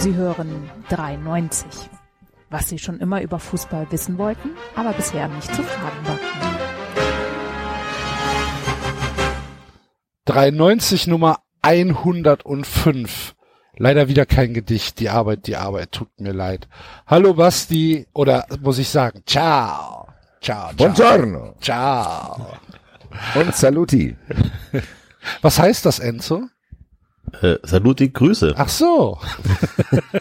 Sie hören 93. Was Sie schon immer über Fußball wissen wollten, aber bisher nicht zu fragen war. 93 Nummer 105. Leider wieder kein Gedicht. Die Arbeit, die Arbeit, tut mir leid. Hallo Basti, oder muss ich sagen, ciao. Ciao, ciao. Buongiorno. Ciao. Und saluti. Was heißt das, Enzo? Äh, Saluti, Grüße. Ach so.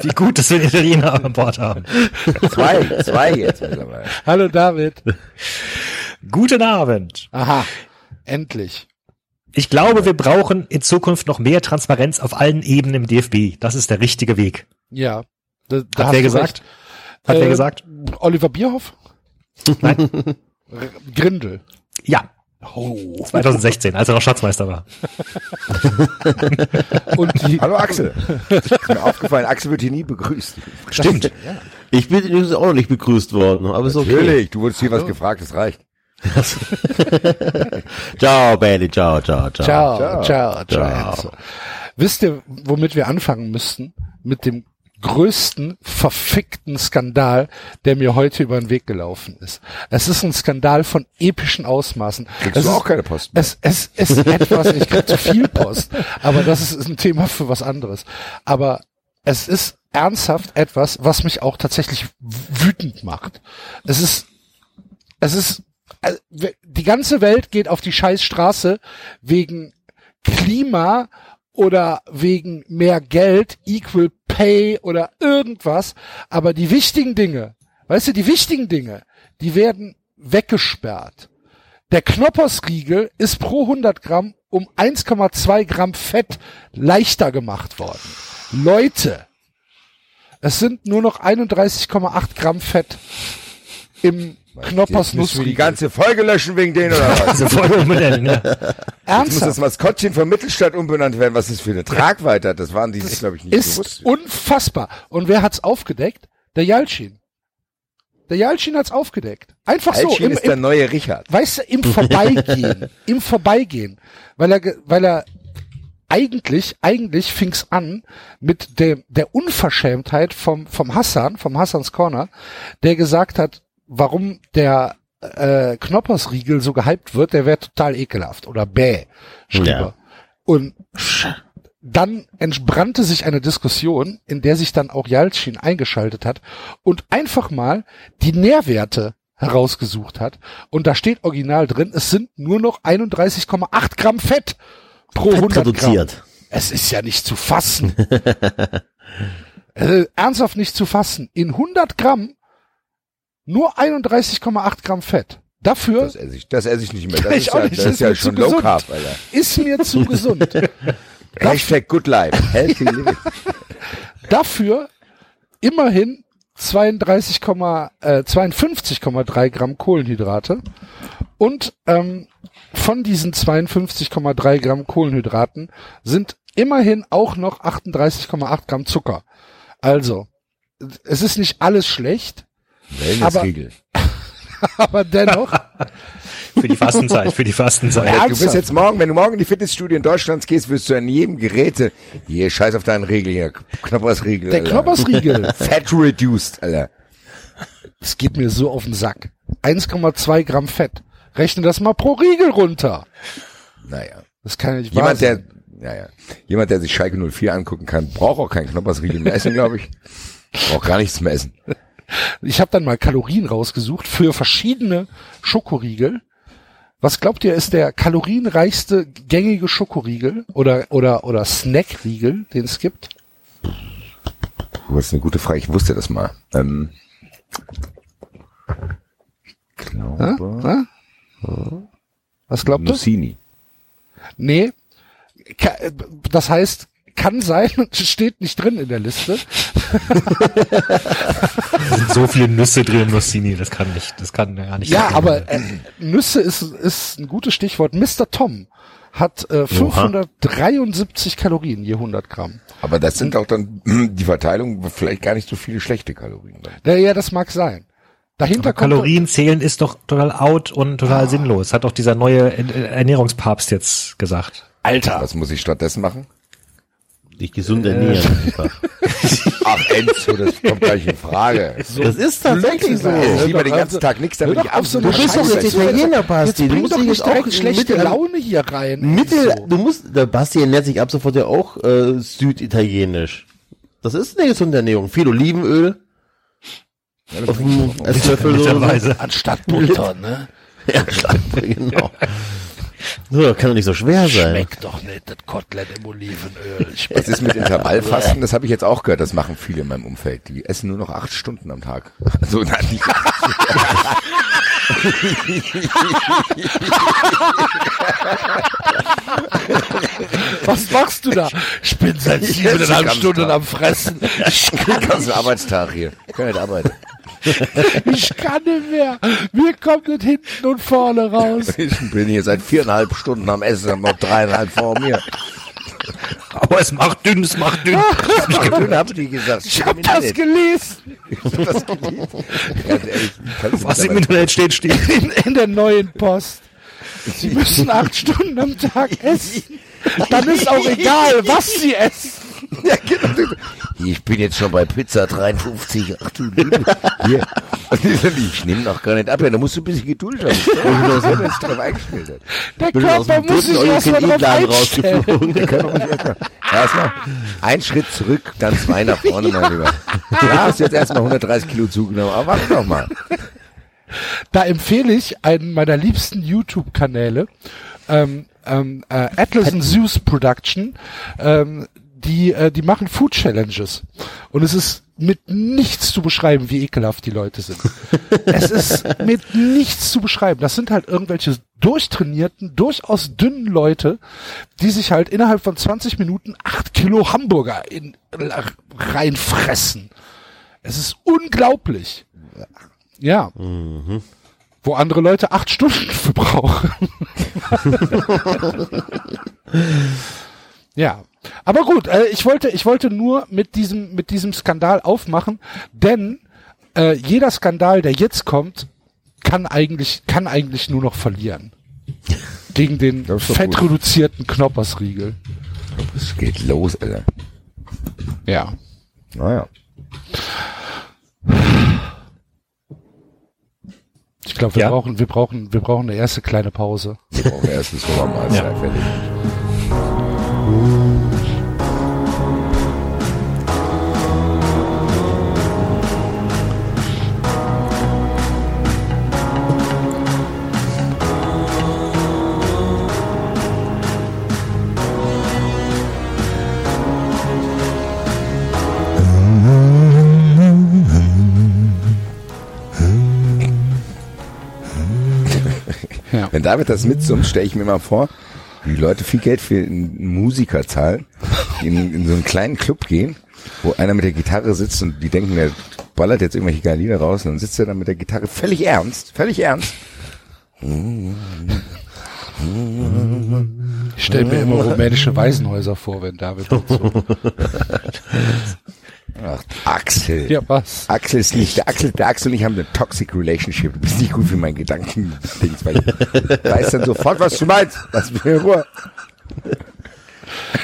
Wie gut, dass wir einen Italiener an Bord haben. Zwei, zwei jetzt mittlerweile. Hallo David. Guten Abend. Aha. Endlich. Ich glaube, wir brauchen in Zukunft noch mehr Transparenz auf allen Ebenen im DFB. Das ist der richtige Weg. Ja. Da, da Hat wer gesagt? recht. Hat Äh, wer gesagt? Oliver Bierhoff? Nein. Grindel. Ja. Oh. 2016, als er noch Schatzmeister war. Und die, Hallo Axel. Ist mir aufgefallen, Axel wird hier nie begrüßt. Stimmt. Ich bin übrigens auch noch nicht begrüßt worden, aber ist okay. Natürlich, du wurdest hier was gefragt, das reicht. Ciao, Bailey, ciao, ciao, ciao. ciao, Ciao. ciao, ciao. Wisst ihr, womit wir anfangen müssten? Mit dem größten verfickten Skandal, der mir heute über den Weg gelaufen ist. Es ist ein Skandal von epischen Ausmaßen. Kriegst es du ist, auch keine Post mehr? Es, es, ist etwas, ich krieg zu viel Post, aber das ist, ist ein Thema für was anderes. Aber es ist ernsthaft etwas, was mich auch tatsächlich wütend macht. Es ist, es ist, also, die ganze Welt geht auf die scheiß Straße wegen Klima oder wegen mehr Geld, Equal Pay oder irgendwas. Aber die wichtigen Dinge, weißt du, die wichtigen Dinge, die werden weggesperrt. Der Knoppersriegel ist pro 100 Gramm um 1,2 Gramm Fett leichter gemacht worden. Leute, es sind nur noch 31,8 Gramm Fett im Knoppers Jetzt müssen wir die ganze Folge löschen wegen denen oder was? Also voll umbenennen, ja. Jetzt muss das Ernsthaft. Maskottchen von Mittelstadt umbenannt werden. Was ist für eine Tragweite? hat. Das waren die sich, glaube ich, nicht ist bewusst. unfassbar. Und wer hat's aufgedeckt? Der Jalcin. Der Jalcin hat's aufgedeckt. Einfach so. Alcin Im, ist der im, neue Richard. weißt du, im Vorbeigehen. Im Vorbeigehen. Weil er, weil er eigentlich, eigentlich fing's an mit dem, der Unverschämtheit vom, vom Hassan, vom Hassans Corner, der gesagt hat, warum der äh, Knoppersriegel so gehypt wird, der wäre total ekelhaft oder bäh, schrieb Ja. er. Und dann entbrannte sich eine Diskussion, in der sich dann auch Yalcin eingeschaltet hat und einfach mal die Nährwerte herausgesucht hat. Und da steht original drin, es sind nur noch 31,8 Gramm Fett pro Fett 100 Gramm. reduziert. Es ist ja nicht zu fassen. äh, ernsthaft nicht zu fassen. In 100 Gramm nur 31,8 Gramm Fett. Dafür Das esse ich, das esse ich nicht mehr. Das ist ja, nicht, das ist ja schon zu Low gesund. Carb, Alter. ist mir zu gesund. Hashtag Good Life. Healthy Living. Dafür immerhin 32, äh, 52,3 Gramm Kohlenhydrate und ähm, von diesen 52,3 Gramm Kohlenhydraten sind immerhin auch noch 38,8 Gramm Zucker. Also, es ist nicht alles schlecht, Wellnessriegel. aber dennoch, Für die Fastenzeit, für die Fastenzeit. Du Ernsthaft? bist jetzt morgen, wenn du morgen in die Fitnessstudie in Deutschland gehst, wirst du an jedem Geräte, hier, scheiß auf deinen Riegel hier, Knoppersriegel. der Alter. Knoppersriegel, Fat reduced, Alter. es geht mir so auf den Sack. 1,2 Gramm Fett. Rechne das mal pro Riegel runter. Naja. Das kann ja nicht wahr Jemand, der, sein. naja, jemand, der sich Schalke 04 angucken kann, braucht auch keinen Knoppersriegel mehr essen, glaube ich. Braucht gar nichts mehr essen. Ich habe dann mal Kalorien rausgesucht für verschiedene Schokoriegel. Was glaubt ihr, ist der kalorienreichste gängige Schokoriegel oder oder oder Snackriegel, den es gibt? Das ist eine gute Frage. Ich wusste das mal. Ähm, glaube, Hä? Was glaubt ihr? Nussini. Nee. Ka- äh, Das heißt, kann sein, steht nicht drin in der Liste. Da sind so viele Nüsse drin im Nussini, das kann nicht, das kann gar nicht. Ja, sein. aber äh, Nüsse ist ist ein gutes Stichwort. Mr. Tom hat äh, 573 Kalorien je 100 Gramm. Aber das sind auch dann die Verteilung vielleicht gar nicht so viele schlechte Kalorien. Ja, ja, das mag sein. Dahinter Aber kommt Kalorien zählen ist doch total out und total sinnlos. Hat doch dieser neue Er- Ernährungspapst jetzt gesagt. Alter. Was muss ich stattdessen machen? Dich gesund ernähren einfach. Ach, Enzo, das kommt gleich in Frage. Das ist tatsächlich so. Ich lieber den ganzen Tag nichts, damit ich so absolut Du bist doch jetzt. Italiener, Basti. Du musst doch nicht jetzt auch schlechte Laune hier rein. Mittel, du musst, der Basti ernährt sich ab sofort ja auch äh, süditalienisch. Das ist eine gesunde Ernährung. Viel Olivenöl. Auf dem Esslöffel so. Anstatt Butter, ne? Ja, genau. So, kann doch nicht so schwer sein. Schmeckt doch nicht, das Kotelett im Olivenöl. Ich Was ist mit Intervallfasten? Das habe ich jetzt auch gehört. Das machen viele in meinem Umfeld. Die essen nur noch acht Stunden am Tag. Also, nein, die, Was machst du da? Ich bin seit siebeneinhalb Stunden am Fressen. Ich den ganzen Arbeitstag hier. Ich kann nicht arbeiten. Ich kann nicht mehr. Mir kommt nicht hinten und vorne raus. Ich bin hier seit viereinhalb Stunden am Essen, hab noch dreieinhalb vor mir. Aber es macht dünn, es macht dünn. Dünn habt ihr gesagt. Ich hab das gelesen. Ganz ehrlich, kannst du Was im Internet steht, steht. In, in der neuen Post. Sie müssen acht Stunden am Tag essen. Dann ist auch egal, was sie essen. Ja, genau. Ich bin jetzt schon bei Pizza 53. Ach du Liebe. Hier. Und die sagen, Ich nehme noch gar nicht ab. Ja, da musst du ein bisschen Geduld haben. Drauf eingestellt. hat. Der Bin aus Körper dem muss sich erstmal drauf rausgeflogen. Erstmal. Erstmal ein Schritt zurück, dann zwei nach vorne, mein Lieber. Da hast du jetzt erstmal 130 Kilo zugenommen. Aber warte doch mal. Da empfehle ich einen meiner liebsten YouTube-Kanäle, ähm, ähm, äh, Atlas and Zeus Production, ähm, die, äh, die machen Food Challenges. Und es ist mit nichts zu beschreiben, wie ekelhaft die Leute sind. es ist mit nichts zu beschreiben. Das sind halt irgendwelche durchtrainierten, durchaus dünnen Leute, die sich halt innerhalb von 20 Minuten acht Kilo Hamburger in, reinfressen. Es ist unglaublich. Ja. Wo andere Leute acht Stunden für brauchen. ja. Aber gut, äh, ich wollte, ich wollte nur mit diesem, mit diesem Skandal aufmachen, denn äh, jeder Skandal, der jetzt kommt, kann eigentlich, kann eigentlich nur noch verlieren. Gegen den doch fettreduzierten Knoppersriegel. Es geht los, Alter. Ja. Naja. Ich glaube, wir Ja. brauchen, wir brauchen, wir brauchen eine erste kleine Pause. Wir brauchen erst das Mahlzeit Ja. fertig. Wenn David das mitsummt, stelle ich mir mal vor, wie die Leute viel Geld für einen Musiker zahlen, die in, in so einen kleinen Club gehen, wo einer mit der Gitarre sitzt und die denken, der ballert jetzt irgendwelche geilen Lieder raus und dann sitzt er dann mit der Gitarre völlig ernst, völlig ernst. Ich stelle mir immer rumänische Waisenhäuser vor, wenn David so. Ach, Axel. Ja, was? Axel ist nicht, der Axel, der Axel und ich haben eine toxic relationship. Du bist nicht gut für meinen Gedanken. Weil ich weiß dann sofort, was du meinst. Lass mich in Ruhe.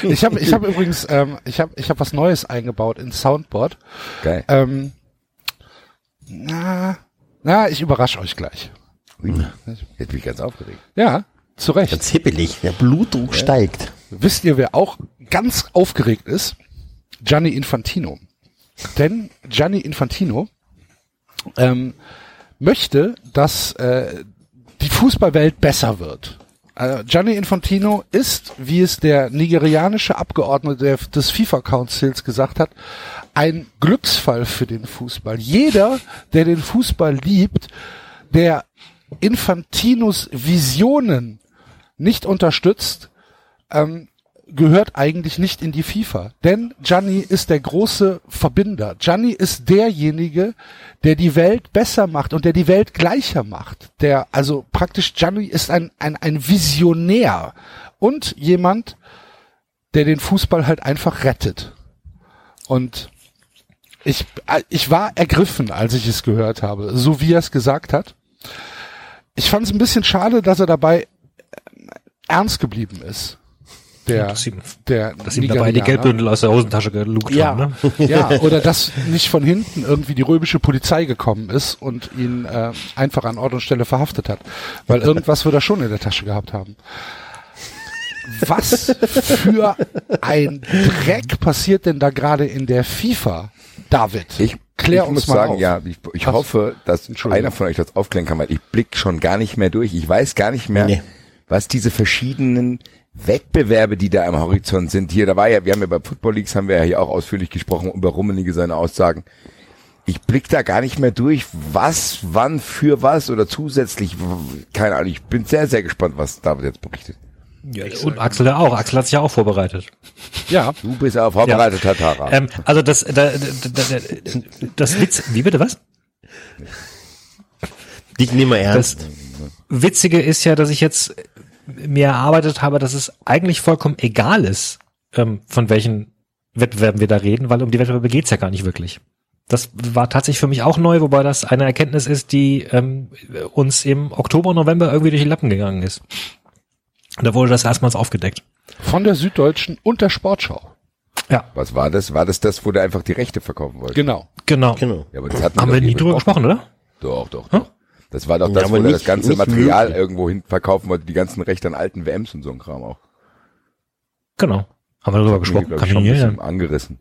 Ich habe ich hab übrigens, ähm, ich habe ich hab was Neues eingebaut in Soundboard. Geil. Ähm, na, na, ich überrasche euch gleich. Ui, jetzt bin ich ganz aufgeregt. Ja, zu Recht. Ganz hippelig. Der Blutdruck steigt. Wisst ihr, wer auch ganz aufgeregt ist? Gianni Infantino. Denn Gianni Infantino ähm, möchte, dass äh, die Fußballwelt besser wird. Äh, Gianni Infantino ist, wie es der nigerianische Abgeordnete des FIFA-Councils gesagt hat, ein Glücksfall für den Fußball. Jeder, der den Fußball liebt, der Infantinos Visionen nicht unterstützt, ähm, gehört eigentlich nicht in die FIFA. Denn Gianni ist der große Verbinder. Gianni ist derjenige, der die Welt besser macht und der die Welt gleicher macht. Der, also praktisch Gianni ist ein, ein, ein Visionär und jemand, der den Fußball halt einfach rettet. Und ich, ich war ergriffen, als ich es gehört habe, so wie er es gesagt hat. Ich fand es ein bisschen schade, dass er dabei äh, ernst geblieben ist. Der, Dass ihm, der dass ihm dabei die. Geldbündel aus der Hosentasche gelugt Ja, haben. Ne? ja, oder dass nicht von hinten irgendwie die römische Polizei gekommen ist und ihn äh, einfach an Ort und Stelle verhaftet hat. Weil irgendwas wird er schon in der Tasche gehabt haben. Was für ein Dreck passiert denn da gerade in der FIFA, David? Ich, Klär ich uns muss mal sagen, auf. ja, ich, ich Was? hoffe, dass einer von euch das aufklären kann, weil ich blick schon gar nicht mehr durch. Ich weiß gar nicht mehr, Nee. was diese verschiedenen Wettbewerbe, die da am Horizont sind. Hier, da war ja, wir haben ja bei Football Leagues haben wir ja hier auch ausführlich gesprochen über Rummenige seine Aussagen. Ich blick da gar nicht mehr durch, was, wann, für was oder zusätzlich, keine Ahnung. Ich bin sehr, sehr gespannt, was David jetzt berichtet. Ja, und Axel ja auch. Axel hat sich ja auch vorbereitet. Ja, Du bist aber vorbereitet, Tatara. Ähm, also das, da, da, da, da, das Witz, wie bitte was? Dich nehmen wir Das ernst. Witzige ist ja, dass ich jetzt mir erarbeitet habe, dass es eigentlich vollkommen egal ist, ähm, von welchen Wettbewerben wir da reden, weil um die Wettbewerbe geht's ja gar nicht wirklich. Das war tatsächlich für mich auch neu, wobei das eine Erkenntnis ist, die ähm, uns im Oktober, November irgendwie durch die Lappen gegangen ist. Und da wurde das erstmals aufgedeckt. von der Süddeutschen und der Sportschau. Ja, was war das? War das das, wo der einfach die Rechte verkaufen wollte? Genau. genau. Genau. Ja, aber das hatten Haben wir nie drüber gesprochen, oder? Doch, doch, doch. Das war doch Ja, das, aber wo er nicht- das ganze Material möglich. irgendwo hin verkaufen wollte, die ganzen Rechte an alten WMs und so ein Kram auch. Genau. Haben wir darüber Mir, gesprochen? glaub Kann ich, schon ein nicht bisschen angerissen.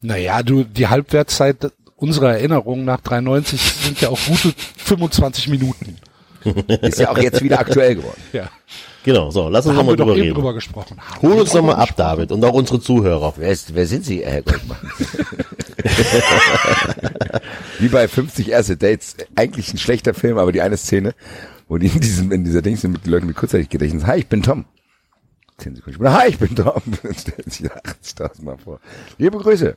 Naja, du, die Halbwertszeit unserer Erinnerung nach 93 sind ja auch gute 25 Minuten. Ist ja auch jetzt wieder aktuell geworden. Ja. Genau, so, lass uns haben nochmal wir doch drüber eben reden. drüber gesprochen. Haben Hol uns nochmal ab? David, und auch unsere Zuhörer. Wer, ist, wer sind Sie, Herr Goldmann? Wie bei 50 erste Dates. Eigentlich ein schlechter Film, aber die eine Szene, wo die in diesem, in dieser Dings sind mit den Leuten mit Kurzzeitgedächtnis. Hi, ich bin Tom. Zehn Sekunden später. Hi, ich bin Tom. Dann stellt sich 80.000 Mal vor. Liebe Grüße,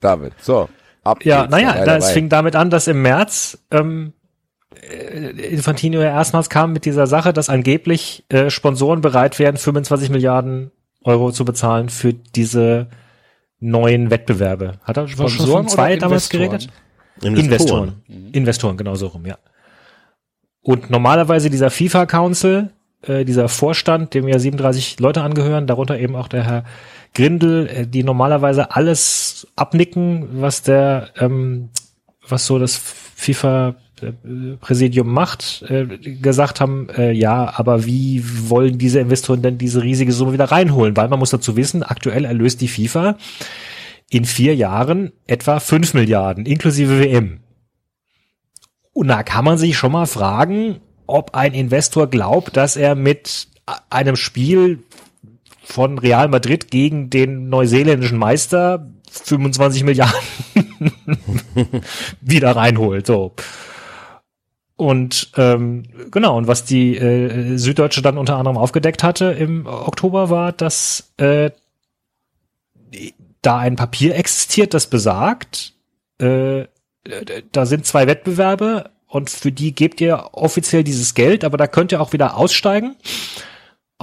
David. So. Ab Ja, naja, es fing damit an, dass im März ähm, äh, Infantino ja erstmals kam mit dieser Sache, dass angeblich äh, Sponsoren bereit wären, 25 Milliarden Euro zu bezahlen für diese neuen Wettbewerbe. Hat er schon Sponsoren von zwei oder damals Investoren? geredet? Investoren. Investoren, genau so rum, ja. Und normalerweise dieser FIFA Council, äh, dieser Vorstand, dem ja 37 Leute angehören, darunter eben auch der Herr Grindel, äh, die normalerweise alles abnicken, was der, ähm, was so das FIFA Präsidium macht, äh, gesagt haben, äh, ja, aber wie wollen diese Investoren denn diese riesige Summe wieder reinholen? Weil man muss dazu wissen, aktuell erlöst die FIFA in vier Jahren etwa fünf Milliarden, inklusive WM. Und da kann man sich schon mal fragen, ob ein Investor glaubt, dass er mit einem Spiel von Real Madrid gegen den neuseeländischen Meister 25 Milliarden wieder reinholt. So. Und ähm, genau, und was die äh, Süddeutsche dann unter anderem aufgedeckt hatte im Oktober war, dass äh, da ein Papier existiert, das besagt, äh, da sind zwei Wettbewerbe und für die gebt ihr offiziell dieses Geld, aber da könnt ihr auch wieder aussteigen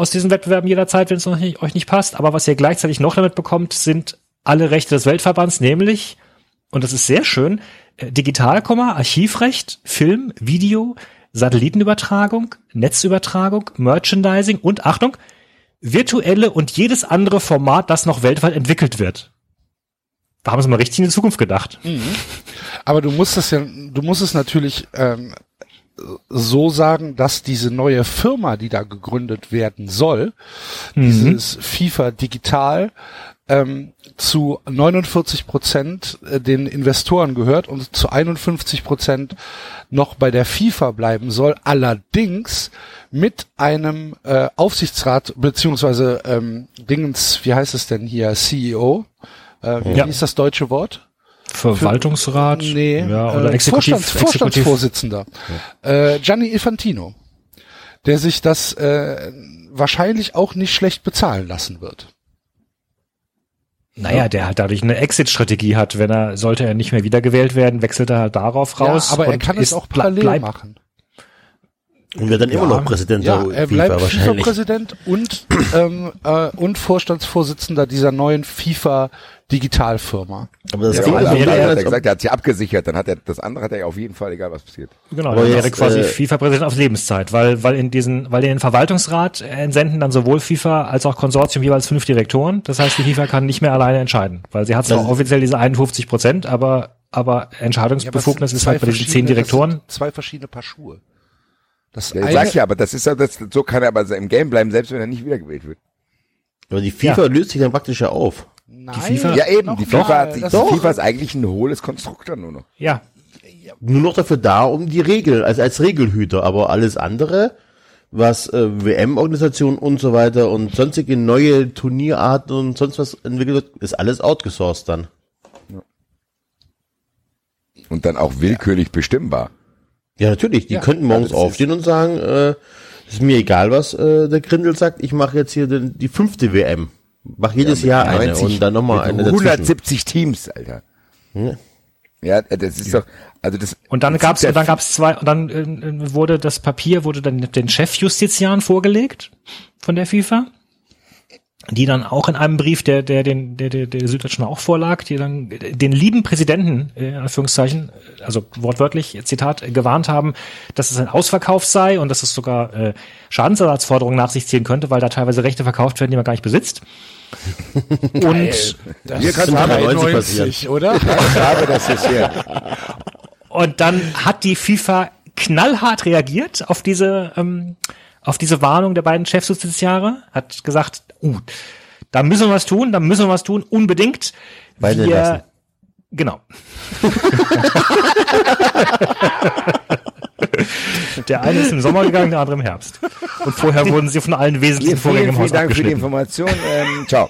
aus diesen Wettbewerben jederzeit, wenn es euch nicht passt. Aber was ihr gleichzeitig noch damit bekommt, sind alle Rechte des Weltverbands, nämlich, und das ist sehr schön, äh, Digital, Archivrecht, Film, Video, Satellitenübertragung, Netzübertragung, Merchandising und Achtung, virtuelle und jedes andere Format, das noch weltweit entwickelt wird. Da haben sie mal richtig in die Zukunft gedacht. Aber du musst es ja, du musst es natürlich ähm, so sagen, dass diese neue Firma, die da gegründet werden soll, dieses FIFA Digital, ähm, zu 49 Prozent äh, den Investoren gehört und zu 51 Prozent noch bei der FIFA bleiben soll. Allerdings mit einem äh, Aufsichtsrat beziehungsweise ähm, Dingens, wie heißt es denn hier, CEO? Äh, wie Ja. ist das deutsche Wort? Verwaltungsrat, Nee, ja, oder äh, Exekutiv, Vorstands, Exekutiv. Vorstandsvorsitzender. Äh, Gianni Infantino, der sich das äh, wahrscheinlich auch nicht schlecht bezahlen lassen wird. Naja, der halt dadurch eine Exit-Strategie hat. Wenn er, sollte er nicht mehr wiedergewählt werden, wechselt er halt darauf raus. ja, aber er kann ist, es auch parallel bleibt- machen. Und wird dann immer noch Präsident Ja, der er FIFA bleibt wahrscheinlich. FIFA-Präsident und, ähm, äh, und Vorstandsvorsitzender dieser neuen FIFA-Digitalfirma. Aber das Ja, aber so, am Ende hat er gesagt, er hat sich abgesichert, dann hat er das andere hat er ja auf jeden Fall, egal was passiert. Genau, Aber er wäre quasi äh, FIFA-Präsident auf Lebenszeit, weil, weil in diesen, weil in den Verwaltungsrat entsenden dann sowohl FIFA als auch Konsortium jeweils fünf Direktoren. Das heißt, die FIFA kann nicht mehr alleine entscheiden, weil sie hat zwar Das- offiziell diese 51 Prozent, aber, aber Entscheidungsbefugnis ist halt bei diesen zehn Direktoren. Zwei verschiedene Paar Schuhe. Das Ja, eine, sag ja, aber das ist ja, das, so kann er aber im Game bleiben, selbst wenn er nicht wiedergewählt wird. Aber die FIFA löst sich dann praktisch ja auf. nein, FIFA- Ja, eben, die FIFA, hat, die, die FIFA ist eigentlich ein hohles Konstrukt dann nur noch. Ja, Nur noch dafür da, um die Regel, also als Regelhüter. Aber alles andere, was äh, WM-Organisation und so weiter und sonstige neue Turnierarten und sonst was entwickelt wird, ist alles outgesourced dann. Und dann auch willkürlich bestimmbar. Ja, natürlich. Die Ja, könnten morgens das ist- aufstehen und sagen, äh, ist mir egal, was äh, der Grindel sagt, ich mache jetzt hier den, die fünfte WM. Mach jedes Jahr eine 90 und dann nochmal eine dazwischen. 170 Teams, Alter. Ja. Ja, das ist doch, also das. Und dann gab's und dann gab's zwei und dann äh, wurde das Papier wurde dann den Chefjustiziaren vorgelegt von der FIFA, die dann auch in einem Brief, der der den der der, der Süddeutschen auch vorlag, die dann den lieben Präsidenten äh, in Anführungszeichen, also wortwörtlich Zitat äh, gewarnt haben, dass es ein Ausverkauf sei und dass es sogar äh, Schadensersatzforderungen nach sich ziehen könnte, weil da teilweise Rechte verkauft werden, die man gar nicht besitzt. Und Hier haben, 93 93, oder? ich habe das ist hier. Und dann hat die FIFA knallhart reagiert auf diese, ähm, auf diese Warnung der beiden Chefjustiziare, hat gesagt, uh, da müssen wir was tun, da müssen wir was tun, unbedingt. Beide lassen. Genau. der eine ist im Sommer gegangen, der andere im Herbst. Und vorher wurden sie von allen wesentlichen Vorgängen Vielen, im vielen Haus Dank für die. Information. Ähm, ciao.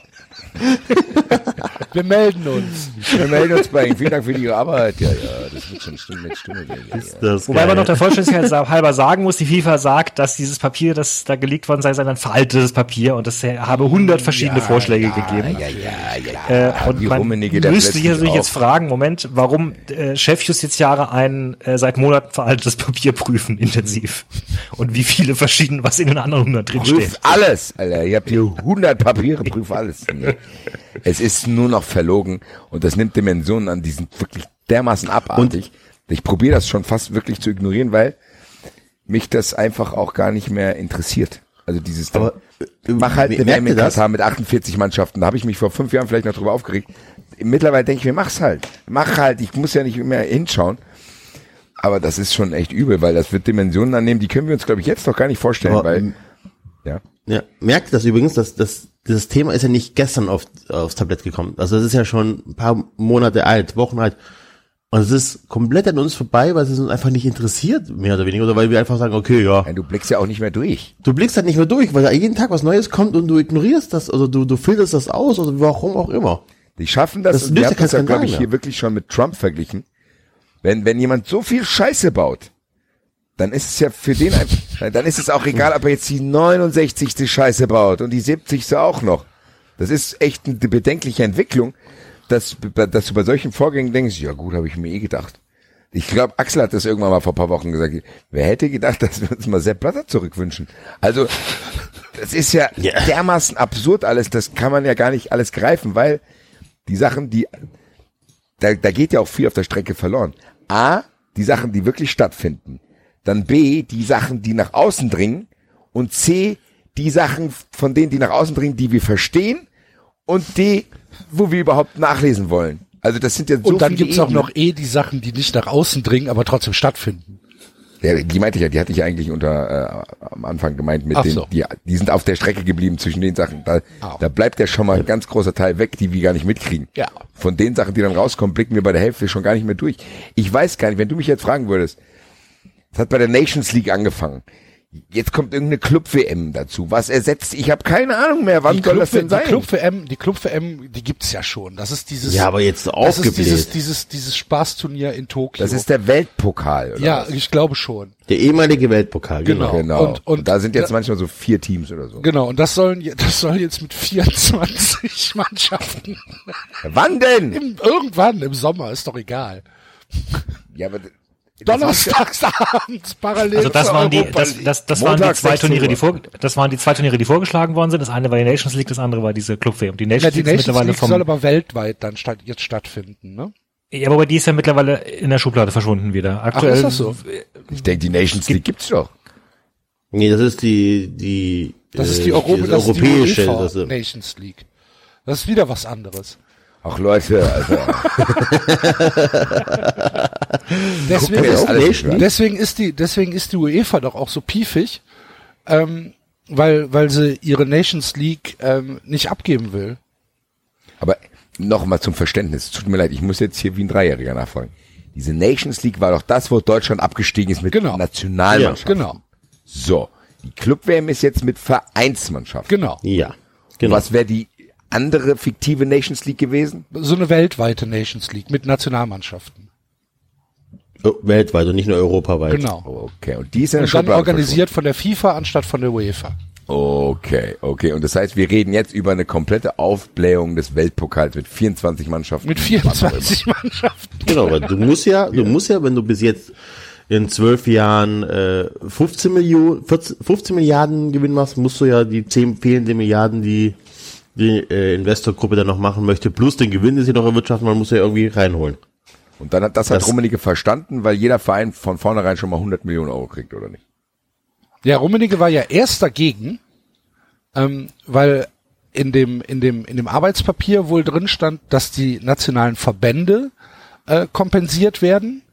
Wir melden uns. Wir melden uns bei Ihnen. Vielen Dank für Ihre Arbeit. Ja, ja, das wird schon Stunde mit Stunde. Ja, ja, ja. Das Wobei geil. man noch der Vollständigkeit halber sagen muss, die FIFA sagt, dass dieses Papier, das da geleakt worden sei, sei ein veraltetes Papier und es habe 100 verschiedene Vorschläge gegeben. Ja, ja, ja. Äh, und man müsste sich natürlich auch- jetzt fragen, Moment, warum äh, Chefjustiziare ein äh, seit Monaten veraltetes Papier prüfen intensiv? Und wie viele verschiedene, was in den anderen 100 drin Prüf alles, Alter. Ihr habt hier 100 Papiere, prüf alles. Nee. Es ist nur noch verlogen und das nimmt Dimensionen an, die sind wirklich dermaßen abartig. ich probiere das schon fast wirklich zu ignorieren, weil mich das einfach auch gar nicht mehr interessiert. Also dieses, Aber, äh, mach halt eine WM in das? Katar mit 48 Mannschaften. Da habe ich mich vor fünf Jahren vielleicht noch drüber aufgeregt. Mittlerweile denke ich mir, mach's halt. Mach halt. Ich muss ja nicht mehr hinschauen. Aber das ist schon echt übel, weil das wird Dimensionen annehmen, die können wir uns, glaube ich, jetzt noch gar nicht vorstellen, Aber, weil, ja. Ja, merkt das übrigens, dass das dieses Thema ist ja nicht gestern auf, aufs Tablett gekommen. Also es ist ja schon ein paar Monate alt, Wochen alt. Und es ist komplett an uns vorbei, weil es uns einfach nicht interessiert, mehr oder weniger, oder weil wir einfach sagen, okay, ja. Nein, du blickst ja auch nicht mehr durch. Du blickst halt nicht mehr durch, weil da jeden Tag was Neues kommt und du ignorierst das, also du, du filterst das aus, oder warum auch immer. Die schaffen das, Das und wir ja haben das ja, glaube ich, hier wirklich schon mit Trump verglichen. Wenn, wenn jemand so viel Scheiße baut, dann ist es ja für den einfach, dann ist es auch egal, ob er jetzt die 69. Scheiße baut und die 70. auch noch. Das ist echt eine bedenkliche Entwicklung, dass, dass du bei solchen Vorgängen denkst, ja gut, habe ich mir eh gedacht. Ich glaube, Axel hat das irgendwann mal vor ein paar Wochen gesagt. Wer hätte gedacht, dass wir uns mal Sepp Blatter zurückwünschen? Also, das ist ja Ja. dermaßen absurd alles, das kann man ja gar nicht alles greifen, weil die Sachen, die, da, da geht ja auch viel auf der Strecke verloren. A, die Sachen, die wirklich stattfinden. Dann B, die Sachen, die nach außen dringen. Und C, die Sachen von denen, die nach außen dringen, die wir verstehen. Und D, wo wir überhaupt nachlesen wollen. Also das sind ja so Und dann gibt's auch Ebenen. noch eh die Sachen, die nicht nach außen dringen, aber trotzdem stattfinden. Ja, die meinte ich ja, die hatte ich eigentlich unter äh, am Anfang gemeint mit Ach den, so. die, die sind auf der Strecke geblieben zwischen den Sachen. Da, Au. da bleibt ja schon mal ein ganz großer Teil weg, die wir gar nicht mitkriegen. Ja. Von den Sachen, die dann rauskommen, blicken wir bei der Hälfte schon gar nicht mehr durch. Ich weiß gar nicht, wenn du mich jetzt fragen würdest, es hat bei der Nations League angefangen. Jetzt kommt irgendeine Club-WM dazu. Was ersetzt? Ich habe keine Ahnung mehr. Wann Die soll Club, das denn die sein? Club WM, die Club WM, die gibt's ja schon. Das ist dieses, Ja, aber jetzt das ist aufgebläht. dieses, dieses, dieses Spaßturnier in Tokio. das ist der Weltpokal. Oder ja, was? ich glaube schon. Der ehemalige Weltpokal, genau. Genau. genau. Und- Und, und- da sind jetzt ja. manchmal so vier Teams oder so. Genau. Und das sollen, das soll jetzt mit 24 Mannschaften Wann denn? im, irgendwann im Sommer, ist doch egal. Ja, aber Donnerstagsabends parallel Also das zur waren die, das, das, das waren die zwei 16 Turniere, die vor, das waren die zwei Turniere, die vorgeschlagen worden sind. Das eine war die Nations League, das andere war diese Club WM. Die Nations ja, die League ist Nations mittlerweile League vom, soll aber weltweit dann statt, jetzt stattfinden, ne? ja, aber die ist ja mittlerweile in der Schublade verschwunden wieder. Aktuell, ist das so? Ich denke, die Nations League gibt's doch. Nee, das ist die, die, Das äh, ist die, Europa, das das ist die europäische. UEFA das, ist- Nations League. Das ist wieder was anderes. Ach Leute, also, Deswegen, ist, an. deswegen ist die, deswegen ist die UEFA doch auch so piefig, ähm, weil, weil sie ihre Nations League ähm, nicht abgeben will. aber nochmal zum Verständnis. Tut mir leid, ich muss jetzt hier wie ein Dreijähriger nachfragen. Diese Nations League war doch das, wo Deutschland abgestiegen ist mit Genau. Nationalmannschaft. Genau, So, die Club-WM ist jetzt mit Vereinsmannschaft. genau. Ja, genau. Was wäre die andere fiktive Nations League gewesen? So eine weltweite Nations League mit Nationalmannschaften. Oh, Weltweit und nicht nur europaweit. Genau. Okay, und die ist der Und dann organisiert von der FIFA anstatt von der UEFA. Okay, okay. Und das heißt, wir reden jetzt über eine komplette Aufblähung des Weltpokals mit 24 Mannschaften. Mit 24 Mannschaften. Genau, weil du musst ja, du musst ja, wenn du bis jetzt in zwölf Jahren äh, 15 Millionen, 14, 15 Milliarden Gewinn machst, musst du ja die 10 fehlenden Milliarden, die die äh, Investorgruppe dann noch machen möchte, plus den Gewinn, den sie noch erwirtschaften, man muss ja irgendwie reinholen. Und dann hat das, hat Das- Rummenigge verstanden, weil jeder Verein von vornherein schon mal 100 Millionen Euro kriegt, oder nicht? Ja, Rummenigge war ja erst dagegen, ähm, weil in dem, in dem, in dem Arbeitspapier wohl drin stand, dass die nationalen Verbände äh, kompensiert werden.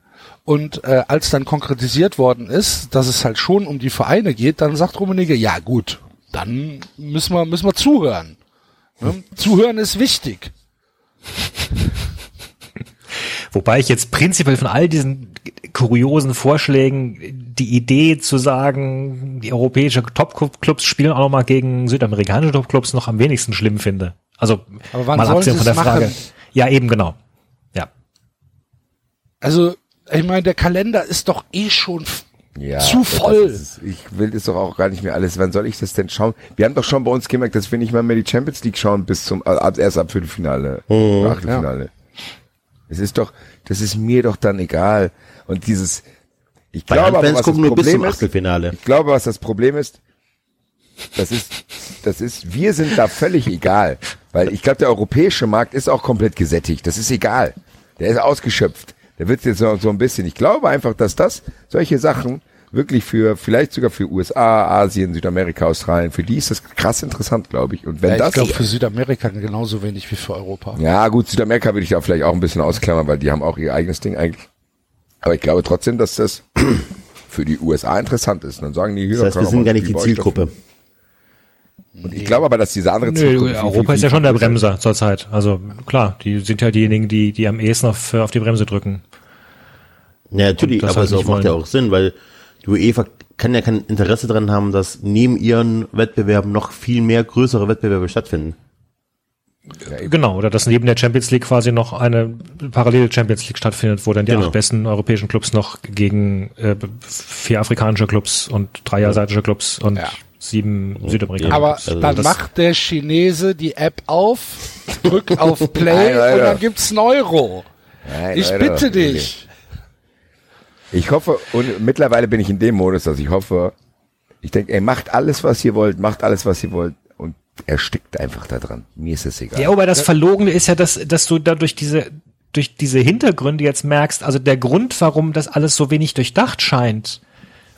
Und äh, als dann konkretisiert worden ist, dass es halt schon um die Vereine geht, dann sagt Rummenigge, ja gut, dann müssen wir, müssen wir zuhören. Ne? Zuhören ist wichtig. Wobei ich jetzt prinzipiell von all diesen kuriosen Vorschlägen die Idee zu sagen, die europäische Top-Clubs spielen auch noch mal gegen südamerikanische Top-Clubs noch am wenigsten schlimm finde. Also mal abgesehen von der Frage. machen? Ja, eben genau. Ja. Also, ich meine, der Kalender ist doch eh schon Ja, zu das voll. Ist, ich will das doch auch gar nicht mehr alles. Wann soll ich das denn schauen? Wir haben doch schon bei uns gemerkt, dass wir nicht mal mehr die Champions League schauen bis zum, ab- erst ab Viertelfinale, oder Achtelfinale. Es ist doch, das ist mir doch dann egal. Und dieses, ich Bei glaube aber, was das gucken nur bis Problem zum ist, Achtelfinale. ich glaube, was das Problem ist, das ist, das ist, wir sind da völlig egal. Weil ich glaube, der europäische Markt ist auch komplett gesättigt. Das ist egal. Der ist ausgeschöpft. Der wird jetzt so, so ein bisschen. Ich glaube einfach, dass das, solche Sachen, wirklich für, vielleicht sogar für USA, Asien, Südamerika, Australien, für die ist das krass interessant, glaube ich. Und wenn Ja, ich das, glaube für Südamerika genauso wenig wie für Europa. ja gut, Südamerika würde ich da vielleicht auch ein bisschen ausklammern, weil die haben auch ihr eigenes Ding eigentlich. Aber ich glaube trotzdem, dass das für die USA interessant ist. Und dann sagen die, hier, Das heißt, wir sind gar nicht die Zielgruppe. Und ich glaube aber, dass diese andere Nö, Zielgruppe viel, Europa viel, ist ja schon der. Bremser zurzeit. Also klar, die sind ja diejenigen, die, die am ehesten auf, auf die Bremse drücken. Ja, natürlich, das aber halt es nicht macht ja auch Sinn, weil die UEFA kann ja kein Interesse daran haben, dass neben ihren Wettbewerben noch viel mehr größere Wettbewerbe stattfinden. Genau, oder dass neben der Champions League quasi noch eine parallele Champions League stattfindet, wo dann die Genau. acht besten europäischen Clubs noch gegen äh, vier afrikanische Clubs und drei asiatische Clubs und Ja. sieben südamerikanische Aber Clubs. Also dann das- macht der Chinese die App auf, drückt auf Play Nein, und dann gibt's einen Euro. Nein, Ich Leute, bitte dich. Ich hoffe, und mittlerweile bin ich in dem Modus, dass ich hoffe, ich denke, ey, macht alles, was ihr wollt, macht alles, was ihr wollt und erstickt einfach da dran. Mir ist es egal. Ja, aber das Verlogene ist ja, dass, dass du dadurch diese, durch diese Hintergründe jetzt merkst, also der Grund, warum das alles so wenig durchdacht scheint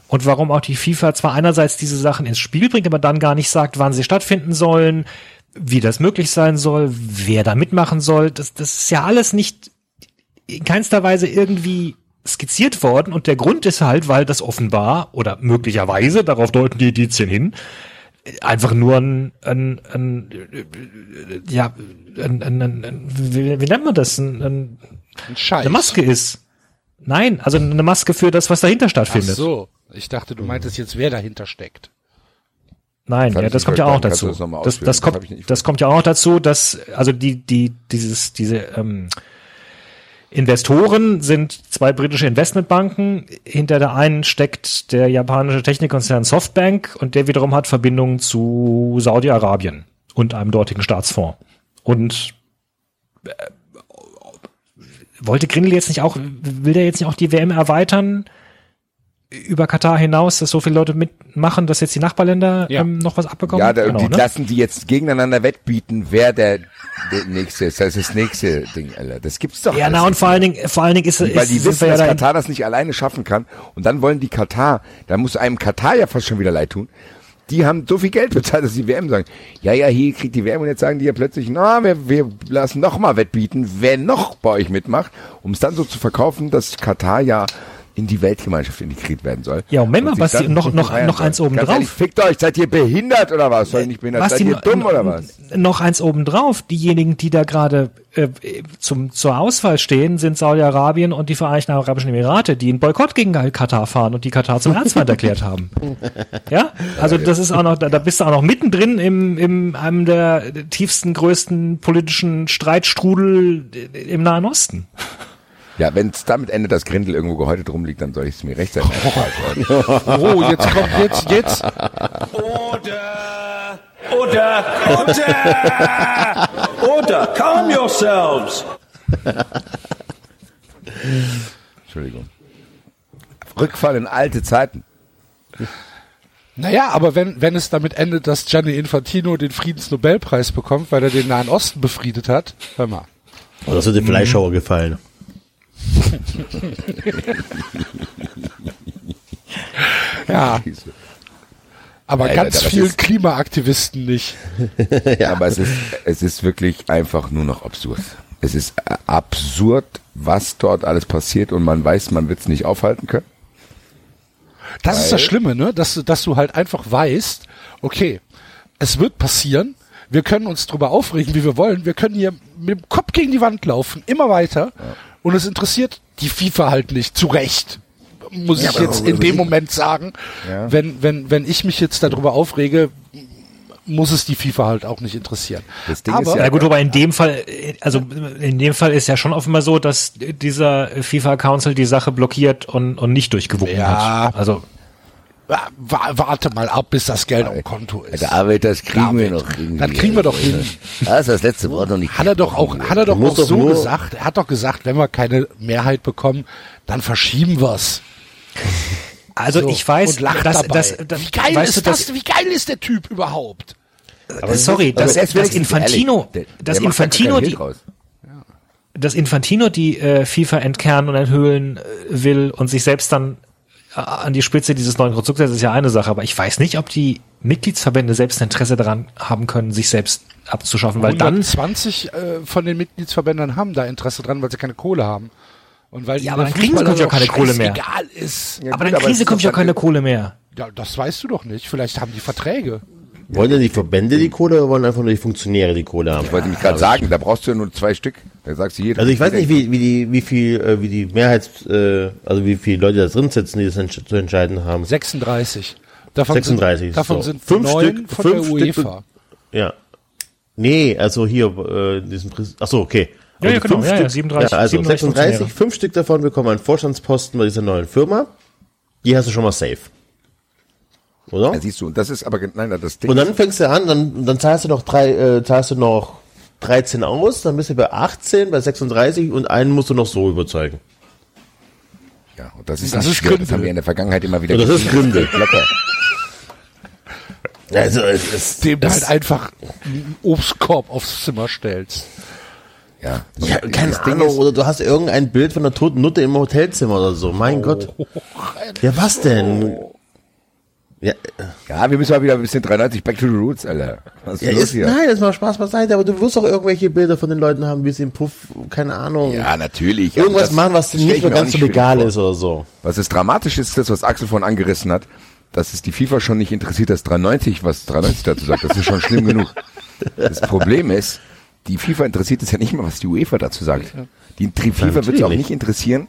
und warum auch die FIFA zwar einerseits diese Sachen ins Spiel bringt, aber dann gar nicht sagt, wann sie stattfinden sollen, wie das möglich sein soll, wer da mitmachen soll, das, das ist ja alles nicht in keinster Weise irgendwie skizziert worden und der Grund ist halt, weil das offenbar oder möglicherweise, darauf deuten die Indizien hin, einfach nur ein, ein, ein äh, ja, ein, ein, ein, ein wie, wie nennt man das? Ein, ein, Ein Scheiß. eine Maske ist. Nein, also eine Maske für das, was dahinter Ach stattfindet. so. Ich dachte, du meintest jetzt, wer dahinter steckt. Nein, ja, das kommt ja auch dazu. das Das, kommt, das kommt ja auch dazu, dass also die die dieses diese ähm, Investoren sind zwei britische Investmentbanken. Hinter der einen steckt der japanische Technikkonzern Softbank und der wiederum hat Verbindungen zu Saudi-Arabien und einem dortigen Staatsfonds. Und äh, wollte Grindel jetzt nicht auch, will der jetzt nicht auch die WM erweitern über Katar hinaus, dass so viele Leute mitmachen, dass jetzt die Nachbarländer Ja. ähm, noch was abbekommen? Ja, da, Genau, die ne? lassen die jetzt gegeneinander wettbieten, wer der, der nächste ist. Das ist das nächste Ding, Alter. Das gibt's doch. ja, na und vor allen Dingen, vor allen Dingen ist, ist Weil die wissen, ja dass da in, Katar das nicht alleine schaffen kann. Und dann wollen die Katar, da muss einem Katar ja fast schon wieder leid tun. Die haben so viel Geld bezahlt, dass die WM sagen, ja, ja, hier kriegt die WM und jetzt sagen die ja plötzlich, na, wir, wir lassen noch mal wettbieten, wer noch bei euch mitmacht, um es dann so zu verkaufen, dass Katar ja in die Weltgemeinschaft integriert werden soll. Ja, Moment mal, Basti, noch- noch- noch eins oben Ganz drauf. fickt euch, seid ihr behindert oder was? Soll ich nicht behindert, seid Basti, ihr noch- dumm oder was? noch eins obendrauf. Diejenigen, die da gerade äh, zum, zur Auswahl stehen, sind Saudi-Arabien und die Vereinigten Arabischen Emirate, die einen Boykott gegen Katar fahren und die Katar zum Erzfeind erklärt haben. Ja, also das ist auch noch, da, da bist du auch noch mittendrin im, im einem der tiefsten, größten politischen Streitstrudel im Nahen Osten. Ja, wenn es damit endet, dass Grindel irgendwo gehäutet rumliegt, dann soll ich es mir rechtzeitig oh. Oh, jetzt kommt jetzt, jetzt. Order! Order! Order! Order! Calm yourselves! Entschuldigung. Rückfall in alte Zeiten. Naja, aber wenn, wenn es damit endet, dass Gianni Infantino den Friedensnobelpreis bekommt, weil er den Nahen Osten befriedet hat, hör mal. Und das wird dem Fleischhauer gefallen. Ja, aber Ja, ganz vielen ist- Klimaaktivisten nicht. Ja. Aber es ist, es ist wirklich einfach nur noch absurd. Es ist absurd, was dort alles passiert und man weiß, man wird es nicht aufhalten können. Das ist das Schlimme, ne? Dass, du- dass du halt einfach weißt, okay, es wird passieren, wir können uns drüber aufregen, wie wir wollen, wir können hier mit dem Kopf gegen die Wand laufen, immer weiter. Und es interessiert die FIFA halt nicht, zu Recht. Muss ich aber jetzt in dem Moment sagen. Ja. Wenn, wenn, wenn ich mich jetzt darüber aufrege, muss es die FIFA halt auch nicht interessieren. Das Ding Aber- ist ja, Ja gut, aber in dem Fall, also in dem Fall ist ja schon offenbar so, dass dieser FIFA Council die Sache blockiert und, und nicht durchgewunken Ja. hat. Also Warte mal ab, bis das Geld auf dem Konto ist. der Arbeit, das kriegen wir David, noch irgendwie. Das kriegen wir doch hin. Das ist das letzte Wort noch nicht. Hat er doch auch, hat er doch auch doch so gesagt. Er hat doch gesagt, wenn wir keine Mehrheit bekommen, dann verschieben wir's. Also So, ich weiß, und lacht dabei. dass, dass, wie geil weißt ist du, das? Wie geil ist der Typ überhaupt? sorry, Aber dass, der ist dass wenigstens Infantino, ehrlich. Der- dass der Infantino die, dass Infantino die äh, FIFA entkernen und enthüllen äh, will und sich selbst dann äh, an die Spitze dieses neuen Konstrukts setzt, ist ja eine Sache. Aber ich weiß nicht, ob die Mitgliedsverbände selbst ein Interesse daran haben können, sich selbst abzuschaffen, weil dann 120 äh, von den Mitgliedsverbänden haben da Interesse dran, weil sie keine Kohle haben. Und weil Ja, aber der dann kriegen sie ja keine Kohle mehr. scheißegal ist. Ja, aber gut, dann kriegen sie ja keine Kohle mehr. Ja, das weißt du doch nicht. Vielleicht haben die Verträge. Wollen denn die Verbände die Kohle oder wollen einfach nur die Funktionäre die Kohle haben? Ich wollte mich gerade sagen, da brauchst du ja nur zwei Stück. Da sagst du jeder. Also ich weiß nicht, wie, wie die, wie viel, äh, wie die Mehrheits, äh, also wie viele Leute da drin sitzen, die das zu entscheiden haben. 36. Davon 36, Sind, davon so. sind Fünf neun Stück- von fünf der Stück- UEFA. Ja. Nee, also hier, äh, diesen Präs Ach so, okay. Ja, ja, Also genau, fünf ja, ja, Stück- 37 ja, also 37 36, Funktionäre. fünf Stück davon bekommen einen Vorstandsposten bei dieser neuen Firma. Die hast du schon mal safe. Oder? Ja, siehst du, und das ist aber, nein, das Ding Und dann fängst du an, dann, dann zahlst du noch drei, äh, zahlst du noch 13 aus, dann bist du bei 18, bei 36 und einen musst du noch so überzeugen. Ja, und das ist, Das nicht ist schwer. Das Gründe. haben wir in der Vergangenheit immer wieder Und das ist gesehen. Gründe. Locker. Also, es ist, Dem du das, halt einfach einen Obstkorb aufs Zimmer stellst. Ja, ja, keine das Ding Ahnung, ist, oder du hast irgendein Bild von einer toten Nutte im Hotelzimmer oder so. Mein Gott. Ja, was denn? Ja, ja, wir müssen mal wieder ein bisschen 93 Back to the Roots, Alter. Was ist ja los ist, hier? nein, das macht Spaß beiseite, aber du wirst doch irgendwelche Bilder von den Leuten haben, wie sie im Puff, keine Ahnung. Ja, natürlich. Irgendwas machen, was nicht mehr auch ganz so legal ist oder so. Was ist dramatisch ist, das, was Axel vorhin angerissen hat, dass es die FIFA schon nicht interessiert, dass 93, was 93 dazu sagt. Das ist schon schlimm genug. Das Problem ist, die FIFA interessiert es ja nicht mal, was die UEFA dazu sagt. Die, die FIFA wird es auch nicht interessieren,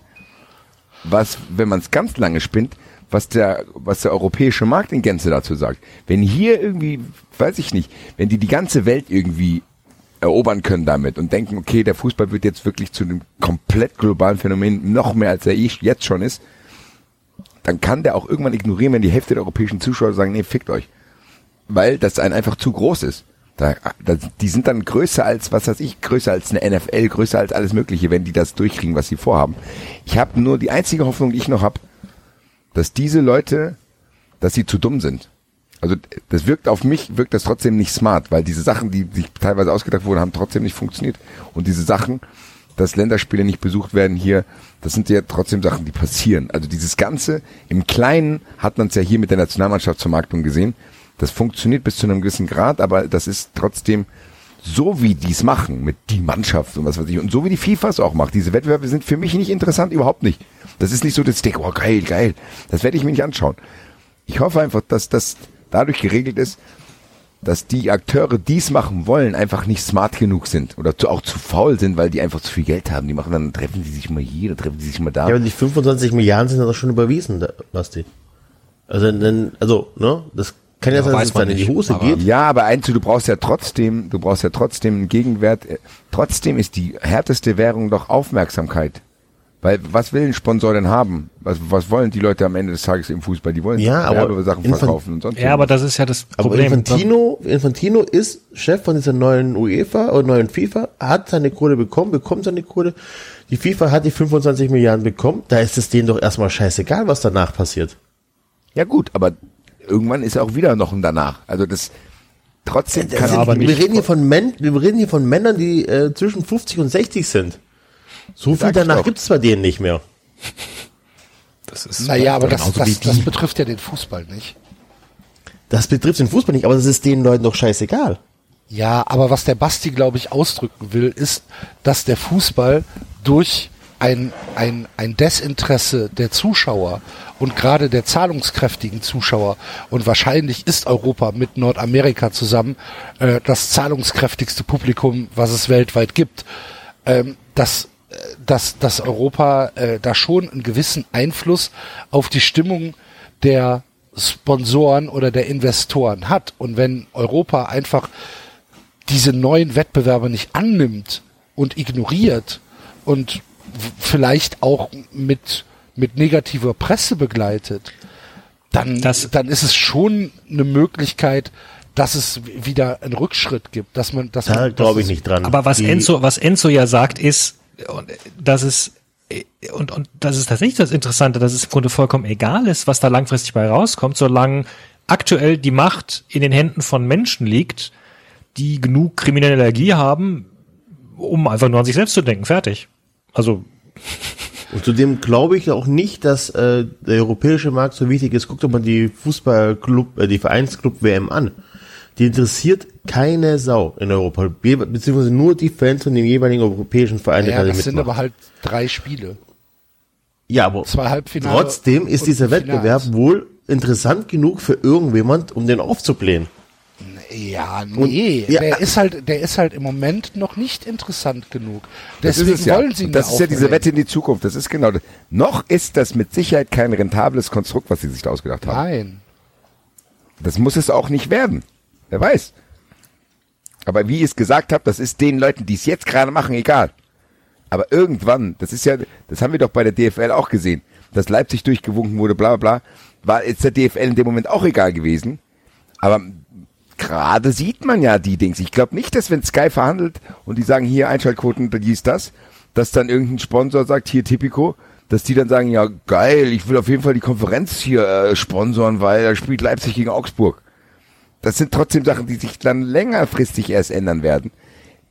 was, wenn man es ganz lange spinnt, was der, was der europäische Markt in Gänze dazu sagt. Wenn hier irgendwie, weiß ich nicht, wenn die die ganze Welt irgendwie erobern können damit und denken, okay, der Fußball wird jetzt wirklich zu einem komplett globalen Phänomen, noch mehr als er jetzt schon ist, dann kann der auch irgendwann ignorieren, wenn die Hälfte der europäischen Zuschauer sagen, nee, fickt euch. Weil das ein einfach zu groß ist. Da, da, die sind dann größer als, was weiß ich, größer als eine NFL, größer als alles Mögliche, wenn die das durchkriegen, was sie vorhaben. Ich habe nur die einzige Hoffnung, die ich noch habe, dass diese Leute, dass sie zu dumm sind. Also das wirkt auf mich, wirkt das trotzdem nicht smart, weil diese Sachen, die sich teilweise ausgedacht wurden, haben trotzdem nicht funktioniert. Und diese Sachen, dass Länderspiele nicht besucht werden hier, das sind ja trotzdem Sachen, die passieren. Also dieses Ganze im Kleinen hat man es ja hier mit der Nationalmannschaftsvermarktung gesehen. Das funktioniert bis zu einem gewissen Grad, aber das ist trotzdem so wie die es machen mit die Mannschaft und was weiß ich und so wie die FIFA es auch macht. Diese Wettbewerbe sind für mich nicht interessant, überhaupt nicht. Das ist nicht so, ich denke, oh geil, geil. Das werde ich mir nicht anschauen. Ich hoffe einfach, dass das dadurch geregelt ist, dass die Akteure, die es machen wollen, einfach nicht smart genug sind oder zu, auch zu faul sind, weil die einfach zu viel Geld haben. Die machen dann, treffen die sich mal hier, treffen die sich mal da. Ja, aber die 25 Milliarden sind doch schon überwiesen, Basti. Also, dann, also, ne, das kann ja, Ja, sein, dass es dann in die Hose aber- geht. Ja, aber eins, du brauchst ja trotzdem, du brauchst ja trotzdem einen Gegenwert. Äh, Trotzdem ist die härteste Währung doch Aufmerksamkeit. Weil was will ein Sponsor denn haben? Was, was wollen die Leute am Ende des Tages im Fußball? Die wollen Ja, aber Sachen Infan- verkaufen und sonst Ja, aber das ist ja das Aber Problem. Infantino, Infantino ist Chef von dieser neuen UEFA oder neuen FIFA, hat seine Kohle bekommen, bekommt seine Kohle. Die FIFA hat die 25 Milliarden bekommen, da ist es denen doch erstmal scheißegal, was danach passiert. Ja gut, aber irgendwann ist auch wieder noch ein danach. Also das trotzdem Das kann sind, aber wir nicht- reden hier von Män wir reden hier von Männern, die äh, zwischen 50 und 60 sind. So viel danach doch. gibt's bei denen nicht mehr. das ist Naja, aber das, das, das betrifft ja den Fußball nicht. Das betrifft den Fußball nicht, aber das ist den Leuten doch scheißegal. Ja, aber was der Basti, glaube ich, ausdrücken will, ist, dass der Fußball durch ein, ein, ein Desinteresse der Zuschauer und gerade der zahlungskräftigen Zuschauer und wahrscheinlich ist Europa mit Nordamerika zusammen äh, das zahlungskräftigste Publikum, was es weltweit gibt, ähm, dass, äh, dass, dass Europa äh, da schon einen gewissen Einfluss auf die Stimmung der Sponsoren oder der Investoren hat. Und wenn Europa einfach diese neuen Wettbewerbe nicht annimmt und ignoriert und vielleicht auch mit, mit negativer Presse begleitet, dann, Das- dann ist es schon eine Möglichkeit, dass es wieder einen Rückschritt gibt, dass man, dass Da glaube ich nicht dran. Aber was Die- Enzo, was Enzo ja sagt, ist, dass es und, und das ist tatsächlich das Interessante, dass es im Grunde vollkommen egal ist, was da langfristig bei rauskommt, solange aktuell die Macht in den Händen von Menschen liegt, die genug kriminelle Energie haben, um einfach nur an sich selbst zu denken. Fertig. Also Und zudem glaube ich auch nicht, dass äh, der europäische Markt so wichtig ist. Guckt doch mal die Fußballclub, äh, die Vereinsclub WM an. Die interessiert keine Sau in Europa, be beziehungsweise nur die Fans von dem jeweiligen europäischen Verein, ja, gerade das sind mitmacht. aber halt drei Spiele. ja, aber zwei Halbfinale trotzdem ist dieser Finals. Wettbewerb wohl interessant genug für irgendjemand, um den aufzublähen. Ja, nee, ja. der ist halt, der ist halt im Moment noch nicht interessant genug. Das Deswegen ist es ja. wollen sie ihn Und das ist ja diese. Wette in die Zukunft. Das ist genau das. Noch ist das mit Sicherheit kein rentables Konstrukt, was sie sich da ausgedacht haben. Nein. Das muss es auch nicht werden. Wer weiß. Aber wie ich es gesagt habe, das ist den Leuten, die es jetzt gerade machen, egal. Aber irgendwann, das ist ja, das haben wir doch bei der DFL auch gesehen, dass Leipzig durchgewunken wurde, bla bla bla, war jetzt der DFL in dem Moment auch egal gewesen. Aber gerade sieht man ja die Dings. Ich glaube nicht, dass wenn Sky verhandelt und die sagen, hier Einschaltquoten, dies, das, dass dann irgendein Sponsor sagt, hier Tipico, dass die dann sagen, ja geil, ich will auf jeden Fall die Konferenz hier äh, sponsoren, weil da spielt Leipzig gegen Augsburg. Das sind trotzdem Sachen, die sich dann längerfristig erst ändern werden.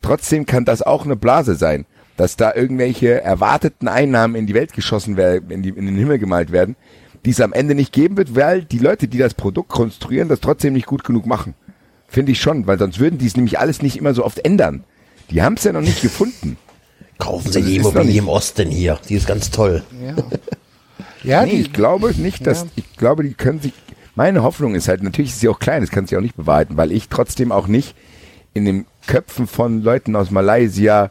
Trotzdem kann das auch eine Blase sein, dass da irgendwelche erwarteten Einnahmen in die Welt geschossen werden, in, die, in den Himmel gemalt werden, die es am Ende nicht geben wird, weil die Leute, die das Produkt konstruieren, das trotzdem nicht gut genug machen. Finde ich schon, weil sonst würden die es nämlich alles nicht immer so oft ändern. Die haben es ja noch nicht gefunden. Kaufen Sie die Immobilie im Osten hier, die ist ganz toll. Ja. Ja, nee, die, ich glaube nicht, dass, Ja. ich glaube, die können sich, meine Hoffnung ist halt, natürlich ist sie auch klein, das kann sie auch nicht bewahrheiten, weil ich trotzdem auch nicht in den Köpfen von Leuten aus Malaysia,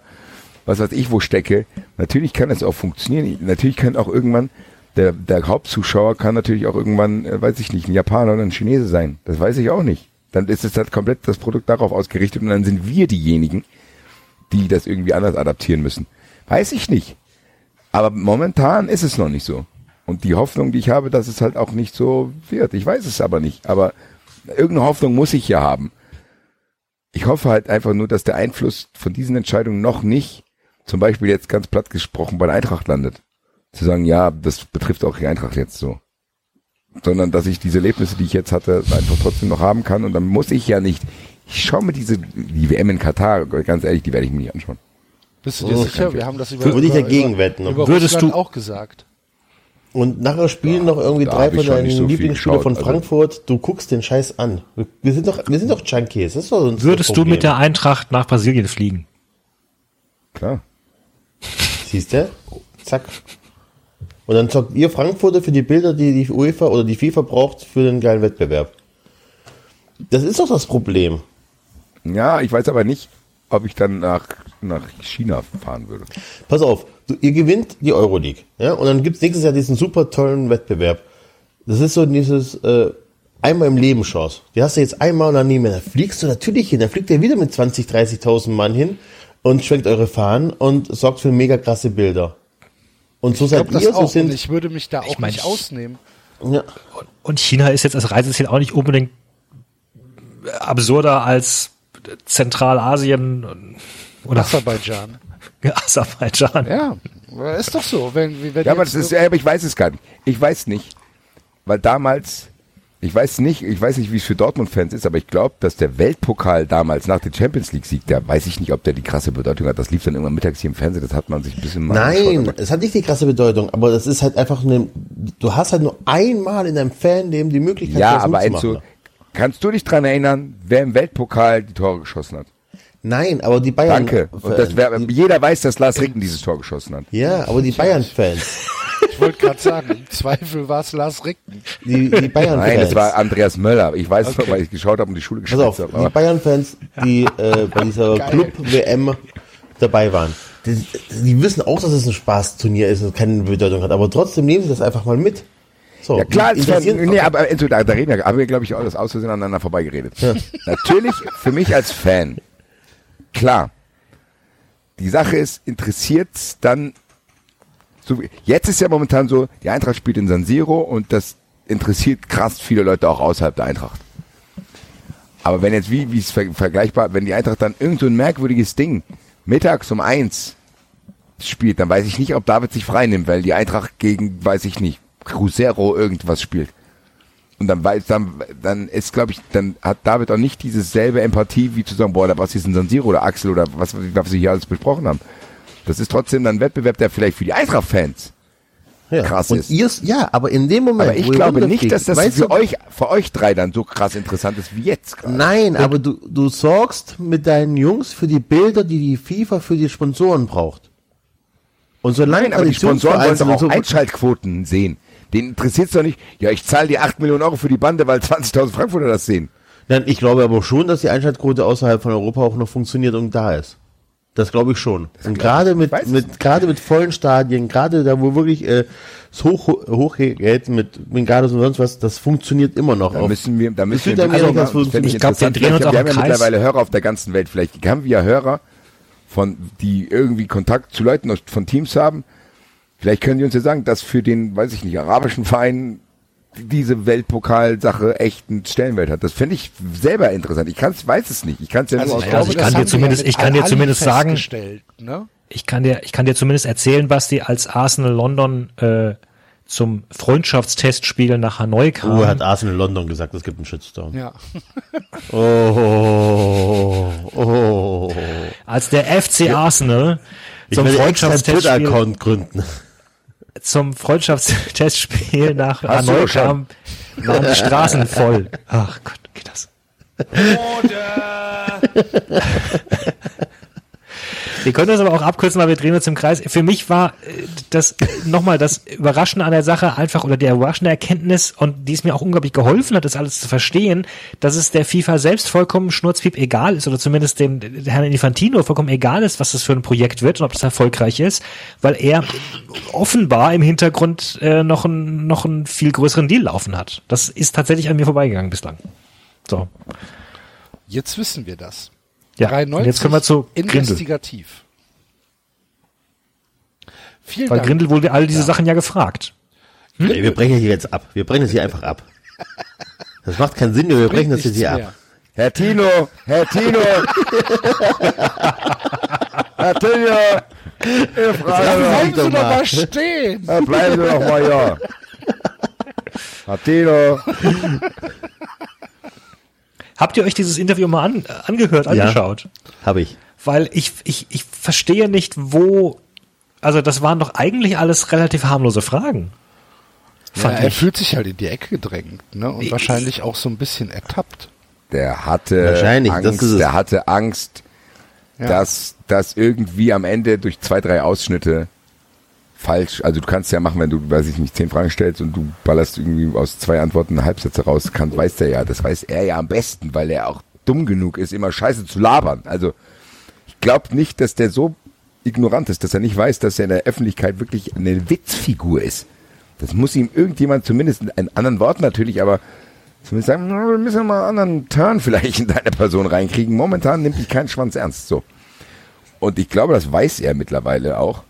was weiß ich wo stecke, natürlich kann das auch funktionieren, natürlich kann auch irgendwann, der, der Hauptzuschauer kann natürlich auch irgendwann, äh, weiß ich nicht, ein Japaner oder ein Chinese sein, das weiß ich auch nicht. Dann ist es halt komplett das Produkt darauf ausgerichtet und dann sind wir diejenigen, die das irgendwie anders adaptieren müssen. Weiß ich nicht. Aber momentan ist es noch nicht so. Und die Hoffnung, die ich habe, dass es halt auch nicht so wird. Ich weiß es aber nicht. Aber irgendeine Hoffnung muss ich ja haben. ich hoffe halt einfach nur, dass der Einfluss von diesen Entscheidungen noch nicht, zum Beispiel jetzt ganz platt gesprochen, bei der Eintracht landet. Zu sagen, ja, das betrifft auch die Eintracht jetzt so. Sondern, dass ich diese Erlebnisse, die ich jetzt hatte, einfach trotzdem noch haben kann und dann muss ich ja nicht, ich schaue mir diese, die WM in Katar, ganz ehrlich, die werde ich mir nicht anschauen. Bist du dir Oh, sicher? Wir haben das über, Würde ich dagegen über, wetten. über Würdest Russland du- auch gesagt. Und nachher spielen noch irgendwie drei von deinen so viel Lieblingsspieler geschaut, von also- Frankfurt. Du guckst den Scheiß an. Wir- sind doch, wir sind doch Junkies. Das ist doch unser Würdest du mit der Eintracht nach Brasilien fliegen? Klar. Siehst du? Zack. Und dann zockt ihr Frankfurter für die Bilder, die die UEFA oder die FIFA braucht für den geilen Wettbewerb. Das ist doch das Problem. Ja, ich weiß aber nicht, ob ich dann nach, nach China fahren würde. Pass auf, du, ihr gewinnt die Euroleague. Ja? Und dann gibt's nächstes Jahr diesen super tollen Wettbewerb. Das ist so dieses äh, einmal im Leben Chance. Die hast du jetzt einmal und dann nie mehr. Da fliegst du natürlich hin. Da fliegt ihr wieder mit 20, 30.000 Mann hin und schwenkt eure Fahnen und sorgt für mega krasse Bilder. Und so Ich seid ihr, so sind. ich würde mich da auch mein, nicht ich- ausnehmen. Ja. Und China ist jetzt als Reiseziel auch nicht unbedingt absurder als Zentralasien oder Aserbaidschan. Aserbaidschan. Ja, ist doch so. Wenn, wenn Ja, aber das ist, ja, aber ich weiß es gar nicht. Ich weiß nicht, weil damals, ich weiß nicht, ich weiß nicht, wie es für Dortmund-Fans ist, aber ich glaube, dass der Weltpokal damals nach dem Champions League-Sieg, der weiß ich nicht, ob der die krasse Bedeutung hat. Das lief dann irgendwann mittags hier im Fernsehen, das hat man sich ein bisschen mal Nein, es hat nicht die krasse Bedeutung, aber das ist halt einfach eine, du hast halt nur einmal in deinem Fanleben die Möglichkeit, Ja, das aber zu machen. kannst du dich dran erinnern, wer im Weltpokal die Tore geschossen hat? Nein, aber die Bayern. Danke. Und das wär, jeder weiß, dass Lars Ricken dieses Tor geschossen hat. ja, aber die Bayern-Fans, Ich wollte gerade sagen, im Zweifel war es Lars Ricken. die, die Bayern-Fans. Nein, es war Andreas Möller. Ich weiß es noch, weil ich geschaut habe und die Schule gespielt auf, habe. die Bayern-Fans, die äh, bei dieser. Club-WM dabei waren, die, die wissen auch, dass es ein Spaßturnier ist und keine Bedeutung hat, aber trotzdem nehmen sie das einfach mal mit. So, Ja klar, es war, nee, aber Enzo, da, da reden wir, haben wir, glaube ich, alles aus Versehen aneinander vorbeigeredet. Natürlich, für mich als Fan, klar. Die Sache ist, interessiert's dann, so, jetzt ist ja momentan so, die Eintracht spielt in San Siro und das interessiert krass viele Leute auch außerhalb der Eintracht. Aber wenn jetzt, wie, wie es ver vergleichbar, wenn die Eintracht dann irgend so ein merkwürdiges Ding mittags um eins spielt, dann weiß ich nicht, ob David sich freinimmt, weil die Eintracht gegen, weiß ich nicht, Cruzeiro irgendwas spielt. Und dann weiß, dann, dann ist, glaube ich, dann hat David auch nicht diese selbe Empathie, wie zu sagen, boah, da was ist ein San Siro oder Axel oder was, was wir hier alles besprochen haben. Das ist trotzdem dann ein Wettbewerb, der vielleicht für die Eintracht-Fans ja. krass und ist. Ihr, ja, aber in dem Moment, aber ich glaube nicht, dass das für du, euch, für euch drei dann so krass interessant ist wie jetzt gerade. Nein, aber du, du sorgst mit deinen Jungs für die Bilder, die die FIFA für die Sponsoren braucht. Und solange Nein, aber die Sponsoren wollen doch auch so Einschaltquoten sehen. Den interessiert's doch nicht, ja, ich zahle die 8 Millionen Euro für die Bande, weil 20.000 Frankfurter das sehen. Nein, ich glaube aber schon, dass die Einschaltquote außerhalb von Europa auch noch funktioniert und da ist. Das glaube ich schon. Und gerade mit, mit, gerade mit vollen Stadien, gerade da, wo wirklich äh, es hoch, hochgeht mit Bengalos und sonst was, das funktioniert immer noch. Da müssen wir, da müssen wir, also, fände ich glaub, wir drehen uns Vielleicht- auch wir haben ja Kreis. mittlerweile Hörer auf der ganzen Welt. Vielleicht haben wir ja Hörer von, die irgendwie Kontakt zu Leuten aus, von Teams haben. Vielleicht können die uns ja sagen, dass für den, weiß ich nicht, arabischen Verein diese Weltpokalsache echt einen Stellenwert hat. Das finde ich selber interessant. Ich kann's, weiß es nicht. Ich kann es ja Also nur ich glaube, ich das kann dir zumindest- ja ich kann dir zumindest sagen- Ne? Ich kann dir, ich kann dir zumindest erzählen, Basti, als Arsenal London äh, zum Freundschaftstestspiel nach Hanoi kam. Oh, hat Arsenal London gesagt, es gibt einen Shitstorm. Ja. Oh, oh. Als der FC Arsenal Ich zum will extra einen Freundschaftstestspiel, Twitter-Account gründen. Zum Freundschaftstestspiel nach Hanoi kam, waren die Straßen voll. Ach Gott, geht das? Wir können das aber auch abkürzen, weil wir drehen uns im Kreis. Für mich war äh, das nochmal das Überraschende an der Sache einfach oder der überraschende Erkenntnis und die es mir auch unglaublich geholfen hat, das alles zu verstehen, dass es der FIFA selbst vollkommen schnurzpiep egal ist oder zumindest dem Herrn Infantino vollkommen egal ist, was das für ein Projekt wird und ob das erfolgreich ist, weil er offenbar im Hintergrund äh, noch, einen, noch einen viel größeren Deal laufen hat. Das ist tatsächlich an mir vorbeigegangen bislang. So. Jetzt wissen wir das. Ja, 93 und jetzt können wir zu Grindel. Investigativ. Vielen Weil Dank. Grindel wurde all diese Sachen ja gefragt. Ey, wir brechen hier jetzt ab. Wir brechen das hier einfach ab. Das macht keinen Sinn, wir brechen das jetzt hier nichts ab. Herr Tino, Herr Tino. Herr Tino. Frage Bleiben Sie doch doch mal mal. stehen. Ja, bleiben Sie doch mal ja. Herr Tino. Habt ihr euch dieses Interview mal an, angehört, Ja. angeschaut? Habe ich. Weil ich, ich, ich verstehe nicht, wo, also das waren doch eigentlich alles relativ harmlose Fragen. Ja, Fand er ich. fühlt sich halt in die Ecke gedrängt, ne? Und wahrscheinlich auch so ein bisschen ertappt. Der hatte Wahrscheinlich, das Angst, ist es. der hatte Angst, Ja. dass das irgendwie am Ende durch zwei, drei Ausschnitte falsch, also du kannst ja machen, wenn du, weiß ich nicht, zehn Fragen stellst und du ballerst irgendwie aus zwei Antworten Halbsätze raus, kann, weiß der ja, das weiß er ja am besten, weil er auch dumm genug ist, immer Scheiße zu labern. Also ich glaube nicht, dass der so ignorant ist, dass er nicht weiß, dass er in der Öffentlichkeit wirklich eine Witzfigur ist. Das muss ihm irgendjemand zumindest in einem anderen Wort natürlich, aber zumindest sagen, "Na, wir müssen mal einen anderen Turn vielleicht in deine Person reinkriegen. Momentan nimmt dich kein Schwanz ernst. So. Und ich glaube, das weiß er mittlerweile auch.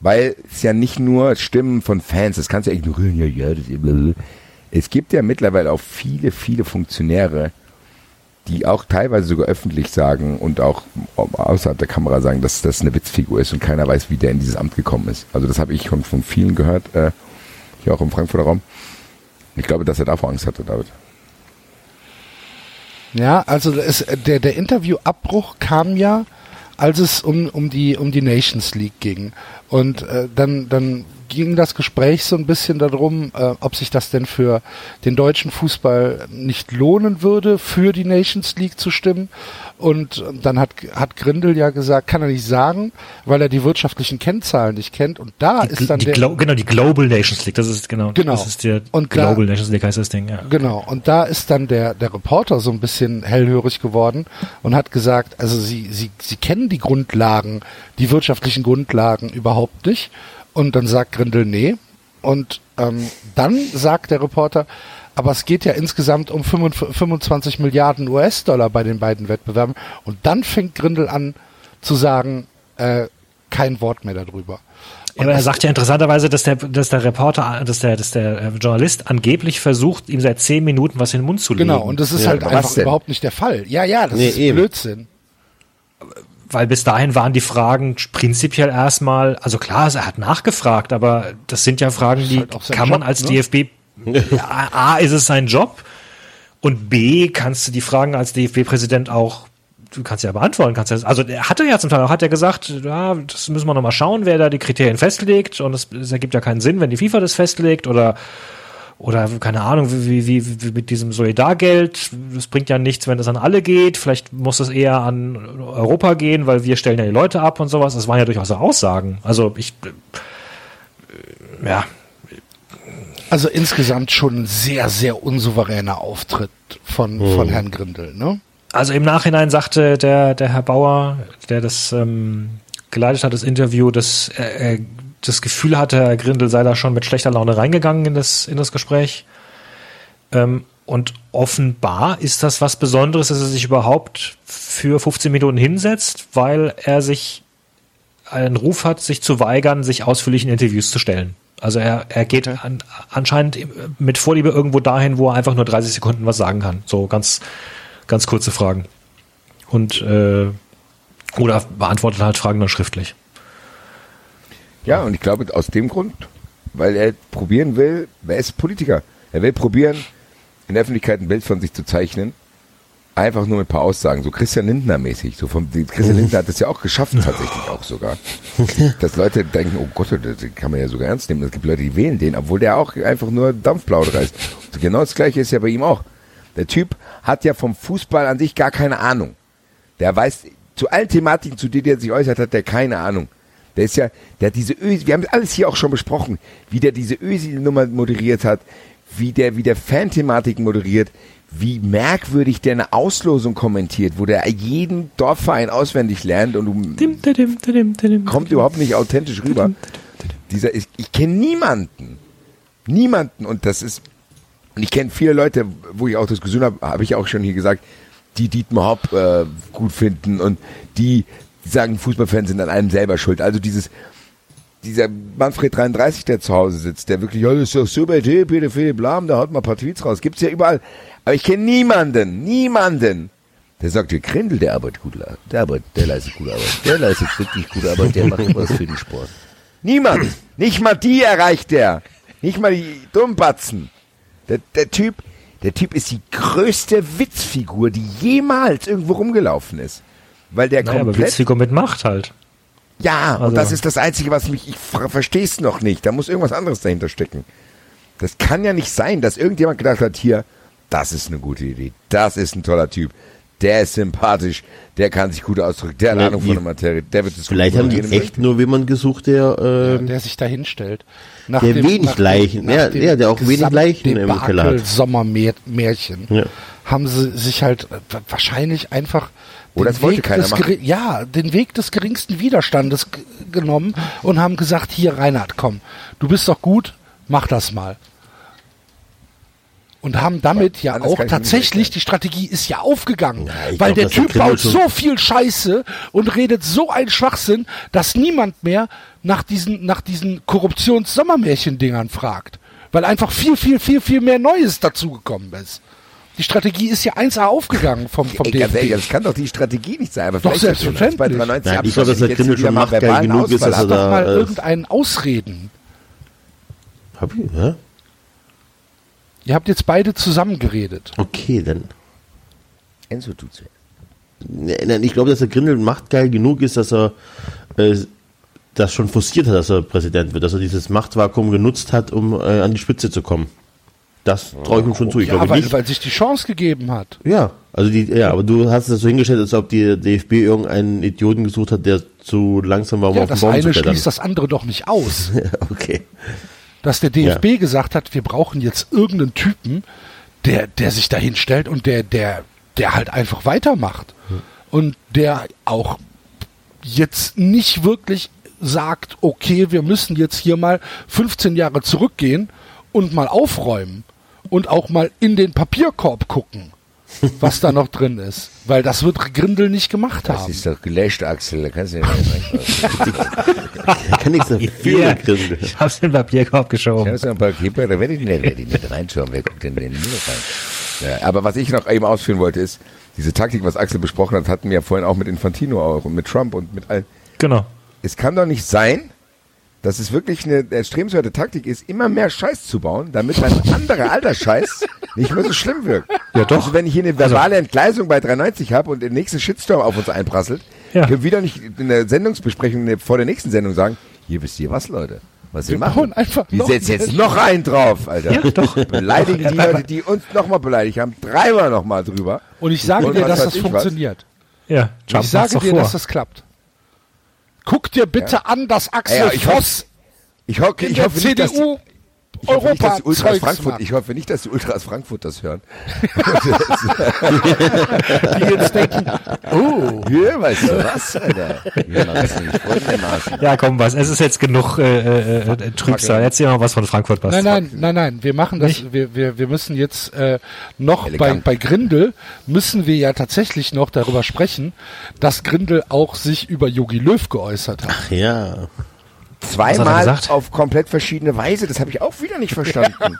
Weil es ja nicht nur Stimmen von Fans, das kannst du ja ignorieren, ja, ja, das blablabla. Es gibt ja mittlerweile auch viele, viele Funktionäre, die auch teilweise sogar öffentlich sagen und auch außerhalb der Kamera sagen, dass das eine Witzfigur ist und keiner weiß, wie der in dieses Amt gekommen ist. Also das habe ich von, von vielen gehört, äh, hier auch im Frankfurter Raum. Ich glaube, dass er davor Angst hatte, David. Ja, also es, der, der Interviewabbruch kam ja, als es um, um, die, um die Nations League ging. Und äh, dann, dann ging das Gespräch so ein bisschen darum, äh, ob sich das denn für den deutschen Fußball nicht lohnen würde, für die Nations League zu stimmen. Und dann hat, hat Grindel ja gesagt, kann er nicht sagen, weil er die wirtschaftlichen Kennzahlen nicht kennt. Und da Die, ist dann die der, Glo genau, die Global Nations League, das ist genau, Genau. das ist der Und da- Global Nations League heißt das Ding, ja. Genau, und da ist dann der, der Reporter so ein bisschen hellhörig geworden und hat gesagt, also sie, sie, sie kennen die Grundlagen, die wirtschaftlichen Grundlagen überhaupt nicht. Und dann sagt Grindel, nee. Und ähm, dann sagt der Reporter, aber es geht ja insgesamt um 25 25 Milliarden US-Dollar bei den beiden Wettbewerben. Und dann fängt Grindel an zu sagen, äh, kein Wort mehr darüber. Aber er sagt ja interessanterweise, dass der, dass der Reporter, dass der, dass der äh, Journalist angeblich versucht, ihm seit zehn Minuten was in den Mund zu legen. Genau, und das ist Ja, halt einfach denn? überhaupt nicht der Fall. Ja, ja, das Nee, ist eben. Blödsinn. Weil bis dahin waren die Fragen prinzipiell erstmal, also klar, er hat nachgefragt, aber das sind ja Fragen, die halt kann man Job, als ne? DFB, ja, A, ist es sein Job und B, kannst du die Fragen als DFB-Präsident auch, du kannst ja beantworten, kannst ja, also er hatte ja zum Teil auch, hat er gesagt, ja, das müssen wir nochmal schauen, wer da die Kriterien festlegt und es ergibt ja keinen Sinn, wenn die FIFA das festlegt oder oder keine Ahnung, wie, wie, wie mit diesem Solidargeld, das bringt ja nichts, wenn das an alle geht. Vielleicht muss es eher an Europa gehen, weil wir stellen ja die Leute ab und sowas. Das waren ja durchaus auch Aussagen. Also ich, äh, ja, Also insgesamt schon ein sehr, sehr unsouveräner Auftritt von, von Herrn Grindel, ne? also im Nachhinein sagte der, der Herr Bauer, der das ähm, geleitet hat, das Interview, dass er das Gefühl hatte, Herr Grindel sei da schon mit schlechter Laune reingegangen in das, in das Gespräch. Ähm, und offenbar ist das was Besonderes, dass er sich überhaupt für 15 Minuten hinsetzt, weil er sich einen Ruf hat, sich zu weigern, sich ausführlich in Interviews zu stellen. Also er, er geht an, anscheinend mit Vorliebe irgendwo dahin, wo er einfach nur 30 Sekunden was sagen kann. So ganz, ganz kurze Fragen. Und äh, oder beantwortet halt Fragen dann schriftlich. Ja, und ich glaube aus dem Grund, weil er probieren will, wer ist Politiker? Er will probieren, in der Öffentlichkeit ein Bild von sich zu zeichnen, einfach nur mit ein paar Aussagen, so Christian Lindner mäßig. So vom, Christian Lindner hat es ja auch geschafft, tatsächlich auch sogar. Dass Leute denken, oh Gott, das kann man ja sogar ernst nehmen. Es gibt Leute, die wählen den, obwohl der auch einfach nur Dampfplauder ist. Und genau das gleiche ist ja bei ihm auch. Der Typ hat ja vom Fußball an sich gar keine Ahnung. Der weiß, zu allen Thematiken, zu denen er sich äußert, hat der keine Ahnung. Der ist ja, der hat diese Ösi, wir haben alles hier auch schon besprochen, wie der diese Ösi-Nummer moderiert hat, wie der, wie der Fan-Thematiken moderiert, wie merkwürdig der eine Auslosung kommentiert, wo der jeden Dorfverein auswendig lernt und du kommt überhaupt nicht authentisch rüber. Dieser ist, ich kenne niemanden, niemanden und das ist, und ich kenne viele Leute, wo ich auch das gesehen habe, habe ich auch schon hier gesagt, die Dietmar Hopp äh, gut finden und die sagen, Fußballfans sind an einem selber schuld. Also dieses, dieser Manfred 33, der zu Hause sitzt, der wirklich, ja, das ist doch super, Peter Philipp Lahm, da haut mal ein paar Tweets raus. Gibt's ja überall. Aber ich kenne niemanden, niemanden, der sagt, der Grindel, der arbeitet gut, der arbeitet, der leistet gute Arbeit, der leistet wirklich gute Arbeit, der macht was für den Sport. Niemand, nicht mal die erreicht der, nicht mal die Dummbatzen. Der, der Typ, der Typ ist die größte Witzfigur, die jemals irgendwo rumgelaufen ist. Weil der Naja, aber komplett Witzfigur mit Macht halt. ja, und Also- das ist das Einzige, was mich, ich verstehe es noch nicht. Da muss irgendwas anderes dahinter stecken. Das kann ja nicht sein, dass irgendjemand gedacht hat, hier, das ist eine gute Idee, das ist ein toller Typ, der ist sympathisch, der kann sich gut ausdrücken, der hat Ja, Ahnung von der Materie, der wird es Vielleicht gut haben die echt nur jemanden gesucht, der, äh, der sich da hinstellt. Nach Der wenig Leichen- ja, ja, der auch wenig Leichen im Keller hat. Sommermärchen. Ja. Haben sie sich halt äh, wahrscheinlich einfach Oder das wollte keiner des machen. ja, den Weg des geringsten Widerstandes genommen und haben gesagt, hier Reinhard, komm, du bist doch gut, mach das mal. Und haben damit ja anders auch tatsächlich, die Strategie ist ja aufgegangen, ich weil glaub, der Typ baut so viel Scheiße und redet so einen Schwachsinn, dass niemand mehr nach diesen, nach diesen Korruptions-Sommermärchen-Dingern fragt. Weil einfach viel, viel, viel, viel mehr Neues dazugekommen ist. Die Strategie ist ja 1A aufgegangen vom, vom ehrlich, DFB. das kann doch die Strategie nicht sein. Aber Doch, selbstverständlich. bei 93 Nein, ich glaube, dass der Grindel schon machtgeil genug ist, dass er da, mal äh, irgendeinen Ausreden. hab ich, ja? Ihr habt jetzt beide zusammen geredet. Okay, dann. Enzo. Ne- Nein, ich glaube, dass der Grindel machtgeil genug ist, dass er äh, das schon forciert hat, dass er Präsident wird, dass er dieses Machtvakuum genutzt hat, um äh, an die Spitze zu kommen. Das traue ich ihm schon zu. Ich Ja, glaube weil, nicht. weil sich die Chance gegeben hat. Ja, also die, ja, aber du hast es so hingestellt, als ob die DFB irgendeinen Idioten gesucht hat, der zu langsam war, um Ja, auf den das Baum zu eine klettern. schließt das andere doch nicht aus. okay. dass der DFB gesagt hat, wir brauchen jetzt irgendeinen Typen, der, der sich da hinstellt und der, der, der halt einfach weitermacht. Und der auch jetzt nicht wirklich sagt, okay, wir müssen jetzt hier mal 15 Jahre zurückgehen und mal aufräumen und auch mal in den Papierkorb gucken, was da noch drin ist. Weil das wird Grindel nicht gemacht Das haben. ist doch gelöscht, Axel. Da kannst du nicht kann nichts dafür, Hier, der Grindel. ich hab's in den Papierkorb Ich geschoben. habe so ein paar Keeper, da werde ich nicht, werde ich nicht reinschauen. Wer guckt denn in den Müll rein? Ja, aber was ich noch eben ausführen wollte, ist, diese Taktik, was Axel besprochen hat, hatten wir ja vorhin auch mit Infantino auch und mit Trump und mit allen. Genau. Es kann doch nicht sein, dass es wirklich eine erstrebenswerte Taktik ist, immer mehr Scheiß zu bauen, damit ein anderer alter Scheiß nicht mehr so schlimm wirkt. Ja, doch. Also wenn ich hier eine verbale Entgleisung bei 390 habe und der nächste Shitstorm auf uns einprasselt, Ja. können wir doch nicht in der Sendungsbesprechung vor der nächsten Sendung sagen, hier wisst ihr was, Leute. Was wir machen. einfach Wir setzen jetzt noch einen drauf, Alter. Ja, doch. Beleidigen die Leute, die uns nochmal beleidigt haben, dreimal nochmal drüber. Und ich sage Und dir, dass das ich was. funktioniert. Ja, ich Trump sage dir, vor. dass das klappt. Guck dir bitte an, dass Axel Ja, ich Voss Ich, hoffe, in ich hoffe nicht, dass die, Ich hoffe nicht, dass die Ultras Europa-Zeugs Frankfurt, macht. ich hoffe nicht, dass die Ultras Frankfurt das hören. die jetzt denken, oh, Hier, weißt du was, Alter? Ja, komm, was. Es ist jetzt genug äh, äh, äh, Trübsal. Erzähl mal was von Frankfurt passt. nein, nein, nein, nein, wir machen das, wir, wir, wir müssen jetzt äh, noch bei, Elegant. bei Grindel, müssen wir ja tatsächlich noch darüber sprechen, dass Grindel auch sich über Yogi Löw geäußert hat. Ja. Was Zweimal auf komplett verschiedene Weise, das habe ich auch wieder nicht verstanden.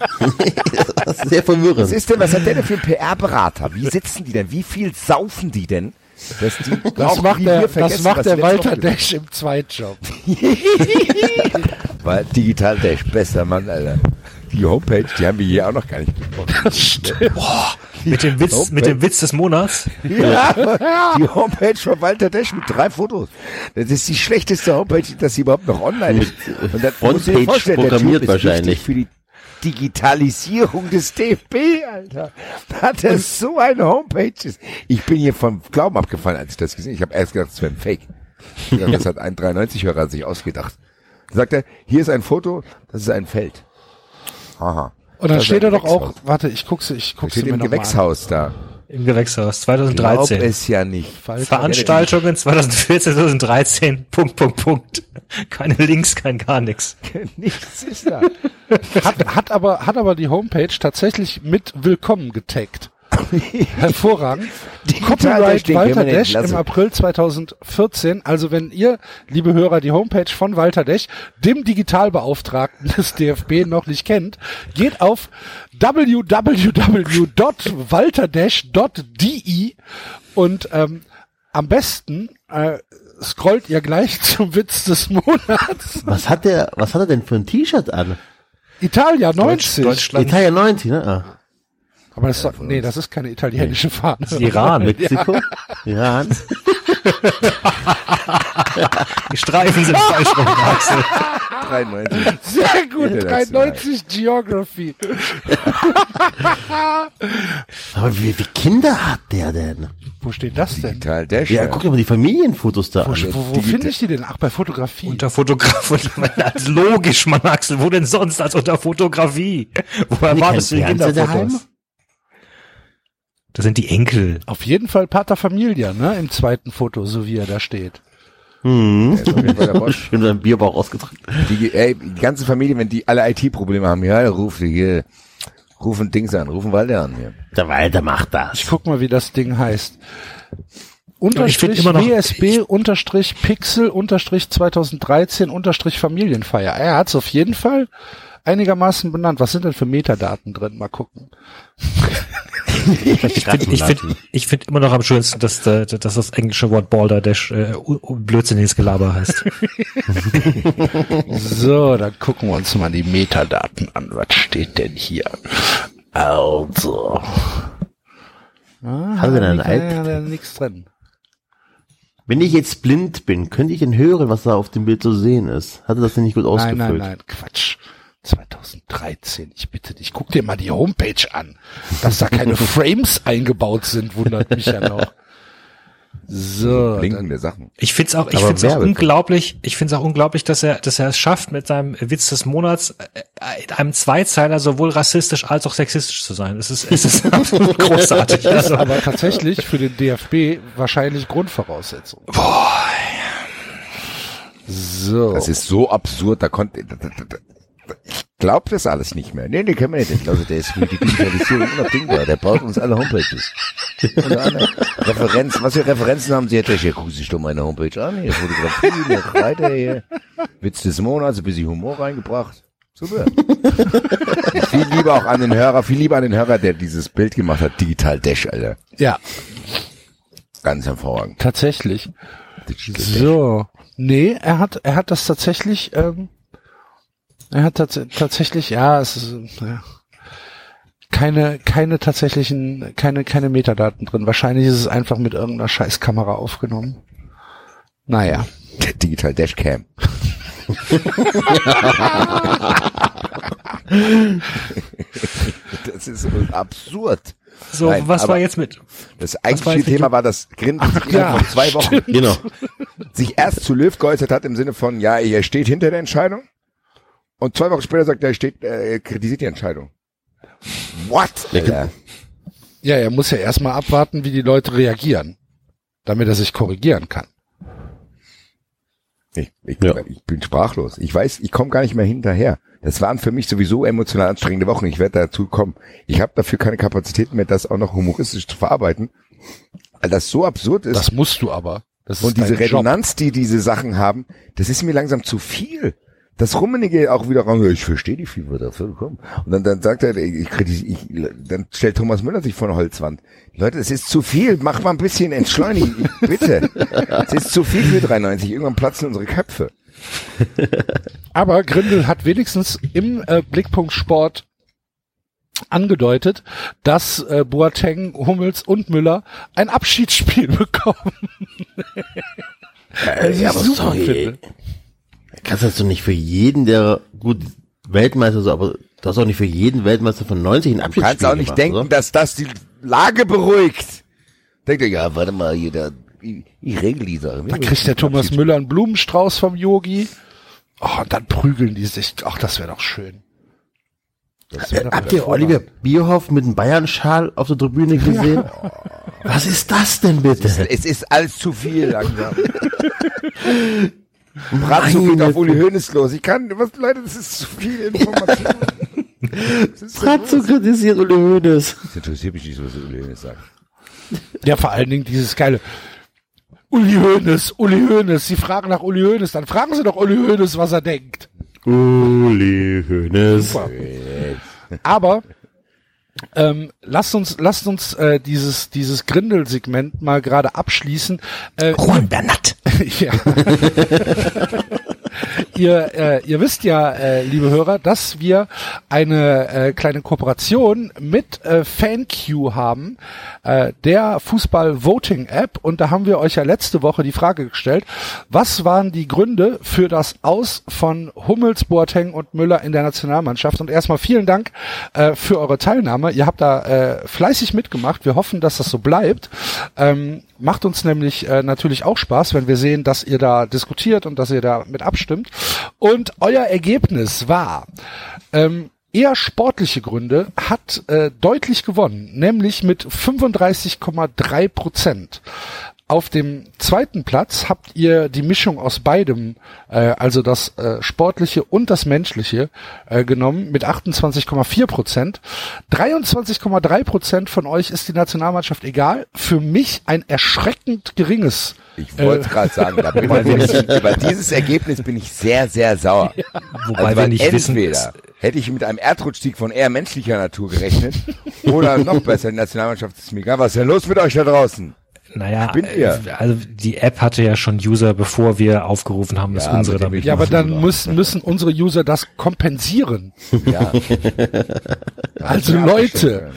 Das ist sehr Was verwirrend. ist denn, was hat der denn für einen PR-Berater? Wie sitzen die denn? Wie viel saufen die denn? Dass die Das macht der, das macht was der Walter Dash im Zweitjob. Weil Digital Dash, bester Mann, Alter. Die Homepage, die haben wir hier auch noch gar nicht besprochen. Das stimmt. Mit dem Witz, mit dem Witz des Monats. Ja, die Homepage von Walter Dash mit drei Fotos. Das ist die schlechteste Homepage, dass sie überhaupt noch online ist. Und das dir Frontpage vorstellen, der programmiert wahrscheinlich. für die Digitalisierung des DFB, Alter. Da hat er so eine Homepage. Ich bin hier vom Glauben abgefallen, als ich das gesehen habe. Ich habe erst gedacht, das wäre ein Fake. Dachte, Das hat ein 93-Hörer sich ausgedacht. Dann sagt er, hier ist ein Foto, das ist ein Feld. Aha. Und dann Das ist steht er doch auch, warte, ich guck's, ich guck's steht mir im. Gewächshaus da. Im Gewächshaus. Glaub 2013. es ja nicht. Veranstaltungen 2014, 2013. Punkt, Punkt, Punkt. Keine Links, kein gar nichts. Nichts ist da. Hat, hat aber, hat aber die Homepage tatsächlich mit Willkommen getaggt. Hervorragend. Digital Copyright Walter Dash im lassen. April 2014. Also wenn ihr, liebe Hörer, die Homepage von Walter Dash, dem Digitalbeauftragten des DFB noch nicht kennt, geht auf www.walterdash.de und ähm, am besten äh, scrollt ihr gleich zum Witz des Monats. Was hat der, was hat er denn für ein T-Shirt an? Italia 90. Deutschland, Italien 90, ne? Ah. Aber das ist, doch- nee, das ist keine italienische Fahne. Iran. Mexiko? Iran? Die Streifen sind falsch rum, Axel. 93. Sehr gut, International. 93 Geography. Aber wie, wie Kinder hat der denn? Wo steht das denn? Digital Dash. Ja, guck dir mal die Familienfotos da Wo, an. wo, wo finde ich die denn? Ach, bei Fotografie. Unter Fotograf und als logisch, Mann, Axel. Wo denn sonst als unter Fotografie? Woher die kein Fernseher Kinderfotos? Das sind die Enkel. Auf jeden Fall Pater Familia, ne? Im zweiten Foto, so wie er da steht. Hm. Bosch. Schön seinen Bierbauch ausgedrückt. Die, ey, die ganze Familie, wenn die alle IT-Probleme haben, ja, ruf die hier, rufen Dings an, rufen Walter an hier. Der Walter macht das. Ich guck mal, wie das Ding heißt. ich Unterstrich noch- WSB unterstrich Pixel unterstrich 2013 unterstrich Familienfeier. Er hat's auf jeden Fall einigermaßen benannt. Was sind denn für Metadaten drin? Mal gucken. Ich finde ich find, ich find immer noch am schönsten, dass, dass das englische Wort Balderdash äh, blödsinniges Gelaber heißt. So, dann gucken wir uns mal die Metadaten an. Was steht denn hier? Also. Hat er denn ein Ja, nichts drin. Wenn ich jetzt blind bin, könnte ich denn hören, was da auf dem Bild zu sehen ist? Hatte das denn nicht gut Nein, ausgefüllt? nein, nein, Quatsch. 2013, ich bitte dich, guck dir mal die Homepage an. Dass da keine Frames eingebaut sind, wundert mich ja noch. So, Blinkende Sachen. Ich find's auch, ich Aber find's auch unglaublich, ich find's auch unglaublich, dass er, dass er es schafft, mit seinem Witz des Monats äh, in einem Zweizeiler sowohl rassistisch als auch sexistisch zu sein. Es ist, es ist absolut großartig. das ist Also, aber tatsächlich für den DFB wahrscheinlich Grundvoraussetzung. So. Das ist so absurd, da konnte, ich glaub das alles nicht mehr. Nee, nee, können wir nicht. Ich glaube, der ist für die Digitalisierung unabdingbar. Der baut uns alle Homepages. Alle Referenz, was für Referenzen haben Sie? Ja, gucken Sie sich doch meine Homepage an. Hier Fotografie, noch weiter hier. Witz des Monats, ein bisschen Humor reingebracht. Super. viel lieber auch an den Hörer, viel lieber an den Hörer, der dieses Bild gemacht hat. Digital Dash, Alter. ja, Ganz hervorragend. tatsächlich. Digital Dash. So. Nee, er hat, er hat das tatsächlich, ähm, er hat tats tatsächlich, ja, es ist, ja, keine, keine tatsächlichen, keine, keine Metadaten drin. Wahrscheinlich ist es einfach mit irgendeiner Scheißkamera aufgenommen. Naja. Digital Dashcam. das ist absurd. so, Nein, was war jetzt mit? Das eigentliche Thema war, dass Grind sich ja, von zwei Wochen Genau. sich erst zu Löw geäußert hat im Sinne von, ja, er steht hinter der Entscheidung. Und zwei Wochen später sagt er, er steht, äh, er kritisiert die Entscheidung. What? Alter? Ja, er muss ja erstmal abwarten, wie die Leute reagieren, damit er sich korrigieren kann. Ich, ich, Ja. ich bin sprachlos. Ich weiß, ich komme gar nicht mehr hinterher. Das waren für mich sowieso emotional anstrengende Wochen. Ich werde dazu kommen. Ich habe dafür keine Kapazitäten mehr, das auch noch humoristisch zu verarbeiten, weil das so absurd ist. Das musst du aber. Das ist Und diese dein Job. Redundanz, die diese Sachen haben, das ist mir langsam zu viel. Das Rummenige auch wieder raus, ich verstehe die FIFA dafür, komm. Und dann, dann sagt er, ich, kritis- ich, dann stellt Thomas Müller sich vor eine Holzwand. Leute, es ist zu viel, mach mal ein bisschen entschleunigen, bitte. Es ist zu viel für 93, irgendwann platzen unsere Köpfe. Aber Grindel hat wenigstens im äh, Blickpunkt Sport angedeutet, dass äh, Boateng, Hummels und Müller ein Abschiedsspiel bekommen. Ich ja, aber super sorry. finde. Kannst du das doch nicht für jeden, der gut Weltmeister so, aber du hast auch nicht für jeden Weltmeister von 90 ein Du Abschiedsspiel kannst auch nicht gemacht, denken, oder? dass das die Lage beruhigt. Denkt ihr, ja, warte mal, hier, da, ich, ich regel die Sache. Da kriegt der Thomas Müller einen Blumenstrauß vom Yogi. Oh, und dann prügeln die sich. Ach, das wäre doch schön. Das wär doch Habt ihr. Oliver Bierhoff mit einem Bayern-Schal auf der Tribüne gesehen? Was ist das denn bitte? Es ist alles zu viel langsam. Bratzo geht auf Uli Hoeneß los. Ich kann, was, Leute, das ist zu viel Information. Fratzo kritisiert Uli Hoeneß. Das interessiert mich nicht, was Uli Hoeneß sagt. Ja, vor allen Dingen dieses geile Uli Hoeneß, Uli Hoeneß. Sie fragen nach Uli Hoeneß, dann fragen Sie doch Uli Hoeneß, was er denkt. Uli Hoeneß. Aber ähm, lasst uns, lasst uns äh, dieses dieses Grindel-Segment mal gerade abschließen. Äh, Juan Bernat. ja. ihr, äh, ihr wisst ja, äh, liebe Hörer, dass wir eine äh, kleine Kooperation mit äh, FanQ haben, äh, der Fußball-Voting-App. Und da haben wir euch ja letzte Woche die Frage gestellt, was waren die Gründe für das Aus von Hummels, Boateng und Müller in der Nationalmannschaft? Und erstmal vielen Dank äh, für eure Teilnahme. Ihr habt da äh, fleißig mitgemacht. Wir hoffen, dass das so bleibt. Ähm, macht uns nämlich äh, natürlich auch Spaß, wenn wir sehen, dass ihr da diskutiert und dass ihr da mit abstimmt. Und euer Ergebnis war ähm, eher sportliche Gründe, hat äh, deutlich gewonnen, nämlich mit 35,3 Prozent. Auf dem zweiten Platz habt ihr die Mischung aus beidem, äh, also das äh, Sportliche und das Menschliche, äh, genommen mit 28,4 Prozent. 23,3 Prozent von euch ist die Nationalmannschaft egal. Für mich ein erschreckend geringes. Ich wollte Äh. gerade sagen, da bin ich über dieses Ergebnis bin ich sehr, sehr sauer. Wobei Also, wir weil nicht wissen, entweder hätte ich mit einem Erdrutschsieg von eher menschlicher Natur gerechnet oder noch besser, die Nationalmannschaft ist mir egal. Was ist denn los mit euch da draußen? Naja, Spinnt ihr? äh, also die App hatte ja schon User, bevor wir aufgerufen haben, dass Ja, unsere dem damit. Ja, aber dann müssen, müssen unsere User das kompensieren. Ja. Also Ja, Leute,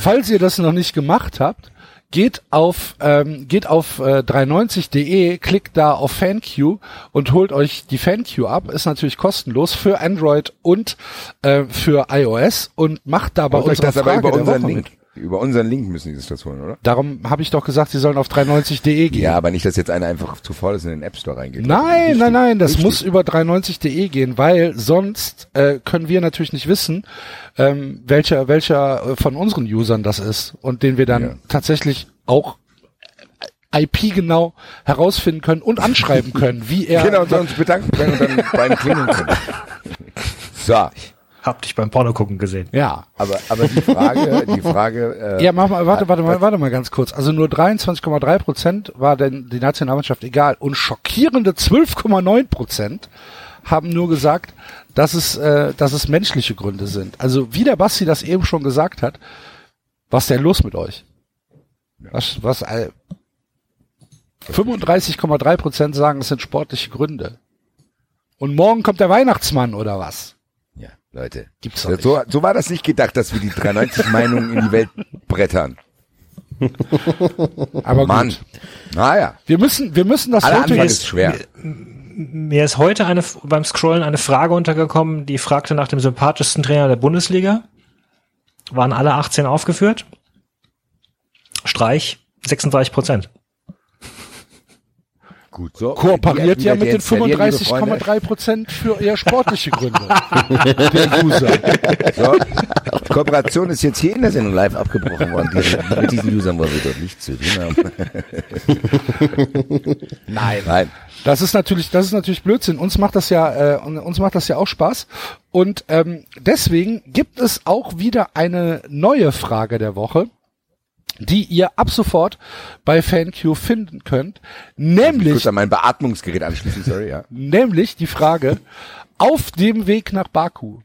falls ihr das noch nicht gemacht habt, geht auf ähm, geht auf äh, 390.de, klickt da auf FanQ und holt euch die FanQ ab. Ist natürlich kostenlos für Android und äh, für iOS und macht da bei Holt euch unserer das aber Frage über der unseren Woche Link. mit. Über unseren Link müssen die sich das holen, oder? Darum habe ich doch gesagt, sie sollen auf 390.de gehen. Ja, aber nicht, dass jetzt einer einfach zu faul ist in den App Store reingeht. Nein, nein, nein, das Wichtig. muss über 390.de gehen, weil sonst äh, können wir natürlich nicht wissen, ähm, welcher welcher äh, von unseren Usern das ist und den wir dann Ja. tatsächlich auch IP genau herausfinden können und anschreiben können, wie er Genau, und uns bedanken können und dann beim Klingeln können. So, Hab dich beim Porno gucken gesehen. ja. aber, aber die Frage, die Frage, äh, Ja, mach mal, warte, warte mal, warte mal ganz kurz. Also nur 23,3 Prozent war denn die Nationalmannschaft egal und schockierende 12,9 Prozent haben nur gesagt, dass es, äh, dass es menschliche Gründe sind. Also wie der Basti das eben schon gesagt hat, was ist denn los mit euch? Was, was, äh, 35,3 Prozent sagen, es sind sportliche Gründe. Und morgen kommt der Weihnachtsmann oder was? Leute. Gibt's doch So, so war das nicht gedacht, dass wir die 390 Meinungen in die Welt brettern. Aber Mann. gut. Naja. Wir müssen, wir müssen das Aller Voting Anfang ist schwer. Mir ist heute eine, beim Scrollen eine Frage untergekommen, die fragte nach dem sympathischsten Trainer der Bundesliga. Waren alle 18 aufgeführt. Streich 36 Prozent. Gut, so. kooperiert ja mit den deinstallieren, liebe Freunde. 35,3 Prozent für eher sportliche Gründe. der User. So. Kooperation ist jetzt hier in der Sendung live abgebrochen worden. Diese, mit diesen Usern wollen wir dort nichts zu tun haben. Nein. Nein. Das ist natürlich, das ist natürlich Blödsinn. Uns macht das ja, äh, uns macht das ja auch Spaß. Und ähm, deswegen gibt es auch wieder eine neue Frage der Woche, die ihr ab sofort bei FanQ finden könnt, nämlich Kurz an mein Beatmungsgerät anschließen, sorry, ja. nämlich die Frage auf dem Weg nach Baku.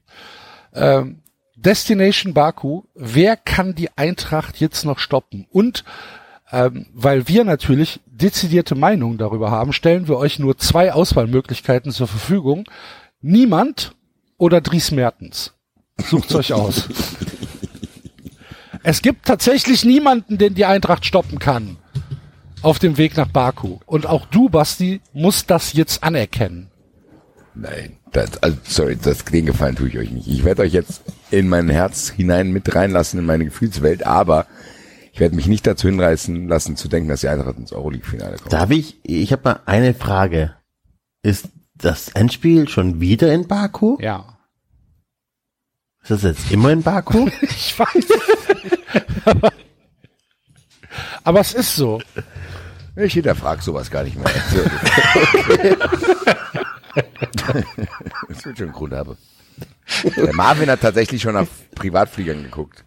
Ähm, Destination Baku, wer kann die Eintracht jetzt noch stoppen? Und ähm, weil wir natürlich dezidierte Meinungen darüber haben, stellen wir euch nur zwei Auswahlmöglichkeiten zur Verfügung. Niemand oder Dries Mertens. Sucht's euch aus. Es gibt tatsächlich niemanden, den die Eintracht stoppen kann auf dem Weg nach Baku. Und auch du, Basti, musst das jetzt anerkennen. Nein, das, also, sorry, das, den Gefallen tue ich euch nicht. Ich werde euch jetzt in mein Herz hinein mit reinlassen, in meine Gefühlswelt, aber ich werde mich nicht dazu hinreißen lassen, zu denken, dass die Eintracht ins Euroleague-Finale kommt. Darf ich? Ich habe mal eine Frage. Ist das Endspiel schon wieder in Baku? Ja. Ist das jetzt immer in Baku? Ich weiß. Aber, aber es ist so. Ich hinterfrage sowas gar nicht mehr. So. das wird schon einen Grund haben. Der Marvin hat tatsächlich schon auf Privatfliegern geguckt.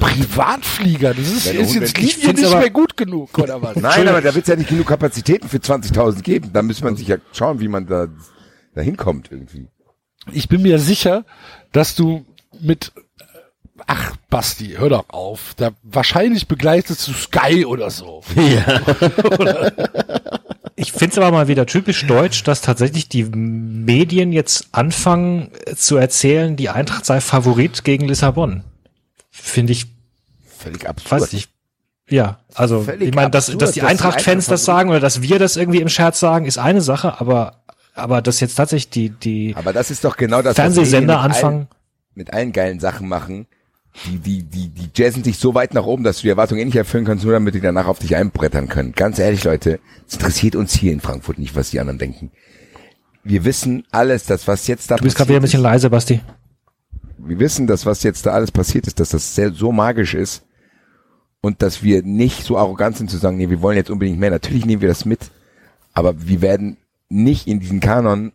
Privatflieger, das ist, ist jetzt Linie nicht aber- mehr gut genug, oder was? Nein, aber da wird es ja nicht genug Kapazitäten für 20.000 geben. Da muss man sich ja schauen, wie man da, da hinkommt irgendwie. Ich bin mir sicher, dass du mit Ach, Basti, hör doch auf. Da wahrscheinlich begleitest du Sky oder so. Ich finde es aber mal wieder typisch deutsch, dass tatsächlich die Medien jetzt anfangen äh, zu erzählen, die Eintracht sei Favorit gegen Lissabon. Finde ich, Völlig absurd. weiß ich. Ja, also Völlig ich meine, dass, absurd, dass die Eintracht-Fans Eintracht das sagen oder dass wir das irgendwie im Scherz sagen, ist eine Sache, aber aber dass jetzt tatsächlich die die Aber das ist doch genau das, was Fernsehsender anfangen. Mit allen geilen Sachen machen. Die, die, die, die jazzen sich so weit nach oben, dass du die Erwartungen eh nicht erfüllen kannst, nur damit die danach auf dich einbrettern können. Ganz ehrlich, Leute, es interessiert uns hier in Frankfurt nicht, was die anderen denken. Wir wissen alles, das was jetzt da Du bist gerade wieder ein bisschen leise, Basti. wir wissen, dass was jetzt da alles passiert ist, dass das sehr, so magisch ist und dass wir nicht so arrogant sind zu sagen, nee, wir wollen jetzt unbedingt mehr. Natürlich nehmen wir das mit, aber wir werden nicht in diesen Kanon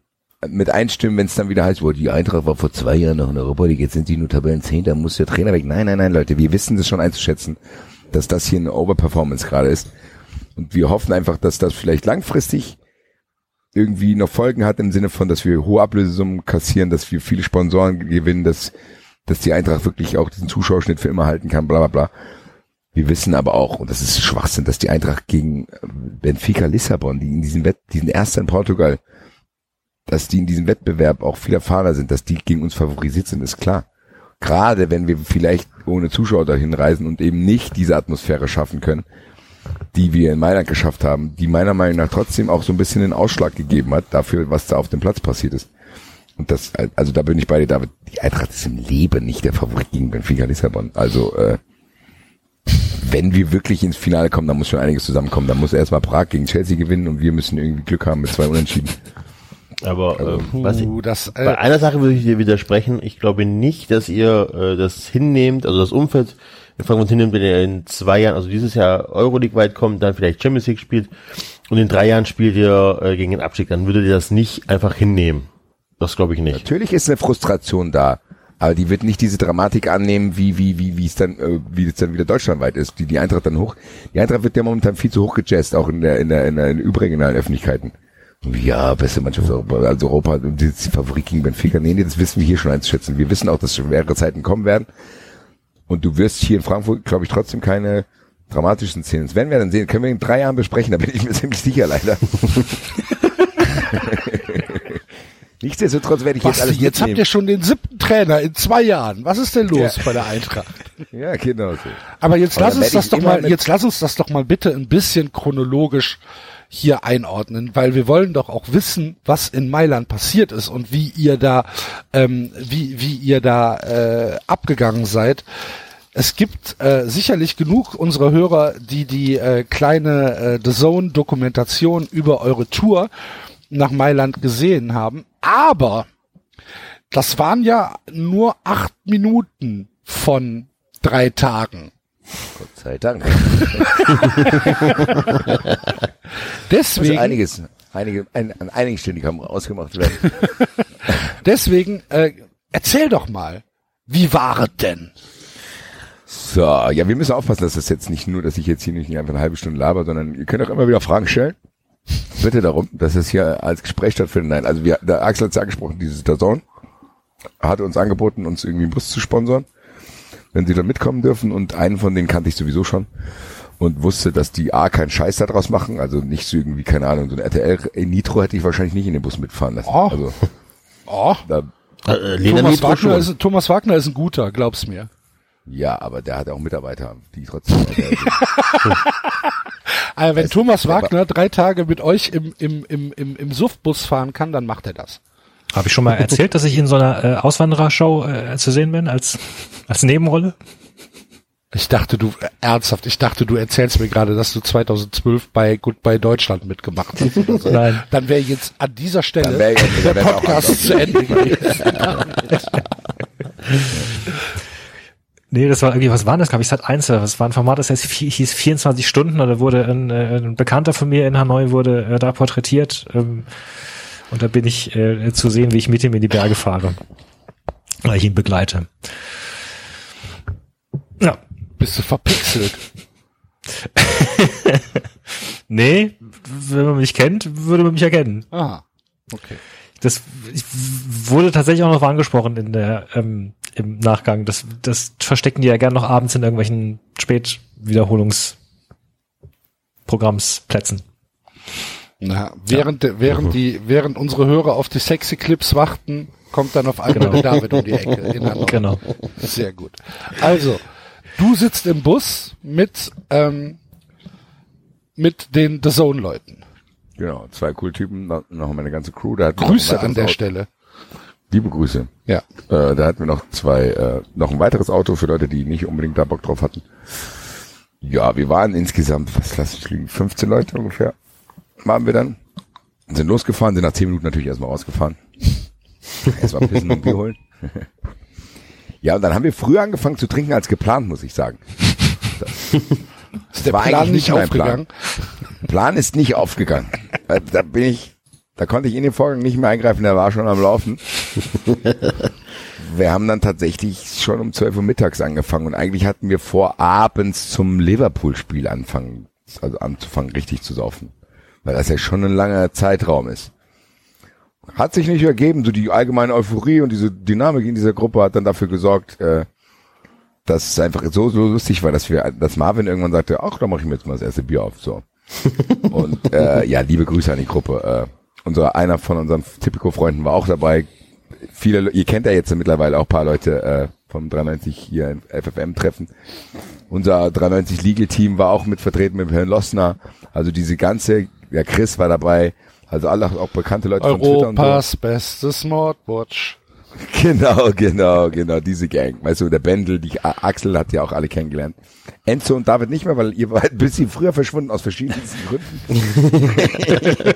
mit einstimmen, wenn es dann wieder heißt, wo die Eintracht war vor zwei Jahren noch in Europa League, jetzt sind die nur Tabellen 10, da muss der Trainer weg. Nein, nein, nein, Leute, wir wissen das schon einzuschätzen, dass das hier eine Overperformance gerade ist. Und wir hoffen einfach, dass das vielleicht langfristig irgendwie noch Folgen hat im Sinne von, dass wir hohe Ablösesummen kassieren, dass wir viele Sponsoren gewinnen, dass, dass die Eintracht wirklich auch diesen Zuschauerschnitt für immer halten kann, bla bla bla. Wir wissen aber auch, und das ist Schwachsinn, dass die Eintracht gegen Benfica Lissabon, die in diesem Wett, diesen ersten in Portugal, dass die in diesem Wettbewerb auch viel erfahrener sind, dass die gegen uns favorisiert sind, ist klar. Gerade wenn wir vielleicht ohne Zuschauer dahin reisen und eben nicht diese Atmosphäre schaffen können, die wir in Mailand geschafft haben, die meiner Meinung nach trotzdem auch so ein bisschen den Ausschlag gegeben hat dafür, was da auf dem Platz passiert ist. Und das, also da bin ich bei dir, David. Die Eintracht ist im Leben nicht der Favorit gegen Benfica Lissabon. Also, äh, wenn wir wirklich ins Finale kommen, dann muss schon einiges zusammenkommen. Dann muss erstmal Prag gegen Chelsea gewinnen und wir müssen irgendwie Glück haben mit zwei Unentschieden. Aber ähm, was ich, das, bei äh, einer Sache würde ich dir widersprechen. Ich glaube nicht, dass ihr äh, das hinnehmt, also das Umfeld in Frankfurt hinnimmt, wenn ihr in zwei Jahren, also dieses Jahr Euroleague weit kommt, dann vielleicht Champions League spielt und in drei Jahren spielt ihr äh, gegen den Abstieg, dann würdet ihr das nicht einfach hinnehmen. Das glaube ich nicht. Natürlich ist eine Frustration da, aber die wird nicht diese Dramatik annehmen, wie wie wie wie es dann äh, wie es dann wieder deutschlandweit ist, die die Eintracht dann hoch. Die Eintracht wird ja momentan viel zu hoch gejazzt, auch in der in der in der in den überregionalen Öffentlichkeiten. Ja, beste Mannschaft Europa, also Europa, die Favorit gegen Benfica. Nee, nee, das wissen wir hier schon einzuschätzen. Wir wissen auch, dass schwere Zeiten kommen werden. Und du wirst hier in Frankfurt, glaube ich, trotzdem keine dramatischen Szenen. Das werden wir dann sehen. Können wir in drei Jahren besprechen, da bin ich mir ziemlich sicher, leider. Nichtsdestotrotz werde ich jetzt Basti, alles jetzt habt mitnehmen. ihr schon den siebten Trainer in zwei Jahren. Was ist denn los Ja. bei der Eintracht? Ja, genau so. Aber jetzt Aber lass uns das doch mal, jetzt lass uns das doch mal bitte ein bisschen chronologisch hier einordnen, weil wir wollen doch auch wissen, was in Mailand passiert ist und wie ihr da, ähm, wie wie ihr da äh, abgegangen seid. Es gibt äh, sicherlich genug unserer Hörer, die die äh, kleine äh, The Zone Dokumentation über eure Tour nach Mailand gesehen haben, aber das waren ja nur acht Minuten von drei Tagen. Gott sei Dank. Deswegen, Also einiges, einige, ein, an einigen Stellen, die kann ausgemacht werden. deswegen äh, erzähl doch mal, wie war es denn? So, ja, wir müssen aufpassen, dass das jetzt nicht nur, dass ich jetzt hier nicht einfach eine halbe Stunde laber, sondern ihr könnt auch immer wieder Fragen stellen. Bitte darum, dass es hier als Gespräch stattfindet. Nein, also wir, der Axel hat es ja angesprochen, dieses Dazone hat uns angeboten, uns irgendwie einen Bus zu sponsern, wenn sie da mitkommen dürfen und einen von denen kannte ich sowieso schon und wusste, dass die A keinen Scheiß da draus machen, also nicht so irgendwie, keine Ahnung, so ein RTL Nitro hätte ich wahrscheinlich nicht in den Bus mitfahren lassen. Oh. Also, Oh, da, Äh, Lena Thomas Wagner, ist, Thomas Wagner ist ein guter, glaub's mir. ja, aber der hat auch Mitarbeiter, die trotzdem Aber wenn Weißt- Thomas Wagner drei Tage mit euch im, im, im, im, im Suffbus fahren kann, dann macht er das. Habe ich schon mal erzählt, dass ich in so einer äh, Auswanderershow äh, zu sehen bin als als Nebenrolle? Ich dachte, du, äh, ernsthaft, ich dachte, du erzählst mir gerade, dass du 2012 bei Goodbye Deutschland mitgemacht hast. So. Nein. Dann wäre jetzt an dieser Stelle Dann wär- dann der Podcast zu Ende gewesen. Nee, das war irgendwie, was war das, glaube ich, Sat 1, das war ein Format, das heißt, hieß 24 Stunden, oder wurde ein, äh, ein Bekannter von mir in Hanoi wurde äh, da porträtiert, ähm, und da bin ich äh, zu sehen, wie ich mit ihm in die Berge fahre. weil ich ihn begleite. Ja. Bist du verpixelt? Nee, wenn man mich kennt, würde man mich erkennen. Aha. Okay. Das wurde tatsächlich auch noch angesprochen in der ähm, im Nachgang. Das, das verstecken die ja gern noch abends in irgendwelchen Spätwiederholungsprogrammsplätzen. Na, während, der- während die, während unsere Hörer auf die sexy Clips warten, kommt dann auf einmal Genau. David um die Ecke. In Hannover. Genau. Sehr gut. Also, du sitzt im Bus mit, ähm, mit den The Zone-Leuten. Genau, zwei cool Typen, noch meine ganze Crew. Da hatten wir noch Grüße an der weiteres Stelle. Auto. Liebe Grüße. Ja. Äh, da hatten wir noch zwei, äh, noch ein weiteres Auto für Leute, die nicht unbedingt da Bock drauf hatten. Ja, wir waren insgesamt, was lass ich liegen, 15 Leute ungefähr. Waren wir dann. Sind losgefahren, sind nach 10 Minuten natürlich erstmal rausgefahren. Erstmal pissen und Bier holen. ja, und dann haben wir früher angefangen zu trinken als geplant, muss ich sagen. Ist der war Plan eigentlich nicht mein aufgegangen? Plan ist nicht aufgegangen. Da, da bin ich, da konnte ich in den Vorgang nicht mehr eingreifen, der war schon am Laufen. Wir haben dann tatsächlich schon um 12 Uhr mittags angefangen und eigentlich hatten wir vor, abends zum Liverpool-Spiel anfangen, also anzufangen, richtig zu saufen. Weil das ja schon ein langer Zeitraum ist. Hat sich nicht ergeben, so die allgemeine Euphorie und diese Dynamik in dieser Gruppe hat dann dafür gesorgt, äh, dass es einfach so, so lustig war, dass wir, dass Marvin irgendwann sagte, ach, da mache ich mir jetzt mal das erste Bier auf, so. Und äh, ja, liebe Grüße an die Gruppe. Äh, unser einer von unseren Typico-Freunden war auch dabei. Viele, Le- ihr kennt ja jetzt mittlerweile auch ein paar Leute äh, vom 93 hier im FFM-Treffen. Unser 93 Legal-Team war auch mit vertreten mit Herrn Lossner. Also diese ganze, ja Chris war dabei. Also alle auch bekannte Leute von Twitter und so. Europas beste Smartwatch. Genau, genau, genau, diese Gang. Weißt du, der Bendel, die Axel hat ja auch alle kennengelernt. Enzo und David nicht mehr, weil ihr wart ein bisschen früher verschwunden aus verschiedensten Gründen.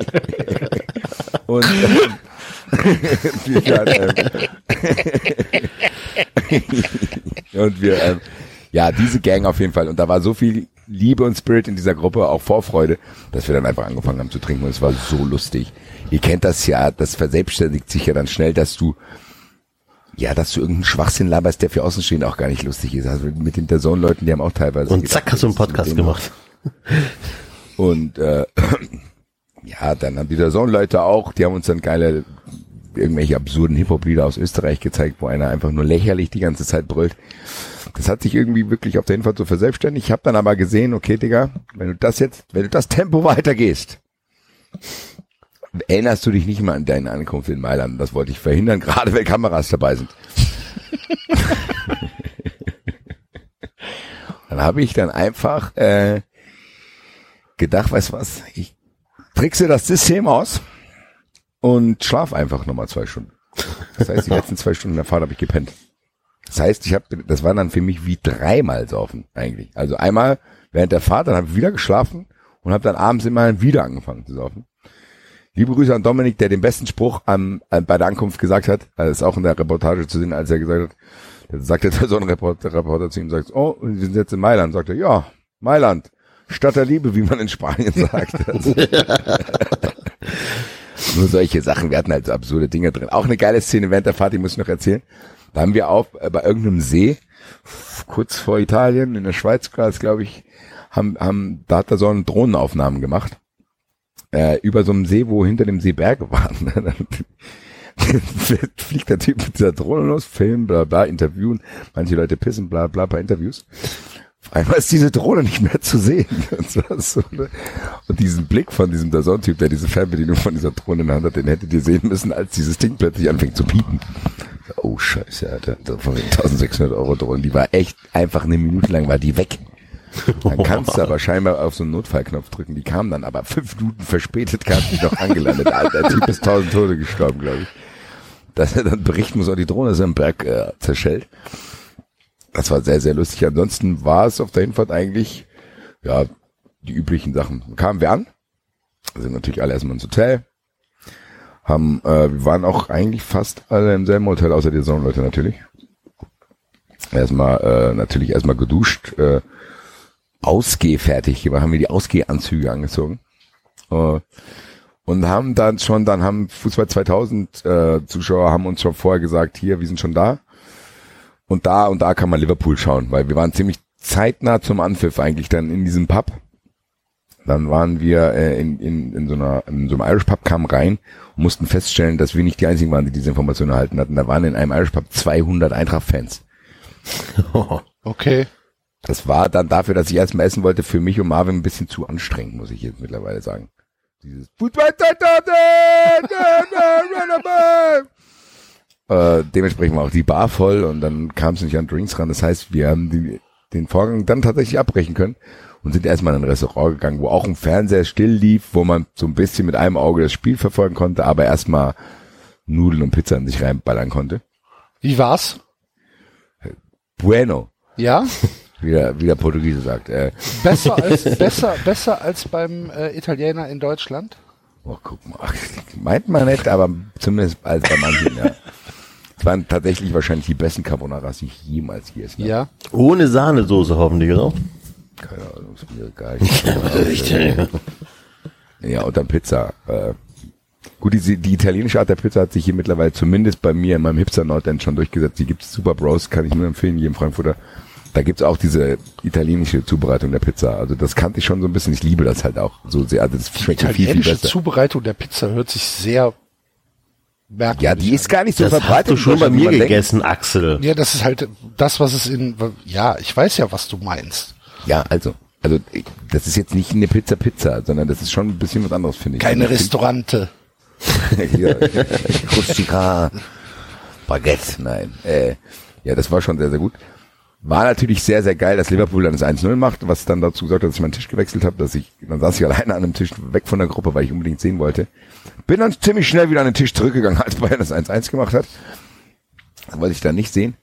und ähm, wir, ähm, und wir, ähm, ja, diese Gang auf jeden Fall. Und da war so viel Liebe und Spirit in dieser Gruppe, auch Vorfreude, dass wir dann einfach angefangen haben zu trinken und es war so lustig. Ihr kennt das ja, das verselbstständigt sich ja dann schnell, dass du ja, dass du irgendeinen Schwachsinn laberst, der für Außenstehende auch gar nicht lustig ist. Also mit den Person-Leuten, die haben auch teilweise. Und gedacht, zack, hast du einen Podcast gemacht. Und äh, ja, dann haben die Person-Leute auch, die haben uns dann geile, irgendwelche absurden Hip-Hop-Lieder aus Österreich gezeigt, wo einer einfach nur lächerlich die ganze Zeit brüllt. Das hat sich irgendwie wirklich auf der Hinfahrt so verselbstständigt. Ich habe dann aber gesehen, okay, Digga, wenn du das jetzt, wenn du das Tempo weitergehst, erinnerst du dich nicht mehr an deine Ankunft in Mailand. Das wollte ich verhindern, gerade weil Kameras dabei sind. dann habe ich dann einfach äh, gedacht, weißt was, ich trickse das System aus und schlaf einfach nochmal zwei Stunden. Das heißt, die letzten zwei Stunden der Fahrt habe ich gepennt. Das heißt, ich habe, das war dann für mich wie dreimal saufen eigentlich. Also einmal während der Fahrt, dann habe ich wieder geschlafen und habe dann abends immer wieder angefangen zu saufen. Liebe Grüße an Dominik, der den besten Spruch am, äh, bei der Ankunft gesagt hat. Das ist auch in der Reportage zu sehen, als er gesagt hat, da sagte der so ein Reporter, Reporter zu ihm, sagt, oh, wir sind jetzt in Mailand. Sagt er, ja, Mailand, Stadt der Liebe, wie man in Spanien sagt. Also, nur solche Sachen, wir hatten halt so absurde Dinge drin. Auch eine geile Szene während der Fahrt, die muss ich noch erzählen. Da haben wir auf, äh, bei irgendeinem See, kurz vor Italien, in der Schweiz, glaube ich, haben, haben, da hat er so eine Drohnenaufnahmen gemacht äh, über so einem See, wo hinter dem See Berge waren. Fliegt der Typ mit dieser Drohne los, filmen, bla bla, interviewen, manche Leute pissen, bla bla, paar Interviews. Einmal ist diese Drohne nicht mehr zu sehen. War so, ne? Und diesen Blick von diesem Dazon-Typ, der diese Fernbedienung von dieser Drohne in der Hand hat, den hättet ihr sehen müssen, als dieses Ding plötzlich anfängt zu piepen. Oh Scheiße, Alter. Von den 1600 Euro Drohne, die war echt einfach eine Minute lang, war die weg. Dann kannst du aber scheinbar auf so einen Notfallknopf drücken. Die kam dann aber fünf Minuten verspätet, kam die noch angelandet. Der Typ ist tausend Tode gestorben, glaube ich. Dass er dann berichten muss, oh, die Drohne ist im Berg äh, zerschellt. Das war sehr, sehr lustig. Ansonsten war es auf der Hinfahrt eigentlich, ja, die üblichen Sachen. Kamen wir an, sind natürlich alle erstmal ins Hotel, haben, äh, wir waren auch eigentlich fast alle im selben Hotel, außer die Sonnenleute natürlich. Erstmal, äh, natürlich erstmal geduscht, äh, ausgehfertig, haben wir die Ausgehanzüge angezogen. Äh, und haben dann schon, dann haben Fußball 2000 äh, Zuschauer haben uns schon vorher gesagt, hier, wir sind schon da. Und da und da kann man Liverpool schauen, weil wir waren ziemlich zeitnah zum Anpfiff eigentlich dann in diesem Pub. Dann waren wir äh, in, in, in, so einer, in so einem Irish Pub, kamen rein und mussten feststellen, dass wir nicht die einzigen waren, die diese Information erhalten hatten. Da waren in einem Irish Pub 200 Eintracht-Fans. Okay. Das war dann dafür, dass ich erstmal essen wollte, für mich und Marvin ein bisschen zu anstrengend, muss ich jetzt mittlerweile sagen. Dieses äh, dementsprechend war auch die Bar voll und dann kam es nicht an Drinks ran. Das heißt, wir haben die, den Vorgang dann tatsächlich abbrechen können und sind erstmal in ein Restaurant gegangen, wo auch ein Fernseher still lief, wo man so ein bisschen mit einem Auge das Spiel verfolgen konnte, aber erstmal Nudeln und Pizza in sich reinballern konnte. Wie war's? Bueno, Ja? wie der, wie der Portugiese sagt. Äh, Besser als, besser, besser als beim äh, Italiener in Deutschland? Oh, guck mal. Meint man nicht, aber zumindest als bei manchen, ja. Waren tatsächlich wahrscheinlich die besten Carbonaras, die ich jemals gegessen habe. Ja. Ohne Sahnesoße hoffentlich, oder? Keine Ahnung, ist mir egal. ja, und dann Pizza. Äh, gut, die, die italienische Art der Pizza hat sich hier mittlerweile zumindest bei mir in meinem Hipster Nordend schon durchgesetzt. Die gibt's Super Bros, kann ich nur empfehlen, hier im Frankfurter. Da gibt's auch diese italienische Zubereitung der Pizza. Also das kannte ich schon so ein bisschen. Ich liebe das halt auch so sehr. Also das schmeckt mir viel, viel Italienische besser. Zubereitung der Pizza hört sich sehr merkwürdig Ja, die ist gar nicht so Das hast verbreitet. du schon bei mir man denkt. gegessen, Axel. Ja, das ist halt das, was es in, ja, ich weiß ja, was du meinst. Ja, also, also das ist jetzt nicht eine Pizza Pizza, sondern das ist schon ein bisschen was anderes, finde ich. Keine Also, Restaurante. ja, Rustica, Baguette, nein. Äh, ja, das war schon sehr, sehr gut. War natürlich sehr, sehr geil, dass Liverpool dann das 1-0 macht, was dann dazu gesagt hat, dass ich meinen Tisch gewechselt habe, dass ich, dann saß ich alleine an einem Tisch weg von der Gruppe, weil ich unbedingt sehen wollte. Bin dann ziemlich schnell wieder an den Tisch zurückgegangen, als Bayern das 1-1 gemacht hat. Das wollte ich dann nicht sehen.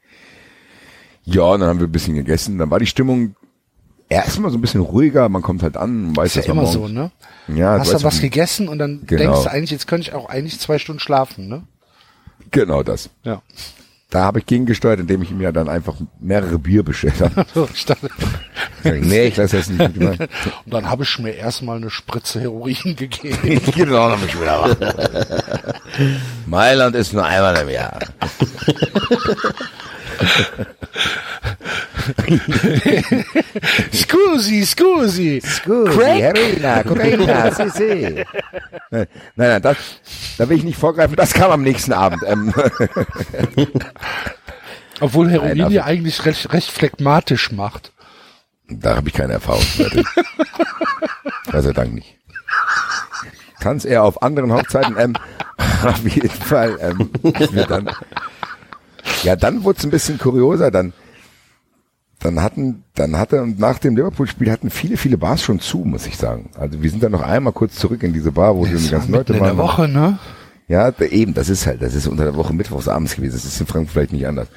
Ja, und dann haben wir ein bisschen gegessen. Dann war die Stimmung erstmal so ein bisschen ruhiger. Man kommt halt an, man weiß, Ist ja dass man immer so, ne? Ja, Hast du was wie- gegessen und dann Genau. denkst du eigentlich, jetzt könnte ich auch eigentlich zwei Stunden schlafen, ne? Genau das. Ja. Da habe ich gegengesteuert, indem ich mir dann einfach mehrere Bier bestellt habe. So, ich dachte, nee, ich lasse das nicht und dann habe ich mir erstmal eine Spritze Heroin gegeben. genau, dann bin ich wieder wach. Mailand ist nur einmal im Jahr. scusi, scusi. Heroina, Cocaina, si, si. Nein, nein, das, da will ich nicht vorgreifen, das kam am nächsten Abend. Ähm, Obwohl Heroin Nein, ja eigentlich recht, recht phlegmatisch macht. da habe ich keine Erfahrung. Gott sei Dank nicht. Kann es eher auf anderen Hochzeiten, ähm, auf jeden Fall, ähm, dann, ja, dann wurde es ein bisschen kurioser, dann, dann hatten, dann hatte, und nach dem Liverpool-Spiel hatten viele, viele Bars schon zu, muss ich sagen. Also wir sind dann noch einmal kurz zurück in diese Bar, wo die ganzen Leute mitten in der waren. Woche, ne? Ja, da- eben, das ist halt, das ist unter der Woche mittwochs abends gewesen. Das ist in Frankfurt vielleicht nicht anders.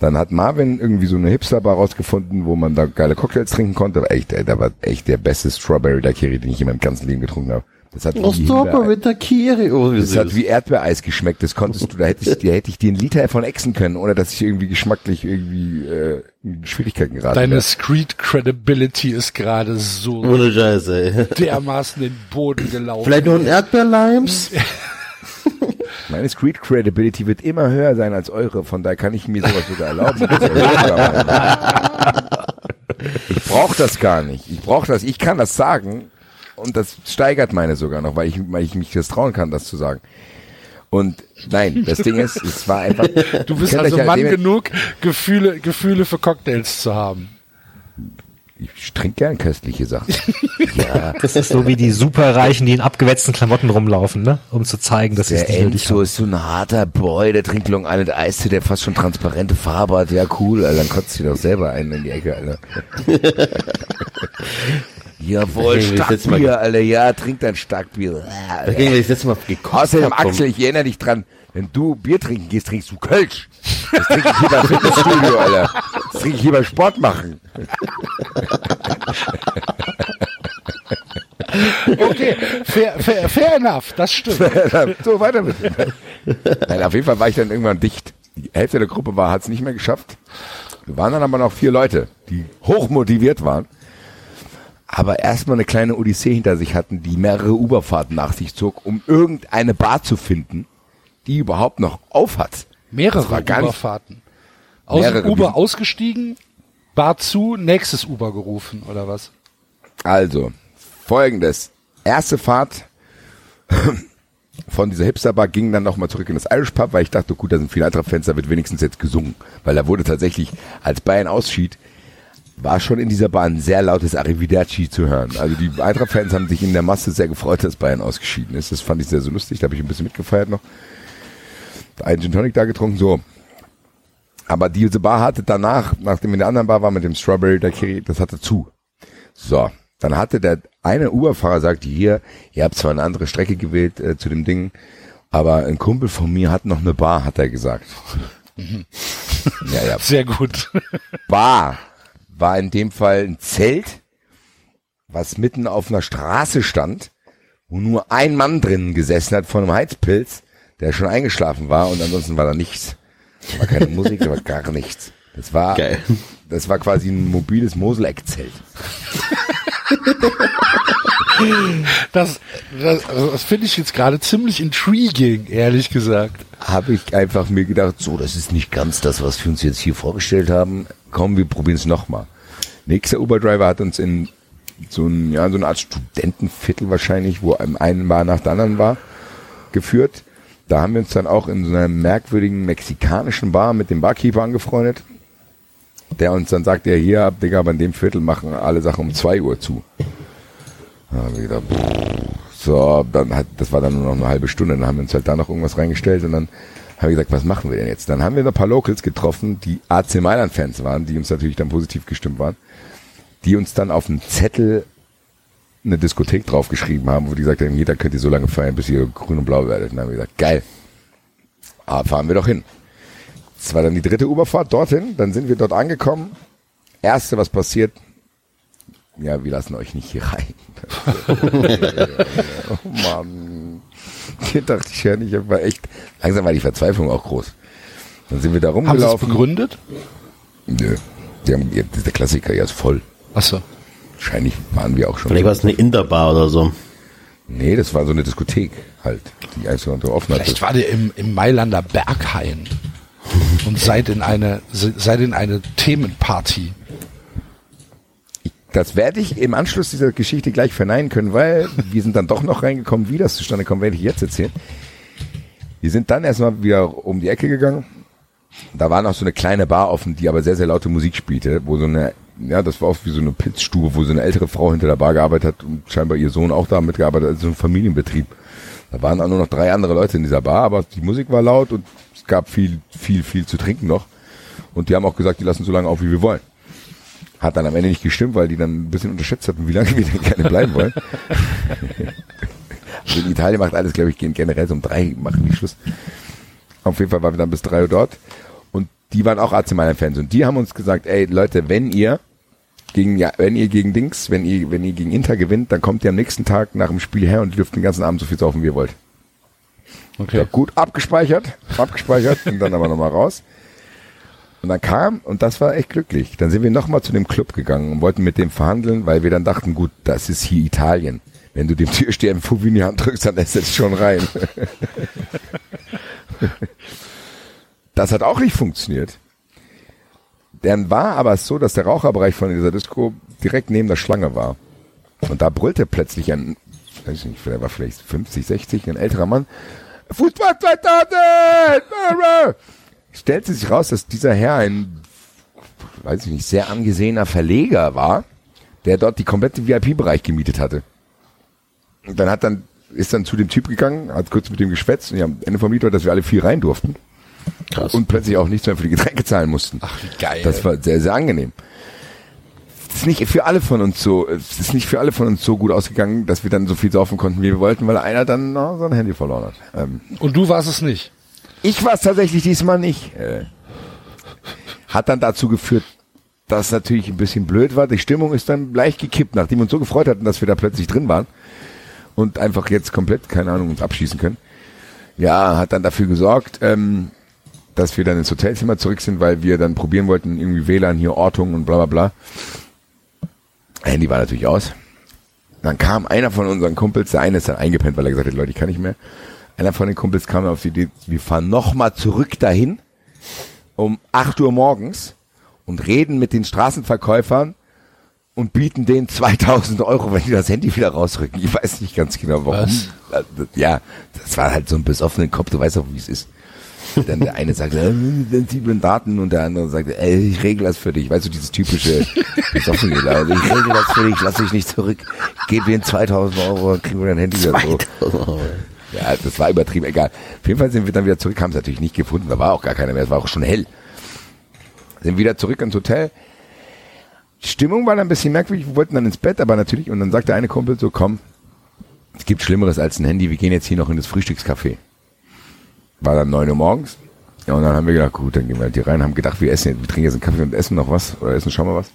Dann hat Marvin irgendwie so eine Hipsterbar rausgefunden, wo man da geile Cocktails trinken konnte. Aber echt, ey, da war echt der beste Strawberry Daiquiri, den ich in meinem ganzen Leben getrunken habe. Das hat, wie Ostapa Himbeer- mit der Kiri. Oh, wie das hat wie Erdbeereis geschmeckt. Das konntest du, da hätte ich, da hätte ich dir einen Liter von exen können, ohne dass ich irgendwie geschmacklich irgendwie äh, in Schwierigkeiten geraten Deine wäre. Street Credibility ist gerade so Ohne Scheiße, ey. dermaßen in den Boden gelaufen. Vielleicht noch ein Erdbeerlimes? Meine Street Credibility wird immer höher sein als eure, von daher kann ich mir sowas sogar erlauben. ich brauche das gar nicht. Ich brauche das, ich kann das sagen und das steigert meine sogar noch, weil ich, weil ich mich das trauen kann, das zu sagen. Und nein, das Ding ist, es war einfach. Du bist also Mann dem- genug, Gefühle, Gefühle für Cocktails zu haben. Ich trinke gern köstliche Sachen. ja, Das ist so wie die Superreichen, die in abgewetzten Klamotten rumlaufen, ne? Um zu zeigen, dass sie es der nicht nötig haben. ist so ein harter Boy, der trinkt Long Island Eistee, der fast schon transparente Farbe hat. Ja, cool, Alter, dann kotzt du doch selber einen in die Ecke, Alter. Jawohl, Starkbier, Alter, ja, trink dein Starkbier. Dagegen, wenn ich das letzte Mal gekostet Außerdem, Axel, ich erinnere dich dran, wenn du Bier trinken gehst, trinkst du Kölsch. Das trinke ich hier beim Fitnessstudio, Alter. Das trinke ich hier beim Sport machen. Okay, fair, fair, fair enough, das stimmt. so, weiter bitte. Nein, auf jeden Fall war ich dann irgendwann dicht. Die Hälfte der Gruppe war, hat es nicht mehr geschafft. Wir waren dann aber noch vier Leute, die hochmotiviert waren. Aber erstmal eine kleine Odyssee hinter sich hatten, die mehrere Uberfahrten nach sich zog, um irgendeine Bar zu finden, die überhaupt noch auf hat. Mehrere Überfahrten. Aus Mehrere dem Uber Biesen. ausgestiegen, Bar zu, nächstes Uber gerufen, oder was? Also, folgendes. Erste Fahrt von dieser Hipsterbar ging dann nochmal zurück in das Irish Pub, weil ich dachte, gut, da sind viele andere Fans, da wird wenigstens jetzt gesungen. Weil da wurde tatsächlich, als Bayern ausschied, war schon in dieser Bar ein sehr lautes Arrivederci zu hören. Also die Eintracht-Fans haben sich in der Masse sehr gefreut, dass Bayern ausgeschieden ist. Das fand ich sehr, so lustig. Da habe ich ein bisschen mitgefeiert noch. Einen Gin Tonic da getrunken, so. Aber diese Bar hatte danach, nachdem wir in der anderen Bar war mit dem Strawberry Daiquiri, das hatte zu. So, dann hatte der eine Uberfahrer sagt hier, ihr habt zwar eine andere Strecke gewählt äh, zu dem Ding, aber ein Kumpel von mir hat noch eine Bar, hat er gesagt. ja, ja, Sehr gut. Bar war in dem Fall ein Zelt, was mitten auf einer Straße stand, wo nur ein Mann drinnen gesessen hat von einem Heizpilz, der schon eingeschlafen war und ansonsten war da nichts. Da war keine Musik, da war gar nichts. Das war, Geil. das war quasi ein mobiles Moseleck-Zelt. Das, das, das finde ich jetzt gerade ziemlich intriguing, ehrlich gesagt. Habe ich einfach mir gedacht, so, das ist nicht ganz das, was wir uns jetzt hier vorgestellt haben. Komm, wir probieren es nochmal. Nächster Uber-Driver hat uns in so, ein, ja, so eine Art Studentenviertel wahrscheinlich, wo einem einen Bar nach der anderen war, geführt. Da haben wir uns dann auch in so einer merkwürdigen mexikanischen Bar mit dem Barkeeper angefreundet, der uns dann sagt, ja hier, Digga, aber in dem Viertel machen alle Sachen um zwei Uhr zu. Haben wir gedacht, so, dann hat, das war dann nur noch eine halbe Stunde, dann haben wir uns halt da noch irgendwas reingestellt und dann haben wir gesagt, was machen wir denn jetzt? Dann haben wir ein paar Locals getroffen, die AC Mailand Fans waren, die uns natürlich dann positiv gestimmt waren, die uns dann auf einen Zettel eine Diskothek draufgeschrieben haben, wo die gesagt haben, jeder könnt ihr so lange feiern, bis ihr grün und blau werdet. Und dann haben wir gesagt, geil, ah, fahren wir doch hin. Das war dann die dritte Uberfahrt dorthin, dann sind wir dort angekommen. Erste, was passiert, ja, wir lassen euch nicht hier rein. oh Mann. Hier dachte ich ja nicht, war echt, langsam war die Verzweiflung auch groß. Dann sind wir da Haben sie es rumgelaufen. begründet? Nö. Die haben, der Klassiker, ja, ist voll. Achso. Wahrscheinlich waren wir auch schon. Vielleicht war es eine Interbar oder so. Nee, das war so eine Diskothek halt, die einfach so offen hat. Vielleicht war der im, im Mailander Berghain und seid in eine, se- seid in eine Themenparty. Das werde ich im Anschluss dieser Geschichte gleich verneinen können, weil wir sind dann doch noch reingekommen. Wie das zustande kommt, werde ich jetzt erzählen. Wir sind dann erstmal wieder um die Ecke gegangen. Da war noch so eine kleine Bar offen, die aber sehr, sehr laute Musik spielte, wo so eine, ja, das war auch wie so eine Pitzstube, wo so eine ältere Frau hinter der Bar gearbeitet hat und scheinbar ihr Sohn auch da mitgearbeitet hat, also so ein Familienbetrieb. Da waren auch nur noch drei andere Leute in dieser Bar, aber die Musik war laut und es gab viel, viel, viel zu trinken noch. Und die haben auch gesagt, die lassen so lange auf, wie wir wollen. Hat dann am Ende nicht gestimmt, weil die dann ein bisschen unterschätzt hatten, wie lange wir denn gerne bleiben wollen. also in Italien macht alles, glaube ich, gehen generell so um drei, machen die Schluss. Auf jeden Fall waren wir dann bis drei Uhr dort. Und die waren auch AC Mailand Fans. Und die haben uns gesagt, ey Leute, wenn ihr gegen, ja, wenn ihr gegen Dings, wenn ihr, wenn ihr gegen Inter gewinnt, dann kommt ihr am nächsten Tag nach dem Spiel her und dürft den ganzen Abend so viel saufen, wie ihr wollt. Ja, gut, abgespeichert, abgespeichert und dann aber nochmal raus. Und dann kam, und das war echt glücklich, dann sind wir nochmal zu dem Club gegangen und wollten mit dem verhandeln, weil wir dann dachten, gut, das ist hier Italien. Wenn du dem Türsteher einen Fuffi in die Hand drückst, dann lässt er es schon rein. das hat auch nicht funktioniert. Dann war aber so, dass der Raucherbereich von dieser Disco direkt neben der Schlange war. Und da brüllte plötzlich ein, weiß ich nicht, der war vielleicht 50, 60, ein älterer Mann, Fußball 2000! Stellte sich raus, dass dieser Herr ein, weiß ich nicht, sehr angesehener Verleger war, der dort die komplette VIP-Bereich gemietet hatte. Und dann hat dann, ist dann zu dem Typ gegangen, hat kurz mit dem geschwätzt und ja, am Ende vom Lied war, dass wir alle viel rein durften. Krass. Und plötzlich auch nichts mehr für die Getränke zahlen mussten. Ach, wie geil. Das war sehr, sehr angenehm. Es ist nicht für alle von uns so, es ist nicht für alle von uns so gut ausgegangen, dass wir dann so viel saufen konnten, wie wir wollten, weil einer dann oh, sein Handy verloren hat. Ähm, Und du warst es nicht. Ich war es tatsächlich diesmal nicht. Äh, hat dann dazu geführt, dass natürlich ein bisschen blöd war. Die Stimmung ist dann leicht gekippt, nachdem wir uns so gefreut hatten, dass wir da plötzlich drin waren und einfach jetzt komplett, keine Ahnung, uns abschießen können. Ja, hat dann dafür gesorgt, ähm, dass wir dann ins Hotelzimmer zurück sind, weil wir dann probieren wollten, irgendwie WLAN hier, Ortung und bla bla bla. Handy war natürlich aus. Dann kam einer von unseren Kumpels, der eine ist dann eingepennt, weil er gesagt hat, Leute, ich kann nicht mehr. Einer von den Kumpels kam auf die Idee, wir fahren nochmal zurück dahin um 8 Uhr morgens und reden mit den Straßenverkäufern und bieten denen 2000 Euro, wenn die das Handy wieder rausrücken. Ich weiß nicht ganz genau warum. Was? Ja, das war halt so ein besoffenen Kopf, du weißt auch, wie es ist. Dann der eine sagt, äh, sensiblen Daten und der andere sagt, ey, ich regel das für dich. Weißt du, dieses typische besoffene, also ich regel das für dich, lass dich nicht zurück, gib dir 2000 Euro, kriegen wir dein Handy wieder so. Ja, das war übertrieben, egal. Auf jeden Fall sind wir dann wieder zurück, haben es natürlich nicht gefunden, da war auch gar keiner mehr, es war auch schon hell. Sind wieder zurück ins Hotel. Die Stimmung war dann ein bisschen merkwürdig, wir wollten dann ins Bett, aber natürlich, und dann sagt der eine Kumpel so, komm, es gibt Schlimmeres als ein Handy, wir gehen jetzt hier noch in das Frühstückscafé. War dann neun Uhr morgens. Und dann haben wir gedacht, gut, dann gehen wir halt hier rein, haben gedacht, wir essen, wir trinken jetzt einen Kaffee und essen noch was, oder essen schon mal was.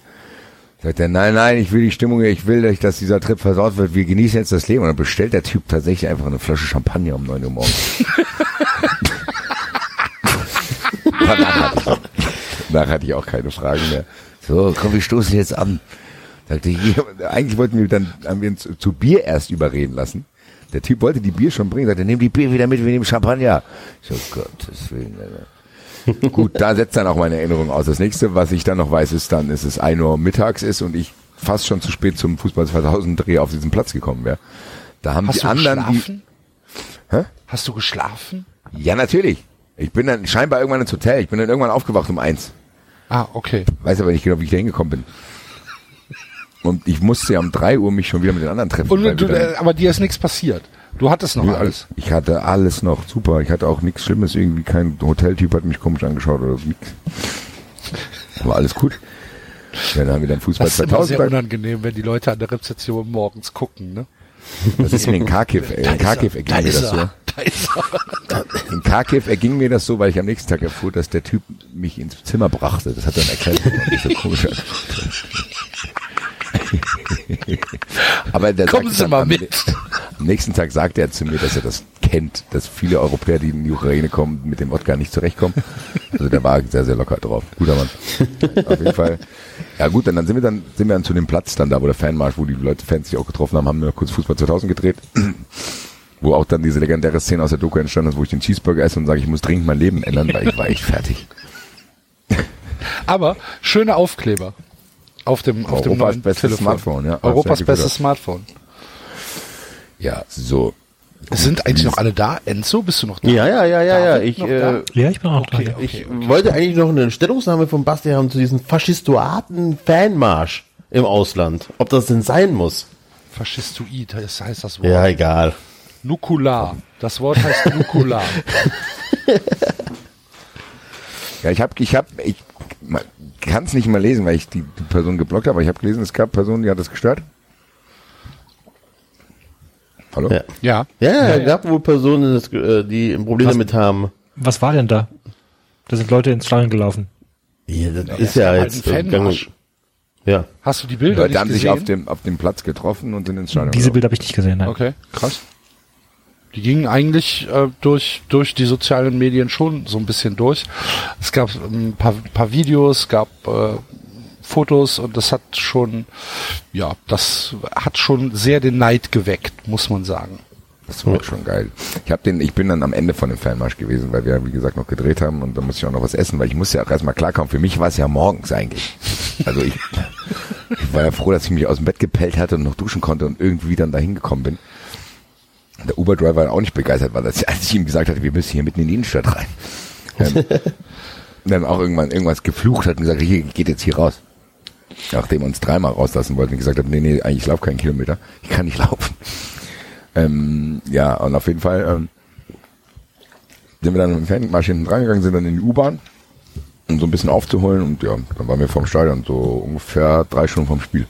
Sagt er, nein, nein, ich will die Stimmung, ich will, nicht, dass dieser Trip versaut wird, wir genießen jetzt das Leben. Und dann bestellt der Typ tatsächlich einfach eine Flasche Champagner um neun Uhr morgens. danach, hatte ich, danach hatte ich auch keine Fragen mehr. So, komm, wir stoßen jetzt an. Sagte ich, eigentlich wollten wir dann, haben wir uns zu Bier erst überreden lassen. Der Typ wollte die Bier schon bringen, sagte, nimm die Bier wieder mit, wir nehmen Champagner. Ich so, Gottes Willen, Alter. Gut, da setzt dann auch meine Erinnerung aus. Das nächste, was ich dann noch weiß, ist dann, ist es 1 Uhr mittags ist und ich fast schon zu spät zum Fußball 2000 Dreh auf diesen Platz gekommen wäre. Da haben Hast die du anderen, die, geschlafen? Hä? Hast du geschlafen? ja natürlich. Ich bin dann scheinbar irgendwann ins Hotel. Ich bin dann irgendwann aufgewacht um eins. Ah, okay. Weiß aber nicht genau, wie ich da hingekommen bin. Und ich musste ja um drei Uhr mich schon wieder mit den anderen treffen. Und du, äh, aber dir ist nichts passiert. Du hattest noch Nö, alles. Ich hatte alles noch super. Ich hatte auch nichts Schlimmes. Irgendwie kein Hoteltyp hat mich komisch angeschaut oder so. Nix. War alles gut. Ja, dann haben wir dann Fußball Das ist immer sehr 2000. unangenehm, wenn die Leute an der Rezeption morgens gucken, ne? Das ist mir in Kharkiv. äh, In Kharkiv erging mir das so. Da ist er. In Kharkiv erging mir das so, weil ich am nächsten Tag erfuhr, dass der Typ mich ins Zimmer brachte. Das hat dann erklärt, warum ich so komisch angeschaut. Aber der Kommen Sie mal am- mit. Am nächsten Tag sagte er zu mir, dass er das kennt, dass viele Europäer, die in die Ukraine kommen, mit dem Wodka nicht zurechtkommen. Also der war sehr, sehr locker drauf. Guter Mann. Auf jeden Fall. Ja gut, dann, dann sind wir dann sind wir dann zu dem Platz dann da, wo der Fanmarsch, wo die Leute Fans sich auch getroffen haben, haben wir noch kurz Fußball 2000 gedreht. Wo auch dann diese legendäre Szene aus der Doku entstanden ist, wo ich den Cheeseburger esse und sage, ich muss dringend mein Leben ändern, weil ich war echt fertig. Aber schöne Aufkleber. Auf dem, auf dem Europas neuen bestes Telefon. Smartphone, ja. Europas bestes. Smartphone. Ja, so. Sind eigentlich noch alle da? Enzo, bist du noch da? Ja, ja, ja, ja, ja. Ich, äh? Ja, ich bin auch Okay, da. okay, ich okay. wollte eigentlich noch eine Stellungnahme von Basti haben zu diesem faschistoaten Fanmarsch im Ausland. Ob das denn sein muss? Faschistoid, das heißt das Wort. Ja, egal. Nukular. Das Wort heißt Nukular. Ja, ich habe, ich habe, ich kann es nicht mal lesen, weil ich die, die Person geblockt habe, aber ich habe gelesen, es gab Personen, die hat das gestört. Hallo? Ja. ja. Ja, ja, es gab wohl Personen, das, äh, die ein Problem Was? damit haben. Was war denn da? Da sind Leute ins Stadion gelaufen. Ja, das ist ist ja halt jetzt und- Ja. Hast du die Bilder Leute nicht haben sich gesehen? auf dem, auf dem Platz getroffen und sind ins Stadion. Diese gelaufen. Bilder habe ich nicht gesehen. Nein. Okay, krass. Die gingen eigentlich äh, durch, durch die sozialen Medien schon so ein bisschen durch. Es gab ein paar, paar Videos, gab äh, Fotos und das hat schon, ja, das hat schon sehr den Neid geweckt, muss man sagen. Das war schon geil. Ich habe den, ich bin dann am Ende von dem Fanmarsch gewesen, weil wir, wie gesagt, noch gedreht haben und da musste ich auch noch was essen, weil ich musste ja auch erstmal klarkommen. Für mich war es ja morgens eigentlich. Also ich, ich war ja froh, dass ich mich aus dem Bett gepellt hatte und noch duschen konnte und irgendwie dann dahin gekommen bin. Der Uber-Driver war auch nicht begeistert, weil das, als ich ihm gesagt hatte, wir müssen hier mitten in die Innenstadt rein. Ähm, dann auch irgendwann irgendwas geflucht hat und gesagt, hier, geht jetzt hier raus. Nachdem uns dreimal rauslassen wollten und gesagt haben, nee, nee, eigentlich ich laufe keinen Kilometer. Ich kann nicht laufen. Ähm, ja, und auf jeden Fall ähm, sind wir dann mit dem Fanmarsch hinten dran gegangen, sind dann in die U-Bahn, um so ein bisschen aufzuholen und ja, dann waren wir vom Stadion, so ungefähr drei Stunden vom Spiel.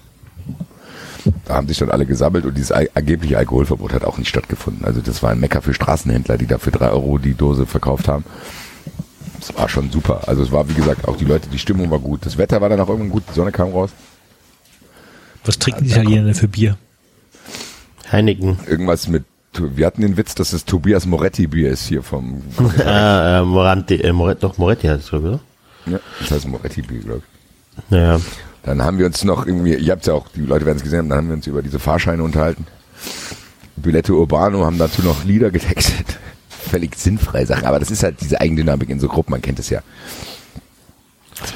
Da haben sich dann alle gesammelt und dieses angebliche Alkoholverbot hat auch nicht stattgefunden. Also das war ein Mecker für Straßenhändler, die da für drei Euro die Dose verkauft haben. Das war schon super. Also es war, wie gesagt, auch die Leute, die Stimmung war gut. Das Wetter war dann auch irgendwann gut, die Sonne kam raus. Was trinken die Italiener denn für Bier? Heineken. Irgendwas mit, wir hatten den Witz, dass es Tobias Moretti Bier ist hier vom, Ah, äh, Moranti, äh, Moretti, doch, Moretti heißt es, glaube ich, ja, das heißt Moretti Bier, glaube ich. oder? Ja. Dann haben wir uns noch irgendwie, ihr habt ja auch, die Leute werden es gesehen haben, dann haben wir uns über diese Fahrscheine unterhalten. Bilette Urbano haben dazu noch Lieder getextet. Völlig sinnfrei Sachen, aber das ist halt diese Eigendynamik in so Gruppen, man kennt es ja.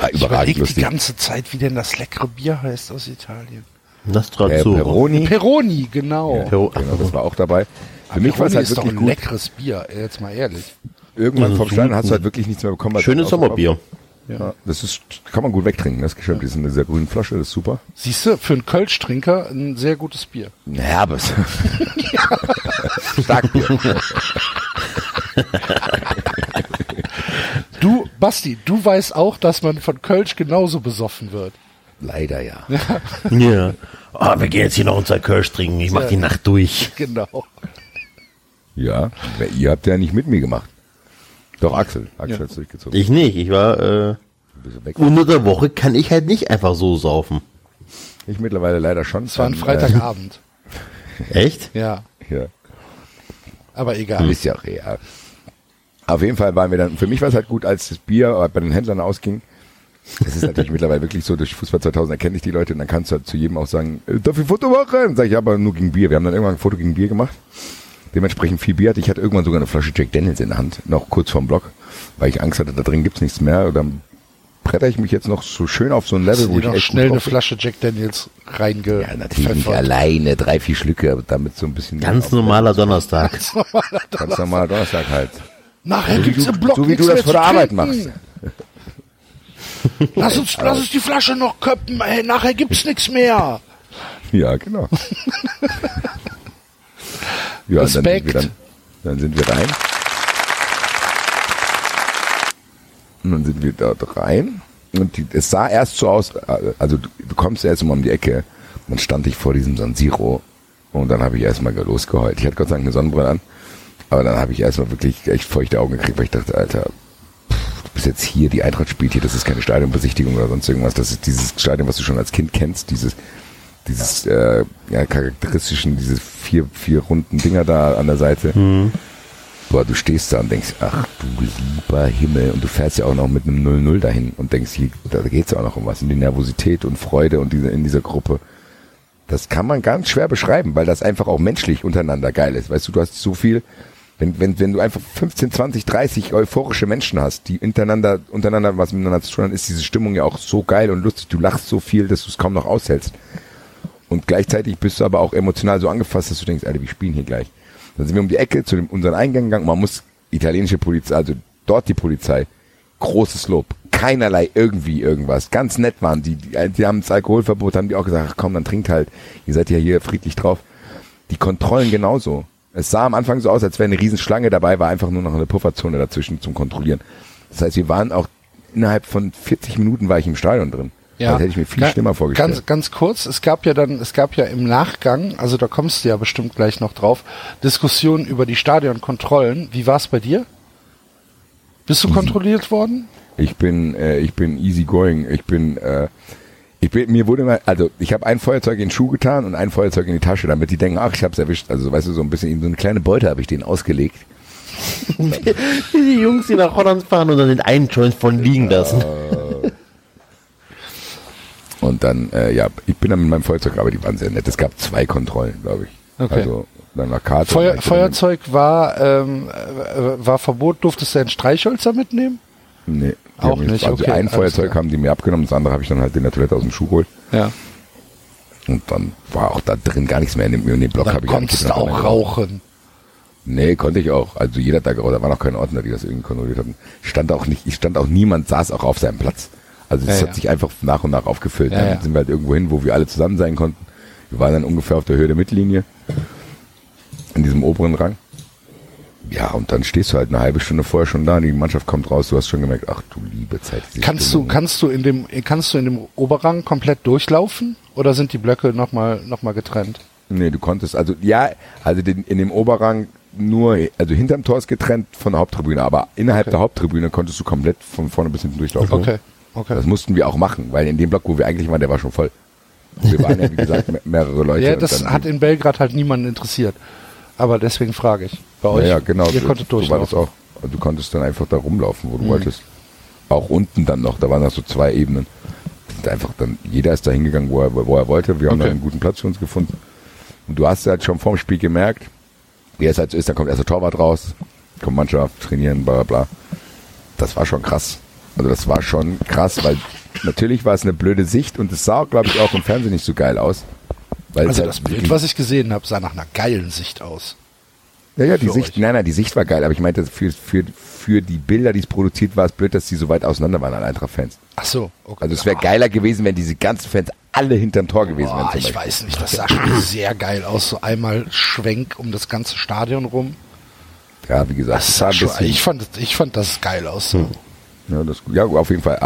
War Ich überragend überlege die lustig. ganze Zeit, wie denn das leckere Bier heißt aus Italien. Nostrazzo. Äh, Peroni. Peroni, genau. Pero- Genau, das war auch dabei. Für mich war es Peroni halt ist doch wirklich ein gut. leckeres Bier, jetzt mal ehrlich. Irgendwann vom Stein hast du halt wirklich nichts mehr bekommen. Schönes Sommerbier. Kopf- Ja, das ist, kann man gut wegtrinken, das geschämt. Das ist in dieser grünen Flasche, das ist super. Siehst du, für einen Kölsch-Trinker ein sehr gutes Bier. Ja, aber es- Starkbier. Du, Basti, du weißt auch, dass man von Kölsch genauso besoffen wird. Leider ja. Ja. Ah, wir gehen jetzt hier noch unser Kölsch trinken. Ich mach die Nacht durch. Genau. Ja, ihr habt ja nicht mit mir gemacht. Doch, Axel. Axel hat's durchgezogen. Ich nicht. Ich war, äh, unter der Woche kann ich halt nicht einfach so saufen. Ich mittlerweile leider schon. Es war ein Dann, Freitagabend. Echt? Ja, Äh, ja. aber egal. Ist ja auch real. Auf jeden Fall waren wir dann, für mich war es halt gut, als das Bier bei den Händlern ausging. Das ist natürlich mittlerweile wirklich so, durch Fußball 2000 erkenne ich die Leute und dann kannst du halt zu jedem auch sagen, äh, darf ich ein Foto machen? Sag ich, ja, aber nur gegen Bier. Wir haben dann irgendwann ein Foto gegen Bier gemacht. Dementsprechend viel Bier hatte ich. hatte irgendwann sogar eine Flasche Jack Daniels in der Hand, noch kurz vorm Block, weil ich Angst hatte, da drin gibt's nichts mehr. Und dann bretter ich mich jetzt noch so schön auf so ein Level, wo ich echt schnell gut eine. Flasche Jack Daniels reinge... Ja, natürlich nicht alleine, drei, vier Schlücke, aber damit so ein bisschen... Ganz auf- normaler Donnerstag. Ganz normaler Donnerstag halt. Nachher So gibt's du- im Block so wie du das mehr vor der Arbeit trinken. Lass uns, lass uns die Flasche noch köppen, ey, nachher gibt's nichts mehr. Ja, genau. ja, und dann sind, Respekt. wir dann, dann sind wir rein. Und dann sind wir dort rein. Und die, es sah erst so aus, also du, du kommst erst mal um die Ecke. Dann stand ich vor diesem San Siro. Und dann habe ich erstmal losgeheult. Ich hatte Gott sei Dank eine Sonnenbrille an. Aber dann habe ich erstmal wirklich echt feuchte Augen gekriegt, weil ich dachte, Alter, pff, du bist jetzt hier, die Eintracht spielt hier, das ist keine Stadionbesichtigung oder sonst irgendwas. Das ist dieses Stadion, was du schon als Kind kennst, dieses dieses äh, ja, charakteristischen, diese vier, vier runden Dinger da an der Seite. Boah, du stehst da und denkst, ach du lieber Himmel, und du fährst ja auch noch mit einem 0-0 dahin und denkst, hier, da geht's ja auch noch um was, um die Nervosität und Freude und diese, in dieser Gruppe. Das kann man ganz schwer beschreiben, weil das einfach auch menschlich untereinander geil ist. Weißt du, du hast so viel, wenn, wenn, wenn du einfach 15, 20, 30 euphorische Menschen hast, die untereinander, untereinander was miteinander zu tun haben, ist diese Stimmung ja auch so geil und lustig. Du lachst so viel, dass du es kaum noch aushältst. Und gleichzeitig bist du aber auch emotional so angefasst, dass du denkst, Alter, wir spielen hier gleich. Dann sind wir um die Ecke zu dem, unseren Eingang gegangen. Man muss italienische Polizei, also dort die Polizei, großes Lob. Keinerlei irgendwie irgendwas. Ganz nett waren die. Die, die haben das Alkoholverbot, haben die auch gesagt, ach komm, dann trinkt halt. Ihr seid ja hier friedlich drauf. Die Kontrollen genauso. Es sah am Anfang so aus, als wäre eine Riesenschlange dabei, war einfach nur noch eine Pufferzone dazwischen zum Kontrollieren. Das heißt, wir waren auch innerhalb von 40 Minuten war ich im Stadion drin. Das hätte ich mir viel Ga- schlimmer vorgestellt. Ganz, ganz kurz, es gab ja dann, es gab ja im Nachgang, also da kommst du ja bestimmt gleich noch drauf, Diskussionen über die Stadionkontrollen. Wie war es bei dir? Bist du kontrolliert worden? Ich bin, äh, ich bin easy going. Ich bin, äh, ich bin, mir wurde mal, also ich habe ein Feuerzeug in den Schuh getan und ein Feuerzeug in die Tasche, damit die denken, ach, ich hab's erwischt. Also weißt du, so ein bisschen, so eine kleine Beute habe ich denen ausgelegt. Die Jungs, die nach Holland fahren und dann den einen Joint von liegen lassen. Und dann, äh, ja, ich bin dann mit meinem Feuerzeug, aber die waren sehr nett. Es gab zwei Kontrollen, glaube ich. Okay. Also dann nach Karte. Feuer, Feuerzeug war, ähm, äh, war Verbot, durftest du ein Streichhölzer mitnehmen? Nee, Auch jetzt- nicht, Also okay, ein Feuerzeug klar. haben die mir abgenommen, das andere habe ich dann halt in der Toilette aus dem Schuh geholt. Ja. Und dann war auch da drin gar nichts mehr. In dem, in dem Block Dann konntest du auch rauchen. Nee, konnte ich auch. Also jeder Tag, da waren auch keine Ordner, die das irgendwie kontrolliert hatten. Stand auch nicht, ich stand auch niemand, saß auch auf seinem Platz. Also es Ja, hat ja. sich einfach nach und nach aufgefüllt. Ja, dann sind wir halt irgendwo hin, wo wir alle zusammen sein konnten. Wir waren dann ungefähr auf der Höhe der Mittellinie. In diesem oberen Rang. Ja, und dann stehst du halt eine halbe Stunde vorher schon da, die Mannschaft kommt raus, du hast schon gemerkt, ach du liebe Zeit. Kannst du, Stimmung. kannst du in dem, kannst du in dem Oberrang komplett durchlaufen? Oder sind die Blöcke nochmal, noch mal getrennt? Nee, du konntest, also ja, also den, in dem Oberrang nur, also hinterm Tor ist getrennt von der Haupttribüne, aber innerhalb Okay. der Haupttribüne konntest du komplett von vorne bis hinten durchlaufen. Okay, okay. Das mussten wir auch machen, weil in dem Block, wo wir eigentlich waren, der war schon voll. Wir waren ja, wie gesagt, me- mehrere Leute. Ja, und das hat in Belgrad halt niemanden interessiert. Aber deswegen frage ich. Bei euch, ja, genau. ihr so- konntet durchlaufen. auch. Also du konntest dann einfach da rumlaufen, Mhm. wo du wolltest. Auch unten dann noch, da waren noch so zwei Ebenen. Und einfach dann, jeder ist da hingegangen, wo er, wo er wollte. Wir haben Okay. dann einen guten Platz für uns gefunden. Und du hast halt schon vorm Spiel gemerkt, wie es halt so ist, dann kommt erst der Torwart raus, kommt Mannschaft, trainieren, bla bla bla. Das war schon krass. Also das war schon krass, weil natürlich war es eine blöde Sicht und es sah, glaube ich, auch im Fernsehen nicht so geil aus. Weil Also das halt Bild, was ich gesehen habe, sah nach einer geilen Sicht aus. Ja, ja, die Sicht, euch. nein, nein, die Sicht war geil, aber ich meinte, für, für, für die Bilder, die es produziert, war es blöd, dass die so weit auseinander waren, alle Eintracht-Fans. Ach so. Okay. Also es wäre geiler gewesen, wenn diese ganzen Fans alle hinterm Tor gewesen wären. Boah, zum ich Beispiel. weiß nicht, das sah schon sehr geil aus. So einmal Schwenk um das ganze Stadion rum. Ja, wie gesagt, Das sah schon, ich, fand, ich fand das geil aus. So. Ja, das, ja, auf jeden Fall.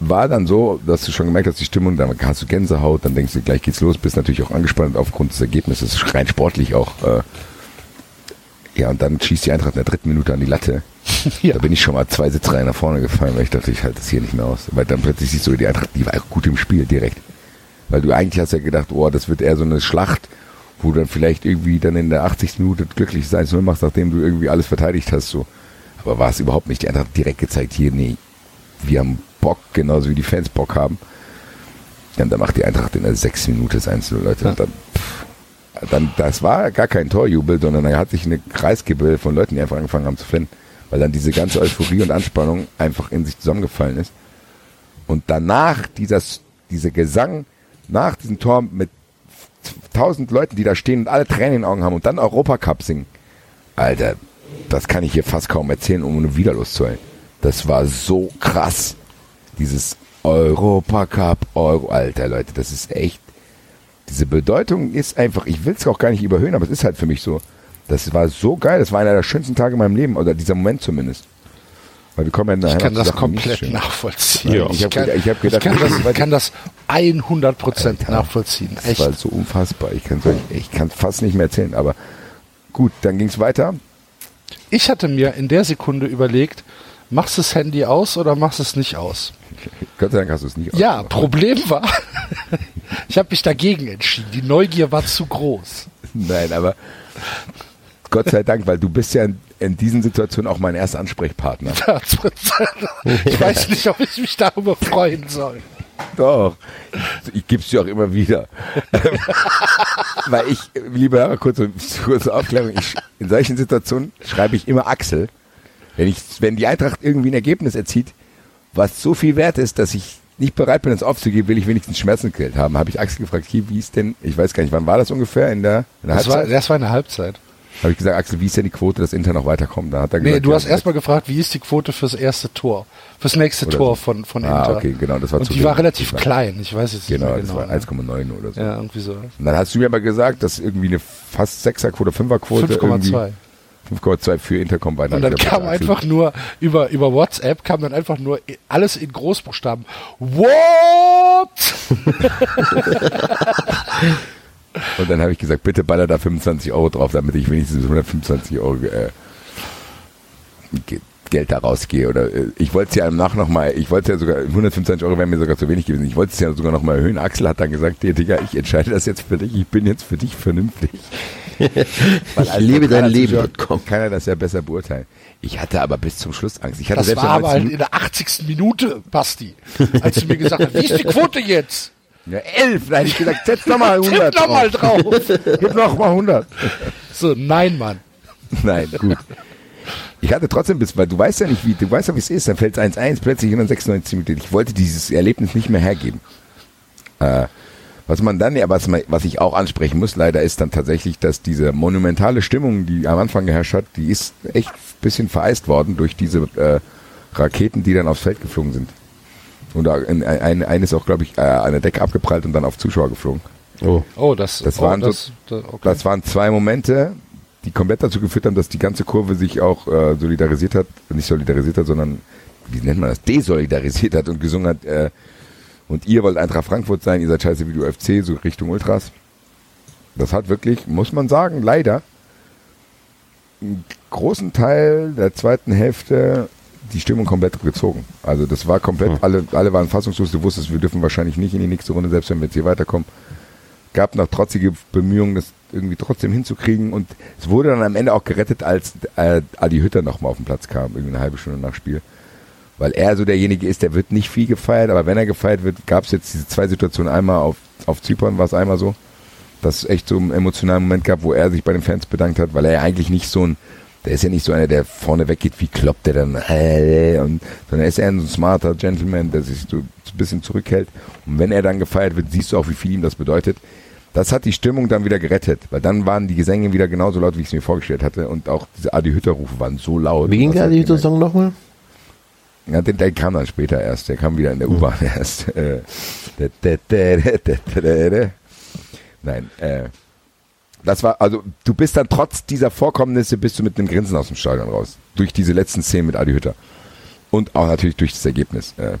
War dann so, dass du schon gemerkt hast, die Stimmung, dann hast du Gänsehaut, dann denkst du, gleich geht's los, bist natürlich auch angespannt aufgrund des Ergebnisses, rein sportlich auch. Äh, ja, und dann schießt die Eintracht in der dritten Minute an die Latte. Ja. Da bin ich schon mal zwei Sitzreihen nach vorne gefallen, weil ich dachte, ich halte das hier nicht mehr aus. Weil dann plötzlich siehst du, die Eintracht, die war auch gut im Spiel direkt. Weil du eigentlich hast ja gedacht, oh, das wird eher so eine Schlacht, wo du dann vielleicht irgendwie dann in der 80. Minute glücklich sein zu machst, nachdem du irgendwie alles verteidigt hast, so. Aber war es überhaupt nicht. Die Eintracht direkt gezeigt, hier, nee, wir haben Bock, genauso wie die Fans Bock haben. Ja, und dann macht die Eintracht in der sechs Minute das 1 Leute. Und dann, pff, dann, das war gar kein Torjubel, sondern da hat sich eine Kreisgebild von Leuten, die einfach angefangen haben zu flennen. Weil dann diese ganze Euphorie und Anspannung einfach in sich zusammengefallen ist. Und danach dieses, dieser Gesang nach diesem Tor mit tausend Leuten, die da stehen und alle Tränen in den Augen haben und dann Europacup singen. Alter, das kann ich hier fast kaum erzählen, um eine wieder loszuheulen. Das war so krass. Dieses Europacup, Euro, Alter Leute, das ist echt. Diese Bedeutung ist einfach, ich will es auch gar nicht überhöhen, aber es ist halt für mich so. Das war so geil, das war einer der schönsten Tage in meinem Leben, oder dieser Moment zumindest. Weil wir kommen ja nachher Ich kann das Sachen, komplett nachvollziehen. Ja, ich hab kann, gedacht- ich hab gedacht, kann, das- kann das 100 Prozent nachvollziehen. Das Echt. war so unfassbar. Ich kann ich kann fast nicht mehr erzählen, aber gut, dann ging es weiter. Ich hatte mir in der Sekunde überlegt, machst du das Handy aus oder machst du es nicht aus? Gott sei Dank hast du es nicht Ja, ausgemacht. Problem war, ich habe mich dagegen entschieden. Die Neugier war zu groß. Nein, aber Gott sei Dank, weil du bist ja in, in diesen Situationen auch mein erster Ansprechpartner. Ich weiß nicht, ob ich mich darüber freuen soll. Doch. Ich gebe es dir auch immer wieder. Weil ich, liebe Hörer, kurze, kurze Aufklärung, ich, in solchen Situationen schreibe ich immer Axel. Wenn, ich, wenn die Eintracht irgendwie ein Ergebnis erzielt, was so viel wert ist, dass ich nicht bereit bin, es aufzugeben, will ich wenigstens Schmerzensgeld haben. Habe ich Axel gefragt, hier, wie ist denn, ich weiß gar nicht, wann war das ungefähr? In der, in der Das war, Halbzeit? das war eine Halbzeit. Habe ich gesagt, Axel, wie ist denn die Quote, dass Inter noch weiterkommt? Da hat er Nee, gesagt, du ja, hast erstmal gefragt, wie ist die Quote fürs erste Tor? Fürs nächste Tor so. von, von Ah, Inter. okay, genau, das war Und zu die war relativ Das klein. Ich weiß jetzt Genau, nicht das mehr war genau. 1,9 oder so. Ja, irgendwie so. Und dann hast du mir aber gesagt, dass irgendwie eine fast 6er Quote, 5er Quote 5,2. 5,2 für Intercom weiter. Und dann kam einfach nur über, über WhatsApp kam dann einfach nur alles in Großbuchstaben. What? Und dann habe ich gesagt, bitte baller da 25 Euro drauf, damit ich wenigstens 125 Euro äh, Ge- Geld da rausgehe. Oder äh, ich wollte es ja nach noch mal, ich wollte ja sogar 125 Euro wären mir sogar zu wenig gewesen. Ich wollte es ja sogar noch mal erhöhen. Axel hat dann gesagt, dir Digga, ich entscheide das jetzt für dich. Ich bin jetzt für dich vernünftig. Weil als lebe dein neutraler Leben. Zuschauer. Kann er das ja besser beurteilen. Ich hatte aber bis zum Schluss Angst. Ich hatte Das war in aber 90 halt in der 80. Minute, Basti. Als du mir gesagt hast, wie ist die Quote jetzt? Ja, elf. Da hätte ich gesagt, setz nochmal 100 Tipp nochmal drauf. drauf. Gib noch mal 100. So, nein, Mann. Nein, gut. Ich hatte trotzdem bis, weil du weißt ja nicht, wie, du weißt ja, wie es ist, dann fällt es 1-1 plötzlich in der 96 Minuten. Ich wollte dieses Erlebnis nicht mehr hergeben. Äh, was man dann ja, was, man, was ich auch ansprechen muss, leider ist dann tatsächlich, dass diese monumentale Stimmung, die am Anfang geherrscht hat, die ist echt ein bisschen vereist worden durch diese äh, Raketen, die dann aufs Feld geflogen sind. Und da ein, ein, eine ist auch, glaube ich, äh, an der Decke abgeprallt und dann auf Zuschauer geflogen. Oh. Oh, das, Das oh, waren so- das, das, okay. Das waren zwei Momente, die komplett dazu geführt haben, dass die ganze Kurve sich auch äh, solidarisiert hat, nicht solidarisiert hat, sondern wie nennt man das, desolidarisiert hat und gesungen hat, äh, und ihr wollt Eintracht Frankfurt sein, ihr seid scheiße wie du FC, so Richtung Ultras. Das hat wirklich, muss man sagen, leider einen großen Teil der zweiten Hälfte die Stimmung komplett gezogen. Also das war komplett, alle, alle waren fassungslos, du wusstest, wir dürfen wahrscheinlich nicht in die nächste Runde, selbst wenn wir jetzt hier weiterkommen. Gab noch trotzige Bemühungen, das irgendwie trotzdem hinzukriegen und es wurde dann am Ende auch gerettet, als äh, Adi Hütter nochmal auf den Platz kam, irgendwie eine halbe Stunde nach Spiel. Weil er so derjenige ist, der wird nicht viel gefeiert, aber wenn er gefeiert wird, gab es jetzt diese zwei Situationen. Einmal auf, auf Zypern war es einmal so, dass es echt so einen emotionalen Moment gab, wo er sich bei den Fans bedankt hat, weil er ja eigentlich nicht so ein Der ist ja nicht so einer, der vorne weggeht, wie kloppt der dann, äh, und, sondern er ist eher ein smarter Gentleman, der sich so ein bisschen zurückhält. Und wenn er dann gefeiert wird, siehst du auch, wie viel ihm das bedeutet. Das hat die Stimmung dann wieder gerettet, weil dann waren die Gesänge wieder genauso laut, wie ich es mir vorgestellt hatte. Und auch diese Adi Hütter-Rufe waren so laut. Wie ging der Adi. Hütter-Song nochmal? Ja, der, der kam dann später erst. Der kam wieder in der U-Bahn erst. Äh. Nein, äh, das war, also du bist dann trotz dieser Vorkommnisse bist du mit einem Grinsen aus dem Stadion raus. Durch diese letzten Szenen mit Adi Hütter. Und auch natürlich durch das Ergebnis. Äh,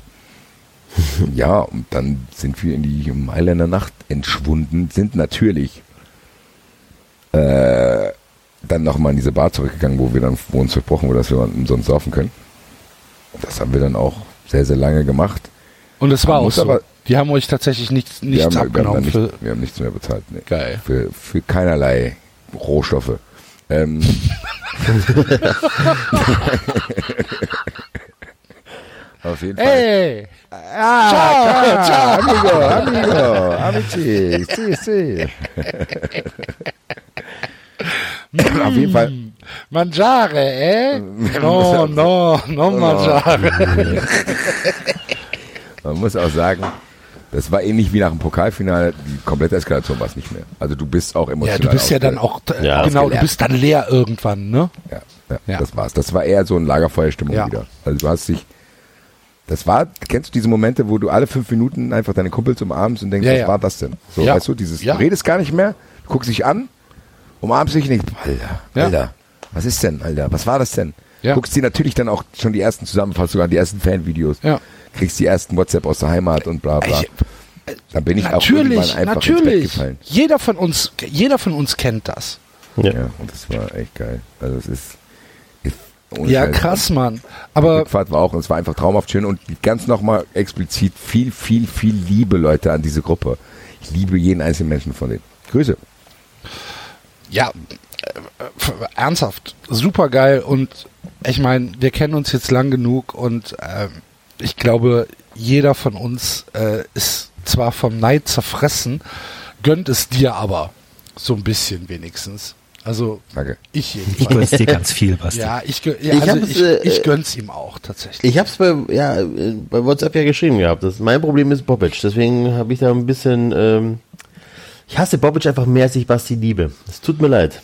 ja, und dann sind wir in die Mailänder Nacht entschwunden, sind natürlich äh, dann nochmal in diese Bar zurückgegangen, wo wir dann, wo uns versprochen wurde, dass wir umsonst saufen können. Das haben wir dann auch sehr, sehr lange gemacht. Und es war Man auch so. aber- die haben euch tatsächlich nichts, Wir nichts haben, wir, haben abgenommen. da Für, nicht, wir haben nichts mehr bezahlt. Nee. Geil. Für, für keinerlei Rohstoffe. Ähm, Auf jeden Fall. Ey! Ah, ciao, amigo, amigo, amici, si, si. Auf jeden Fall, Mangiare, eh? No, no, no mangiare. man muss auch sagen, das war ähnlich wie nach dem Pokalfinale, die komplette Eskalation war es nicht mehr. Also du bist auch Ja, emotional. du bist ja dann auch, Ja, genau, du bist dann leer irgendwann, ne? Ja, ja, Ja. das war's. Das war eher so ein Lagerfeuerstimmung Ja. wieder. Also du hast dich, das war, kennst du diese Momente, wo du alle fünf Minuten einfach deine Kumpels umarmst und denkst, Ja, was ja. war das denn? So, Ja. weißt du, dieses, Ja. du redest gar nicht mehr, du guckst dich an, umarmst dich und denkst, Alter, Ja. Alter, was ist denn, Alter, was war das denn? Ja. Guckst dir natürlich dann auch schon die ersten Zusammenfassungen, sogar die ersten Fanvideos, Ja. kriegst die ersten WhatsApp aus der Heimat und bla bla. Ich- dann bin ich auch Natürlich, irgendwann einfach ins Bett natürlich. gefallen. Jeder von uns, jeder von uns kennt das. Ja. Ja, und das war echt geil. Also es ist, ist Ja, Scheiß. krass, Mann. Die Aber Rückfahrt war auch, und es war einfach traumhaft schön und ganz nochmal explizit viel, viel, viel Liebe, Leute, an diese Gruppe. Ich liebe jeden einzelnen Menschen von denen. Grüße. ja, ernsthaft, super geil und ich meine, wir kennen uns jetzt lang genug und ähm, ich glaube, jeder von uns äh, ist zwar vom Neid zerfressen, gönnt es dir aber so ein bisschen wenigstens. Also Danke. ich Ich jedenfalls. gönn's dir ganz viel, Basti. Ja, ich, ja, Ich also hab's, ich, äh, ich gönn's ihm auch tatsächlich. Ich hab's bei, ja, äh, bei WhatsApp ja geschrieben gehabt. Das, mein Problem ist Bobic. Deswegen habe ich da ein bisschen, ähm, ich hasse Bobic einfach mehr, als ich Basti liebe. Es tut mir leid.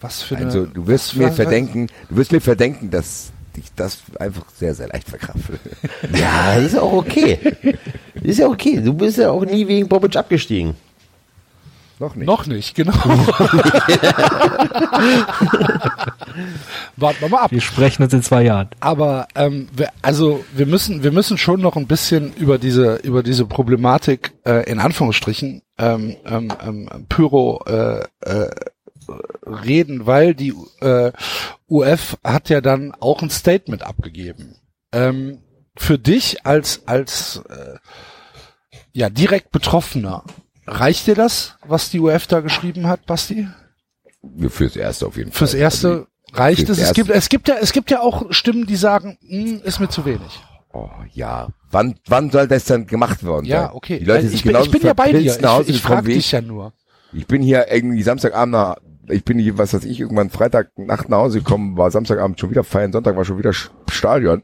Was für eine, Also du wirst mir verdenken, du wirst mir verdenken, dass ich das einfach sehr, sehr leicht verkrafte. Ja, ist ja auch okay. ist ja okay. Du bist ja auch nie wegen Bobic abgestiegen. Noch nicht. Noch nicht, genau. Warten wir mal ab. Wir sprechen uns in zwei Jahren. Aber ähm, wir, also wir müssen wir müssen schon noch ein bisschen über diese über diese Problematik äh, in Anführungsstrichen ähm, ähm, ähm, Pyro äh, äh, reden, weil die äh, UF hat ja dann auch ein Statement abgegeben. Ähm, für dich als als äh, ja direkt Betroffener reicht dir das, was die UF da geschrieben hat, Basti? Fürs Erste auf jeden Fall. Fürs erste reicht fürs es. Es gibt, Erste. es gibt ja, es gibt ja auch Stimmen, die sagen, hm, ist mir zu wenig. Oh, ja. Wann, wann soll das dann gemacht worden Ja, okay. Die Leute Weil sind ich, bin, ich bin ja bei dir. Ich, ich frage dich ich. ja nur. Ich bin hier irgendwie Samstagabend nach, ich bin hier, was weiß ich, irgendwann Freitagnacht nach Hause gekommen, war Samstagabend schon wieder feiern, Sonntag war schon wieder Stadion.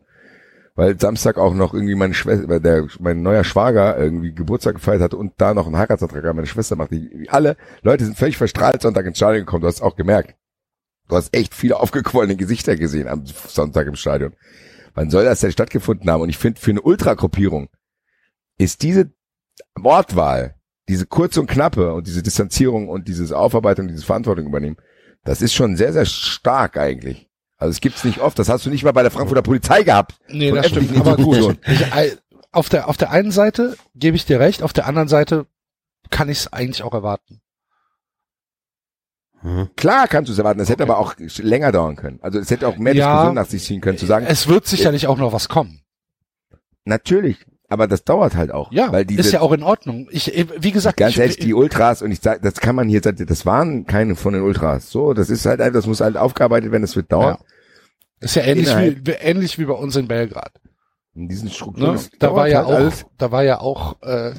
Weil Samstag auch noch irgendwie meine Schwester, der, mein neuer Schwager irgendwie Geburtstag gefeiert hatte und da noch einen Heiratsantrag an meine Schwester machte. Die- Alle Leute sind völlig verstrahlt Sonntag ins Stadion gekommen, du hast auch gemerkt. Du hast echt viele aufgequollene Gesichter gesehen am Sonntag im Stadion. Wann soll das denn stattgefunden haben? Und ich finde, für eine Ultragruppierung ist diese Wortwahl, diese kurze und knappe und diese Distanzierung und dieses Aufarbeitung, diese Verantwortung übernehmen, das ist schon sehr, sehr stark eigentlich. Also es gibt's nicht oft. Das hast du nicht mal bei der Frankfurter Polizei gehabt. Nee, das stimmt. Aber gut. Ich, ei- auf der, auf der einen Seite gebe ich dir recht, auf der anderen Seite kann ich es eigentlich auch erwarten. Klar kannst du es erwarten. Es hätte aber auch länger dauern können. Also es hätte auch mehr Ja. Diskussion nach sich ziehen können, zu sagen, Es wird sicherlich auch noch was kommen. natürlich, aber das dauert halt auch. Ja, weil diese, ist ja auch in Ordnung. Ich, wie gesagt, ganz ich, ehrlich, die Ultras, und ich sag, das kann man hier, das waren keine von den Ultras. So, das ist halt, das muss halt aufgearbeitet werden, das wird dauern. ist ja ähnlich Innerhalb. wie, ähnlich wie bei uns in Belgrad. In diesen Strukturen. Ne? Da war ja halt auch, alles. da war ja auch, äh,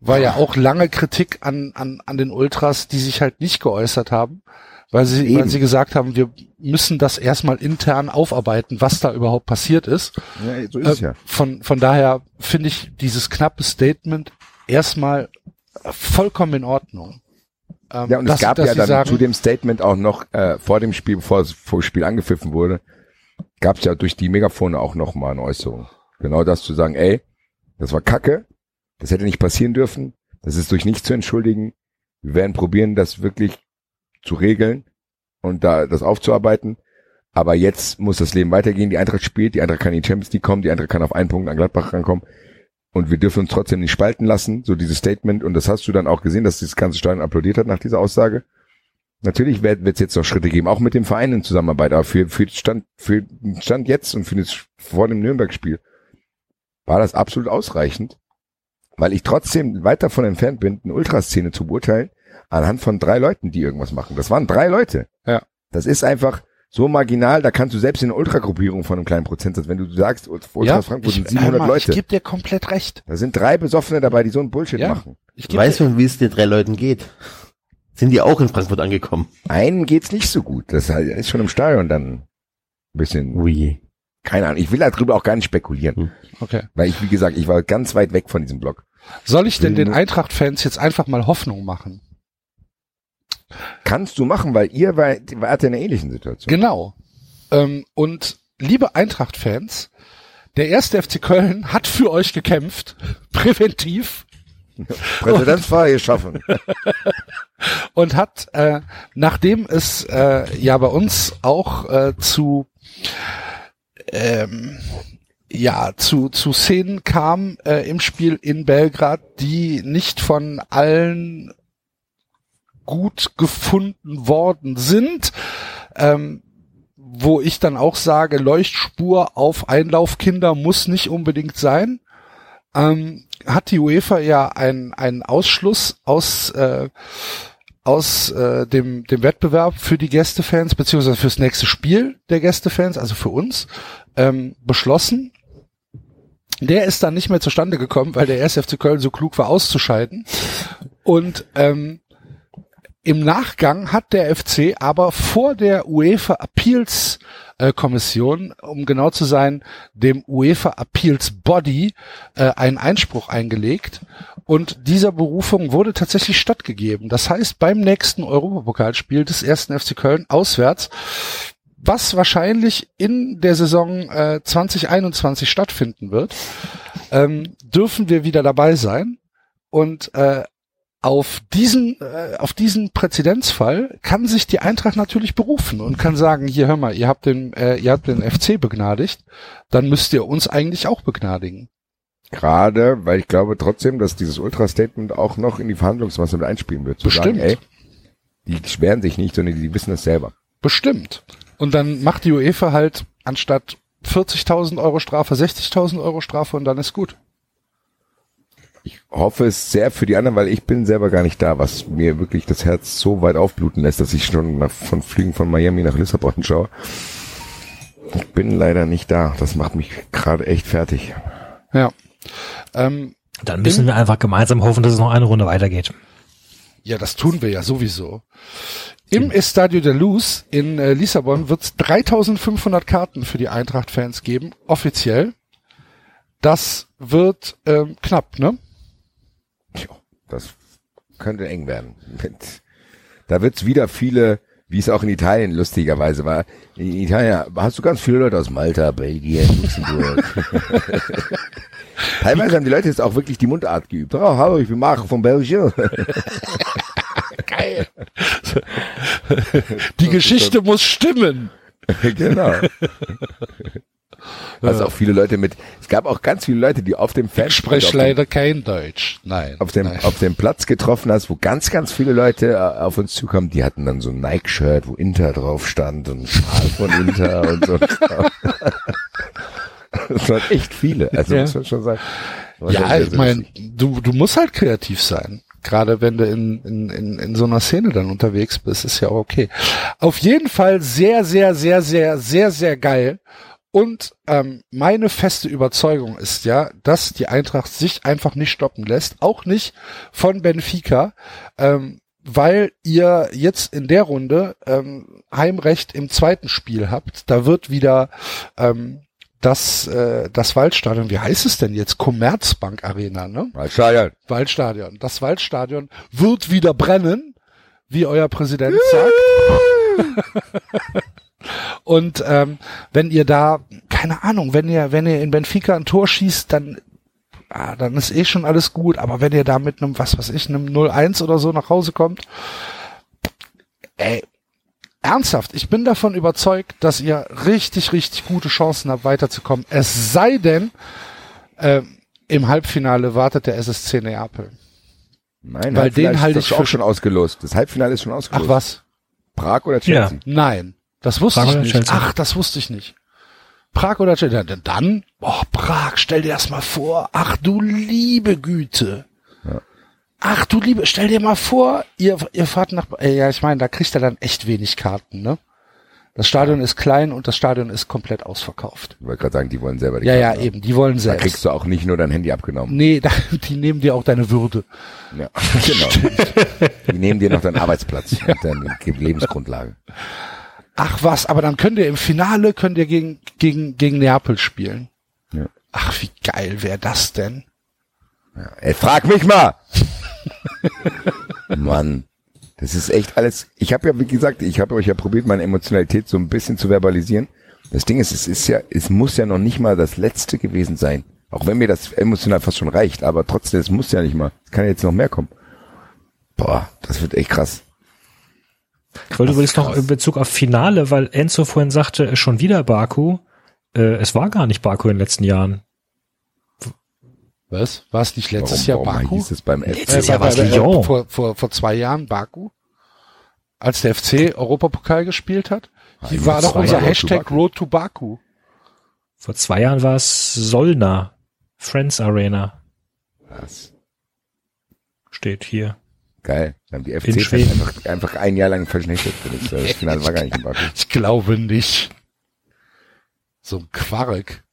war ja auch lange Kritik an, an, an den Ultras, die sich halt nicht geäußert haben, weil sie, weil sie gesagt haben, wir müssen das erstmal intern aufarbeiten, was da überhaupt passiert ist. Ja, so ist Äh, es ja. Von, von daher finde ich dieses knappe Statement erstmal vollkommen in Ordnung. Ähm, Ja, und dass- es gab ja dann sagen, zu dem Statement auch noch äh, vor dem Spiel, bevor es vor dem Spiel angepfiffen wurde, gab es ja durch die Megafone auch noch mal eine Äußerung. Genau das zu sagen, ey, das war Kacke, das hätte nicht passieren dürfen, das ist durch nichts zu entschuldigen. Wir werden probieren, das wirklich zu regeln und da das aufzuarbeiten. Aber jetzt muss das Leben weitergehen. Die Eintracht spielt, die Eintracht kann in die Champions League kommen, die Eintracht kann auf einen Punkt an Gladbach rankommen. Und wir dürfen uns trotzdem nicht spalten lassen, so dieses Statement. Und das hast du dann auch gesehen, dass das ganze Stadion applaudiert hat nach dieser Aussage. Natürlich wird es jetzt noch Schritte geben, auch mit dem Verein in Zusammenarbeit. Aber für, für, Stand, für Stand jetzt und für das vor dem Nürnberg-Spiel war das absolut ausreichend, weil ich trotzdem weit davon entfernt bin, eine Ultraszene zu beurteilen, anhand von drei Leuten, die irgendwas machen. Das waren drei Leute. Ja. Das ist einfach so marginal, da kannst du selbst in einer Ultragruppierung von einem kleinen Prozentsatz, wenn du sagst, Ultra ja, Frankfurt sind 700 hör mal, Leute. Ich gebe dir komplett recht. Da sind drei Besoffene dabei, die so einen Bullshit Ja. machen. Ich dir, du, wie es den drei Leuten geht? Sind die auch in Frankfurt angekommen? Einen geht's nicht so gut. Das ist schon im Stadion dann ein bisschen, Ui. keine Ahnung. Ich will darüber auch gar nicht spekulieren. Hm. okay. Weil ich, wie gesagt, ich war ganz weit weg von diesem Blog. Soll ich denn den Eintracht-Fans jetzt einfach mal Hoffnung machen? Kannst du machen, weil ihr war, wart in einer ähnlichen Situation. Genau. Ähm, und liebe Eintracht-Fans, der erste FC Köln hat für euch gekämpft, präventiv, Präzedenzfrei geschaffen. und hat, äh, nachdem es äh, ja bei uns auch äh, zu ähm, ja zu zu Szenen kam äh, im Spiel in Belgrad, die nicht von allen gut gefunden worden sind, ähm, wo ich dann auch sage, Leuchtspur auf Einlaufkinder muss nicht unbedingt sein. Ähm, hat die UEFA ja einen einen Ausschluss aus äh, aus äh, dem, dem Wettbewerb für die Gästefans, beziehungsweise fürs nächste Spiel der Gästefans, also für uns, ähm, beschlossen. Der ist dann nicht mehr zustande gekommen, weil der 1. FC Köln so klug war auszuscheiden. Und ähm, im Nachgang hat der FC aber vor der UEFA Appeals äh, Kommission, um genau zu sein, dem UEFA Appeals Body äh, einen Einspruch eingelegt und dieser Berufung wurde tatsächlich stattgegeben. Das heißt, beim nächsten Europapokalspiel des ersten FC Köln auswärts, was wahrscheinlich in der Saison äh, 2021 stattfinden wird, ähm, dürfen wir wieder dabei sein und äh, auf diesen, äh, auf diesen Präzedenzfall kann sich die Eintracht natürlich berufen und kann sagen, hier hör mal, ihr habt den, äh, ihr habt den FC begnadigt, dann müsst ihr uns eigentlich auch begnadigen. Gerade, weil ich glaube trotzdem, dass dieses Ultra-Statement auch noch in die Verhandlungsmasse mit einspielen wird. Zu Bestimmt. Sagen, ey, die beschweren sich nicht, sondern die wissen es selber. Bestimmt. Und dann macht die UEFA halt anstatt 40.000 Euro Strafe 60.000 Euro Strafe und dann ist gut. Ich hoffe es sehr für die anderen, weil ich bin selber gar nicht da, was mir wirklich das Herz so weit aufbluten lässt, dass ich schon nach, von Flügen von Miami nach Lissabon schaue. Ich bin leider nicht da. Das macht mich gerade echt fertig. Ja. Ähm, Dann müssen wir einfach gemeinsam hoffen, dass es noch eine Runde weitergeht. Ja, das tun wir ja sowieso. Im Estadio de Luz in äh, Lissabon wird es 3500 Karten für die Eintracht-Fans geben, offiziell. Das wird ähm, knapp, ne? Tja, das könnte eng werden. Mit, da wird's wieder viele, wie es auch in Italien lustigerweise war. In Italien hast du ganz viele Leute aus Malta, Belgien, Luxemburg. Teilweise haben die Leute jetzt auch wirklich die Mundart geübt. Oh, hallo, ich bin Marco von Belgien. Geil. Die Geschichte muss stimmen. genau. Also auch viele Leute mit, es gab auch ganz viele Leute, die auf dem Ich Fans spreche leider kein Deutsch. Nein. auf dem, nein. auf dem Platz getroffen hast, wo ganz, ganz viele Leute äh, auf uns zukommen, die hatten dann so ein Nike-Shirt, wo Inter drauf stand und Schal von Inter und so. Das waren echt viele, also Ja. muss man schon sagen. Ja, ich meine, du, du musst halt kreativ sein. Gerade wenn du in, in, in, in so einer Szene dann unterwegs bist, ist ja auch okay. Auf jeden Fall sehr, sehr, sehr, sehr, sehr, sehr geil. Und ähm, meine feste Überzeugung ist ja, dass die Eintracht sich einfach nicht stoppen lässt, auch nicht von Benfica, ähm, weil ihr jetzt in der Runde ähm, Heimrecht im zweiten Spiel habt. Da wird wieder ähm, das, äh, das Waldstadion, wie heißt es denn jetzt? Commerzbank Arena, ne? Waldstadion. Waldstadion. Das Waldstadion wird wieder brennen, wie euer Präsident sagt. Und ähm, wenn ihr da, keine Ahnung, wenn ihr, wenn ihr in Benfica ein Tor schießt, dann, ah, dann ist eh schon alles gut. Aber wenn ihr da mit einem, was weiß ich, einem 0-1 oder so nach Hause kommt, ey, ernsthaft, ich bin davon überzeugt, dass ihr richtig, richtig gute Chancen habt, weiterzukommen. Es sei denn, äh, im Halbfinale wartet der SSC Neapel. Nein, Weil den halte ich auch schon ausgelost. Das Halbfinale ist schon ausgelost. Ach was? Prag oder Chelsea? Nein, das wusste Prag ich nicht. Chelsea? Ach, das wusste ich nicht. Prag oder Chelsea? Ja, Dann, boah, Prag, stell dir das mal vor. Ach du liebe Güte. Ach du liebe, stell dir mal vor, ihr, ihr fahrt nach, äh, ja, ich meine, da kriegt er dann echt wenig Karten, ne? Das Stadion ist klein und das Stadion ist komplett ausverkauft. Ich wollte gerade sagen, die wollen selber die Ja, ja, Karten haben. eben, die wollen Da selbst. kriegst du auch nicht nur dein Handy abgenommen. Nee, da, die nehmen dir auch deine Würde. Ja, genau. die nehmen dir noch deinen Arbeitsplatz und deine Lebensgrundlage. Ach was, aber dann könnt ihr im Finale, könnt ihr gegen, gegen, gegen Neapel spielen. Ja. Ach, wie geil wäre das denn? Ey, frag mich mal! Mann, das ist echt alles. Ich habe ja, wie gesagt, ich habe euch ja probiert, meine Emotionalität so ein bisschen zu verbalisieren. Das Ding ist, es ist ja, es muss ja noch nicht mal das Letzte gewesen sein. Auch wenn mir das emotional fast schon reicht, aber trotzdem, es muss ja nicht mal. Es kann jetzt noch mehr kommen. Boah, das wird echt krass. Ich wollte übrigens noch in Bezug auf Finale, weil Enzo vorhin sagte, äh, schon wieder Baku. Äh, es war gar nicht Baku in den letzten Jahren. Was? War es nicht letztes warum, Jahr warum Baku? hieß es beim Letztes FC? Jahr bei- war's bei- Lyon. Vor, vor, vor zwei Jahren Baku? Als der FC Europapokal gespielt hat? Hier war doch unser Jahre Hashtag Baku. Road to Baku. Vor zwei Jahren war es Solna. Friends Arena Was? steht hier. Geil. Dann haben die FC einfach, einfach ein Jahr lang verschlechtert. Das, das Finale war gar nicht Baku. Ich glaube nicht. So ein Quark.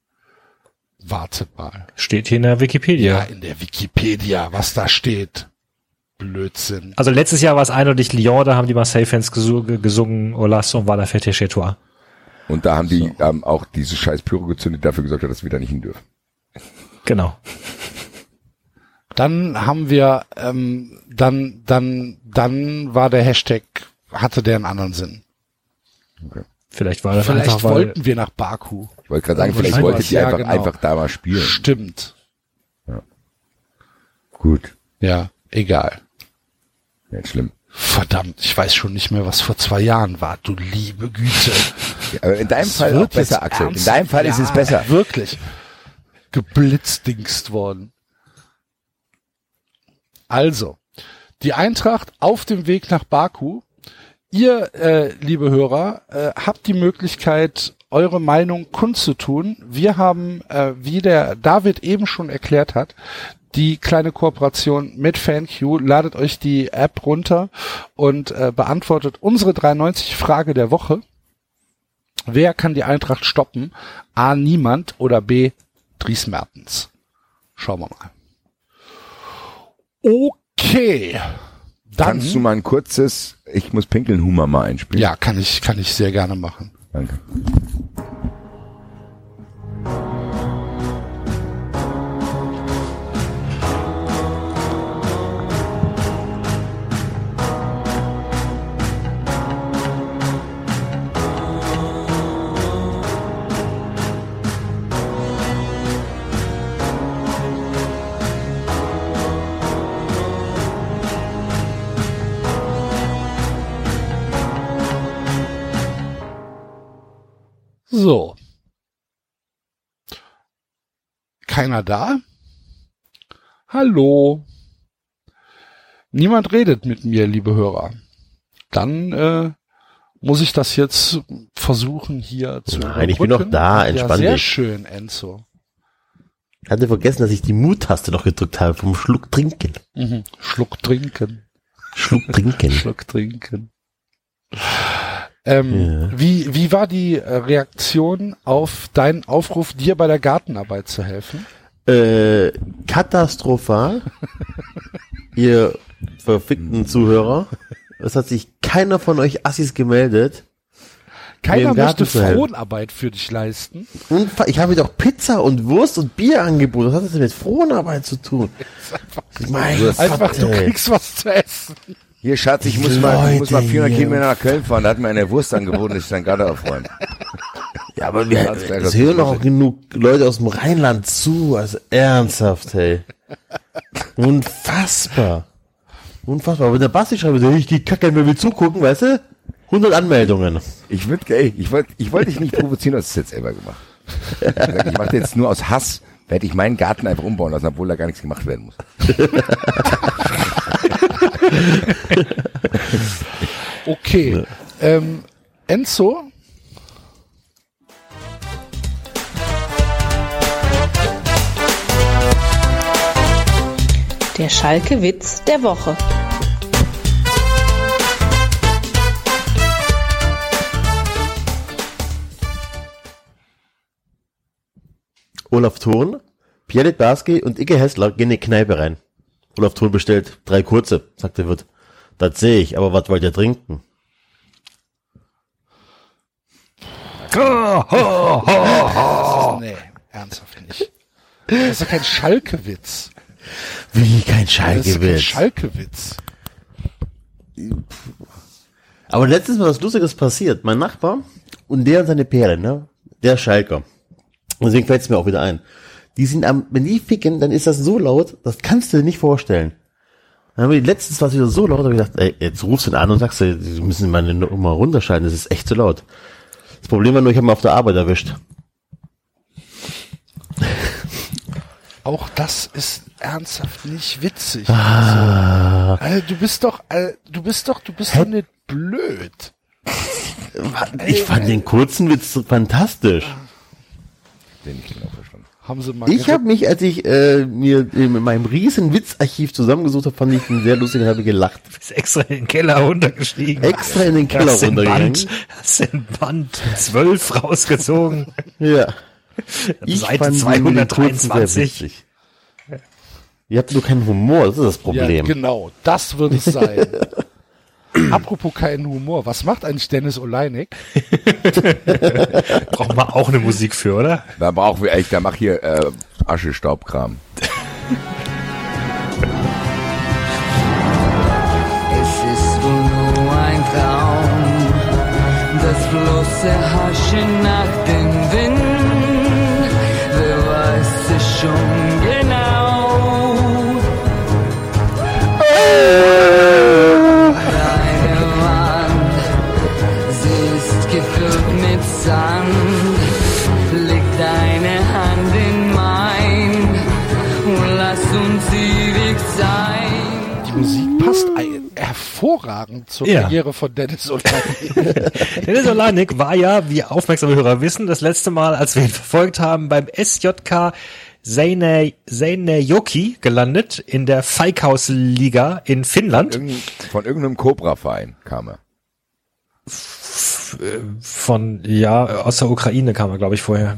Warte mal. Steht hier in der Ja, Wikipedia. in der Wikipedia, was da steht. Blödsinn. Also letztes Jahr war es eindeutig Lyon, da haben die Marseille-Fans gesu- gesungen Olas und war la fête chez toi. Und da haben die ähm, auch diese scheiß Pyro gezündet, dafür gesorgt dass wir da nicht hin dürfen. Genau. Dann haben wir, ähm, dann, dann, dann war der Hashtag, hatte der einen anderen Sinn. Vielleicht war das Vielleicht einfach, weil wollten wir nach Baku. Ich wollte gerade sagen, vielleicht wolltet ihr ja, einfach, genau. einfach da mal spielen. Stimmt. Gut. Ja, egal. Ja, schlimm. Verdammt, ich weiß schon nicht mehr, was vor zwei Jahren war. Du liebe Güte. Aber in deinem Es Fall auch besser, Axel. In deinem Fall ist Ja, es besser. Wirklich. Geblitzdingst worden. Also, die Eintracht auf dem Weg nach Baku. Ihr, äh, liebe Hörer, äh, habt die Möglichkeit, eure Meinung kundzutun. Wir haben, äh, wie der David eben schon erklärt hat, die kleine Kooperation mit FanQ. Ladet euch die App runter und äh, beantwortet unsere 93 Frage der Woche. Wer kann die Eintracht stoppen? A. Niemand oder B. Dries Mertens. Schauen wir mal. Okay. Dann, Kannst du mal ein kurzes, ich muss pinkeln, Humor mal einspielen? ja, kann ich, kann ich sehr gerne machen. Danke. So. Keiner da? Hallo. Niemand redet mit mir, liebe Hörer. Dann äh, muss ich das jetzt versuchen hier zu Nein, ich bin überbrücken. noch da, Ja, entspann sehr dich. schön, Enzo. Ich hatte vergessen, dass ich die Mut-Taste noch gedrückt habe vom Schluck trinken. Mhm. Schluck trinken. Schluck trinken. Schluck trinken. Ähm, Ja. wie, wie war die äh, Reaktion auf deinen Aufruf, dir bei der Gartenarbeit zu helfen? Äh, katastrophal. Ihr verfickten Zuhörer. Es hat sich keiner von euch Assis gemeldet. Keiner möchte. Fronarbeit für dich leisten. Unfa ich habe doch Pizza und Wurst und Bier angeboten. Was hat das denn mit Fronarbeit zu tun? Mein Gott, Einfach, du ey. kriegst was zu essen. Hier, Schatz, ich muss mal, ich muss mal Leute 400 hier. Kilometer nach Köln fahren. Da hat mir eine Wurst angeboten, dass ich dann gerade aufräumen. Ja, aber wir, es das hören ist auch genug Leute aus dem Rheinland zu. Also ernsthaft, hey. Unfassbar. Unfassbar. Wenn der Basti schreibt, ich die Kacke, wenn wir zugucken, weißt du? 100 Anmeldungen. Ich würde, ey, ich wollte, ich wollte dich nicht provozieren, du hast es jetzt selber gemacht. Ich mache jetzt nur aus Hass, werde ich meinen Garten einfach umbauen lassen, obwohl da gar nichts gemacht werden muss. Okay. Ähm, Enzo, Der Schalke-Witz der Woche. Olaf Thurn, Pierre Barski und Icke Hessler gehen in die Kneipe rein. Olaf Thurn bestellt drei kurze, sagt der Wirt. Das sehe ich, aber was wollt ihr trinken? nee, ernsthaft nicht. Das ist doch kein Schalke-Witz. Wie kein Das ist kein Schalke-Witz. Schalke-Witz. Aber letztens war was Lustiges passiert. Mein Nachbar und der und seine Perle, ne? Der ist Schalker. Und Deswegen fällt es mir auch wieder ein. Die sind am, wenn die ficken, dann ist das so laut, das kannst du dir nicht vorstellen. Dann haben wir letztens war es wieder so laut, da hab ich gedacht, ey, jetzt rufst du ihn an und sagst, ey, die müssen meine Nummer runterschalten, das ist echt zu laut. Das Problem war nur, ich habe ihn auf der Arbeit erwischt. Auch das ist ernsthaft nicht witzig. Also, äh, du bist doch, äh, du bist doch, du bist doch nicht blöd. Ich fand den kurzen Witz fantastisch. Den ich genau verstanden. Haben sie mal Ich habe mich, als ich äh, mir in meinem riesen Witzarchiv zusammengesucht habe, fand ich ihn sehr lustig und habe gelacht. Ist extra in den Keller runtergestiegen. Extra in den Keller Hast den runtergegangen. Band, hast den Band 12 rausgezogen. Ja. Seite fand ihn den kurzen sehr 223. witzig. Ihr habt nur keinen Humor, das ist das ja, Problem. genau, das wird es sein. Apropos keinen Humor, was macht eigentlich Dennis Oleinik? Brauchen wir auch eine Musik für, oder? Da brauchen wir echt, da mach hier äh, Aschestaubkram. Es ist wohl nur ein Traum, das bloße Haschen nach dem Wind. Wer weiß es schon genau? passt ein, hervorragend zur Ja. Karriere von Dennis Oleinik. Dennis Olanik war ja, wie aufmerksame Hörer wissen, das letzte Mal, als wir ihn verfolgt haben, beim SJK Seinä- Seinäjoki gelandet in der Falkhaus-Liga in Finnland. Irgend, von irgendeinem Cobra-Verein kam er. Von, ja, aus der Ukraine kam er, glaube ich, vorher.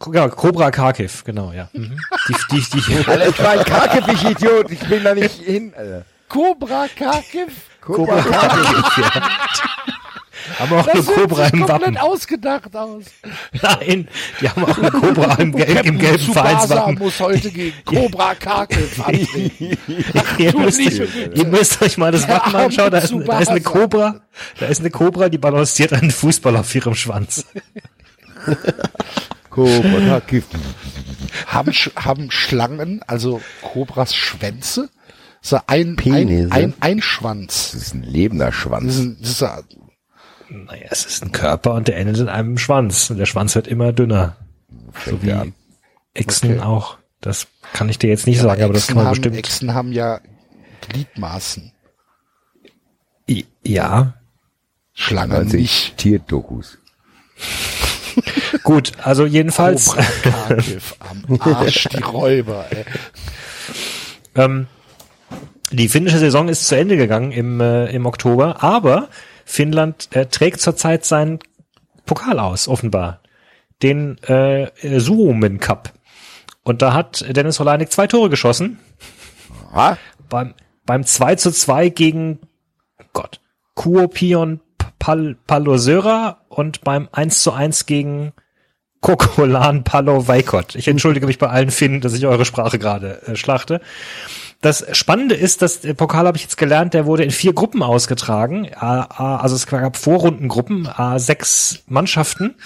Genau, Cobra Kharkiv, genau, ja. Mhm. Die, die, die, Alter, ich war ein Karkefisch-Idiot, ich bin da nicht hin, Alter. Cobra Kharkiv? Cobra haben auch eine Das sieht Cobra im komplett Wappen. ausgedacht aus. Nein, die haben auch eine Cobra im, gel im Captain gelben Vereinswappen. muss heute gegen Cobra Kharkiv. Ihr müsst, ihr müsst euch mal das Wappen anschauen. Da ist, da ist eine. Cobra. Da ist eine Cobra, die balanciert einen Fußball auf ihrem Schwanz. Cobra Gift. haben, Sch haben Schlangen, also Cobras Schwänze? So ein, ein, ein, ein Schwanz. Das ist ein lebender Das Schwanz. ist, ein- das ist ein- Naja, es ist ein Körper und der endet in einem Schwanz. Und der Schwanz wird immer dünner. Fängt wie an. Echsen Okay. auch. Das kann ich dir jetzt nicht sagen, aber das kann man haben, bestimmt. Echsen haben ja Gliedmaßen. I- Ja, Schlangen Also nicht. ich Tierdokus. Gut. Also jedenfalls. Am Arsch, die Räuber, ey. Ähm, die finnische Saison ist zu Ende gegangen im, äh, im Oktober, aber Finnland äh, trägt zurzeit seinen Pokal aus, offenbar. Den äh, Suomen Cup. Und da hat Dennis Holanik zwei Tore geschossen. Beim, beim 2 zu 2 gegen Gott, Kuopion Pal Palosöra und beim 1 zu 1 gegen Kokolan Palo Vaikot. Ich entschuldige mich bei allen Finnen, dass ich eure Sprache gerade äh, schlachte. Das Spannende ist, dass der Pokal habe ich jetzt gelernt, der wurde in vier Gruppen ausgetragen. Also es gab Vorrundengruppen, sechs Mannschaften.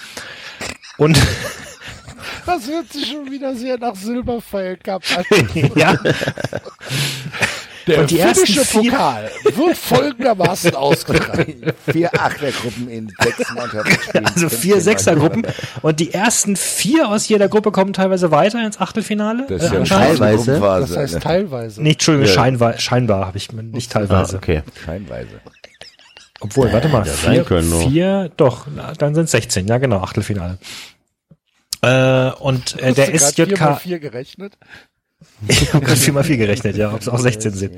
Und Das hört sich schon wieder sehr nach Silberpfeil Cup an. ja, Der Und die finnische Pokal wird folgendermaßen ausgetragen. Vier Achtergruppen in sechs Mannschaften. also vier Sechsergruppen. Und die ersten vier aus jeder Gruppe kommen teilweise weiter ins Achtelfinale. Das ist ja Äh, eine anscheinend. Teilweise. Das heißt teilweise. Nicht, Entschuldigung, Ja. scheinbar, scheinbar habe ich nicht teilweise. Ah, okay. Scheinweise. Obwohl, warte mal, Ja, vier, können noch. vier, doch, na, dann sind 16, ja genau, Achtelfinale. Äh, und äh, der SJK, vier gerechnet? ich habe gerade vier mal vier gerechnet, ja, ob es auch 16 sind.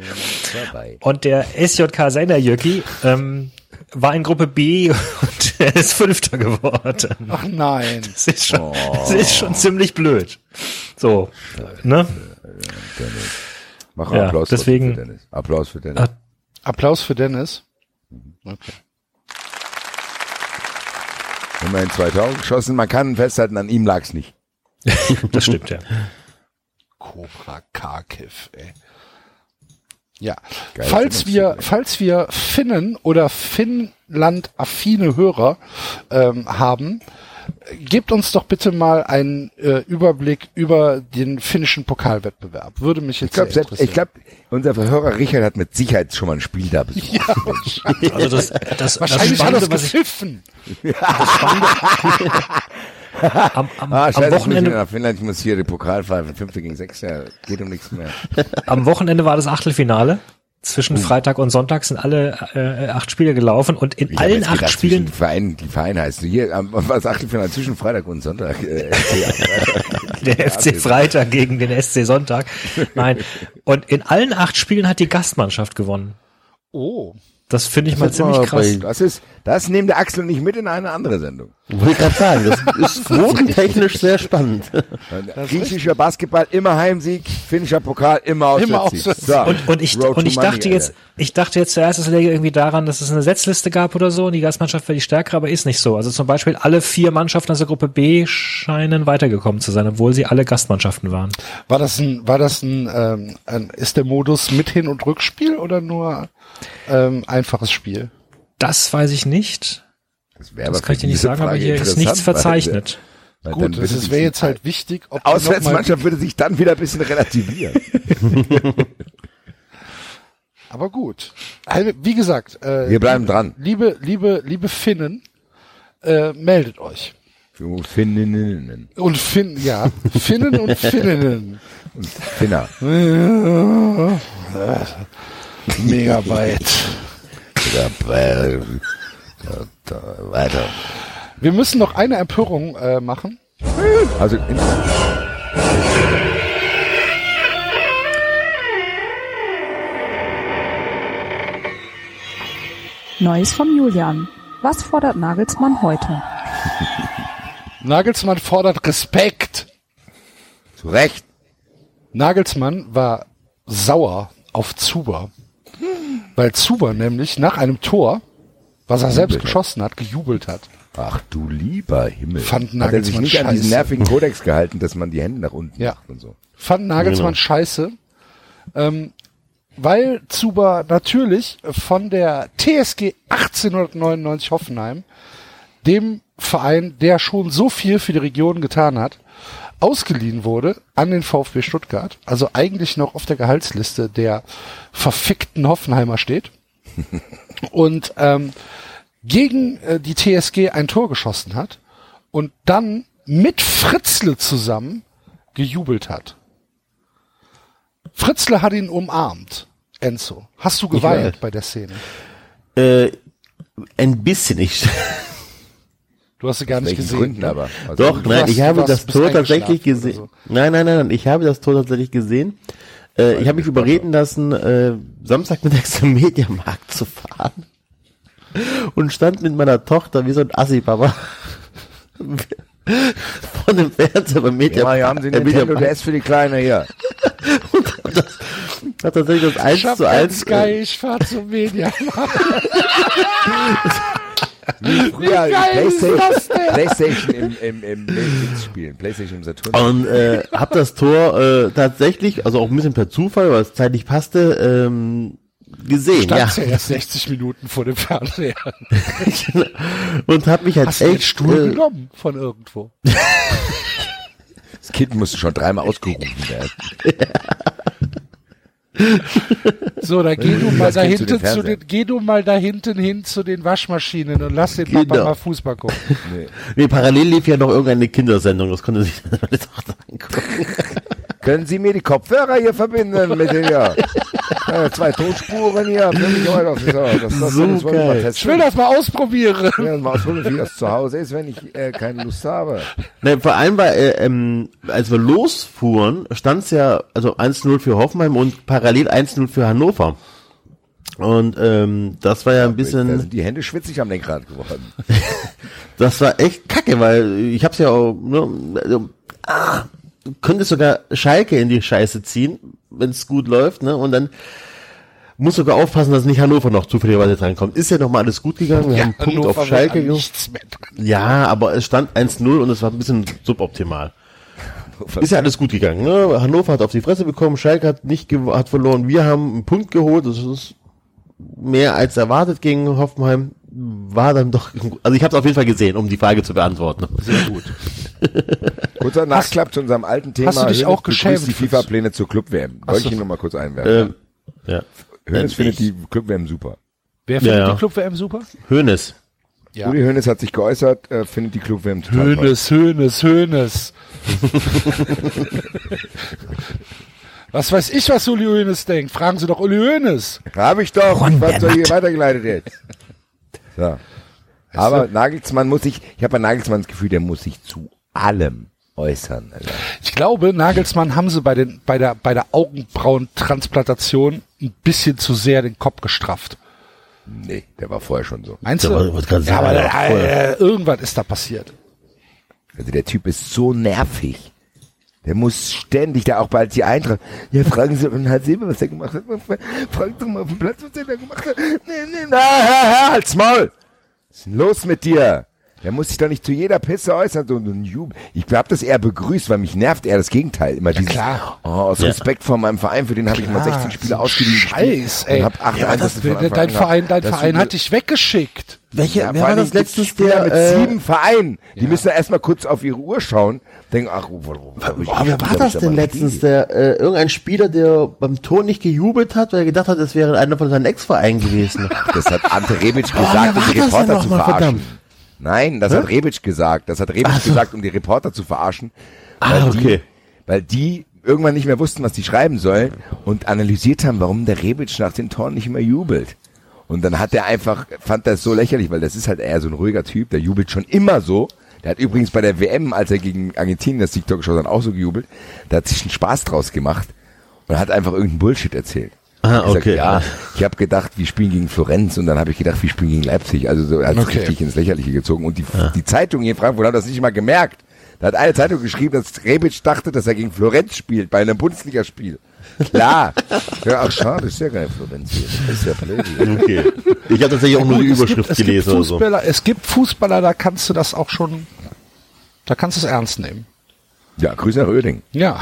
Und der SJK Seinerjöki ähm, war in Gruppe B und er ist Fünfter geworden. Ach nein. Das ist schon, das ist schon ziemlich blöd. So, ne? Mach Ja, Applaus deswegen- für Dennis. Applaus für Dennis. Ah. Applaus für Dennis. Okay. Immerhin zwei Tore geschossen. Man kann festhalten, an ihm lag's nicht. Das stimmt, ja. Cobra Kharkiv, ey. Ja, Geil, falls wir, so falls wir Finnen oder Finnland-affine Hörer ähm, haben, gebt uns doch bitte mal einen äh, Überblick über den finnischen Pokalwettbewerb. Würde mich jetzt Ich glaube, sehr ich glaub, unser Hörer Richard hat mit Sicherheit schon mal ein Spiel da besucht. ja, Also das, das, das wahrscheinlich hat er Spannende, es was ich gepfiffen. am, am, Ah, am scheiße, ich muss Wochenende wieder nach Finnland, ich muss hier die Pokalpfeife, fünfte gegen sechs, ja, geht um nichts mehr. Am Wochenende war das Achtelfinale. Zwischen Freitag und Sonntag sind alle äh, acht Spiele gelaufen und in Ich allen acht gedacht, Spielen, zwischen Die Vereine, die Vereine heißt hier, was Achtelfinale zwischen Freitag und Sonntag. Äh, der FC Freitag gegen den SC Sonntag. Nein. Und in allen acht Spielen hat die Gastmannschaft gewonnen. Oh. Das finde ich mal ist ziemlich mal krass. das ist, das nehmen der Axel nicht mit in eine andere Sendung. Wollte ich gerade sagen, das ist quotentechnisch sehr spannend. Griechischer Basketball immer Heimsieg, finnischer Pokal immer Immer Auswärtssieg. Auswärtssieg. So, Und, und ich, Road und ich Money, dachte jetzt, Alter. ich dachte jetzt zuerst, es läge irgendwie daran, dass es eine Setzliste gab oder so und die Gastmannschaft wäre die stärkere, aber ist nicht so. Also zum Beispiel alle vier Mannschaften aus der Gruppe B scheinen weitergekommen zu sein, obwohl sie alle Gastmannschaften waren. War das ein, war das ein, ähm, ein, ist der Modus mit Hin- und Rückspiel oder nur ähm, einfaches Spiel? Das weiß ich nicht. Das, wäre Das aber kann ich dir nicht sagen, aber Frage hier ist nichts weil- verzeichnet. weil dann Gut, es wäre jetzt halt wichtig, ob Auswärtsmannschaft würde sich dann wieder ein bisschen relativieren. Aber gut. Also, wie gesagt, äh, Wir bleiben dran. liebe, liebe, liebe Finnen, äh, meldet euch. Für Finninnen Und Finn, ja, Finnen und Finninnen. und Finner. Megabyte. Äh, weiter. Wir müssen noch eine Empörung äh, machen. Also, in, Neues vom Julian. Was fordert Nagelsmann heute? Nagelsmann fordert Respekt. zu Recht. Nagelsmann war sauer auf Zuber. Weil Zuber nämlich nach einem Tor, was er selbst geschossen hat, gejubelt hat. Ach du lieber Himmel. Fand Hat er sich Nagelsmann nicht an diesen scheiße. nervigen Kodex gehalten, dass man die Hände nach unten Ja. macht und so. Fand Nagelsmann Genau. scheiße. Ähm, weil Zuber natürlich von der TSG 1899 Hoffenheim, dem Verein, der schon so viel für die Region getan hat, ausgeliehen wurde an den VfB Stuttgart, also eigentlich noch auf der Gehaltsliste der verfickten Hoffenheimer steht und ähm, gegen äh, die TSG ein Tor geschossen hat und dann mit Fritzle zusammen gejubelt hat. Fritzle hat ihn umarmt. Enzo, hast du geweint bei der Szene? Äh, ein bisschen. Ich, Du hast sie gar nicht Welchen gesehen. Gründen ne? aber? Also, doch, nein, warst- ich habe das Tor tatsächlich gesehen. Nein, nein, nein, nein, ich habe das Tor tatsächlich gesehen. Äh, ich habe mich überreden lassen, äh, Samstagmittags zum Mediamarkt zu fahren und stand mit meiner Tochter wie so ein Assi-Papa vor dem Fernseher beim Ja, Mediamarkt. hier haben Sie äh, Nintendo Mediamarkt. DS für die Kleine hier. Hat tatsächlich das 1 Ich hab zu 1. ganz geil, ich fahr zum Media. Ja, geil ist Playstation, das denn? Playstation im, im, im Matrix spielen, Playstation im Saturn. Und äh, hab das Tor äh, tatsächlich, also auch ein bisschen per Zufall, weil es zeitlich passte, ähm, gesehen. Ja. Standst ja erst 60 Minuten vor dem Fernseher. Und hab mich halt Hast echt Stuhl äh, genommen von irgendwo? Das Kind musste schon dreimal ausgerufen werden. So, dann geh du mal da hinten zu den, geh du mal da hinten hin zu den Waschmaschinen und lass den Papa mal Fußball gucken. Nee, parallel lief ja noch irgendeine Kindersendung, das konnte sich meine Tochter angucken. Können Sie mir die Kopfhörer hier verbinden mit den, ja. Ja zwei Tonspuren hier. für mich heute auf- so, Das, das, So das geil. Ich testen. will das mal ausprobieren. Ja, mal ausholen, wie das zu Hause ist, wenn ich äh, keine Lust habe. Ne, vor allem war, äh, ähm, als wir losfuhren, stand's ja, also 1-0 für Hoffenheim und parallel 1-0 für Hannover. Und ähm, das war ja ein Da bisschen, sind die Hände schwitzig am Lenkrad geworden. das war echt kacke, weil ich hab's ja auch, ne, also, ah, du könntest sogar Schalke in die Scheiße ziehen, wenn's gut läuft, ne, und dann muss sogar aufpassen, dass nicht Hannover noch zufälligerweise drankommt. Ist ja noch mal alles gut gegangen, wir haben einen Punkt Hannover auf wird Schalke. nichts mehr dran. Ja, aber es stand 1-0 und es war ein bisschen suboptimal. Ist ja alles gut gegangen. Ne? Hannover hat auf die Fresse bekommen, Schalke hat nicht hat verloren. Wir haben einen Punkt geholt. Das ist mehr als erwartet gegen Hoffenheim. War dann doch, also ich habe es auf jeden Fall gesehen, um die Frage zu beantworten. Sehr gut. Kurzer Nachklapp zu unserem alten Thema. hast du dich Hönes auch geschämt die FIFA-Pläne zur Club-WM. Wollte ich so. hier nur mal kurz einwerfen. Ähm, ja. Hönes äh, findet ich- die Club-WM super. Wer findet Ja, ja. die Club-WM super? Hönes. Ja. Uli Hönes hat sich geäußert, äh, findet die Club-WM total toll. Hönes, Hönes, Hönes. was weiß ich, was Uli Hönes denkt? Fragen Sie doch Uli Hönes. Habe ich doch. Was soll hier weitergeleitet jetzt? So. Aber Nagelsmann muss sich, ich habe bei Nagelsmann das Gefühl, der muss sich zu allem äußern. Alter. Ich glaube, Nagelsmann haben sie bei den, bei der, bei der Augenbrauentransplantation ein bisschen zu sehr den Kopf gestrafft. Nee, der war vorher schon so. Meinst Ja, du? gerade ja, aber der war äh, irgendwas ist da passiert. Also der Typ ist so nervig. Der muss ständig, da auch bald die Eintracht. Ja, fragen Sie und Hans Silber, was der gemacht hat. Fragen Sie mal auf dem Platz, was der da gemacht hat. Nee, nee, na, Herr, Herr, halt's Maul. Was ist denn los mit dir? Der muss sich doch nicht zu jeder Pisse äußern, so ein Jubel. Ich hab das eher begrüßt, weil mich nervt eher das Gegenteil. Immer dieses, klar. oh, aus Ja. Respekt vor meinem Verein, für den habe ich mal 16 Spiele ausgeliehen. Scheiß, ey. Und hab acht ja, aber das, von Anfang dein Verein, dein Verein hat dich weggeschickt. Welche, Ja, wer war das Spieler der, mit äh, sieben Vereinen. Die müssen ja erstmal kurz auf ihre Uhr schauen. Denken, ach, wo, wo, wo, Boah, wer war das denn letztens? Der, äh, irgendein Spieler, der beim Tor nicht gejubelt hat, weil er gedacht hat, es wäre einer von seinen Ex-Vereinen gewesen. Das hat Ante Rebic gesagt, um die Reporter zu verarschen. verdammt? Nein, das hat Rebic gesagt. Das hat Rebic gesagt, um die Reporter zu verarschen. Weil Ah, okay. Die, weil die irgendwann nicht mehr wussten, was die schreiben sollen und analysiert haben, warum der Rebic nach den Toren nicht mehr jubelt. Und dann hat er einfach, fand das so lächerlich, weil das ist halt eher so ein ruhiger Typ, der jubelt schon immer so. Der hat übrigens bei der WM, als er gegen Argentinien das Siegtor geschossen hat, auch so gejubelt. Da hat sich einen Spaß draus gemacht und hat einfach irgendeinen Bullshit erzählt. Ah, okay. ja, ich habe gedacht, wir spielen gegen Florenz und dann habe ich gedacht, wir spielen gegen Leipzig. Also so als Okay. richtig ins Lächerliche gezogen. Und die, die Zeitung hier in Frankfurt hat das nicht mal gemerkt. Da hat eine Zeitung geschrieben, dass Rebic dachte, dass er gegen Florenz spielt bei einem Bundesligaspiel. Klar. ja, ach schade, ist ja kein Florenz hier. Das ist ja blöd. Okay. Ich habe tatsächlich auch nur die Gut, es gibt- Überschrift gibt gelesen oder so. Fußballer, Es gibt Fußballer, da kannst du das auch schon, da kannst du es ernst nehmen. Ja, Grüße nach Oerding. Ja.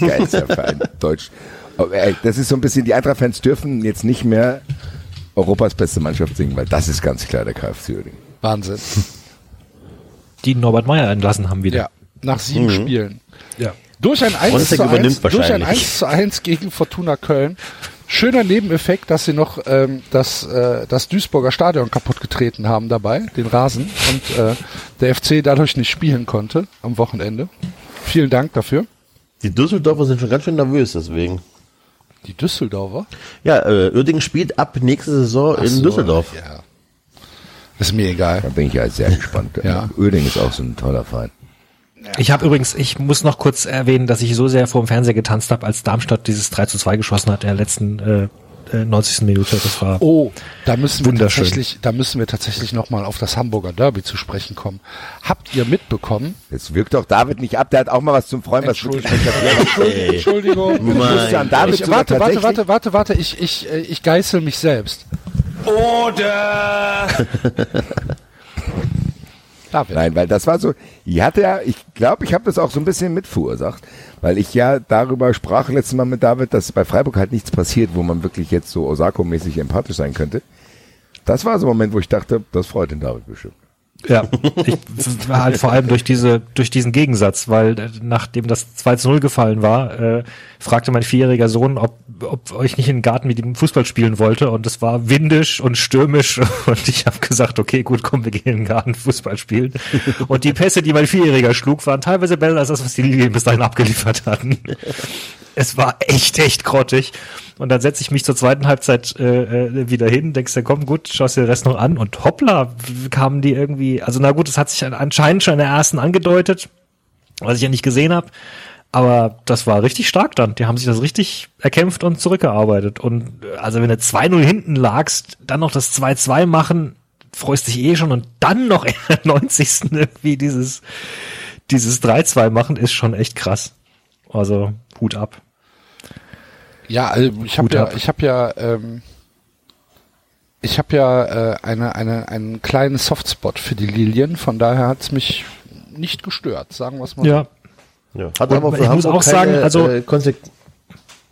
Geilster Verein, Deutsch. Aber, ey, das ist so ein bisschen, die Eintracht-Fans dürfen jetzt nicht mehr Europas beste Mannschaft singen, weil das ist ganz klar der KfC Oerding. Wahnsinn. Die Norbert Meyer entlassen haben wieder. Ja. Nach sieben Mhm. Spielen. Ja. Durch ein 1 Bontek zu 1, übernimmt durch ein wahrscheinlich. 1 zu 1 gegen Fortuna Köln. Schöner Nebeneffekt, dass sie noch ähm, das, äh, das Duisburger Stadion kaputt getreten haben dabei, den Rasen, und äh, der FC dadurch nicht spielen konnte am Wochenende. Vielen Dank dafür. Die Düsseldorfer sind schon ganz schön nervös deswegen. Die Düsseldorfer. Ja, äh, Uerdingen spielt ab nächste Saison in so, Düsseldorf. Ja. Ist mir egal. Da bin ich ja sehr gespannt. Ja. Oerding ist auch so ein toller Verein. Ich habe übrigens, ich muss noch kurz erwähnen, dass ich so sehr vor dem Fernseher getanzt habe, als Darmstadt dieses 3 zu 2 geschossen hat in der letzten äh, äh, 90. Minute. Das war Oh, da müssen wir tatsächlich, da müssen wir tatsächlich nochmal auf das Hamburger Derby zu sprechen kommen. Habt ihr mitbekommen? Jetzt wirkt doch David nicht ab, der hat auch mal was zum Freuen, was wirklich Entschuldigung, Entschuldigung. Christian David Ich, warte, warte, warte, warte, warte, ich, ich, äh, ich geißel mich selbst. Order! David. Nein, weil das war so, ich hatte ja, ich glaube, ich habe das auch so ein bisschen mit verursacht, weil ich ja darüber sprach letztes Mal mit David, dass bei Freiburg halt nichts passiert, wo man wirklich jetzt so Osako-mäßig empathisch sein könnte. Das war so ein Moment, wo ich dachte, das freut den David bestimmt. Ja, ich war halt vor allem durch diese, durch diesen Gegensatz, weil äh, nachdem das 2 zu 0 gefallen war, äh, fragte mein vierjähriger Sohn, ob, ob euch nicht in den Garten mit ihm Fußball spielen wollte und es war windisch und stürmisch und ich habe gesagt, okay, gut, komm, wir gehen in den Garten Fußball spielen. Und die Pässe, die mein vierjähriger schlug, waren teilweise besser als das, was die Lilien bis dahin abgeliefert hatten. Es war echt, echt grottig. Und dann setze ich mich zur zweiten Halbzeit äh, äh, wieder hin, denkst du, komm gut, schaust dir den Rest noch an und hoppla, kamen die irgendwie, also na gut, es hat sich an- anscheinend schon in der ersten angedeutet, was ich ja nicht gesehen habe. Aber das war richtig stark dann. Die haben sich das richtig erkämpft und zurückgearbeitet. Und äh, also wenn du 2-0 hinten lagst, dann noch das 2-2 machen, freust dich eh schon und dann noch in der 90. irgendwie dieses, dieses 3-2 machen, ist schon echt krass. Also Hut ab. Ja, also ich habe ja, ich habe ja, ähm, ich habe ja äh, eine, eine, einen kleinen Softspot für die Lilien, von daher hat's mich nicht gestört, sagen wir es mal. so. Ja, Ja. Hat Und aber für ich muss Hamburg auch sagen, keine, also- äh, Konsequ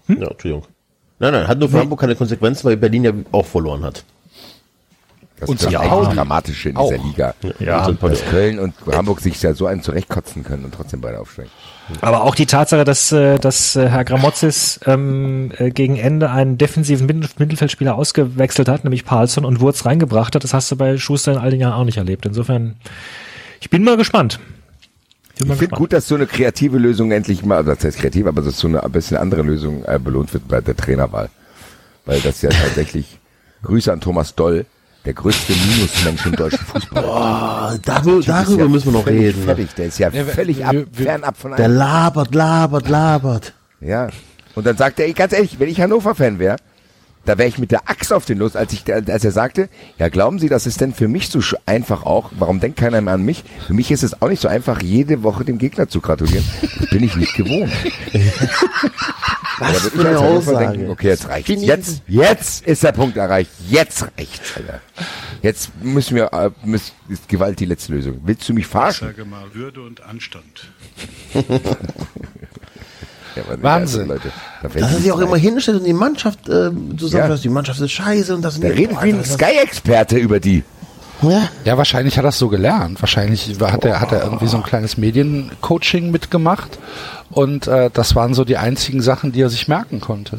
ja, Entschuldigung. Nein, nein, hat nur für Hamburg keine Konsequenzen, weil Berlin ja auch verloren hat. Das Und ist auch dramatisch in dieser Liga. Ja. Und Dass Köln und Hamburg sich ja so einen zurechtkotzen können und trotzdem beide aufsteigen. Aber auch die Tatsache, dass, äh, dass äh, Herr Gramozis ähm, äh, gegen Ende einen defensiven Mittel- Mittelfeldspieler ausgewechselt hat, nämlich Paulson, und Wurz reingebracht hat, das hast du bei Schuster in all den Jahren auch nicht erlebt. Insofern, ich bin mal gespannt. Bin mal Ich finde gut, dass so eine kreative Lösung endlich mal, also das heißt kreativ, aber dass so eine ein bisschen andere Lösung äh, belohnt wird bei der Trainerwahl. Weil das ja tatsächlich, Grüße an Thomas Doll, der größte Minusmensch im deutschen Fußball. Oh, darüber, Ist darüber ja müssen wir noch völlig reden. Fertig. Der ist ja, wir- völlig ab, wir- wir- fernab von Der allem. labert, labert, labert. Ja. Und dann sagt er, ey, ganz ehrlich, wenn ich Hannover-Fan wäre, da wäre ich mit der Axt auf den los, als ich, als er sagte, ja, glauben Sie, das ist denn für mich so einfach auch? Warum denkt keiner mehr an mich? Für mich ist es auch nicht so einfach, jede Woche dem Gegner zu gratulieren. Das bin ich nicht gewohnt. Was für ich eine Aussage. denken, okay, jetzt ich- Jetzt, jetzt ist der Punkt erreicht. Jetzt reicht's, Alter. Jetzt müssen wir, äh, müssen, ist Gewalt die letzte Lösung. Willst du mich verarschen? Sage mal Würde und Anstand. Wahnsinn. Leute, da Dass er sich auch immer hinstellt und die Mannschaft äh, zusammenfasst. Ja. Die Mannschaft ist scheiße und das Der redet wie ein Sky-Experte über die. Ja. Ja, wahrscheinlich hat er es so gelernt. Wahrscheinlich hat er, hat er irgendwie so ein kleines Mediencoaching mitgemacht und äh, das waren so die einzigen Sachen, die er sich merken konnte.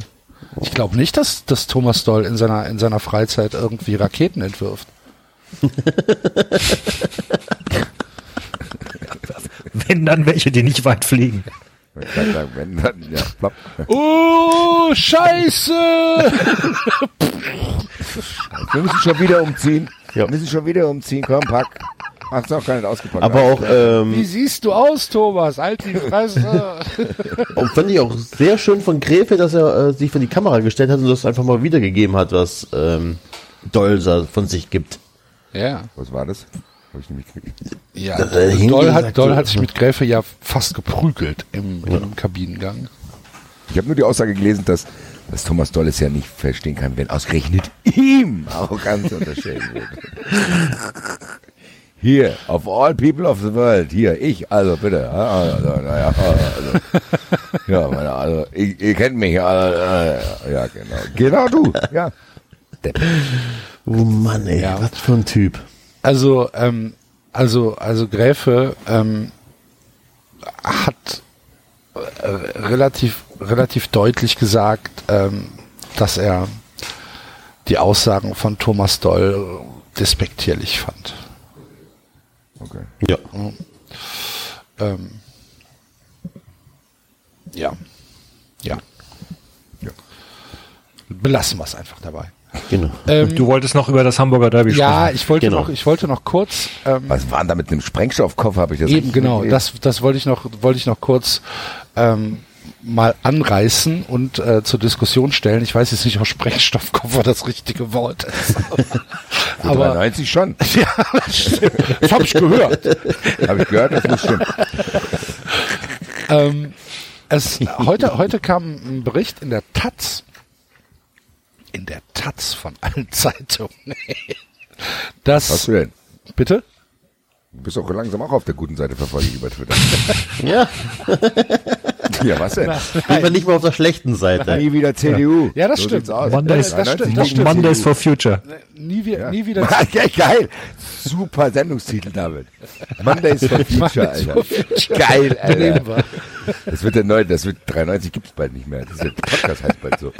Ich glaube nicht, dass, dass Thomas Doll in seiner, in seiner Freizeit irgendwie Raketen entwirft. Wenn dann welche, die nicht weit fliegen. Sagen, wenn dann, ja, plopp. Oh, Scheiße! Wir müssen schon wieder umziehen. Wir müssen schon wieder umziehen. Komm, pack. Ach, ist auch gar nicht ausgepackt. Aber auch, ähm, Wie siehst du aus, Thomas? Halt die Fresse! Und fand ich auch sehr schön von Gräfe, dass er äh, sich vor die Kamera gestellt hat und das einfach mal wiedergegeben hat, was ähm, Dolser von sich gibt. ja. Was war das? Hab ich nämlich gekriegt. Ja, hingehen Doll hat, Doll hat sich mit Gräfe ja fast geprügelt im, im Kabinengang. Ich habe nur die Aussage gelesen, dass, dass Thomas Doll es ja nicht verstehen kann, wenn ausgerechnet ihm Arroganz unterstellt wird. Hier, of all people of the world, hier, ich, also bitte. Also, naja, also, ja, meine, also, ihr, ihr kennt mich, also, ja, genau. Genau du, ja. Oh Mann, ey, Ja. was für ein Typ. Also, ähm, also, also Gräfe ähm, hat äh, relativ, relativ deutlich gesagt, ähm, dass er die Aussagen von Thomas Doll despektierlich fand. Okay. Ja. Ähm, ja. Ja. Ja. Belassen wir es einfach dabei. Genau. Ähm, Du wolltest noch über das Hamburger Derby ja, sprechen. ich wollte Genau. noch, ich wollte noch kurz, ähm, Was war denn da mit einem Sprengstoffkoffer? Habe ich das Eben genau, gelesen? das, das wollte ich noch, wollte ich noch kurz ähm, mal anreißen und äh, zur Diskussion stellen. Ich weiß jetzt nicht, ob Sprengstoffkoffer das richtige Wort ist. Aber 93 schon. ja, das stimmt. das habe ich gehört. Habe ich gehört, das muss stimmen. Ähm, es, heute, heute kam ein Bericht in der Taz. In der Taz von allen Zeitungen. Was das, du denn? bitte? Du bist auch langsam auch auf der guten Seite verfolgt über Twitter. Ja, ja, was denn? sind wir nicht mehr auf der schlechten Seite. Nie wieder CDU. Ja, das so stimmt. Mondays, Das stimmt, das 93 stimmt. Mondays for Future. Nie, wie, nie wieder. Ja, geil. Super Sendungstitel, David. Mondays for Future, Alter. for Future. Geil, Alter. Das wird der neue, das wird 93 gibt's bald nicht mehr. Das ist der Podcast heißt bald so.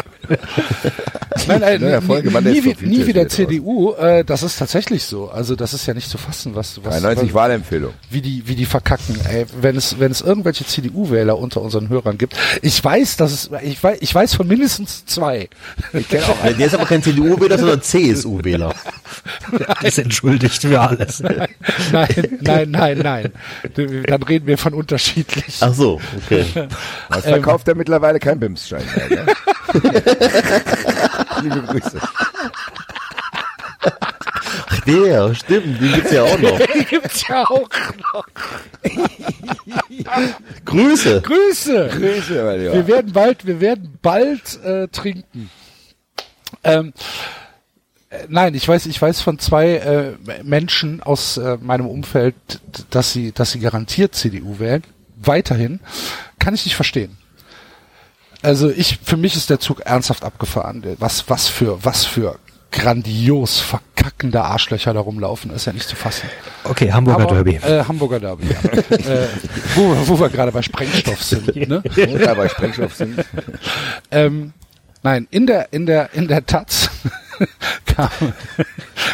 Nein, nein, Neuer Folge, nie, nie, Future nie wieder CDU. Äh, das ist tatsächlich so. Also das ist ja nicht zu fassen, was, was 93 Wahlempfehlung. wie die wie die verkacken. Ey, wenn es wenn es irgendwelche CDU-Wähler unter unseren Hörern gibt, ich weiß, dass es ich weiß ich weiß von mindestens zwei. Ich kenne auch einen. Der ist aber kein CDU-Wähler, sondern CSU-Wähler. Ist entschuldigt für alles. Nein, nein, nein, nein. Dann reden wir von unterschiedlich. Ach so, okay. Was verkauft er mittlerweile? Kein BIMS-Schein mehr, ne? Liebe Grüße. Ach, der, stimmt, den gibt's ja auch noch. Die gibt's ja auch noch. Grüße. Grüße. Grüße, mein Lieber. Wir werden bald, wir werden bald äh, trinken. Ähm, äh, nein, ich weiß, ich weiß von zwei äh, Menschen aus äh, meinem Umfeld, dass sie, dass sie garantiert CDU wählen. Weiterhin kann ich nicht verstehen. Also ich, für mich ist der Zug ernsthaft abgefahren. Was, was für, was für grandios verkackende Arschlöcher da rumlaufen, ist ja nicht zu fassen. Okay, Hamburger Aber, Derby. Äh, Hamburger Derby, ja. äh, wo, wo wir gerade bei Sprengstoff sind. Ne? Und da bei Sprengstoff sind. Ähm, nein, in der in der in der Taz kam,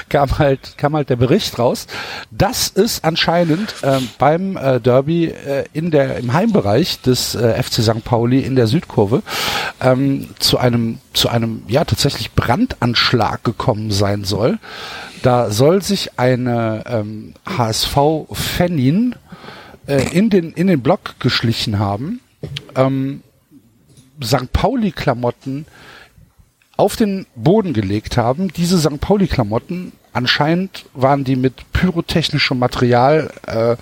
kam halt kam halt der Bericht raus, dass es anscheinend ähm, beim äh, Derby äh, in der im Heimbereich des äh, FC St. Pauli in der Südkurve ähm, zu einem zu einem ja tatsächlich Brandanschlag gekommen sein soll. Da soll sich eine ähm, HSV Fanin äh, in den in den Block geschlichen haben. Ähm, St. Pauli-Klamotten auf den Boden gelegt haben. Diese St. Pauli-Klamotten, anscheinend waren die mit pyrotechnischem Material äh,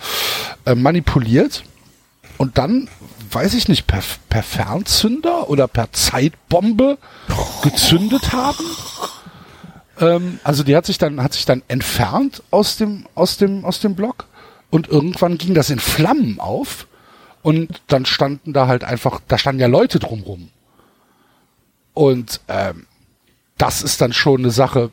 äh, manipuliert und dann, weiß ich nicht, per, per Fernzünder oder per Zeitbombe gezündet haben. Ähm, also die hat sich dann, hat sich dann entfernt aus dem, aus dem, aus dem Block und irgendwann ging das in Flammen auf. Und dann standen da halt einfach, da standen ja Leute drumrum. Und ähm, das ist dann schon eine Sache,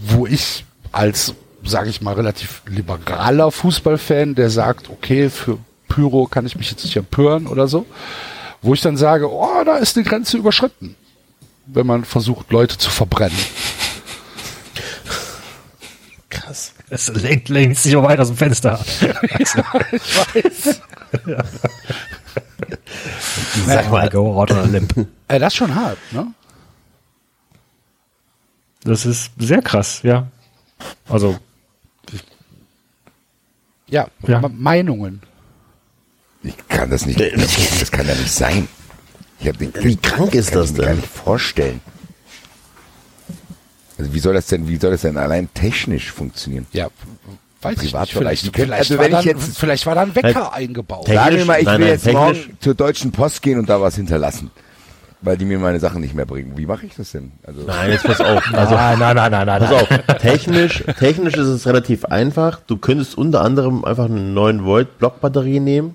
wo ich als, sage ich mal, relativ liberaler Fußballfan, der sagt, okay, für Pyro kann ich mich jetzt nicht empören oder so, wo ich dann sage, oh, da ist die Grenze überschritten, wenn man versucht, Leute zu verbrennen. Krass. Es lenkt, lenkt sich aber weit aus dem Fenster. ich weiß. Sag mal, Go out on a limp. Äh, das ist schon hart, ne? Das ist sehr krass, ja. Also, Ja, Ja. Me- Meinungen. Ich kann das nicht, das, das kann ja nicht sein. Ich hab den, Wie krank ist kann das ich mir gar denn? nicht vorstellen. Also wie soll das denn, wie soll das denn allein technisch funktionieren? Ja, weiß ich nicht. Privatbereich. Vielleicht, können- also war wenn ich dann, jetzt- vielleicht war da ein Wecker eingebaut. Technisch- Sagen wir mal, ich nein, will nein, jetzt technisch- morgen zur Deutschen Post gehen und da was hinterlassen. Weil die mir meine Sachen nicht mehr bringen. Wie mache ich das denn? Also, Nein, jetzt pass auf. Also, nein, nein, nein, nein, nein. pass auf. Technisch, technisch ist es relativ einfach. Du könntest unter anderem einfach eine 9 Volt Blockbatterie nehmen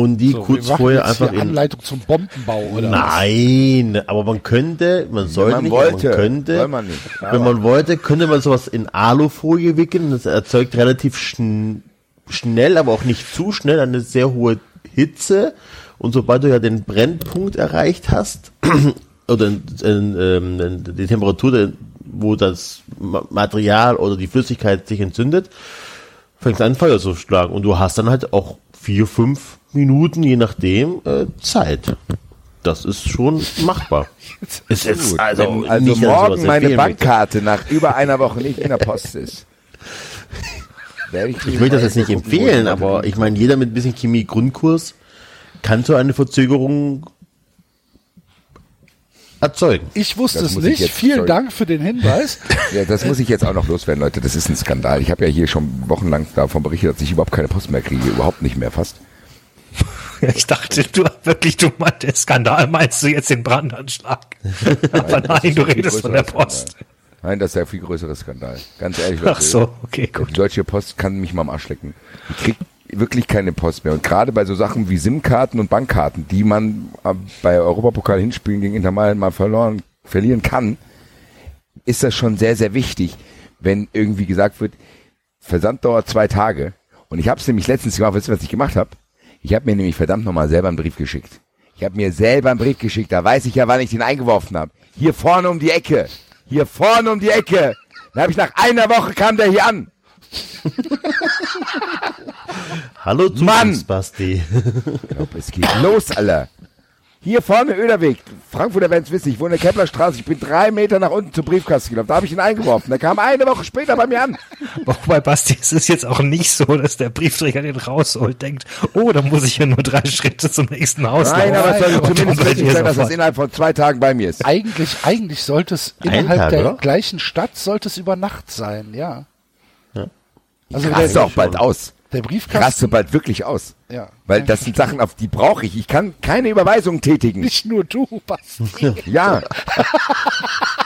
und die So, kurz vorher jetzt einfach hier in Anleitung zum Bombenbau oder was? Nein, aber man könnte, man sollte man nicht, wollte, man könnte, soll man nicht. wenn man wollte, könnte man sowas in Alufolie wickeln. Das erzeugt relativ schn schnell, aber auch nicht zu schnell eine sehr hohe Hitze. Und sobald du ja den Brennpunkt erreicht hast, oder in, in, ähm, die Temperatur, wo das Ma- Material oder die Flüssigkeit sich entzündet, fängt an Feuer zu schlagen. Und du hast dann halt auch vier, fünf Minuten, je nachdem, äh, Zeit. Das ist schon machbar. Es ist Gut, also, wenn also nicht, ich morgen meine empfehlen möchte. Bankkarte nach über einer Woche nicht in der Post ist. werde Ich möchte das jetzt nicht empfehlen, aber ich meine, jeder mit ein bisschen Chemie-Grundkurs kann so eine Verzögerung erzeugen. Ich wusste Das es ich nicht. Vielen sorry. Dank für den Hinweis. Ja, das muss ich jetzt auch noch loswerden, Leute. Das ist ein Skandal. Ich habe ja hier schon wochenlang davon berichtet, dass ich überhaupt keine Post mehr kriege. Überhaupt nicht mehr fast. Ich dachte, du wirklich, du meinst, der Skandal meinst du jetzt den Brandanschlag. Aber nein, ist du redest von größerer der Post. Skandal. Nein, das ist der viel größere Skandal. Ganz ehrlich. Ach so, okay, Die gut. Deutsche Post kann mich mal am Arsch lecken. Ich krieg wirklich keine Post mehr. Und gerade bei so Sachen wie SIM-Karten und Bankkarten, die man äh, bei Europapokal hinspielen gegen Inter Mailand mal verloren, verlieren kann, ist das schon sehr, sehr wichtig, wenn irgendwie gesagt wird, Versand dauert zwei Tage. Und ich habe es nämlich letztens gemacht, wisst ihr, was ich gemacht habe? Ich habe mir nämlich verdammt nochmal selber einen Brief geschickt. Ich habe mir selber einen Brief geschickt, da weiß ich ja, wann ich den eingeworfen habe. Hier vorne um die Ecke. Hier vorne um die Ecke. Da habe ich nach einer Woche kam der hier an. Hallo Mann! Basti. Ich glaub, es geht los, Alter. Hier vorne Öderweg. Frankfurter werden es wissen. Ich wohne in der Keplerstraße. Ich bin drei Meter nach unten zum Briefkasten gelaufen. Da habe ich ihn eingeworfen. Der kam eine Woche später bei mir an. Wobei Basti, es ist jetzt auch nicht so, dass der Briefträger den rausholt, denkt, oh, da muss ich ja nur drei Schritte zum nächsten Haus Nein, aber es soll Und zumindest wichtig sein, dass das innerhalb von zwei Tagen bei mir ist. Eigentlich, eigentlich sollte es innerhalb Tag, der oder? gleichen Stadt sollte es über Nacht sein, ja. Also Raste der, auch bald aus. Der Raste Briefkasten, bald wirklich aus. ja. Weil das sind Sachen, auf die brauche ich. Ich kann keine Überweisung tätigen. nicht nur du, Basti. Ja.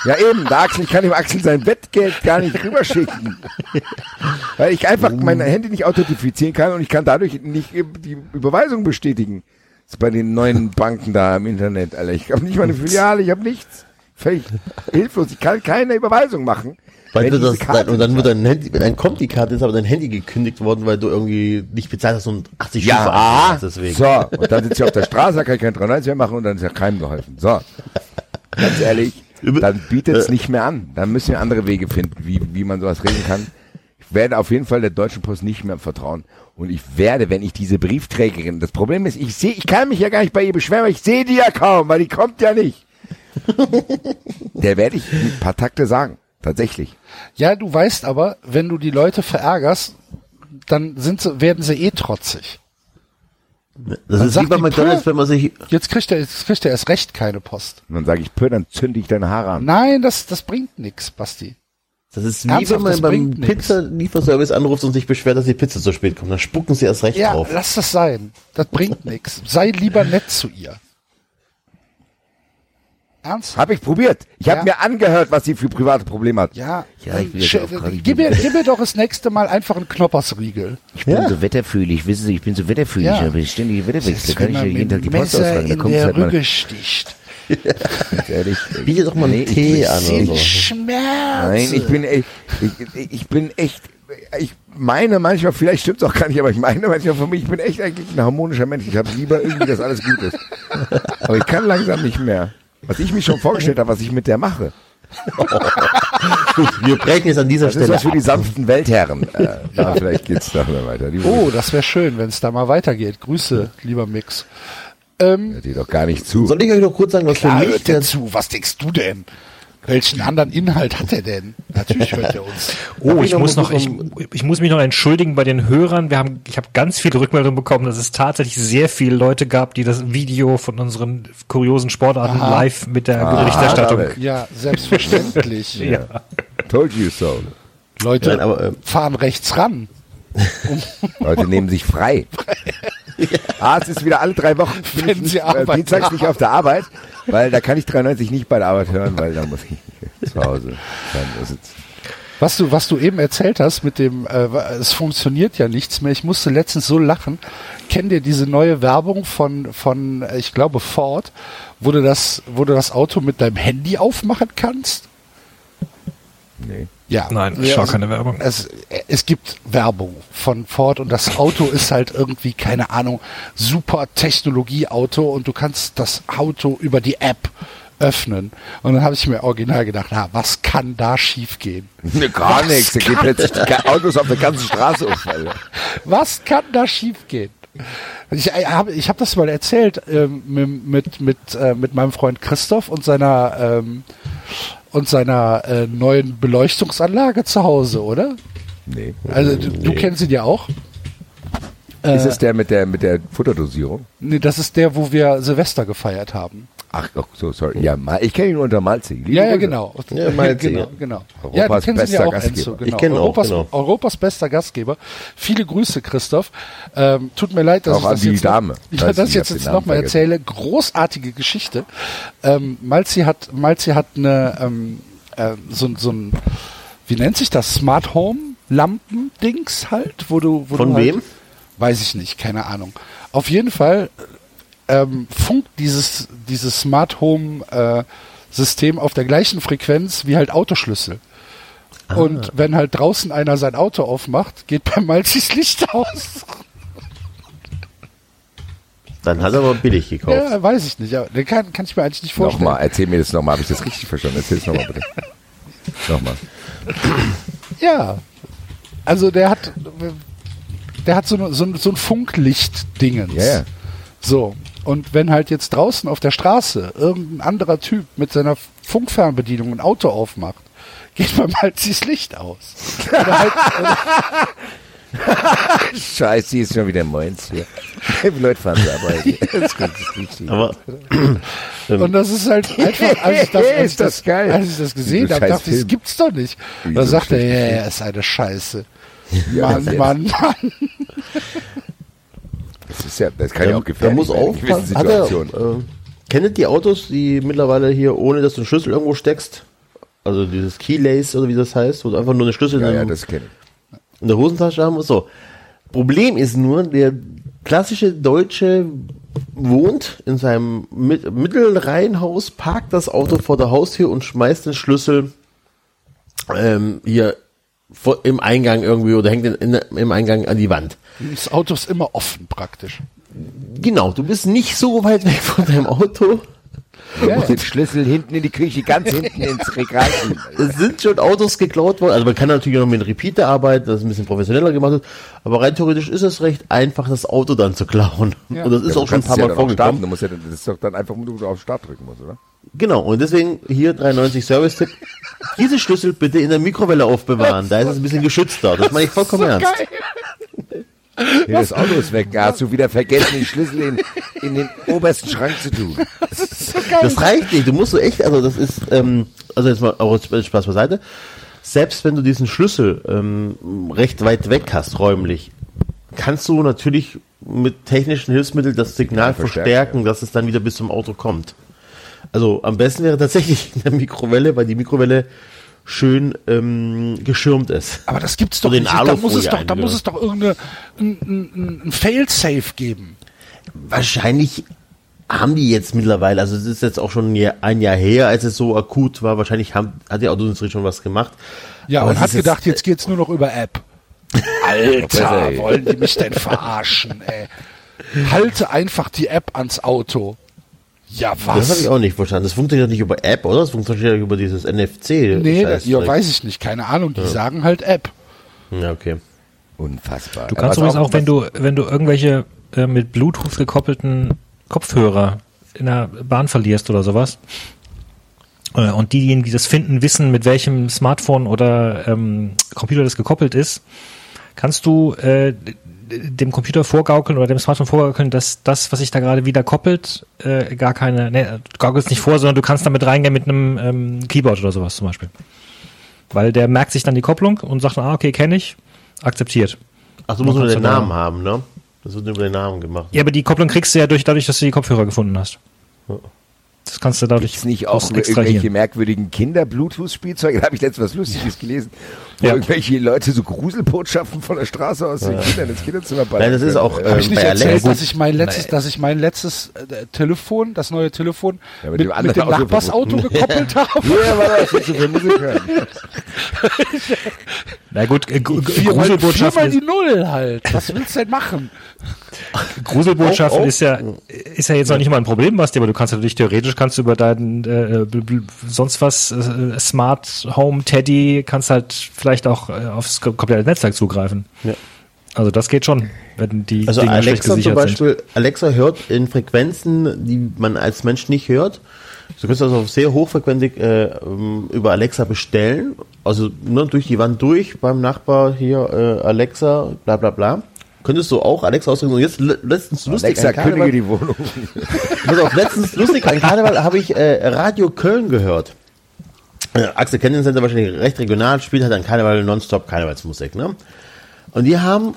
Ja eben, der Axel, ich kann dem Axel sein Wettgeld gar nicht rüberschicken. Weil ich einfach mein Handy nicht authentifizieren kann und ich kann dadurch nicht die Überweisung bestätigen. Das ist bei den neuen Banken da im Internet, Alter. Ich habe nicht mal eine Filiale, ich habe nichts. Völlig hilflos. Ich kann keine Überweisung machen. Weil wenn du das, Karte und dann wird dein Handy, dein Kontikarte ist aber dein Handy gekündigt worden, weil du irgendwie nicht bezahlt hast und 80 Stufen Ja, hast deswegen. so. Und dann sitze ich auf der Straße, da kann ich kein 93 mehr machen und dann ist ja keinem geholfen. So. Ganz ehrlich, dann bietet es nicht mehr an. Dann müssen wir andere Wege finden, wie, wie man sowas regeln kann. Ich werde auf jeden Fall der Deutschen Post nicht mehr vertrauen. Und ich werde, wenn ich diese Briefträgerin, das Problem ist, ich sehe, ich kann mich ja gar nicht bei ihr beschweren, weil ich sehe die ja kaum, weil die kommt ja nicht. Der werde ich ein paar Takte sagen. Tatsächlich. Ja, du weißt aber, wenn du die Leute verärgerst, dann sind sie, werden sie eh trotzig. Das Dann ist wie bei McDonalds, wenn man sich, Jetzt kriegt er, jetzt kriegt er erst recht keine Post. Und dann sage ich, pö, dann zünde ich deine Haare an. Nein, das, das bringt nix, Basti. das ist wie wenn man beim. Pizza-Lieferservice anruft und sich beschwert, dass die Pizza zu spät kommt. Dann spucken sie erst recht Ja, drauf. lass das sein. Das bringt nix. Sei lieber nett zu ihr. Ernsthaft? Habe ich probiert. Ich habe Ja. mir angehört, was sie für private Probleme hat. Ja, Ja, ich will auch gerade- gib, mir, gib mir doch das nächste Mal einfach einen Knoppersriegel. Ich bin so wetterfühlig, wissen Sie, ich bin so wetterfühlig, Ja. ich habe ständig Wetterwechsel, da kann ich ja jeden Tag die Post Messer ausfragen, da kommt der halt mal, Rübe sticht. ehrlich. Biete doch mal einen Nee, ich- Tee ich- an oder so. Schmerz. Nein, ich bin echt, ich, ich bin echt, ich meine manchmal, vielleicht stimmt's auch gar nicht, aber ich meine manchmal für mich, ich bin echt eigentlich ein harmonischer Mensch. Ich habe lieber irgendwie, dass alles gut ist. Aber ich kann langsam nicht mehr. Was ich mir schon vorgestellt habe, was ich mit der mache. Gut, wir brechen jetzt an dieser Das ist Stelle was für die sanften Weltherren. Äh, na, vielleicht geht's da mal weiter. Die, Oh, das wäre schön, wenn es da mal weitergeht. Grüße, lieber Mix. Ähm, hört dir doch gar nicht zu. Soll ich euch noch kurz sagen, was für klar mich hört der er zu. Was denkst du denn? Welchen anderen Inhalt hat er denn? Natürlich hört er uns. Oh, ich muss noch, ich, ich muss mich noch entschuldigen bei den Hörern. Wir haben, ich habe ganz viele Rückmeldungen bekommen, dass es tatsächlich sehr viele Leute gab, die das Video von unseren kuriosen Sportarten Aha. live mit der Ah, Berichterstattung. David. Ja, selbstverständlich. ja. Told you so. Leute Nein, aber, ähm, fahren rechts ran. Leute nehmen sich frei. Ah, es ist wieder alle drei Wochen bin Wenn ich sie nicht, äh, dienstags nicht auf der Arbeit, weil da kann ich 93 nicht bei der Arbeit hören, weil da muss ich zu Hause sein. Was du, was du eben erzählt hast mit dem, äh, es funktioniert ja nichts mehr. Ich musste letztens so lachen. Kennt ihr diese neue Werbung von, von, äh, ich glaube Ford, wo du das, wo du das Auto mit deinem Handy aufmachen kannst? Nee. Ja. Nein, ich Ja, schaue also, keine Werbung. Es, es gibt Werbung von Ford und das Auto ist halt irgendwie, keine Ahnung, super Technologieauto und du kannst das Auto über die App öffnen. Und dann habe ich mir original gedacht, na, was kann da schiefgehen? Nee, gar nichts. Da geht plötzlich die Autos auf der ganzen Straße auf. Alter. Was kann da schiefgehen? Ich äh, habe ich hab das mal erzählt ähm, mit, mit, mit, äh, mit meinem Freund Christoph und seiner, ähm, und seiner äh, neuen Beleuchtungsanlage zu Hause, oder? Nee. Also du, du kennst ihn ja auch. Ist es der mit der mit der Futterdosierung? Nee, das ist der, wo wir Silvester gefeiert haben. Ach, oh, so sorry. Ja, Mal- ich kenne ihn nur unter. Liebe Ja, ja, genau. Ja, Malzig, genau, ja. genau. Europas ja, du kennst ihn bester ja auch, Gastgeber. Enzo. Genau. Ich kenn ihn auch, Europas, genau. Europas bester Gastgeber. Viele Grüße, Christoph. Ähm, tut mir leid, dass Auch ich das die jetzt Dame, Noch, ja, das ich jetzt, jetzt nochmal erzähle. Großartige Geschichte. Ähm, Malzi hat, Malzi hat eine, ähm, äh, so, so ein, wie nennt sich das? Smart Home Lampen-Dings halt, wo du, wo Von du halt, wem? Weiß ich nicht, keine Ahnung. Auf jeden Fall ähm, funkt dieses, dieses Smart Home äh, System auf der gleichen Frequenz wie halt Autoschlüssel. Und wenn halt draußen einer sein Auto aufmacht, geht bei Malzis Licht aus. Dann hat er aber billig gekauft. Ja, weiß ich nicht. Aber den kann, kann ich mir eigentlich nicht vorstellen. Nochmal, erzähl mir das nochmal. Habe ich das richtig verstanden? Erzähl es nochmal bitte. nochmal. Ja. Also der hat, der hat so, eine, so, ein- so ein Funklicht-Dingens. Ja, ja. So. Und wenn halt jetzt draußen auf der Straße irgendein anderer Typ mit seiner Funkfernbedienung ein Auto aufmacht, geht beim Malzis Licht aus. Oder halt, oder, Scheiße, hier ist schon wieder Moins hier. Die Leute fahren zur Arbeit. Aber Und das ist halt einfach, als ich das, als ich Ist das. Als ich das gesehen habe, dachte ich, das gibt's doch nicht. Da so sagt er, ja, ja, ist eine Scheiße. Ja, Mann, Mann, Mann. Das ist ja, das kann ja auch da gefährlich muss werden in gewissen aufpassen. Hat er, Situationen. äh, kennt ihr die Autos, die mittlerweile hier, ohne dass du einen Schlüssel irgendwo steckst? Also dieses Keylace oder wie das heißt, wo du einfach nur einen Schlüssel Ja, in, ja, das kenne ich. in der Hosentasche haben musst. So. Problem ist nur, der klassische Deutsche wohnt in seinem Mit Mittelreihenhaus, parkt das Auto vor der Haustür und schmeißt den Schlüssel ähm, hier vor, im Eingang irgendwie oder hängt den in, im Eingang an die Wand. Das Auto ist immer offen praktisch. Genau, du bist nicht so weit weg von deinem Auto. Du musst den Schlüssel hinten in die Küche, ganz hinten ins Regal. Es sind schon Autos geklaut worden. Also man kann natürlich noch mit einem Repeater arbeiten, das ein bisschen professioneller gemacht wird. Aber rein theoretisch ist es recht einfach, das Auto dann zu klauen. Ja. Und das ist Ja, auch schon ein paar ja Mal starten. vorgekommen. Du musst ja, dann- das ist doch dann einfach, wo du auf Start drücken musst, oder? Genau, und deswegen hier 93 Service-Tipp. Diese Schlüssel bitte in der Mikrowelle aufbewahren. Da ist es ein bisschen geschützter. Das meine ich vollkommen ernst. Nee, das Auto ist weg. Da hast du wieder vergessen, den Schlüssel in, in den obersten Schrank zu tun. Das reicht nicht. Du musst so echt, also das ist, ähm, also jetzt mal auch Spaß beiseite. Selbst wenn du diesen Schlüssel ähm, recht weit weg hast, räumlich, kannst du natürlich mit technischen Hilfsmitteln das Signal Ja, verstärken, verstärken, dass es dann wieder bis zum Auto kommt. Also am besten wäre tatsächlich in der Mikrowelle, weil die Mikrowelle schön ähm, geschirmt ist. Aber das gibt's doch nicht. Da muss es doch, da muss es doch irgendeine, ein, ein, ein Fail-Safe geben. Wahrscheinlich haben die jetzt mittlerweile, also es ist jetzt auch schon ein Jahr, her, als es so akut war, wahrscheinlich haben, hat die Autoindustrie schon was gemacht. Ja, Aber und hat ist jetzt- gedacht, jetzt geht's nur noch über App. Alter, wollen die mich denn verarschen, ey? Halte einfach die App ans Auto. Ja, Das habe was? ich auch nicht verstanden. Das funktioniert nicht über App, oder? Das funktioniert über dieses NFC. Nee, das, ja, weiß ich nicht, keine Ahnung, die sagen halt App. Ja, okay. Unfassbar. Du kannst übrigens auch, wenn du, wenn du irgendwelche äh, mit Bluetooth gekoppelten Kopfhörer in der Bahn verlierst oder sowas, äh, und diejenigen, die das finden, wissen, mit welchem Smartphone oder ähm, Computer das gekoppelt ist, kannst du äh, dem Computer vorgaukeln oder dem Smartphone vorgaukeln, dass das, was sich da gerade wieder koppelt, äh, gar keine, ne, du gaukelst nicht vor, sondern du kannst damit reingehen mit einem ähm, Keyboard oder sowas zum Beispiel. Weil der merkt sich dann die Kopplung und sagt, ah, okay, kenne ich, akzeptiert. Ach, du musst nur den du da- Namen haben, ne? Das wird nur über den Namen gemacht. Ja, aber die Kopplung kriegst du ja durch, dadurch, dass du die Kopfhörer gefunden hast. Ja. Das kannst du dadurch Gibt's nicht auch irgendwelche merkwürdigen Kinder-Bluetooth-Spielzeuge? Da habe ich letztens was Lustiges gelesen, wo Ja. irgendwelche Leute so Gruselbotschaften von der Straße aus den Kindern ins Kinderzimmer ballern Nein, das ist können. auch, Äh, äh, Habe ich nicht erzählt, dass ich mein letztes, dass ich mein letztes äh, Telefon, das neue Telefon, Ja, mit mit, dem mit, dem Auto Nachbarsauto gekoppelt habe? Ja, weil das jetzt so viel Musik hören. Na gut, äh, Gruselbotschaften, viermal die ist, Null halt. Was willst du denn machen? Gruselbotschaften Oh, oh. ist ja ist ja jetzt noch nicht mal ein Problem, was dir, aber du kannst natürlich theoretisch kannst du über deinen äh, bl- sonst was äh, Smart Home Teddy kannst halt vielleicht auch äh, aufs ko- komplette Netzwerk zugreifen. Ja. Also das geht schon, wenn die Also schlecht Alexa zum gesichert sind. Beispiel, Alexa hört in Frequenzen, die man als Mensch nicht hört. Du kannst also sehr hochfrequentig äh, ähm, über Alexa bestellen, also nur durch die Wand durch beim Nachbar hier äh, Alexa, bla bla bla. könntest du auch Alexa ausdrücken. Und jetzt le- letztens lustig. Alexa, Karneval- kündige die Wohnung. Pass auf, letztens lustig, an Karneval habe ich äh, Radio Köln gehört. Äh, Axel kennt den Sender wahrscheinlich recht regional, spielt halt an Karneval nonstop Karnevalsmusik, ne? Und die haben,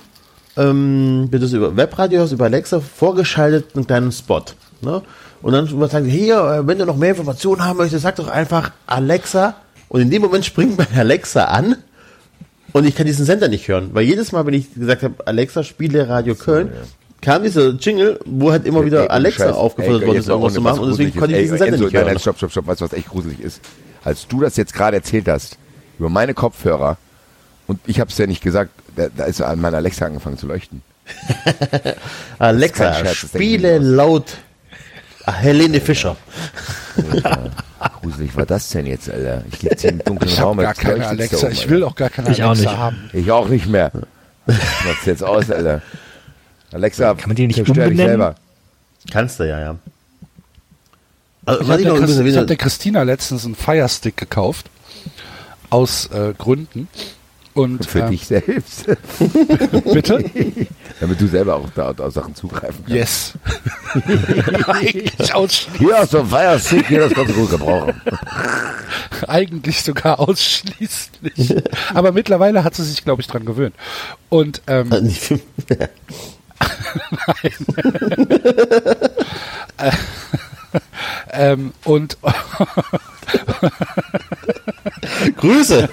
ähm, wenn du es über Webradio hörst, über Alexa, vorgeschaltet einen kleinen Spot, ne? Und dann sagen sie, hier, äh, wenn du noch mehr Informationen haben möchtest, sag doch einfach Alexa. Und in dem Moment springt mein Alexa an und ich kann diesen Sender nicht hören. Weil jedes Mal, wenn ich gesagt habe, Alexa, spiele Radio Köln, kam dieser Jingle, wo halt immer wieder Alexa aufgefordert worden ist, irgendwas zu machen. Und deswegen konnte ich diesen Sender nicht hören. nein, stopp, stopp, stopp. Weißt du, was echt gruselig ist? Als du das jetzt gerade erzählt hast, über meine Kopfhörer, und ich habe es ja nicht gesagt, da, da ist an meiner Alexa angefangen zu leuchten. Alexa, Scherz, spiele laut Helene Fischer. Gruselig war das denn jetzt, Alter? Ich gehe jetzt hier im dunklen Ich Raum. gar jetzt keine Alexa. Ich Alter. will auch gar keine Ich Alexa haben. Ich auch nicht mehr. Mach's jetzt aus, Alter. Alexa, Kann man die nicht umbenennen? selber. Kannst du ja, ja. Also, Ich habe der, Christ- hab der Christina letztens einen Firestick gekauft. Aus äh, Gründen. Und Für ähm, dich selbst. bitte? Damit du selber auch da auf Sachen zugreifen kannst. Yes. eigentlich, ausschli Hier hast du einen Firestick, hier, das kannst du gut gebrauchen. eigentlich sogar ausschließlich. Aber mittlerweile hat sie sich, glaube ich, dran gewöhnt. Und ähm, ähm, und Grüße.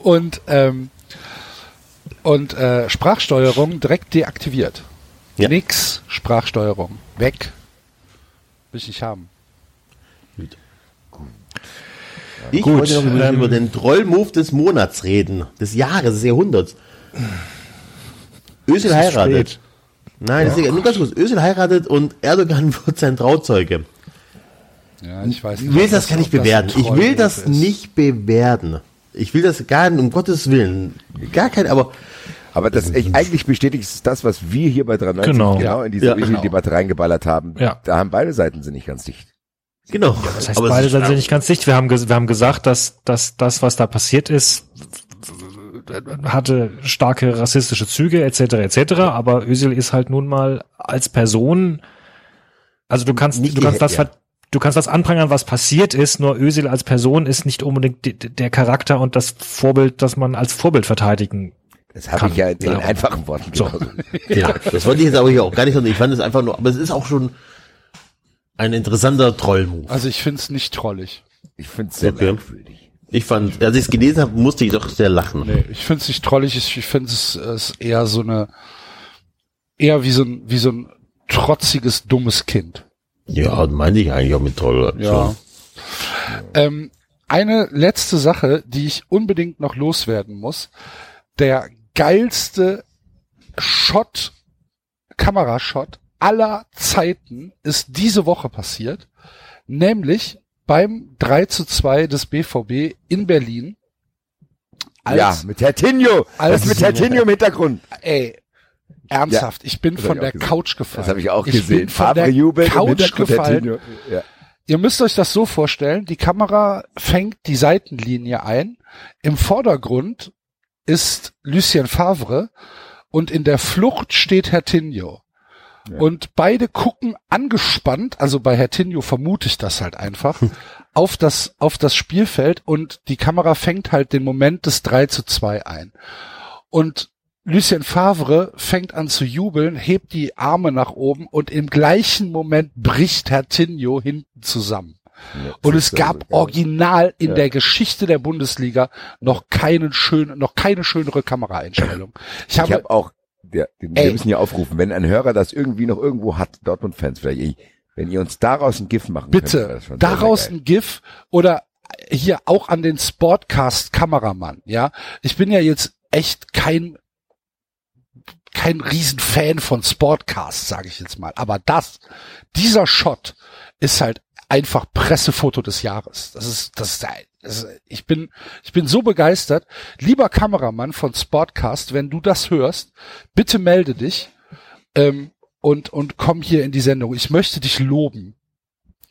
und ähm, und äh, Sprachsteuerung direkt deaktiviert. Ja. Nix Sprachsteuerung. Weg. Will ich nicht haben. Ich Gut, wollte noch ähm, über den Troll-Move des Monats reden. Des Jahres, des Jahrhunderts. Özil heiratet. Nein, das ist egal. nur ganz kurz. Özil heiratet und Erdogan wird sein Trauzeuge. Ja, ich weiß nicht. Ich will das gar nicht bewerten. Ich will das ist. nicht bewerten. Ich will das gar nicht, um Gottes Willen. Gar kein, aber Aber das ich, eigentlich bestätigt es das, was wir hier bei 93 Genau. genau in diese Ja, genau. Debatte reingeballert haben. Ja. Da haben beide Seiten sind nicht ganz dicht. genau. Das heißt, aber beide Seiten sind nicht ganz dicht. Wir haben, wir haben gesagt, dass, dass das, was da passiert ist, hatte starke rassistische Züge etc. etc. Aber Özil ist halt nun mal als Person, also du kannst, Nicht du kannst das, ja. du kannst das anprangern, was passiert ist. Nur Özil als Person ist nicht unbedingt de- de- der Charakter und das Vorbild, das man als Vorbild verteidigen. Das habe ich ja in Ja. einfachen Worten So. Ja, das wollte ich jetzt aber hier auch gar nicht, sondern ich fand es einfach nur, aber es ist auch schon ein interessanter Troll-Move. Also ich finde es nicht trollig. Ich finde es sehr Okay. merkwürdig. Ich fand, als ich es gelesen habe, musste ich doch sehr lachen. Nee, ich finde es nicht trollig. Ich, finde es ist eher so eine, eher wie so ein, wie so ein trotziges, dummes Kind. Ja, meinte ich eigentlich auch mit Troll. Ja. Ähm, eine letzte Sache, die ich unbedingt noch loswerden muss. Der geilste Shot, Kamerashot aller Zeiten ist diese Woche passiert. Nämlich beim 3 zu 2 des BVB in Berlin. ja, mit Hertinho. als- mit Hertinho im Hintergrund. Ey, ernsthaft, ich bin von der. Couch gefallen. Das habe ich auch Ich gesehen. bin von Favre der jubelt im Couch gefallen. Ja. Ihr müsst euch das so vorstellen, die Kamera fängt die Seitenlinie ein. Im Vordergrund ist Lucien Favre und in der Flucht steht Hertinho. Und beide gucken angespannt, also bei Hertinho vermute ich das halt einfach, auf das, auf das Spielfeld und die Kamera fängt halt den Moment des 3 zu 2 ein. Und Lucien Favre fängt an zu jubeln, hebt die Arme nach oben und im gleichen Moment bricht Hertinho hinten zusammen. Und es gab original in der Geschichte der Bundesliga noch keinen schönen, noch keine schönere Kameraeinstellung. Ich Ich habe, habe auch, der, den, wir müssen hier aufrufen, wenn ein Hörer das irgendwie noch irgendwo hat, Dortmund-Fans vielleicht, ey, wenn ihr uns daraus ein GIF machen könnt, bitte, sehr, sehr daraus ein GIF oder hier auch an den Sportcast-Kameramann, ja. Ich bin ja jetzt echt kein, kein Riesenfan von Sportcast, sage ich jetzt mal. Aber das, dieser Shot ist halt einfach Pressefoto des Jahres. Das ist, das ist, ich bin, ich bin so begeistert. Lieber Kameramann von Sportcast, wenn du das hörst, bitte melde dich ähm, und und komm hier in die Sendung. Ich möchte dich loben.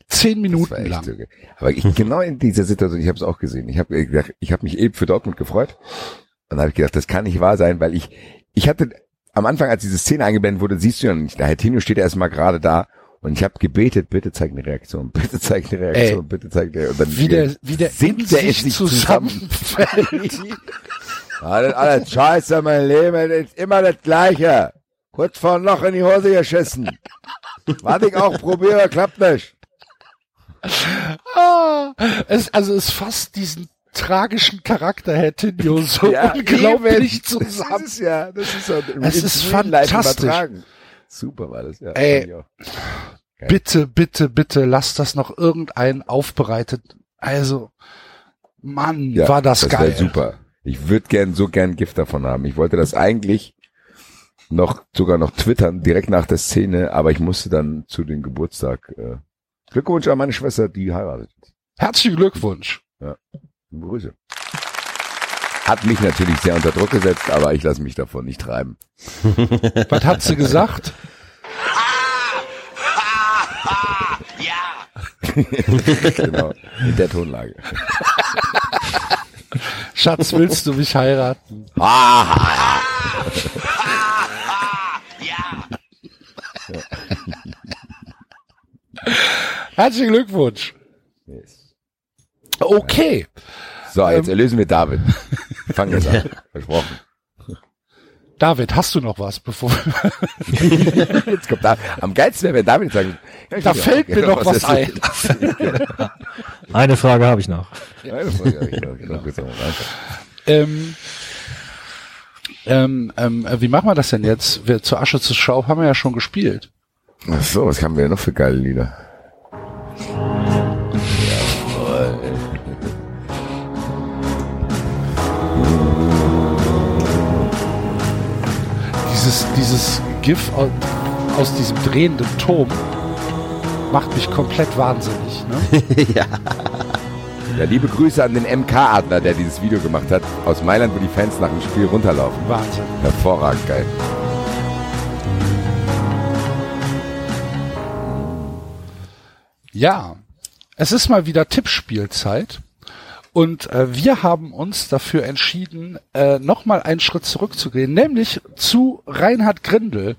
Zehn Minuten lang. so. Aber ich, genau in dieser Situation, ich habe es auch gesehen. Ich habe gedacht, ich habe mich eben für Dortmund gefreut. Und dann habe ich gedacht, das kann nicht wahr sein, weil ich, ich hatte am Anfang, als diese Szene eingeblendet wurde, siehst du ja nicht. Der Herr Tino steht erstmal gerade da und ich habe gebetet, bitte zeig eine Reaktion, bitte zeig eine Reaktion, Ey, bitte zeig eine Und dann Wie der, wie der in sinkt der sich endlich zusammen. zusammenfällt. Alles, alles scheiße, mein Leben ist immer das Gleiche. Kurz vor ein Loch in die Hose geschissen. Was ich auch probiere, klappt nicht. Ah, es, also es fasst diesen tragischen Charakter Herr Tinio so unglaublich eben. zusammen. Das ist ja, das ist Es ins ist fantastisch. übertragen. Super war das, ja. Ey. Bitte, bitte, bitte, lass das noch irgendein aufbereitet. Also, Mann, Ja, war das, das geil. super. Ich würde gern so gern Gift davon haben. Ich wollte das eigentlich noch sogar noch twittern direkt nach der Szene, aber ich musste dann zu dem Geburtstag. Äh, Glückwunsch an meine Schwester, die heiratet. Herzlichen Glückwunsch. Liebe Grüße. Hat mich natürlich sehr unter Druck gesetzt, aber ich lasse mich davon nicht treiben. Was hat sie gesagt? genau. In der Tonlage. Schatz, willst du mich heiraten? Herzlichen Glückwunsch. Okay. So, jetzt Ähm. erlösen wir David. Fang jetzt an. Versprochen. David, hast du noch was, bevor Jetzt kommt da. Am geilsten wäre, wenn David sagt, ja, da fällt auch mir noch was erzählt. ein. Eine Frage habe ich noch. Eine Frage hab ich noch. Genau. Ähm, ähm, ähm, äh, wie machen wir das denn jetzt? Wir, zur Asche zur Schau haben wir ja schon gespielt. Ach so, was haben wir noch für geile Lieder? Dieses, dieses GIF aus, diesem drehenden Turm macht mich komplett wahnsinnig. Ne? Ja, liebe Grüße an den MK-Adler, der dieses Video gemacht hat, aus Mailand, wo die Fans nach dem Spiel runterlaufen. Wahnsinn. Hervorragend geil. Ja, es ist mal wieder Tippspielzeit. Und äh, wir haben uns dafür entschieden, äh, nochmal einen Schritt zurückzugehen, nämlich zu Reinhard Grindel,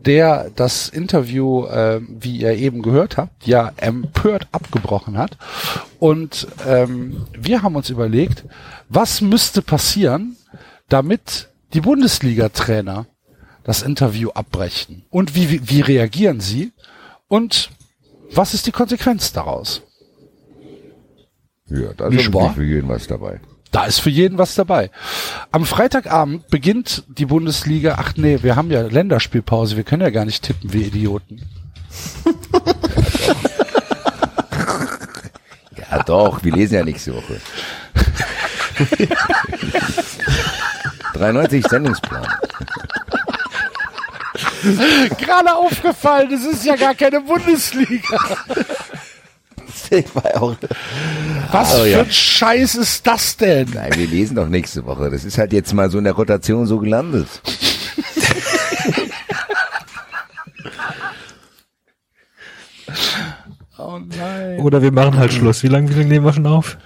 der das Interview, äh, wie ihr eben gehört habt, ja empört abgebrochen hat. Und ähm, wir haben uns überlegt, was müsste passieren, damit die Bundesliga-Trainer das Interview abbrechen? Und wie, wie, wie reagieren sie? Und was ist die Konsequenz daraus? Ja, da ist wirklich für jeden was dabei. Da ist für jeden was dabei. Am Freitagabend beginnt die Bundesliga. Ach nee, wir haben ja Länderspielpause. Wir können ja gar nicht tippen wie Idioten. Ja doch, wir lesen ja nächste Woche. 93 Sendungsplan. Gerade aufgefallen, es ist ja gar keine Bundesliga. Ich war ja auch, Was Oh, für ja. ein Scheiß ist das denn? Nein, wir lesen doch nächste Woche. Das ist halt jetzt mal so in der Rotation so gelandet. Oh nein. Oder wir machen halt Schluss. Wie lange, wie lange nehmen wir schon auf?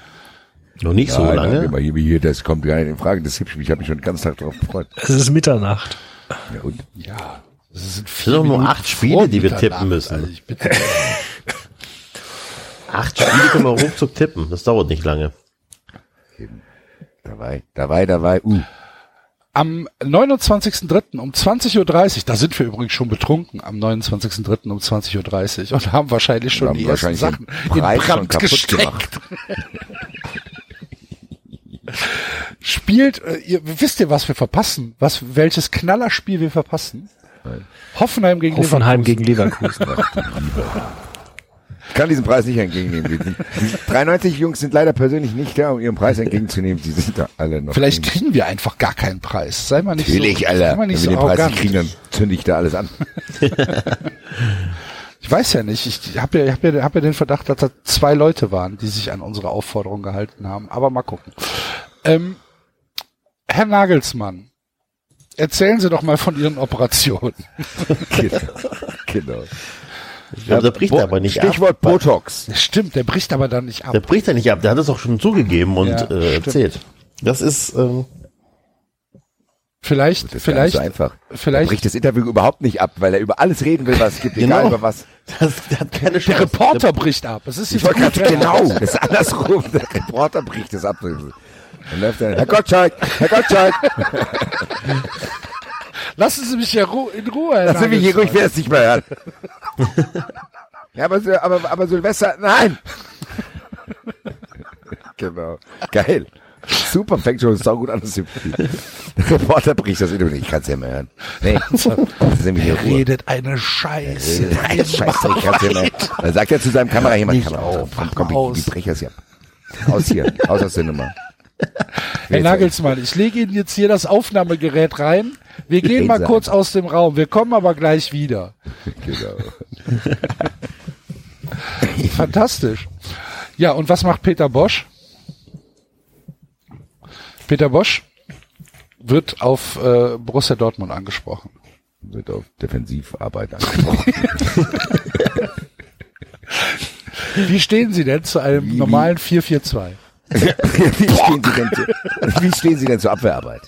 noch nicht so Nein, lange. nein, hier, hier, das kommt gar nicht in Frage. Das hübsch. Ich habe mich schon den ganzen Tag darauf gefreut. Es ist Mitternacht. Ja, und Ja, das sind sind nur acht Spiele, die wir tippen müssen. Also ich bitte. Acht Spiele können wir ruckzuck tippen. Das dauert nicht lange. dabei, dabei, dabei. Uh, Am 29.03. um 20.30 Uhr, da sind wir übrigens schon betrunken, am 29.03. um 20.30 Uhr und haben wahrscheinlich schon haben die ersten Sachen den in Brand kaputt gesteckt. gemacht. Spielt, äh, ihr, wisst ihr, was wir verpassen? Was, welches Knallerspiel wir verpassen? Hoffenheim gegen Hoffenheim Leverkusen. gegen Leverkusen. ich kann diesen Preis nicht entgegennehmen. Die, die 93 Jungs sind leider persönlich nicht da, um ihren Preis entgegenzunehmen. Die sind da alle noch. Vielleicht kriegen wir einfach gar keinen Preis. Sei mal nicht Natürlich, so, Alter. sei mal Wenn wir nicht so den Preis arrogant. nicht kriegen, dann zünde ich da alles an. Ich weiß ja nicht. Ich habe ja, ich hab ja, hab ja den Verdacht, dass da zwei Leute waren, die sich an unsere Aufforderung gehalten haben. Aber mal gucken. Ähm, Herr Nagelsmann, erzählen Sie doch mal von Ihren Operationen. Genau. genau. Ich glaube, der bricht Bo- aber nicht Stichwort ab. Botox. Das stimmt, der bricht aber dann nicht ab. Der bricht ja nicht ab. Der hat es auch schon zugegeben und Ja, äh, erzählt. Das ist, ähm, Vielleicht, Das ist vielleicht, so einfach. Er vielleicht, bricht das Interview überhaupt nicht ab, weil er über alles reden will, was es gibt, egal Genau. über was. Das, der hat keine der. Reporter bricht ab. Es ist Ich jetzt wollte gerade genau, das ist andersrum. Der Reporter bricht das ab. Dann läuft er, Herr Gottschalk, Herr Gottschalk, Lassen Sie mich ja ru in Ruhe. Lassen Sie mich hier ruhig, ich will das nicht mehr hören. ja, aber, aber, aber Silvester, nein! genau. Geil. Super, fängt schon sau gut an, das. Der Reporter bricht das Interview nicht, ich kann es ja mehr hören. Nee, das ist nämlich hier Ruhe. Redet eine Scheiße. Nein, Scheiße, ich kann's ja mehr. Dann sagt er zu seinem Kamera, jemand Nicht Kamera auf, komm, komm, mal ich, ich breche es ja. Aus hier, aus aus der Nummer. Herr Nagelsmann, ich lege Ihnen jetzt hier das Aufnahmegerät rein. Wir gehen mal kurz aus dem Raum. Wir kommen aber gleich wieder. Genau. Fantastisch. Ja, und was macht Peter Bosch? Peter Bosch wird auf äh, Borussia Dortmund angesprochen. Wird auf Defensivarbeit angesprochen. Wie stehen Sie denn zu einem Wie- normalen 4-4-2? Wie, stehen Sie denn zu, wie stehen Sie denn zur Abwehrarbeit?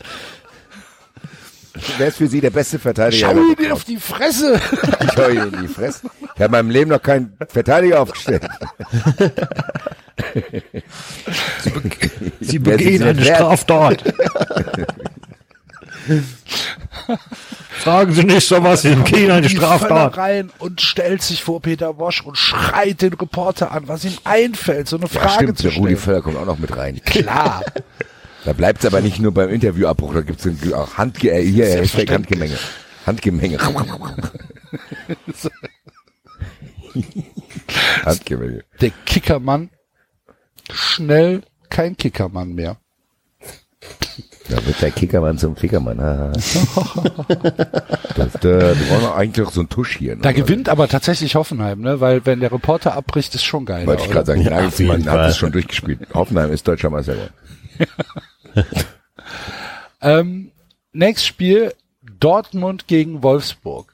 Wer ist für Sie der beste Verteidiger? Schau ihn auf die Fresse! Ich hau Ihnen in die Fresse. Ich habe in meinem Leben noch keinen Verteidiger aufgestellt. Sie Wer begehen sind eine Sie? Straftat. Fragen Sie nicht so was, Sie begehen eine Straftat. rein und stellt sich vor Peter Bosch und schreit den Reporter an, was ihm einfällt, so eine Ja, Frage stimmt, zu der Rudi stellen. Völler kommt auch noch mit rein. Klar. Da bleibt es aber nicht nur beim Interviewabbruch, da gibt es auch Handge äh, hier, Hashtag Handgemenge. Handgemenge. Handgemenge. Der Kickermann schnell kein Kickermann mehr. Da wird der Kickermann zum Fickermann. haha. das, der, wir brauchen eigentlich so einen Tusch hier. Ne? Da gewinnt aber tatsächlich Hoffenheim, ne? Weil wenn der Reporter abbricht, ist schon geil. Wollte ich gerade sagen, Ja, Nagelsmann hat es schon durchgespielt. Hoffenheim ist deutscher Meister geworden. Ähm, nächstes Spiel Dortmund gegen Wolfsburg.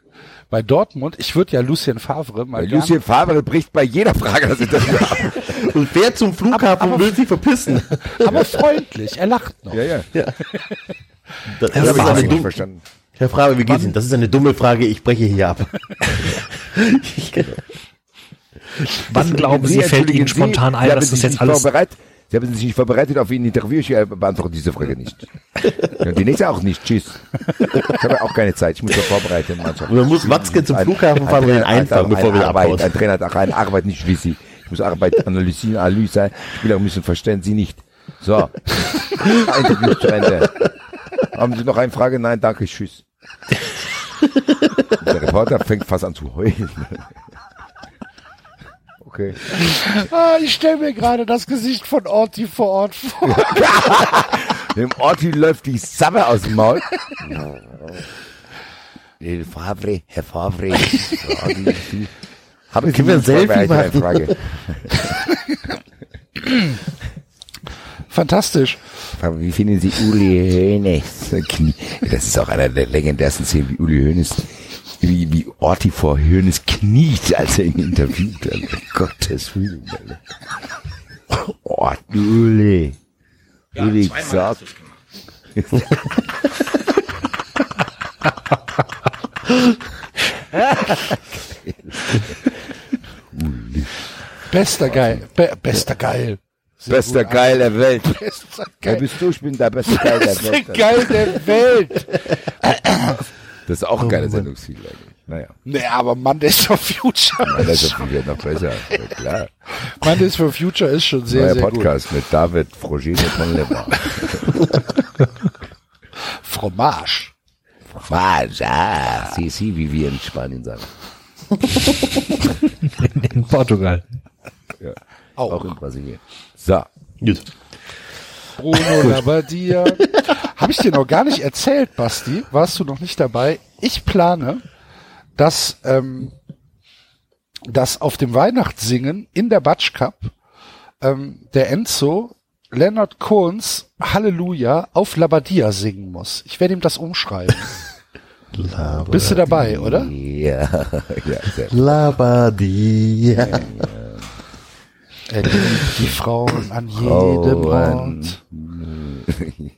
Bei Dortmund, ich würde ja Lucien Favre mal gern, Lucien Favre bricht bei jeder Frage das Interview ab. Und fährt zum Flughafen und will sich verpissen. aber freundlich, er lacht noch. Ja, ja. Das, Das das habe ist ich nicht dumme, verstanden. Herr Frage, wie geht's Ihnen? Das ist eine dumme Frage, ich breche hier ab. Wann glauben Sie, fällt Ihnen spontan Sie, ein, Sie haben dass das jetzt alles... Vorbereitet, Sie haben sich nicht vorbereitet auf Ihr Interview. Ich äh, beantworte diese Frage nicht. Ja, die nächste auch nicht. Tschüss. Ich habe auch keine Zeit. Ich muss doch vorbereiten. Mannschaft. Und dann muss Watzke zum Flughafen fahren und hat einfangen, bevor wir Arbeit. Ein Trainer hat auch eine Arbeit nicht wie Sie. Ich muss Arbeit analysieren, Analyse. Spieler müssen verstehen, Sie nicht. So. Interview zu Ende. Haben Sie noch eine Frage? Nein, danke, tschüss. Der Reporter fängt fast an zu heulen. Okay. Ah, ich stelle mir gerade das Gesicht von Orti vor Ort vor. Dem Orti läuft die Sabbe aus dem Maul. Herr Favre, Herr Favre. Haben Sie ein Selfie eine machen? Frage? Fantastisch. Wie finden Sie Uli Hoeneß? Das ist auch einer der legendärsten Szenen, wie Uli Hoeneß, wie, wie Orti vor Hoeneß kniet, als er ihn interviewt. Alter. Gottes Willen. Alter. Orti, Uli. Uli, sag. Bester Geil. Be bester Geil. Sehr Bester. Geil der Welt. Bester Wer Geil. bist du? Ich bin der beste Geil der Bester Welt. Geil der Welt. Das ist auch ein geiler Sendungsziel eigentlich. Naja. Nee, aber Mondays for Future. Das ist ist schon, wieder noch besser. Ja, klar. Mondays for Future ist schon sehr, Neuer sehr Podcast mit David Frogene von Lemmer. gut. Fromage. Was? Ah, si, si, wie wir in Spanien sagen. In Portugal. Auch. Auch in Brasilien. So. Gut. Bruno Labbadia. Habe ich dir noch gar nicht erzählt, Basti? Warst du noch nicht dabei? Ich plane, dass, ähm, dass auf dem Weihnachtssingen in der Batsch Cup ähm, der Enzo Leonard Cohns Halleluja auf Labadia singen muss. Ich werde ihm das umschreiben. Bist du dabei, oder? Ja, ja, sehr. Labadia. Er liebt die Frauen an jedem Frauen. Ort.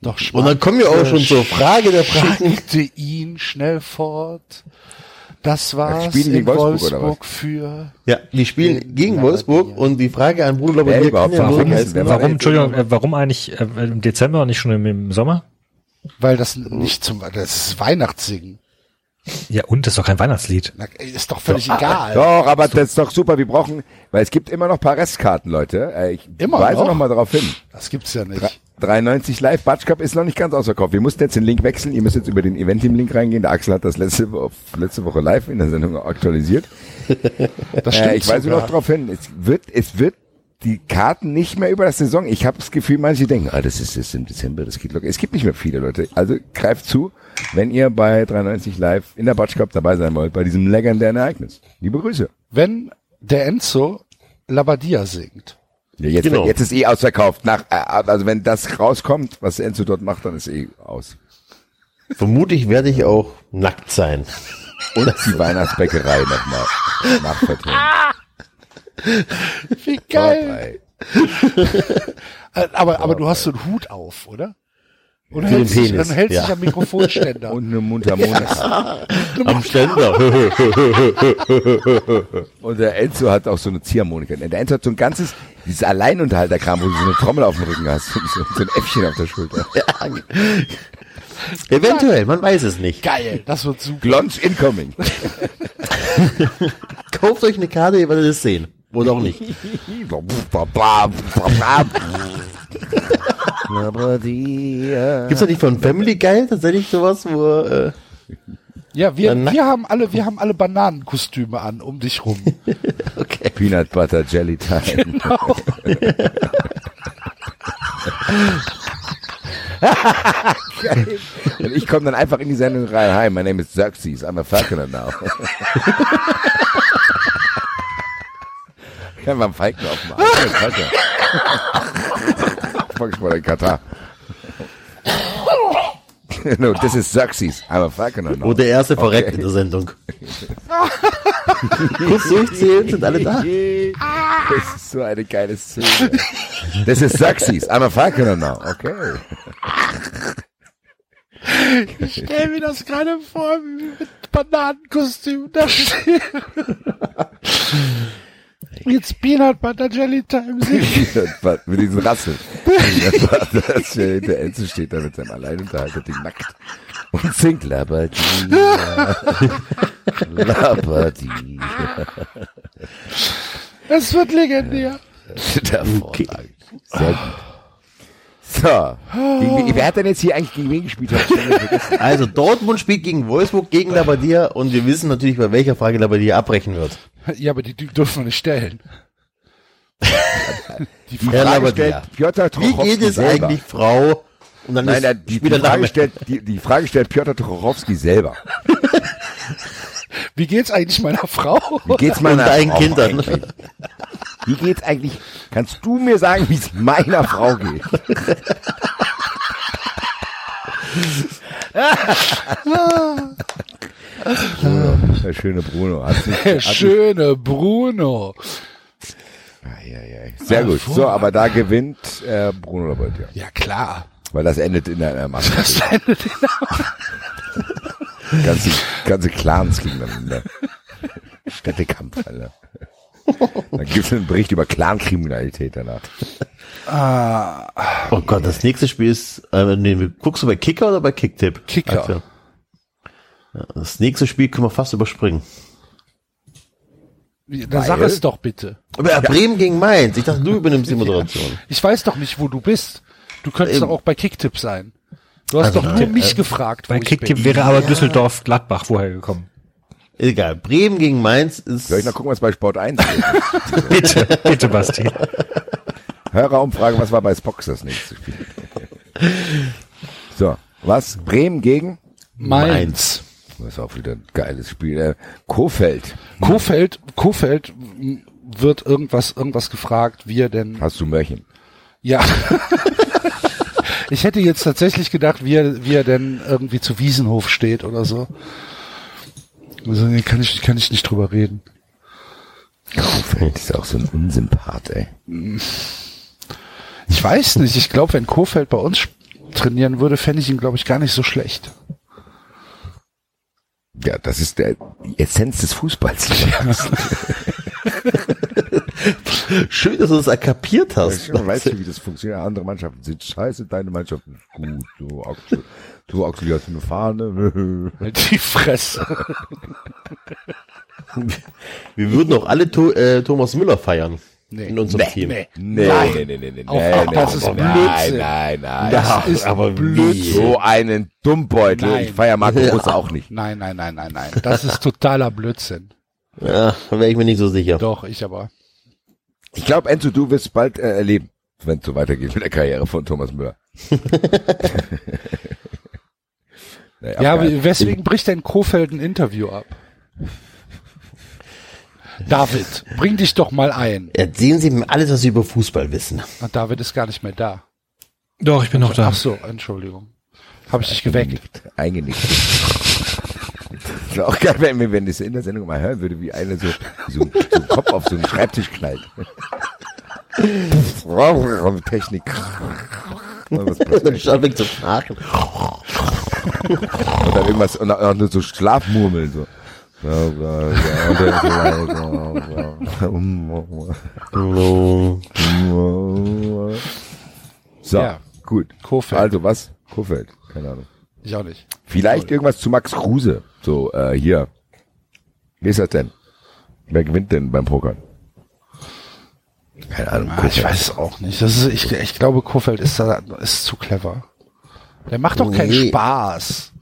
Doch Und dann kommen wir auch schon zur Frage der Fragen. Schickte ihn schnell fort. Das war's spielen die in gegen Wolfsburg, Wolfsburg für Ja, die spielen gegen Wolfsburg und die Frage an Bruder Wer überhaupt ja heißen, wer Warum, Entschuldigung, äh, warum eigentlich äh, im Dezember und nicht schon im, im Sommer? weil das nicht zum das ist Weihnachtssingen. Ja, und das ist doch kein Weihnachtslied. Na, ist doch völlig egal. Doch, aber das ist doch super. Wir brauchen, weil es gibt immer noch ein paar Restkarten, Leute. Äh, Ich Immer weise noch? noch mal darauf hin. Das gibt's ja nicht. 93 Live Batsch Cup ist noch nicht ganz ausverkauft. Wir mussten jetzt den Link wechseln. Ihr müsst jetzt über den Event-Team-Link reingehen. Der Axel hat das letzte, letzte Woche live in der Sendung aktualisiert. Das Äh, ich weise noch darauf hin. Es wird, es wird die Karten nicht mehr über das Saison. Ich habe das Gefühl, manche denken, ah, das ist jetzt im Dezember, das geht locker. Es gibt nicht mehr viele Leute. Also greift zu, wenn ihr bei 93 Live in der Batsch Cup dabei sein wollt, bei diesem legendären Ereignis. Liebe Grüße. Wenn der Enzo Labadia singt. Ja, jetzt, Genau. jetzt ist eh ausverkauft. Nach, äh, also wenn das rauskommt, was Enzo dort macht, dann ist eh aus. Vermutlich werde ich auch nackt sein. Und die Weihnachtsbäckerei nochmal nachvertonen. Wie geil. Äh, aber, aber du hast so einen Hut auf, oder? Und dich, Penis, dann hältst ja. dich am Mikrofonständer. Und eine Mundharmonika. Am Ständer. Und der Enzo hat auch so eine Ziehharmonika. Der Enzo hat so ein ganzes, dieses Alleinunterhalterkram, wo du so eine Trommel auf dem Rücken hast und so, ein Äffchen auf der Schulter. Eventuell, man weiß es nicht. Geil, das wird super. Glonch incoming. Kauft euch eine Karte, ihr werdet es sehen. Oder auch nicht. Aber die, Gibt's da nicht von Family Guy tatsächlich sowas, wo äh, Ja, wir, wir haben alle, wir haben alle Bananenkostüme an um dich rum. okay. Peanut Butter Jelly Time. Geil. Und ich komme dann einfach in die Sendung rein. Hi, my name is Xerxes. I'm a Falconer now. Ich habe einen Falken auf Fuck, in Katar. no, this is Xerxes. I'm a Falconer now. Wo der erste verreckt in der Sendung. Kurz durchzählen, sind alle da. Das ist so eine geile Szene. Das ist Xerxes. I'm a Falconer now. Okay. Ich stell mir das gerade vor, wie wir mit Bananenkostüm da stehen. Jetzt Peanut Butter Jelly Time singen. mit diesen Rasseln. Das hier hinter Enzo steht da mit seinem Alleinunterhalter-Ding nackt und singt Labadi. Labadi. Es wird legendär. Hervorragend. Sehr gut. So. Gegen, wer hat denn jetzt hier eigentlich gegen wen gespielt? Also Dortmund spielt gegen Wolfsburg, gegen Labadia und wir wissen natürlich, bei welcher Frage Labadia abbrechen wird. Ja, aber die, die dürfen wir nicht stellen. Die Frage stellt Piotr Wie Trochowski geht es selber. eigentlich, Frau? Und dann Nein, ist nein, die, die, Frage stellt, die, die Frage stellt Piotr Trochowski selber. Wie geht's eigentlich meiner Frau? Wie geht's Und meiner deinen Frau Kindern. eigentlich? Wie geht's eigentlich? Kannst du mir sagen, wie es meiner Frau geht? Bruno, der schöne Bruno. Hat sich, Der schöne Bruno. Ai, ai, ai. Sehr gut. So, aber da gewinnt äh, Bruno Labbadia. ja. Ja, klar. Weil das endet in einer Maske. Das endet in Ganze, ganze Clans gegeneinander. Städtekampf, Alter. Dann gibt es einen Bericht über Clankriminalität danach. Oh Gott, das nächste Spiel ist, äh, nee, guckst du bei Kicker oder bei Kicktipp? Kicker. Ja, das nächste Spiel können wir fast überspringen. Dann sag es doch bitte. Aber ja. Bremen gegen Mainz. Ich dachte, du übernimmst die Moderation. Ich weiß doch nicht, wo du bist. Du könntest Eben. doch auch bei Kicktipp sein. Du hast Also doch nur mich äh, gefragt, Bei Kicktipp bin. wäre aber Düsseldorf Gladbach vorher gekommen. Egal. Bremen gegen Mainz ist. Soll ich noch gucken, was bei Sport 1 ist? Bitte, bitte, Basti. Hörerumfrage, was war bei Spox das nächste Spiel? So, was? Bremen gegen? Mainz. Das ist auch wieder ein geiles Spiel. Äh, Kofeld. Kofeld, Kofeld m, wird irgendwas, irgendwas gefragt, wie er denn, Hast du Mörchen? ja. ich hätte jetzt tatsächlich gedacht, wie er, wie er denn irgendwie zu Wiesenhof steht oder so. Also, nee, kann ich, kann ich nicht drüber reden. Kofeld ist auch so ein Unsympath, ey. Ich weiß nicht. Ich glaube, wenn Kofeld bei uns trainieren würde, fände ich ihn, glaube ich, gar nicht so schlecht. Ja, das ist der die Essenz des Fußballs. Schön, dass du das kapiert hast. Ja, weißt du, wie das funktioniert? Andere Mannschaften sind scheiße, deine Mannschaft ist gut. Du, Axel, du, Axel, hast eine Fahne. Halt die Fresse. Wir würden auch alle to äh, Thomas Müller feiern. Nee. In unserem Team. Nee. Nee, Nein. nee, nee, nee, nee, Auch- nee, auch nee, das ist nein, Blödsinn. Nein, nein, Das nein. ist aber Blödsinn. So einen Dummbeutel. Nein. Ich feier Marco Rose auch nicht. Nein, nein, nein, nein, nein. Das ist totaler Blödsinn. Ja, da wäre ich mir nicht so sicher. Doch, ich aber. Ich glaube, Enzo, du wirst bald äh, erleben, wenn es so weitergeht mit der Karriere von Thomas Müller. naja, Ja, weswegen bricht denn Kofeld ein Interview ab? David, bring dich doch mal ein. Erzählen Sie mir alles, was Sie über Fußball wissen. Na, David ist gar nicht mehr da. Doch, ich bin noch da. Ach so, Entschuldigung. Habe ich dich geweckt? Eingenickt. Das wäre auch geil, wenn, wir- wenn das in der Sendung mal hören würde, wie einer so, so, so einen Kopf auf so einen Schreibtisch knallt. Technik. Und was passiert? Zu fragen. Und dann irgendwas, und dann nur so Schlafmurmeln, so, So, Ja. gut. Kofeld. Also was? Kofeld, keine Ahnung. Ich auch nicht. Vielleicht irgendwas zu Max Kruse. So, äh, hier. Wie ist das denn? Wer gewinnt denn beim Pokern? Keine Ahnung. Ah, ich weiß es auch nicht. Das ist, ich, ich glaube, Kofeld ist, da, ist zu clever. Der macht doch keinen Nee. Spaß.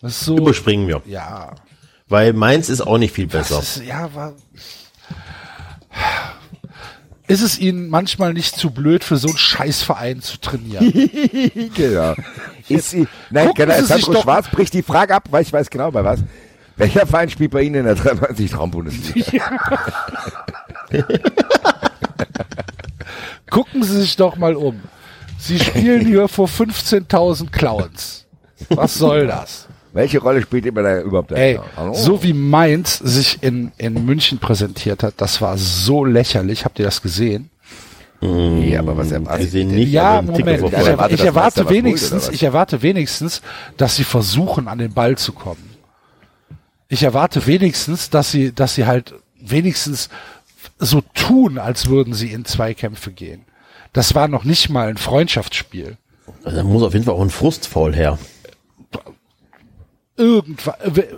Das ist so. Überspringen wir. Ja. Weil meins ist auch nicht viel besser. Ist, ja, war, ist es Ihnen manchmal nicht zu blöd, für so einen Scheißverein zu trainieren? genau. Ist sie, nein, genau, Sandro Schwarz bricht die Frage ab, weil ich weiß genau bei was. Welcher Verein spielt bei Ihnen in der 93 Traumbundesliga? Gucken Sie sich doch mal um. Sie spielen hier vor 15.000 Clowns. Was soll das? Welche Rolle spielt immer da überhaupt der Ey, so wie Mainz sich in, in München präsentiert hat, das war so lächerlich. Habt ihr das gesehen? Ja, aber was erwartet denn? nicht, Ja, Ticker Moment. Ich, vorbei. erwarte, ich dass erwarte wenigstens, ich erwarte wenigstens, dass sie versuchen, an den Ball zu kommen. Ich erwarte wenigstens, dass sie, dass sie halt wenigstens so tun, als würden sie in Zweikämpfe gehen. Das war noch nicht mal ein Freundschaftsspiel. Also, Da muss auf jeden Fall auch ein Frustfaul her. Irgendwas,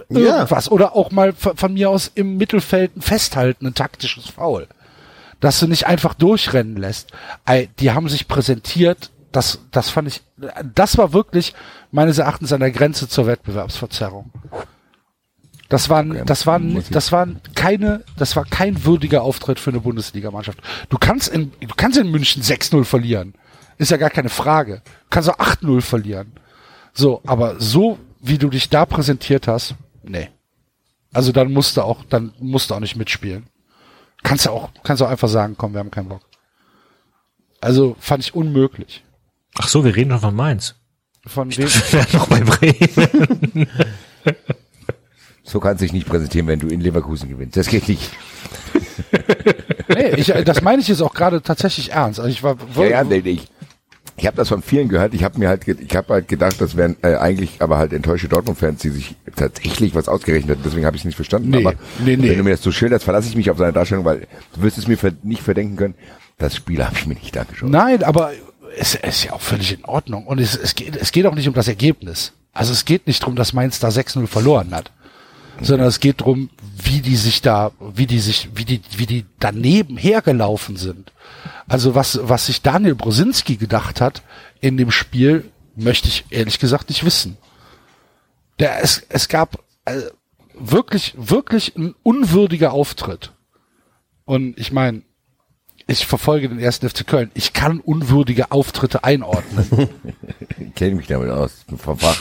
irgendwas. Oder auch mal von mir aus im Mittelfeld ein Festhalten, ein taktisches Foul. Dass du nicht einfach durchrennen lässt. Die haben sich präsentiert, das, das fand ich, das war wirklich meines Erachtens an der Grenze zur Wettbewerbsverzerrung. Das waren, das waren, das waren keine, das war kein würdiger Auftritt für eine Bundesligamannschaft. Du kannst in, du kannst in München 6-0 verlieren. Ist ja gar keine Frage. Du kannst auch 8-0 verlieren. So, aber so, wie du dich da präsentiert hast, nee. Also dann musst du auch, dann musst du auch nicht mitspielen. Kannst du auch, kannst du auch einfach sagen, komm, wir haben keinen Bock. Also fand ich unmöglich. Ach so, wir reden schon von Mainz. Von wem? Wir wären noch bei Bremen. So kannst du dich nicht präsentieren, wenn du in Leverkusen gewinnst. Das geht nicht. nee, ich, das meine ich jetzt auch gerade tatsächlich ernst. Also ich war Ja, ja, nee, nee, ich, ich habe das von vielen gehört. Ich habe mir halt, ich habe halt gedacht, das wären äh, eigentlich aber halt enttäuschte Dortmund-Fans, die sich tatsächlich was ausgerechnet hätten. Deswegen habe ich es nicht verstanden. Nee, aber nee, nee. wenn du mir das so schilderst, verlasse ich mich auf seine Darstellung, weil du wirst es mir nicht verdenken können. Das Spiel habe ich mir nicht angeschaut. Nein, aber es ist ja auch völlig in Ordnung. Und es, es, geht, es geht auch nicht um das Ergebnis. Also es geht nicht darum, dass Mainz da 6-0 verloren hat. Sondern es geht darum, wie die sich da, wie die sich, wie die, wie die daneben hergelaufen sind. Also was, was sich Daniel Brosinski gedacht hat in dem Spiel, möchte ich ehrlich gesagt nicht wissen. Der, es, es gab äh, wirklich, wirklich ein unwürdiger Auftritt. Und ich meine, ich verfolge den ersten FC Köln. Ich kann unwürdige Auftritte einordnen. Ich kenne mich damit aus. Ich bin vom Fach.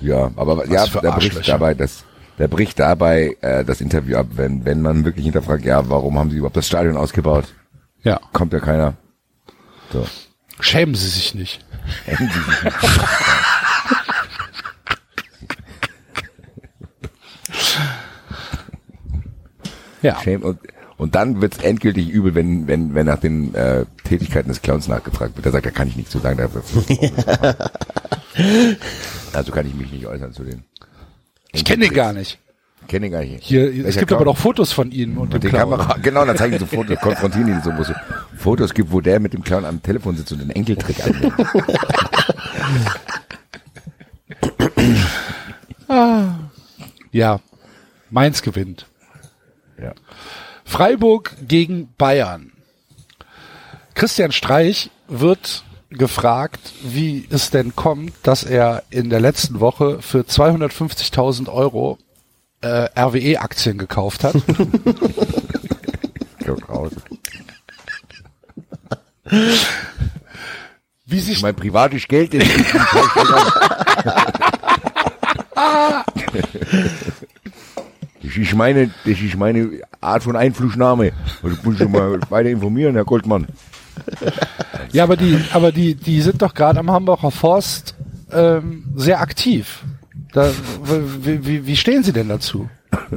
Ja, aber ja, für da bricht dabei das, da bricht dabei äh, das Interview ab, wenn wenn man wirklich hinterfragt, ja, warum haben sie überhaupt das Stadion ausgebaut? ja. Kommt ja keiner. So. Schämen Sie sich nicht. Ja. Shame. Und, Und dann wird's endgültig übel, wenn, wenn, wenn nach den äh, Tätigkeiten des Clowns nachgefragt wird. Da sagt er, kann ich nichts zu sagen. Da- also kann ich mich nicht äußern zu den. Ich kenne den gar nicht. Kenne ihn gar nicht. Hier, es gibt aber Clown? doch Fotos von Ihnen und dem Die Clown. Kamera, genau, dann zeigen sie so Fotos, konfrontieren ihn so, wo es Fotos gibt, wo der mit dem Clown am Telefon sitzt und den Enkeltrick anwendet. Ja, Mainz gewinnt. Freiburg gegen Bayern. Christian Streich wird gefragt, wie es denn kommt, dass er in der letzten Woche für 250.000 Euro äh, RWE-Aktien gekauft hat. Wie sich Mein privates Geld ist. Das ist meine, das ist meine Art von Einflussnahme. Und ich muss schon mal weiter informieren, Herr Goldmann. Ja, aber die, aber die, die sind doch gerade am Hambacher Forst ähm, sehr aktiv. Da, wie, wie, wie stehen Sie denn dazu?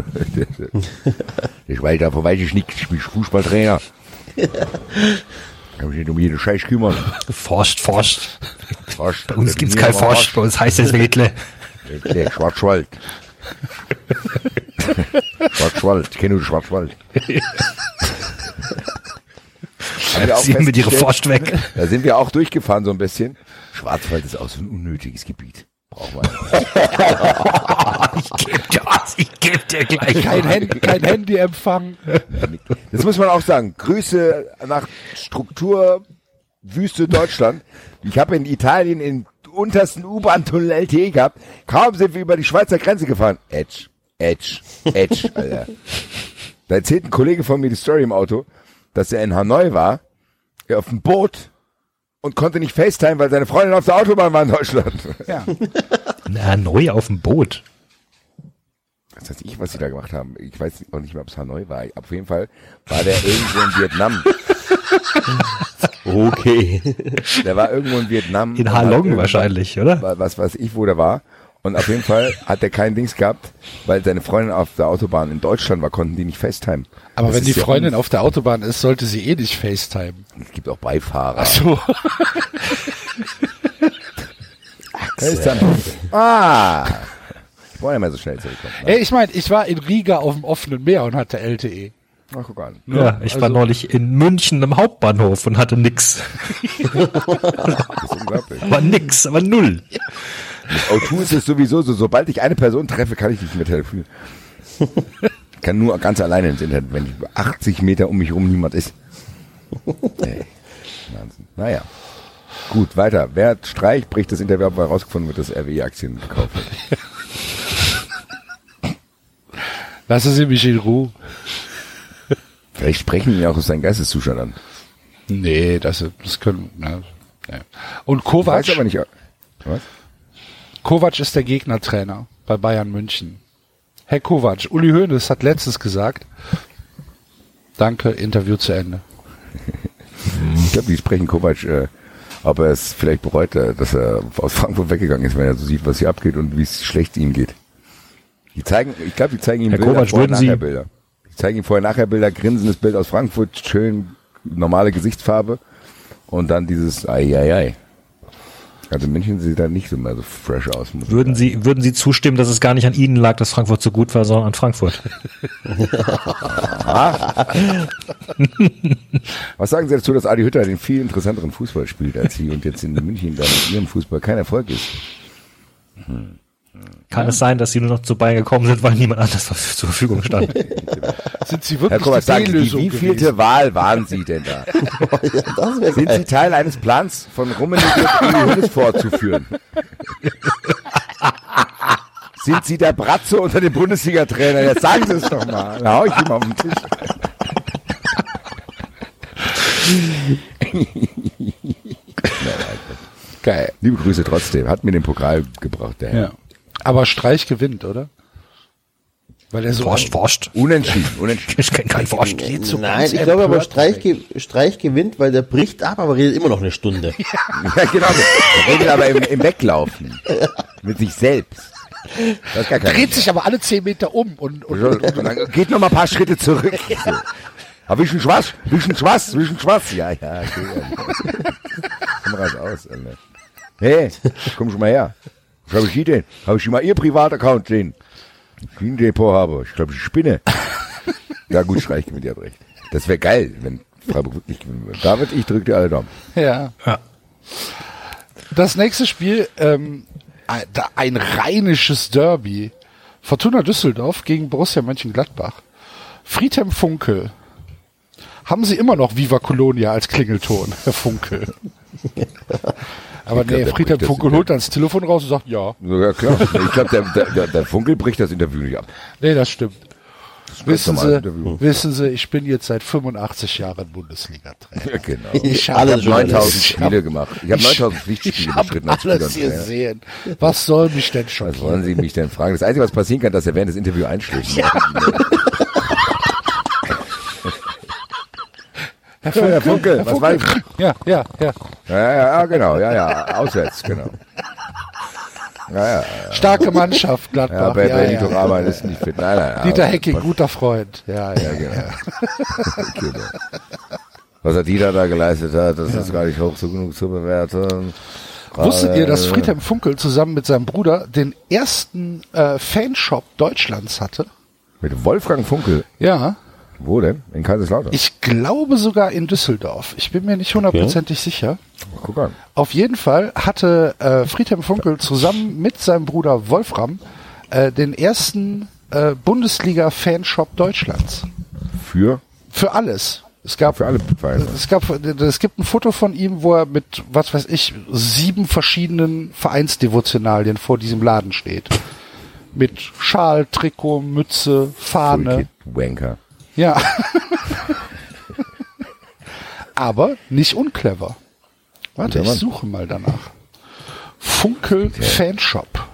Das weiß, davon weiß ich nichts. Ich bin Fußballtrainer. Kann mich nicht um jeden Scheiß kümmern. Forscht, forscht. Fast. Bei uns gibt's kein Forscht, bei uns heißt es Wedle. Der Schwarzwald. Schwarzwald. Ich kenne nur den Schwarzwald. Sie haben mit ihre festgestellt- Forscht weg. Da sind wir auch durchgefahren so ein bisschen. Schwarzwald ist auch so ein unnötiges Gebiet. Brauchen wir. Ich geb dir was, ich geb dir gleich. Kein, Hand, kein Handyempfang. Das muss man auch sagen. Grüße nach Struktur Wüste Deutschland. Ich habe in Italien in untersten U-Bahn-Tunnel LTE gehabt. Kaum sind wir über die Schweizer Grenze gefahren. Edge, Edge, Edge, Alter. Da erzählt ein Kollege von mir die Story im Auto, dass er in Hanoi war, er auf dem Boot und konnte nicht FaceTime, weil seine Freundin auf der Autobahn war in Deutschland. Ja. Na, neu auf dem Boot. Das heißt ich, was sie da gemacht haben. Ich weiß auch nicht mehr, ob es Hanoi war. Auf jeden Fall war der irgendwo in Vietnam. Okay. Der war irgendwo in Vietnam. In Halong wahrscheinlich, oder? Was weiß ich, wo der war. Und auf jeden Fall hat er kein Dings gehabt, weil seine Freundin auf der Autobahn in Deutschland war, konnten die nicht FaceTime. Aber Das wenn die ja Freundin auf der Autobahn ist, sollte sie eh nicht FaceTime. Es gibt auch Beifahrer. So. FaceTime. Ah. Ich wollte ja mal so schnell zurückkommen. Ey, ich meine, ich war in Riga auf dem offenen Meer und hatte LTE. Ach, guck an. Ja, ich war also- neulich in München am Hauptbahnhof und hatte nix. Das ist unglaublich. Aber nix, aber null. O2 ist es sowieso so, sobald ich eine Person treffe, kann ich nicht mehr telefonieren. Ich kann nur ganz alleine ins Internet, wenn ich 80 Meter um mich rum niemand ist. Ey, Wahnsinn. Naja. Gut, weiter. Wer Streich bricht das Interview ab, weil herausgefunden wird, dass RWE-Aktien gekauft hat. Lassen Sie mich in Ruhe. Vielleicht sprechen ihn auch aus seinem Geisteszustand an. Nee, das, das können, ne, ja. Und Ich Kovac, weiß aber nicht. Was? Kovac ist der Gegnertrainer bei Bayern München. Herr Kovac, Uli Hoeneß hat letztes gesagt, danke, Interview zu Ende. Ich glaube, die sprechen Kovac, äh, ob er es vielleicht bereut, äh, dass er aus Frankfurt weggegangen ist, wenn er so sieht, was hier abgeht und wie es schlecht ihm geht. Die zeigen, ich glaube, die zeigen ihm Herr Bilder, Kovac, würden Sie- Bilder. Die zeigen ihm vorher, nachher Bilder, grinsendes Bild aus Frankfurt, schön normale Gesichtsfarbe und dann dieses Ei, ei, ei. Also München sieht da nicht so mehr so fresh aus. ich Würden sagen. Sie, würden Sie zustimmen, dass es gar nicht an Ihnen lag, dass Frankfurt so gut war, sondern an Frankfurt? Was sagen Sie dazu, dass Adi Hütter den viel interessanteren Fußball spielt als Sie und jetzt in München dann mit Ihrem Fußball kein Erfolg ist? Kann es sein, dass Sie nur noch zu Bayern gekommen sind, weil niemand anders zur Verfügung stand? Sind Sie Herr wirklich Kovac, die sagen Sie, wie gewesen? vielte Wahl waren Sie denn da? Das wäre Sind Sie. Teil eines Plans von Rummenigge Hoeneß vorzuführen? Sind Sie der Bratze unter den Bundesliga-Trainer? Jetzt sagen Sie es doch mal. Da hau ich ihm auf den Tisch. Geil. Liebe Grüße trotzdem. Hat mir den Pokal gebracht, der Herr. Ja. Aber Streich gewinnt, oder? Weil er so Forscht, forscht. Unentschieden, unentschieden. Ich kenne keinen Forscht. Nein, ich glaube aber Streich, ge Streich gewinnt, weil der bricht ab, aber redet immer noch eine Stunde. Ja, genau. Der redet aber im, im Weglaufen. Mit sich selbst. Dreht sich aber alle zehn Meter um und, und, und dann geht noch mal ein paar Schritte zurück. So. Aber wischen schwarz, wischen schwarz, wischen schwarz. Ja, ja, okay. Kameras aus, Alter. Hey, komm schon mal her. Was habe ich hier denn? Habe ich mal Ihr Privataccount sehen? Ein Depot habe. Ich glaube, ich spinne. Ja gut, Streich mit dir recht. Das wäre geil, wenn Freiburg wirklich gewinnen würde. David, ich drücke dir alle Daumen. Ja. Ja. Das nächste Spiel, ähm, ein- da- ein rheinisches Derby. Fortuna Düsseldorf gegen Borussia Mönchengladbach. Friedhelm Funkel. Haben Sie immer noch Viva Colonia als Klingelton, Herr Funkel? Aber glaub, nee, der Friedhelm das Funkel holt dann das Telefon raus und sagt, ja, Sogar klar. Ich glaube, der, der, der, Funkel bricht das Interview nicht ab. nee, das stimmt. Wissen normales Sie, Interview. wissen Sie, ich bin jetzt seit 85 Jahren Bundesliga-Trainer. Ja, genau. Ich habe Alles Ich habe 9000 Ich Spiele hab- gemacht. Ich habe 9000 Pflichtspiele bestritten als alles Spieler. Ja. gesehen. Was soll mich denn Was wollen? Sie mich denn fragen? Das Einzige, was passieren kann, dass er während des Interviews einschläft. Ja. Herr Herr Funkel, Herr was war ich? Ja, ja, ja. Ja, ja, ja, genau, ja, ja, auswärts, genau. Ja, ja, Starke Mannschaft, ja, Gladbach. Ja, Benito ja. Raman ist nicht fit. Nein, nein, Dieter aber- Hecking, guter Freund. Ja, ja. Ja, genau. genau. Was er Dieter da geleistet hat, das ist gar nicht hoch so genug zu bewerten. Wusstet ihr, dass Äh, Friedhelm Funkel zusammen mit seinem Bruder den ersten äh, Fanshop Deutschlands hatte? Mit Wolfgang Funkel. Ja, Wo denn? In Kaiserslautern. ich glaube sogar in Düsseldorf. Ich bin mir nicht hundertprozentig sicher. Guck an. Auf jeden Fall hatte äh, Friedhelm Funkel zusammen mit seinem Bruder Wolfram äh, den ersten äh, Bundesliga-Fanshop Deutschlands. Für, Für alles. Es gab für alle Vereine. Es gab, es gibt ein Foto von ihm, wo er mit, was weiß ich, sieben verschiedenen Vereinsdevotionalien vor diesem Laden steht. Mit Schal, Trikot, Mütze, Fahne. Wanker. Ja. Aber nicht unclever. Warte, ich suche mal danach. Funkel Fanshop.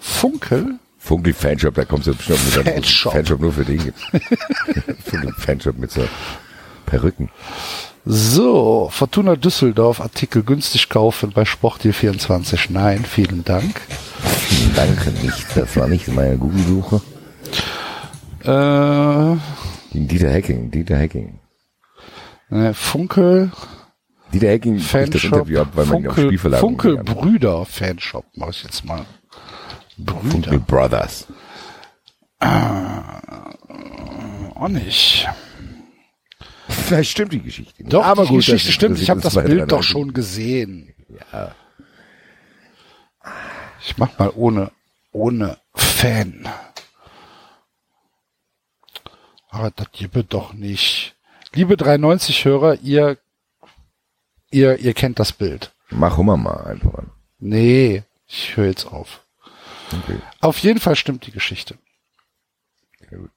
Funkel? Funkel Fanshop, da kommst du bestimmt mit einem Fanshop. Fanshop nur für dich. Funkel Fanshop mit so Perücken. So, Fortuna Düsseldorf, Artikel günstig kaufen bei Sportdeal24. Nein, vielen Dank. Danke nicht, das war nicht meine Google-Suche. Äh, Dieter Hacking, Dieter Hacking. Ne, Funkel Dieter Hacking bricht das Fanshop, Interview ab, weil man ihn auf Funkel, Spielverlag Funkel Brüder Fanshop, mache ich jetzt mal. hat. Funkel Brüder, Brothers. auch nicht. Vielleicht stimmt die Geschichte. nicht. Doch, Aber die gut, Geschichte das stimmt, ich habe das uns Bild doch schon gesehen. Ja. Ich mach mal ohne, ohne Fan. Aber das gibt doch nicht. Liebe 390-Hörer, ihr, ihr, ihr kennt das Bild. Mach Hummer mal einfach. Nee, ich höre jetzt auf. Okay. Auf jeden Fall stimmt die Geschichte. Gut.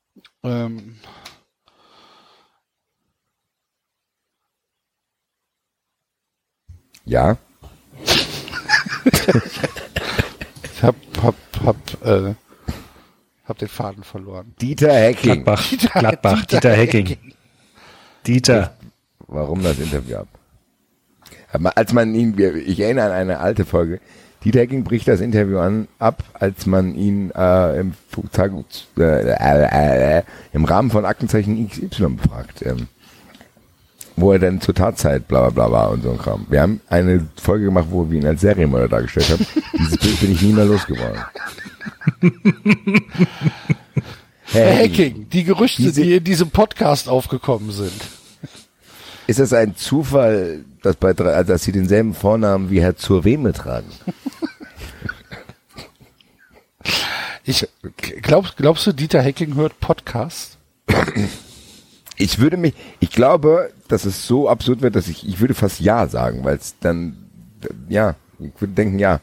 Ähm, Ja, ich hab, hab, hab, äh, hab den Faden verloren. Dieter Hacking. Gladbach, Dieter- Gladbach, Dieter Dieter Hecking. Dieter. Warum das Interview ab? Als man ihn, ich erinnere an eine alte Folge, Dieter Hacking bricht das Interview an, ab, als man ihn äh, im, Fu- Tag- äh, äh, äh, im Rahmen von Aktenzeichen XY befragt. Ähm, wo er dann zur Tatzeit bla bla bla war und so ein Kram. Wir haben eine Folge gemacht, wo wir ihn als Serienmörder dargestellt haben. Dieses Bild bin ich nie mehr losgeworden. Herr Hacking, die Gerüchte, Diese- die in diesem Podcast aufgekommen sind. Ist es ein Zufall, dass, bei, also dass Sie denselben Vornamen wie Herr Zurweme tragen? Ich glaub, glaubst du, Dieter Hacking hört Podcast? Ich würde mich, ich glaube, dass es so absurd wird, dass ich, ich würde fast Ja sagen, weil es dann, ja, ich würde denken, ja.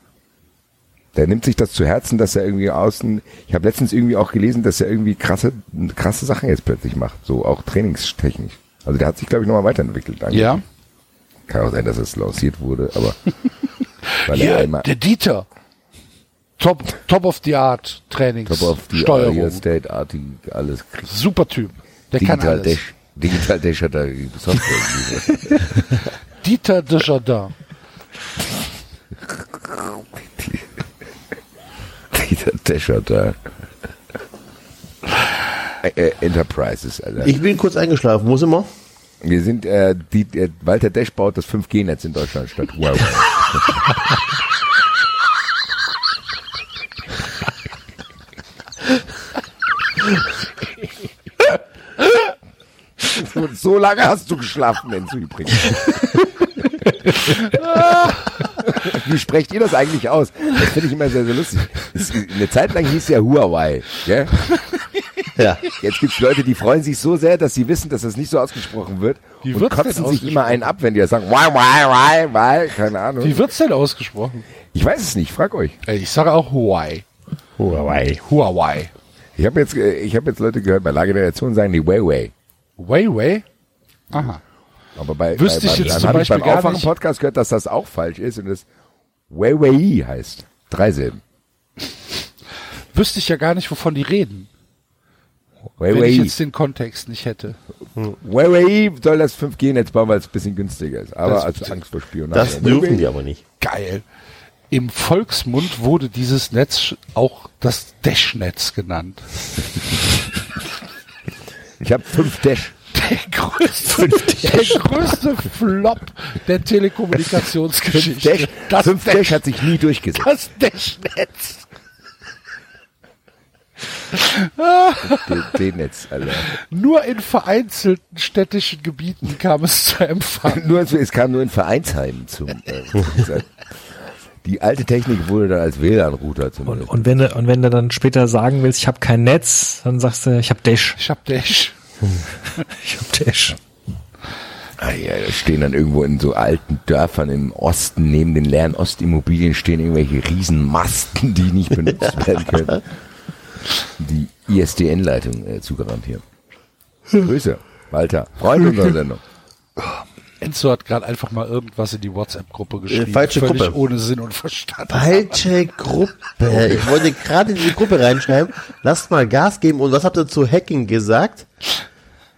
Der nimmt sich das zu Herzen, dass er irgendwie außen, ich habe letztens irgendwie auch gelesen, dass er irgendwie krasse, krasse Sachen jetzt plötzlich macht, so auch trainingstechnisch. Also der hat sich, glaube ich, nochmal weiterentwickelt. eigentlich. Ja. Kann auch sein, dass es lanciert wurde, aber weil Hier, er immer der Dieter. Top, top of the art Trainings. top auf die Steuerung. Real Estate Arti alles. Super Typ. Der kann Digital alles. Dash. Digital Dash hat da die Software. Dieter Desjardins. Digital Dash hat da. äh, Enterprises, Alter. Ich bin kurz eingeschlafen. Wo sind wir? Wir sind, äh, die, äh, Walter Desch baut das 5G-Netz in Deutschland statt Huawei. so, so lange hast du geschlafen, Enzo übrigens. Wie sprecht ihr das eigentlich aus? Das finde ich immer sehr, sehr lustig. Das, eine Zeit lang hieß ja Huawei. Gell? Ja. Jetzt gibt's Leute, die freuen sich so sehr, dass sie wissen, dass das nicht so ausgesprochen wird Wie und kotzen sich ausgesprochen? immer einen ab, wenn die das sagen. Wai, wai, wai, wai. Keine Ahnung. Wie wird's denn ausgesprochen? Ich weiß es nicht, frag euch. Ich sage auch Huawei. Huawei. Huawei. Ich habe jetzt, äh, ich habe jetzt Leute gehört, bei Lage der Nation sagen die Huawei. Huawei? Aha. Aber bei, Wüsste bei, ich bei, jetzt zum habe ich beim Beispiel Aufwachen-Podcast gehört, dass das auch falsch ist und es Huawei heißt. Drei Silben. Wüsste ich ja gar nicht, wovon die reden, wenn ich jetzt den Kontext nicht hätte. Huawei soll das 5G-Netz bauen, weil es ein bisschen günstiger ist. Aber Das- als Angst vor Spionage. Das dürfen die aber nicht. Geil. Im Volksmund wurde dieses Netz auch das Dash-Netz genannt. Ich habe fünf Dash. Der größte, der größte Flop der Telekommunikationsgeschichte. Dash. Das fünf Dash, Dash hat sich nie durchgesetzt. das Dash-Netz. D-Netz, Alter. Nur in vereinzelten städtischen Gebieten kam es zu Empfang. Nur, es kam nur in Vereinsheimen zum. Äh, die alte Technik wurde dann als WLAN-Router Und, zumindest. und, wenn du, und wenn du dann später sagen willst, ich habe kein Netz, dann sagst du, ich habe Dash. Ich hab Dash. Ich habe Dash. Ah, ja, da stehen dann irgendwo in so alten Dörfern im Osten, neben den leeren Ostimmobilien stehen irgendwelche Riesenmasten, die nicht benutzt werden können. Die ISDN-Leitung äh, zugerannt hier. Grüße, Walter. Freund unserer Sendung. Enzo hat gerade einfach mal irgendwas in die WhatsApp-Gruppe geschrieben. falsche völlig Gruppe. ohne Sinn und Verstand. Falsche Gruppe. Ich wollte gerade in die Gruppe reinschreiben, lasst mal Gas geben und was habt ihr zu Hacking gesagt?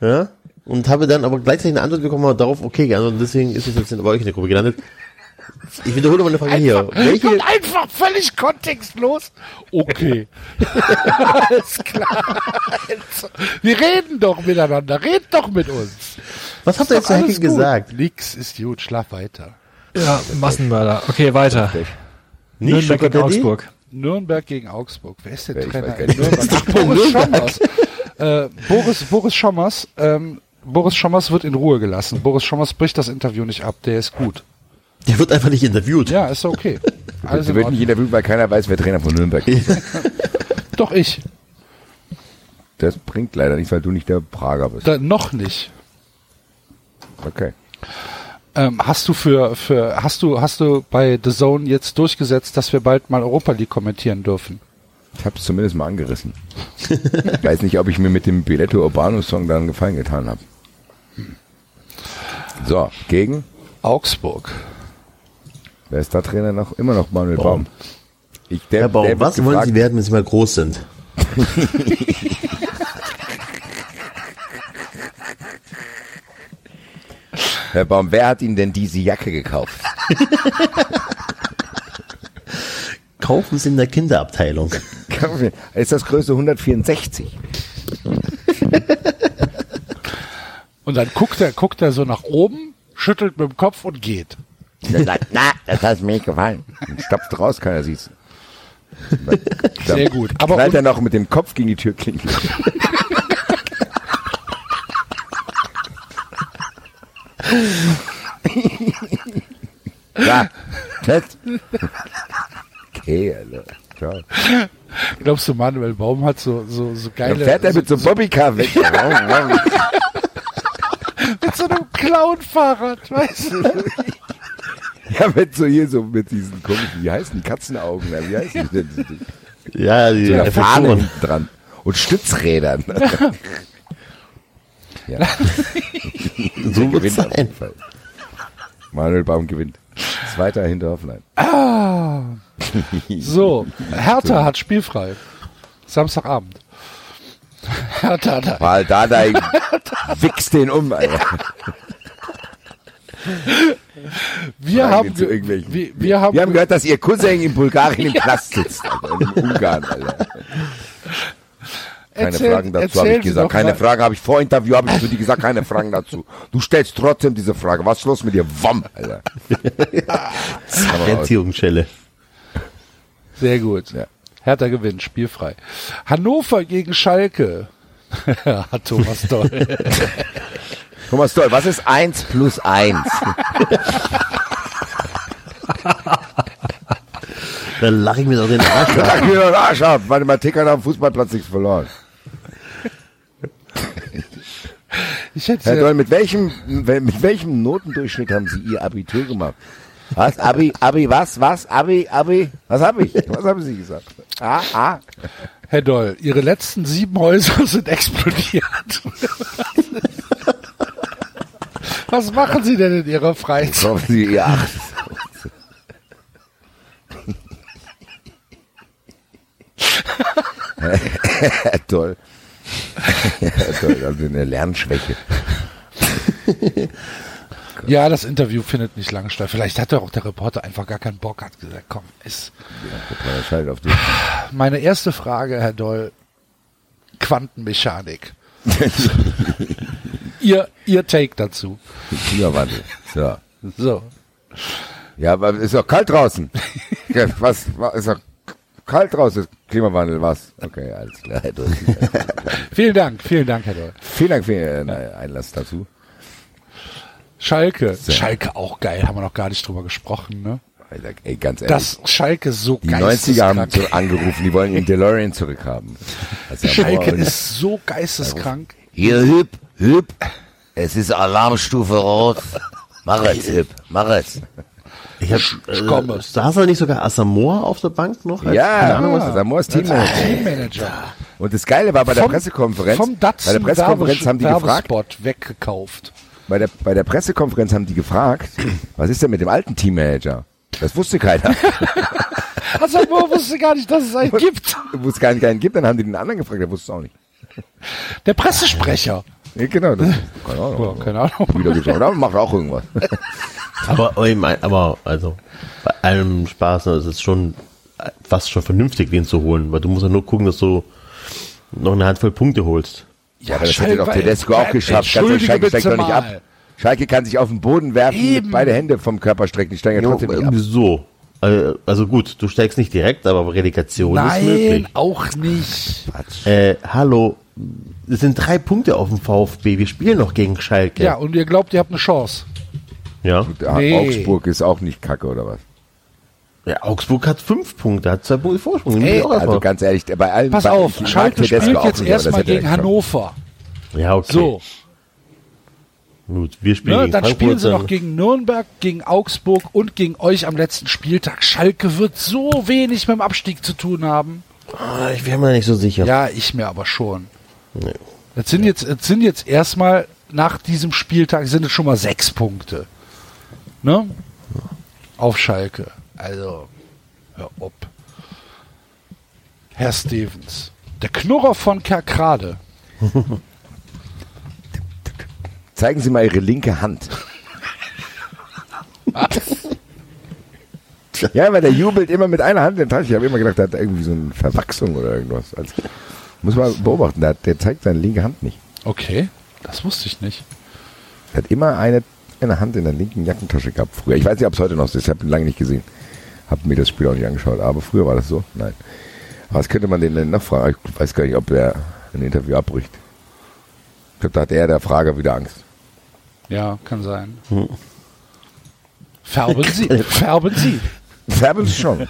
Ja? Und habe dann aber gleichzeitig eine Antwort bekommen darauf, okay, also deswegen ist es jetzt bei euch in der Gruppe gelandet. Ich wiederhole mal eine Frage hier. Welche, Und einfach völlig kontextlos. Okay. Alles klar. Wir reden doch miteinander. Red doch mit uns. Was habt ihr jetzt gut. gesagt? Nix ist gut. Schlaf weiter. Ja, Massenmörder. Okay, weiter. Nicht Nürnberg gegen? Augsburg. Nürnberg gegen Augsburg. Wer ist der Trainer in. Nürnberg? Ach, Boris Schommers. äh, Boris, Boris Schommers. Ähm, Boris Schommers wird in Ruhe gelassen. Boris Schommers bricht das Interview nicht ab. Der ist gut. Der wird einfach nicht interviewt. Ja, ist okay. In wird nicht will, weil keiner weiß, wer Trainer von Nürnberg ist. Doch ich. Das bringt leider nichts, weil du nicht der Prager bist. Da, noch nicht. Okay. Ähm, hast du für, für, hast du, hast du bei The Zone jetzt durchgesetzt, dass wir bald mal Europa League kommentieren dürfen? Ich habe es zumindest mal angerissen. Ich weiß nicht, ob ich mir mit dem Biletto Urbano Song da einen Gefallen getan habe. So, gegen? Augsburg. Wer ist da Trainer noch? Immer noch Manuel Baum. Ich, der, Herr Baum, der was wollen gefragt, Sie werden, wenn Sie mal groß sind? Herr Baum, wer hat Ihnen denn diese Jacke gekauft? Kaufen Sie in der Kinderabteilung. Ist das Größe 164? Und dann guckt er, guckt er so nach oben, schüttelt mit dem Kopf und geht. Na, na, na, das hat mir nicht gefallen. Und stopft raus, keiner sieht's. Sehr gut. Aber Knallt er noch mit dem Kopf gegen die Türklinke. Ja, Test. Okay, Alter. Ciao. glaubst du, Manuel Baum hat so, so, so Dann geile, fährt er mit so einem Bobbycar weg. mit so einem Clown-Fahrrad, weißt du? ja, mit so hier so mit diesen komischen, wie heißen die Katzenaugen, wie heißen die denn? Ja, die So Fahne dran. Und Stützrädern. ja. So wird's gewinnt auf jeden sein. Fall. Manuel Baum gewinnt. Zweiter hinter Hoffenheim. So, Hertha hat spielfrei. Samstagabend. Hertha hat Paul Dardai wichst den um, Alter. Wir Fragen haben, ge- irgendwelchen- wir, wir haben, Wir haben gehört, dass ihr Cousin in Bulgarien im Knast sitzt. Alter, und in Ungarn, Alter. Keine Erzähl- Fragen dazu, habe ich gesagt. Keine mal. Fragen habe ich vor Interview, habe ich zu dir gesagt, keine Fragen dazu. Du stellst trotzdem diese Frage. Was ist los mit dir? Wam, Alter. Erziehungsschelle. Sehr gut. Ja. Hertha gewinnt, spielfrei. Hannover gegen Schalke. Hat Thomas Doll. Thomas Doll, was ist eins plus eins? Da lache ich mir doch den Arsch ab. Sag mir doch Arsch ab. Meine Mathematik hat am Fußballplatz nichts verloren. Herr Doll, mit welchem, mit welchem Notendurchschnitt haben Sie Ihr Abitur gemacht? Was? Abi, Abi, was, was? Abi, Abi? Was habe ich? Was haben Sie gesagt? Ah, ah. Herr Doll, Ihre letzten sieben Häuser sind explodiert. Was machen Sie denn in Ihrer Freizeit? Kommen Sie Ihr Acht. Toll. Toll, also eine Lernschwäche. Ja, das Interview findet nicht lange statt. Vielleicht hatte auch der Reporter einfach gar keinen Bock, hat gesagt, komm, ist. Scheiß auf dich. Meine erste Frage, Herr Doll, Quantenmechanik. ihr, ihr Take dazu. Klimawandel. So. So. Ja, aber ist doch kalt draußen. Ja, Was, was ist doch kalt draußen? Klimawandel, was? Okay, alles klar. Vielen Dank, vielen Dank, Herr Doll. Vielen Dank für Ihren äh, Einlass dazu. Schalke. Schalke auch geil, haben wir noch gar nicht drüber gesprochen, ne? Alter, ey, ganz ehrlich. Das Schalke so die 90er haben so angerufen, die wollen ihren DeLorean zurückhaben. Ja Schalke ist so geisteskrank. Hier, Hüb, Hüb, es ist Alarmstufe Rot. Mach es, Hüb, mach es. Ich hab, komme. äh, saß da nicht sogar Asamoah auf der Bank noch? Als- Ja, keine Ahnung, was das das ist Teammanager. Teammanager. Und das Geile war bei der Vom- Pressekonferenz, Vom bei der Pressekonferenz haben die gefragt, weggekauft. bei der, bei der Pressekonferenz haben die gefragt, was ist denn mit dem alten Teammanager? Das wusste keiner. Man wusste gar nicht, dass es einen gibt. Wusste gar nicht, keinen gibt, dann haben die den anderen gefragt, der wusste es auch nicht. Der Pressesprecher. Ja, genau, das, keine Ahnung. Ja, keine Ahnung. Wieder gesagt, aber macht auch irgendwas. Aber, aber, also bei allem Spaß ne, ist es schon fast schon vernünftig, den zu holen, weil du musst ja nur gucken, dass du noch eine Handvoll Punkte holst. Ja, aber das hätte doch Tedesco auch geschafft. Ganz Schalke steigt doch nicht ab. Schalke kann sich auf den Boden werfen, Eben. mit beide Hände vom Körper strecken, die steigen ja trotzdem nicht ab. so. Äh, Also gut, du steigst nicht direkt, aber Relegation ist Nein, möglich. auch nicht. Äh, hallo, es sind drei Punkte auf dem VfB. Wir spielen noch gegen Schalke. Ja, und ihr glaubt, ihr habt eine Chance. ja. Ja, Nee. Augsburg ist auch nicht kacke, oder was? ja Augsburg hat fünf Punkte, hat zwei Punkte Vorsprung. Ey, Also ganz ehrlich, bei allen... Pass bei, auf, Schalke spielt jetzt erstmal er gegen. Hannover. ja, okay. So, Gut, wir spielen ne, gegen dann Frankfurt, spielen sie dann- noch gegen Nürnberg, gegen Augsburg und gegen euch am letzten Spieltag. Schalke wird so wenig mit dem Abstieg zu tun haben. Ah, ich wäre mir nicht so sicher. Ja, ich mir aber schon. Nee. Jetzt sind jetzt, jetzt sind jetzt erstmal nach diesem Spieltag sind es schon mal sechs Punkte. Ne? Auf Schalke. Also, hör ob. Herr Stevens. Der Knurrer von Kerkrade. Zeigen Sie mal Ihre linke Hand. ja, weil der jubelt immer mit einer Hand in der Tasche. Ich habe immer gedacht, der hat irgendwie so eine Verwachsung oder irgendwas. Also, muss man beobachten, der, der zeigt seine linke Hand nicht. Okay, das wusste ich nicht. Er hat immer eine, eine Hand in der linken Jackentasche gehabt früher. Ich weiß nicht, ob es heute noch so ist. Ich habe ihn lange nicht gesehen. Habe mir das Spiel auch nicht angeschaut. Aber früher war das so. Nein. Was könnte man den denn noch fragen? Ich weiß gar nicht, ob er ein Interview abbricht. Ich glaube, da hat er der Frager wieder Angst. Ja, kann sein. Färben Sie, färben Sie. Färben Sie schon.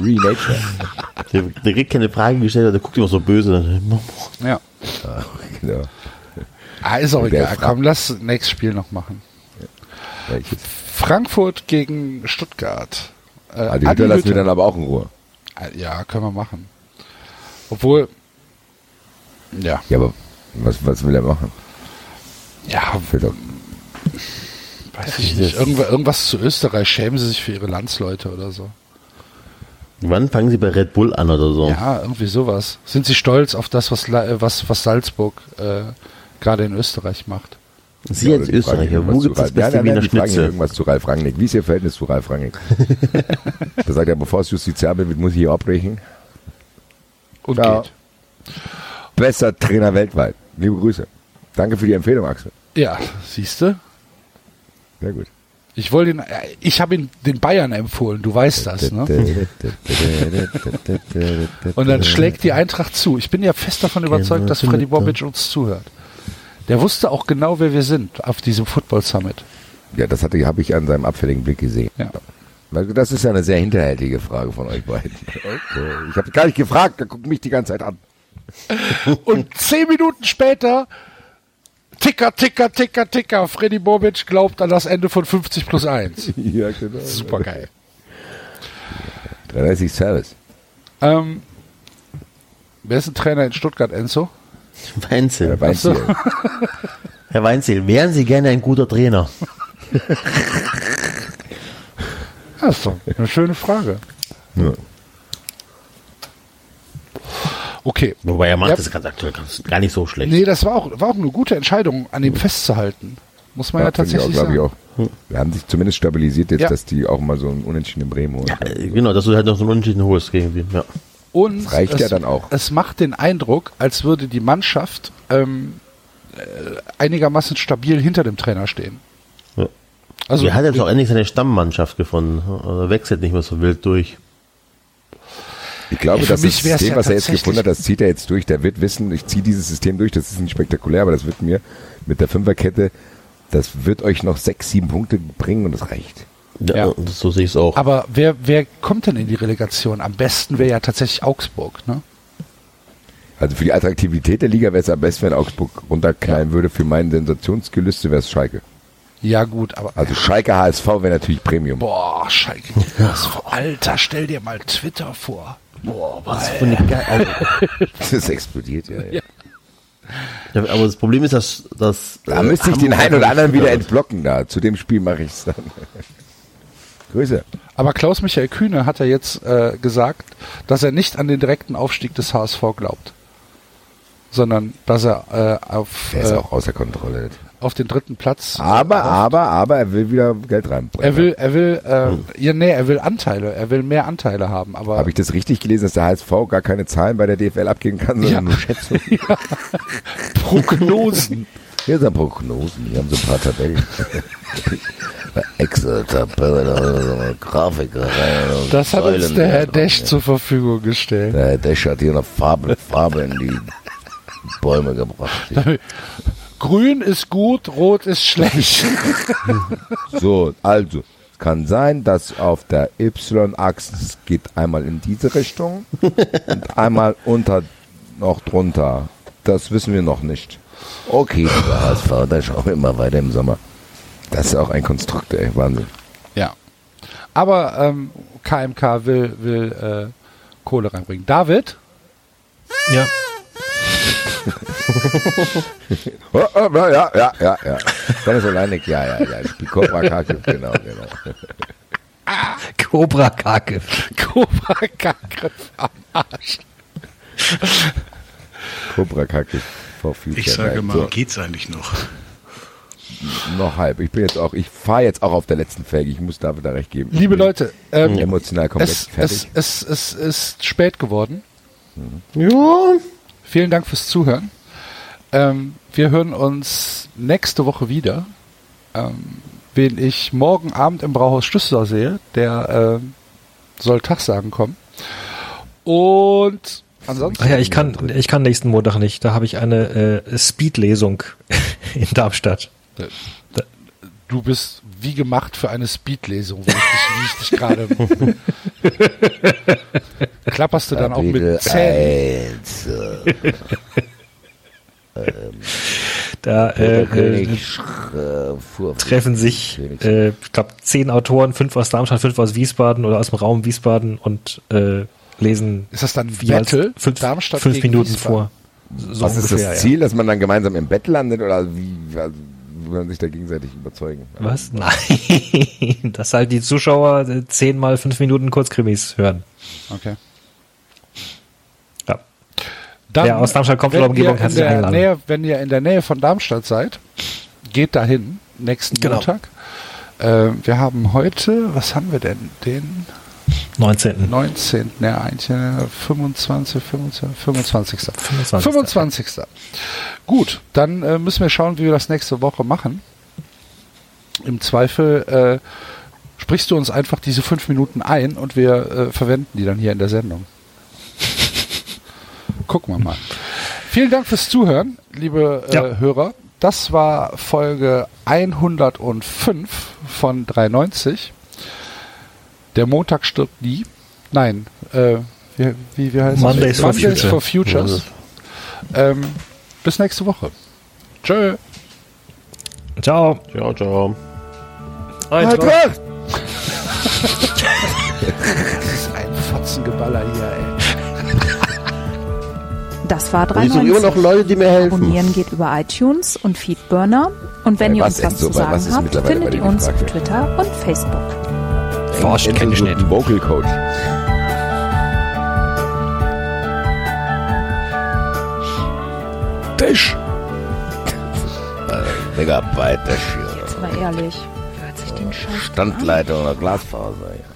Renature. Der, der kriegt keine Frage gestellt, der guckt immer so böse. Dann, Ja. Genau. Ah, ist auch egal. Komm, lass nächstes Spiel noch machen. Welches? Frankfurt gegen Stuttgart. Äh, Ah, die Adi Hütter lassen wir dann aber auch in Ruhe. Äh, Ja, können wir machen. Obwohl, ja, Ja, aber was, was will er machen? ja, Fällt doch- weiß ich nicht. Irgendwas, irgendwas zu Österreich. Schämen sie sich für ihre Landsleute oder so. wann fangen sie bei Red Bull an oder so? Ja, irgendwie sowas. Sind sie stolz auf das, was, äh, was, was Salzburg äh, gerade in Österreich macht? Sie Ja, als Österreicher, irgendwas wo zu gibt es das beste nein, nein, Wiener Schnitzel? irgendwas zu Ralf Rangnick. Wie ist Ihr Verhältnis zu Ralf Rangnick? da sagt er, bevor es justiziabel wird, muss ich hier abbrechen. Und Ja. geht. Bester Trainer weltweit. Liebe Grüße. Danke für die Empfehlung, Axel. Ja, siehste. Sehr gut. Ich wollte ihn, äh, ich habe ihn den Bayern empfohlen, du weißt das, ne? Und dann schlägt die Eintracht zu. Ich bin ja fest davon überzeugt, dass Freddy Bobic uns zuhört. Der wusste auch genau, wer wir sind auf diesem Football Summit. Ja, das hatte, habe ich an seinem abfälligen Blick gesehen. Ja. Das ist ja eine sehr hinterhältige Frage von euch beiden. Okay. Ich habe gar nicht gefragt, da guckt mich die ganze Zeit an. Und zehn Minuten später, Ticker, Ticker, Ticker, Ticker, Freddy Bobic glaubt an das Ende von 50 plus 1. Ja, genau. Super geil. 30 Service. Ähm, wer ist ein Trainer in Stuttgart, Enzo? Weinzel. So. du, Herr Weinzel, wären Sie gerne ein guter Trainer? Das ist doch eine schöne Frage. Ja. Okay. Wobei er macht Ja. das ganz aktuell gar nicht so schlecht. Nee, das war auch, war auch eine gute Entscheidung, an dem festzuhalten. Muss man ja, auch, tatsächlich glaube sagen. ich auch. Wir haben sich zumindest stabilisiert jetzt, Ja. dass die auch mal so einen Unentschieden in Bremen holen. Äh, Genau, dass du halt noch so einen Unentschieden holst gegen die. Ja. Und Das reicht es, ja dann auch. Es macht den Eindruck, als würde die Mannschaft ähm, äh, einigermaßen stabil hinter dem Trainer stehen. Ja. Also er hat jetzt auch endlich seine Stammmannschaft gefunden. Also wechselt nicht mehr so wild durch. Ich glaube, dass das System, ja was er jetzt gefunden hat, das zieht er jetzt durch. Der wird wissen, ich ziehe dieses System durch, das ist nicht spektakulär, aber das wird mir mit der Fünferkette, das wird euch noch sechs, sieben Punkte bringen und das reicht. Ja, Ja. so sehe ich es auch. aber wer, wer kommt denn in die Relegation? Am besten wäre ja tatsächlich Augsburg, ne? Also für die Attraktivität der Liga wäre es am besten, wenn Augsburg runterknallen würde. Für mein Sensationsgelüste wäre es Schalke. Ja gut, aber Also Schalke HSV wäre natürlich Premium. boah, Schalke. Für, Alter, stell dir mal Twitter vor. Boah, was Das finde ich geil. Also, Das explodiert ja. ja. ja, aber das Problem ist, dass, dass Da äh, müsste ich den Hamburg einen oder anderen wieder entblocken da. Zu dem Spiel mache ich es dann. Grüße. Aber Klaus-Michael Kühne hat ja jetzt äh, gesagt, dass er nicht an den direkten Aufstieg des HSV glaubt. Sondern dass er äh, auf, Der ist äh, auch außer Kontrolle. Auf den dritten Platz. Aber, aber, aber er will wieder Geld reinbringen. er will, er will, äh, ja, nee, er will Anteile, er will mehr Anteile haben, aber Habe ich das richtig gelesen, dass der HSV gar keine Zahlen bei der DFL abgeben kann, sondern Ja. nur Schätzungen? Prognosen. Hier sind Prognosen, hier haben so ein paar Tabellen. Excel-Tabelle, Grafiker Das hat uns der Herr. Desch zur Verfügung gestellt. Der Herr Desch hat hier noch Farbe, Farbe in die Bäume gebracht. Grün ist gut, rot ist schlecht. So, also, es kann sein, dass auf der Y-Achse es geht einmal in diese Richtung und einmal unter noch drunter. Das wissen wir noch nicht. Okay, lieber HSV, da schauen wir mal weiter im Sommer. Das ist auch ein Konstrukt, ey, Wahnsinn. ja. Aber ähm, KMK will, will äh, Kohle reinbringen. David, Ja. Oh, oh, ja, ja, ja, ja, ja. Dennis Oleinik, ja, ja, ja. Spiel Cobra Kake, genau, genau. Cobra Kake. Cobra Griff am Arsch. Cobra for Future. Ich sage Nein, mal, so, geht's eigentlich noch? noch halb. Ich bin jetzt auch, ich fahre jetzt auch auf der letzten Felge. Ich muss David da recht geben. Ich Liebe bin Leute, ähm, Emotional komplett es, fertig. es, es, es ist spät geworden. Ja. Vielen Dank fürs Zuhören. Ähm, wir hören uns nächste Woche wieder. Ähm, wen ich morgen Abend im Brauhaus Schlüssel sehe, der ähm, soll Tag sagen kommen. Und ansonsten. Ach ja, ich kann, ich kann nächsten Montag nicht. Da habe ich eine äh, Speed-Lesung in Darmstadt. Du bist wie gemacht für eine Speedlesung, wie ich dich, gerade. Klapperst du dann auch Kapitel mit Zähnen? äh, Da äh, äh, äh, treffen sich, äh, ich glaube, zehn Autoren, fünf aus Darmstadt, fünf aus Wiesbaden oder aus dem Raum Wiesbaden und äh, lesen Ist das dann Battle? fünf, Darmstadt fünf gegen Minuten Wiesbaden? vor. So Was ist ungefähr, das ja. Ziel, dass man dann gemeinsam im Bett landet oder wie, also, will man sich da gegenseitig überzeugen? Was? Nein, dass halt die Zuschauer äh, zehn mal fünf Minuten Kurzkrimis hören. Okay. Ja. Dann, Wer aus Darmstadt kommt wenn oder Umgebung, ihr kann in sich einladen. Nähe, Wenn ihr in der Nähe von Darmstadt seid, geht dahin, nächsten Genau. Montag. Äh, wir haben heute, was haben wir denn? Den 19. 19. Ne, eigentlich, äh, 25, 25, 25. 25. 25. Gut, dann äh, müssen wir schauen, wie wir das nächste Woche machen. Im Zweifel äh, sprichst du uns einfach diese fünf Minuten ein und wir äh, verwenden die dann hier in der Sendung. Gucken wir mal. Vielen Dank fürs Zuhören, liebe äh, Ja. Hörer. Das war Folge 105 von 390. Der Montag stirbt nie. Nein, äh, wie, wie, wie heißt Mondays es? for Mondays Future. for Futures. Ähm, bis nächste Woche. Tschö. Ciao. Ciao, ciao. Eintracht! das ist ein Fotzengeballer hier, ey. Das war Und ich suche immer 93. noch Leute, die mir helfen. Abonnieren geht über iTunes und Feedburner. Und wenn Bei ihr was uns was so? zu sagen habt, findet ihr uns auf? Twitter und Facebook. Forscht, Endlich kenn ich nicht. Vocal Coach. Tisch! Megabyte, das Jetzt mal ehrlich. Wer hat sich den Scheiß Standleitung oder Glasfaser. Ja.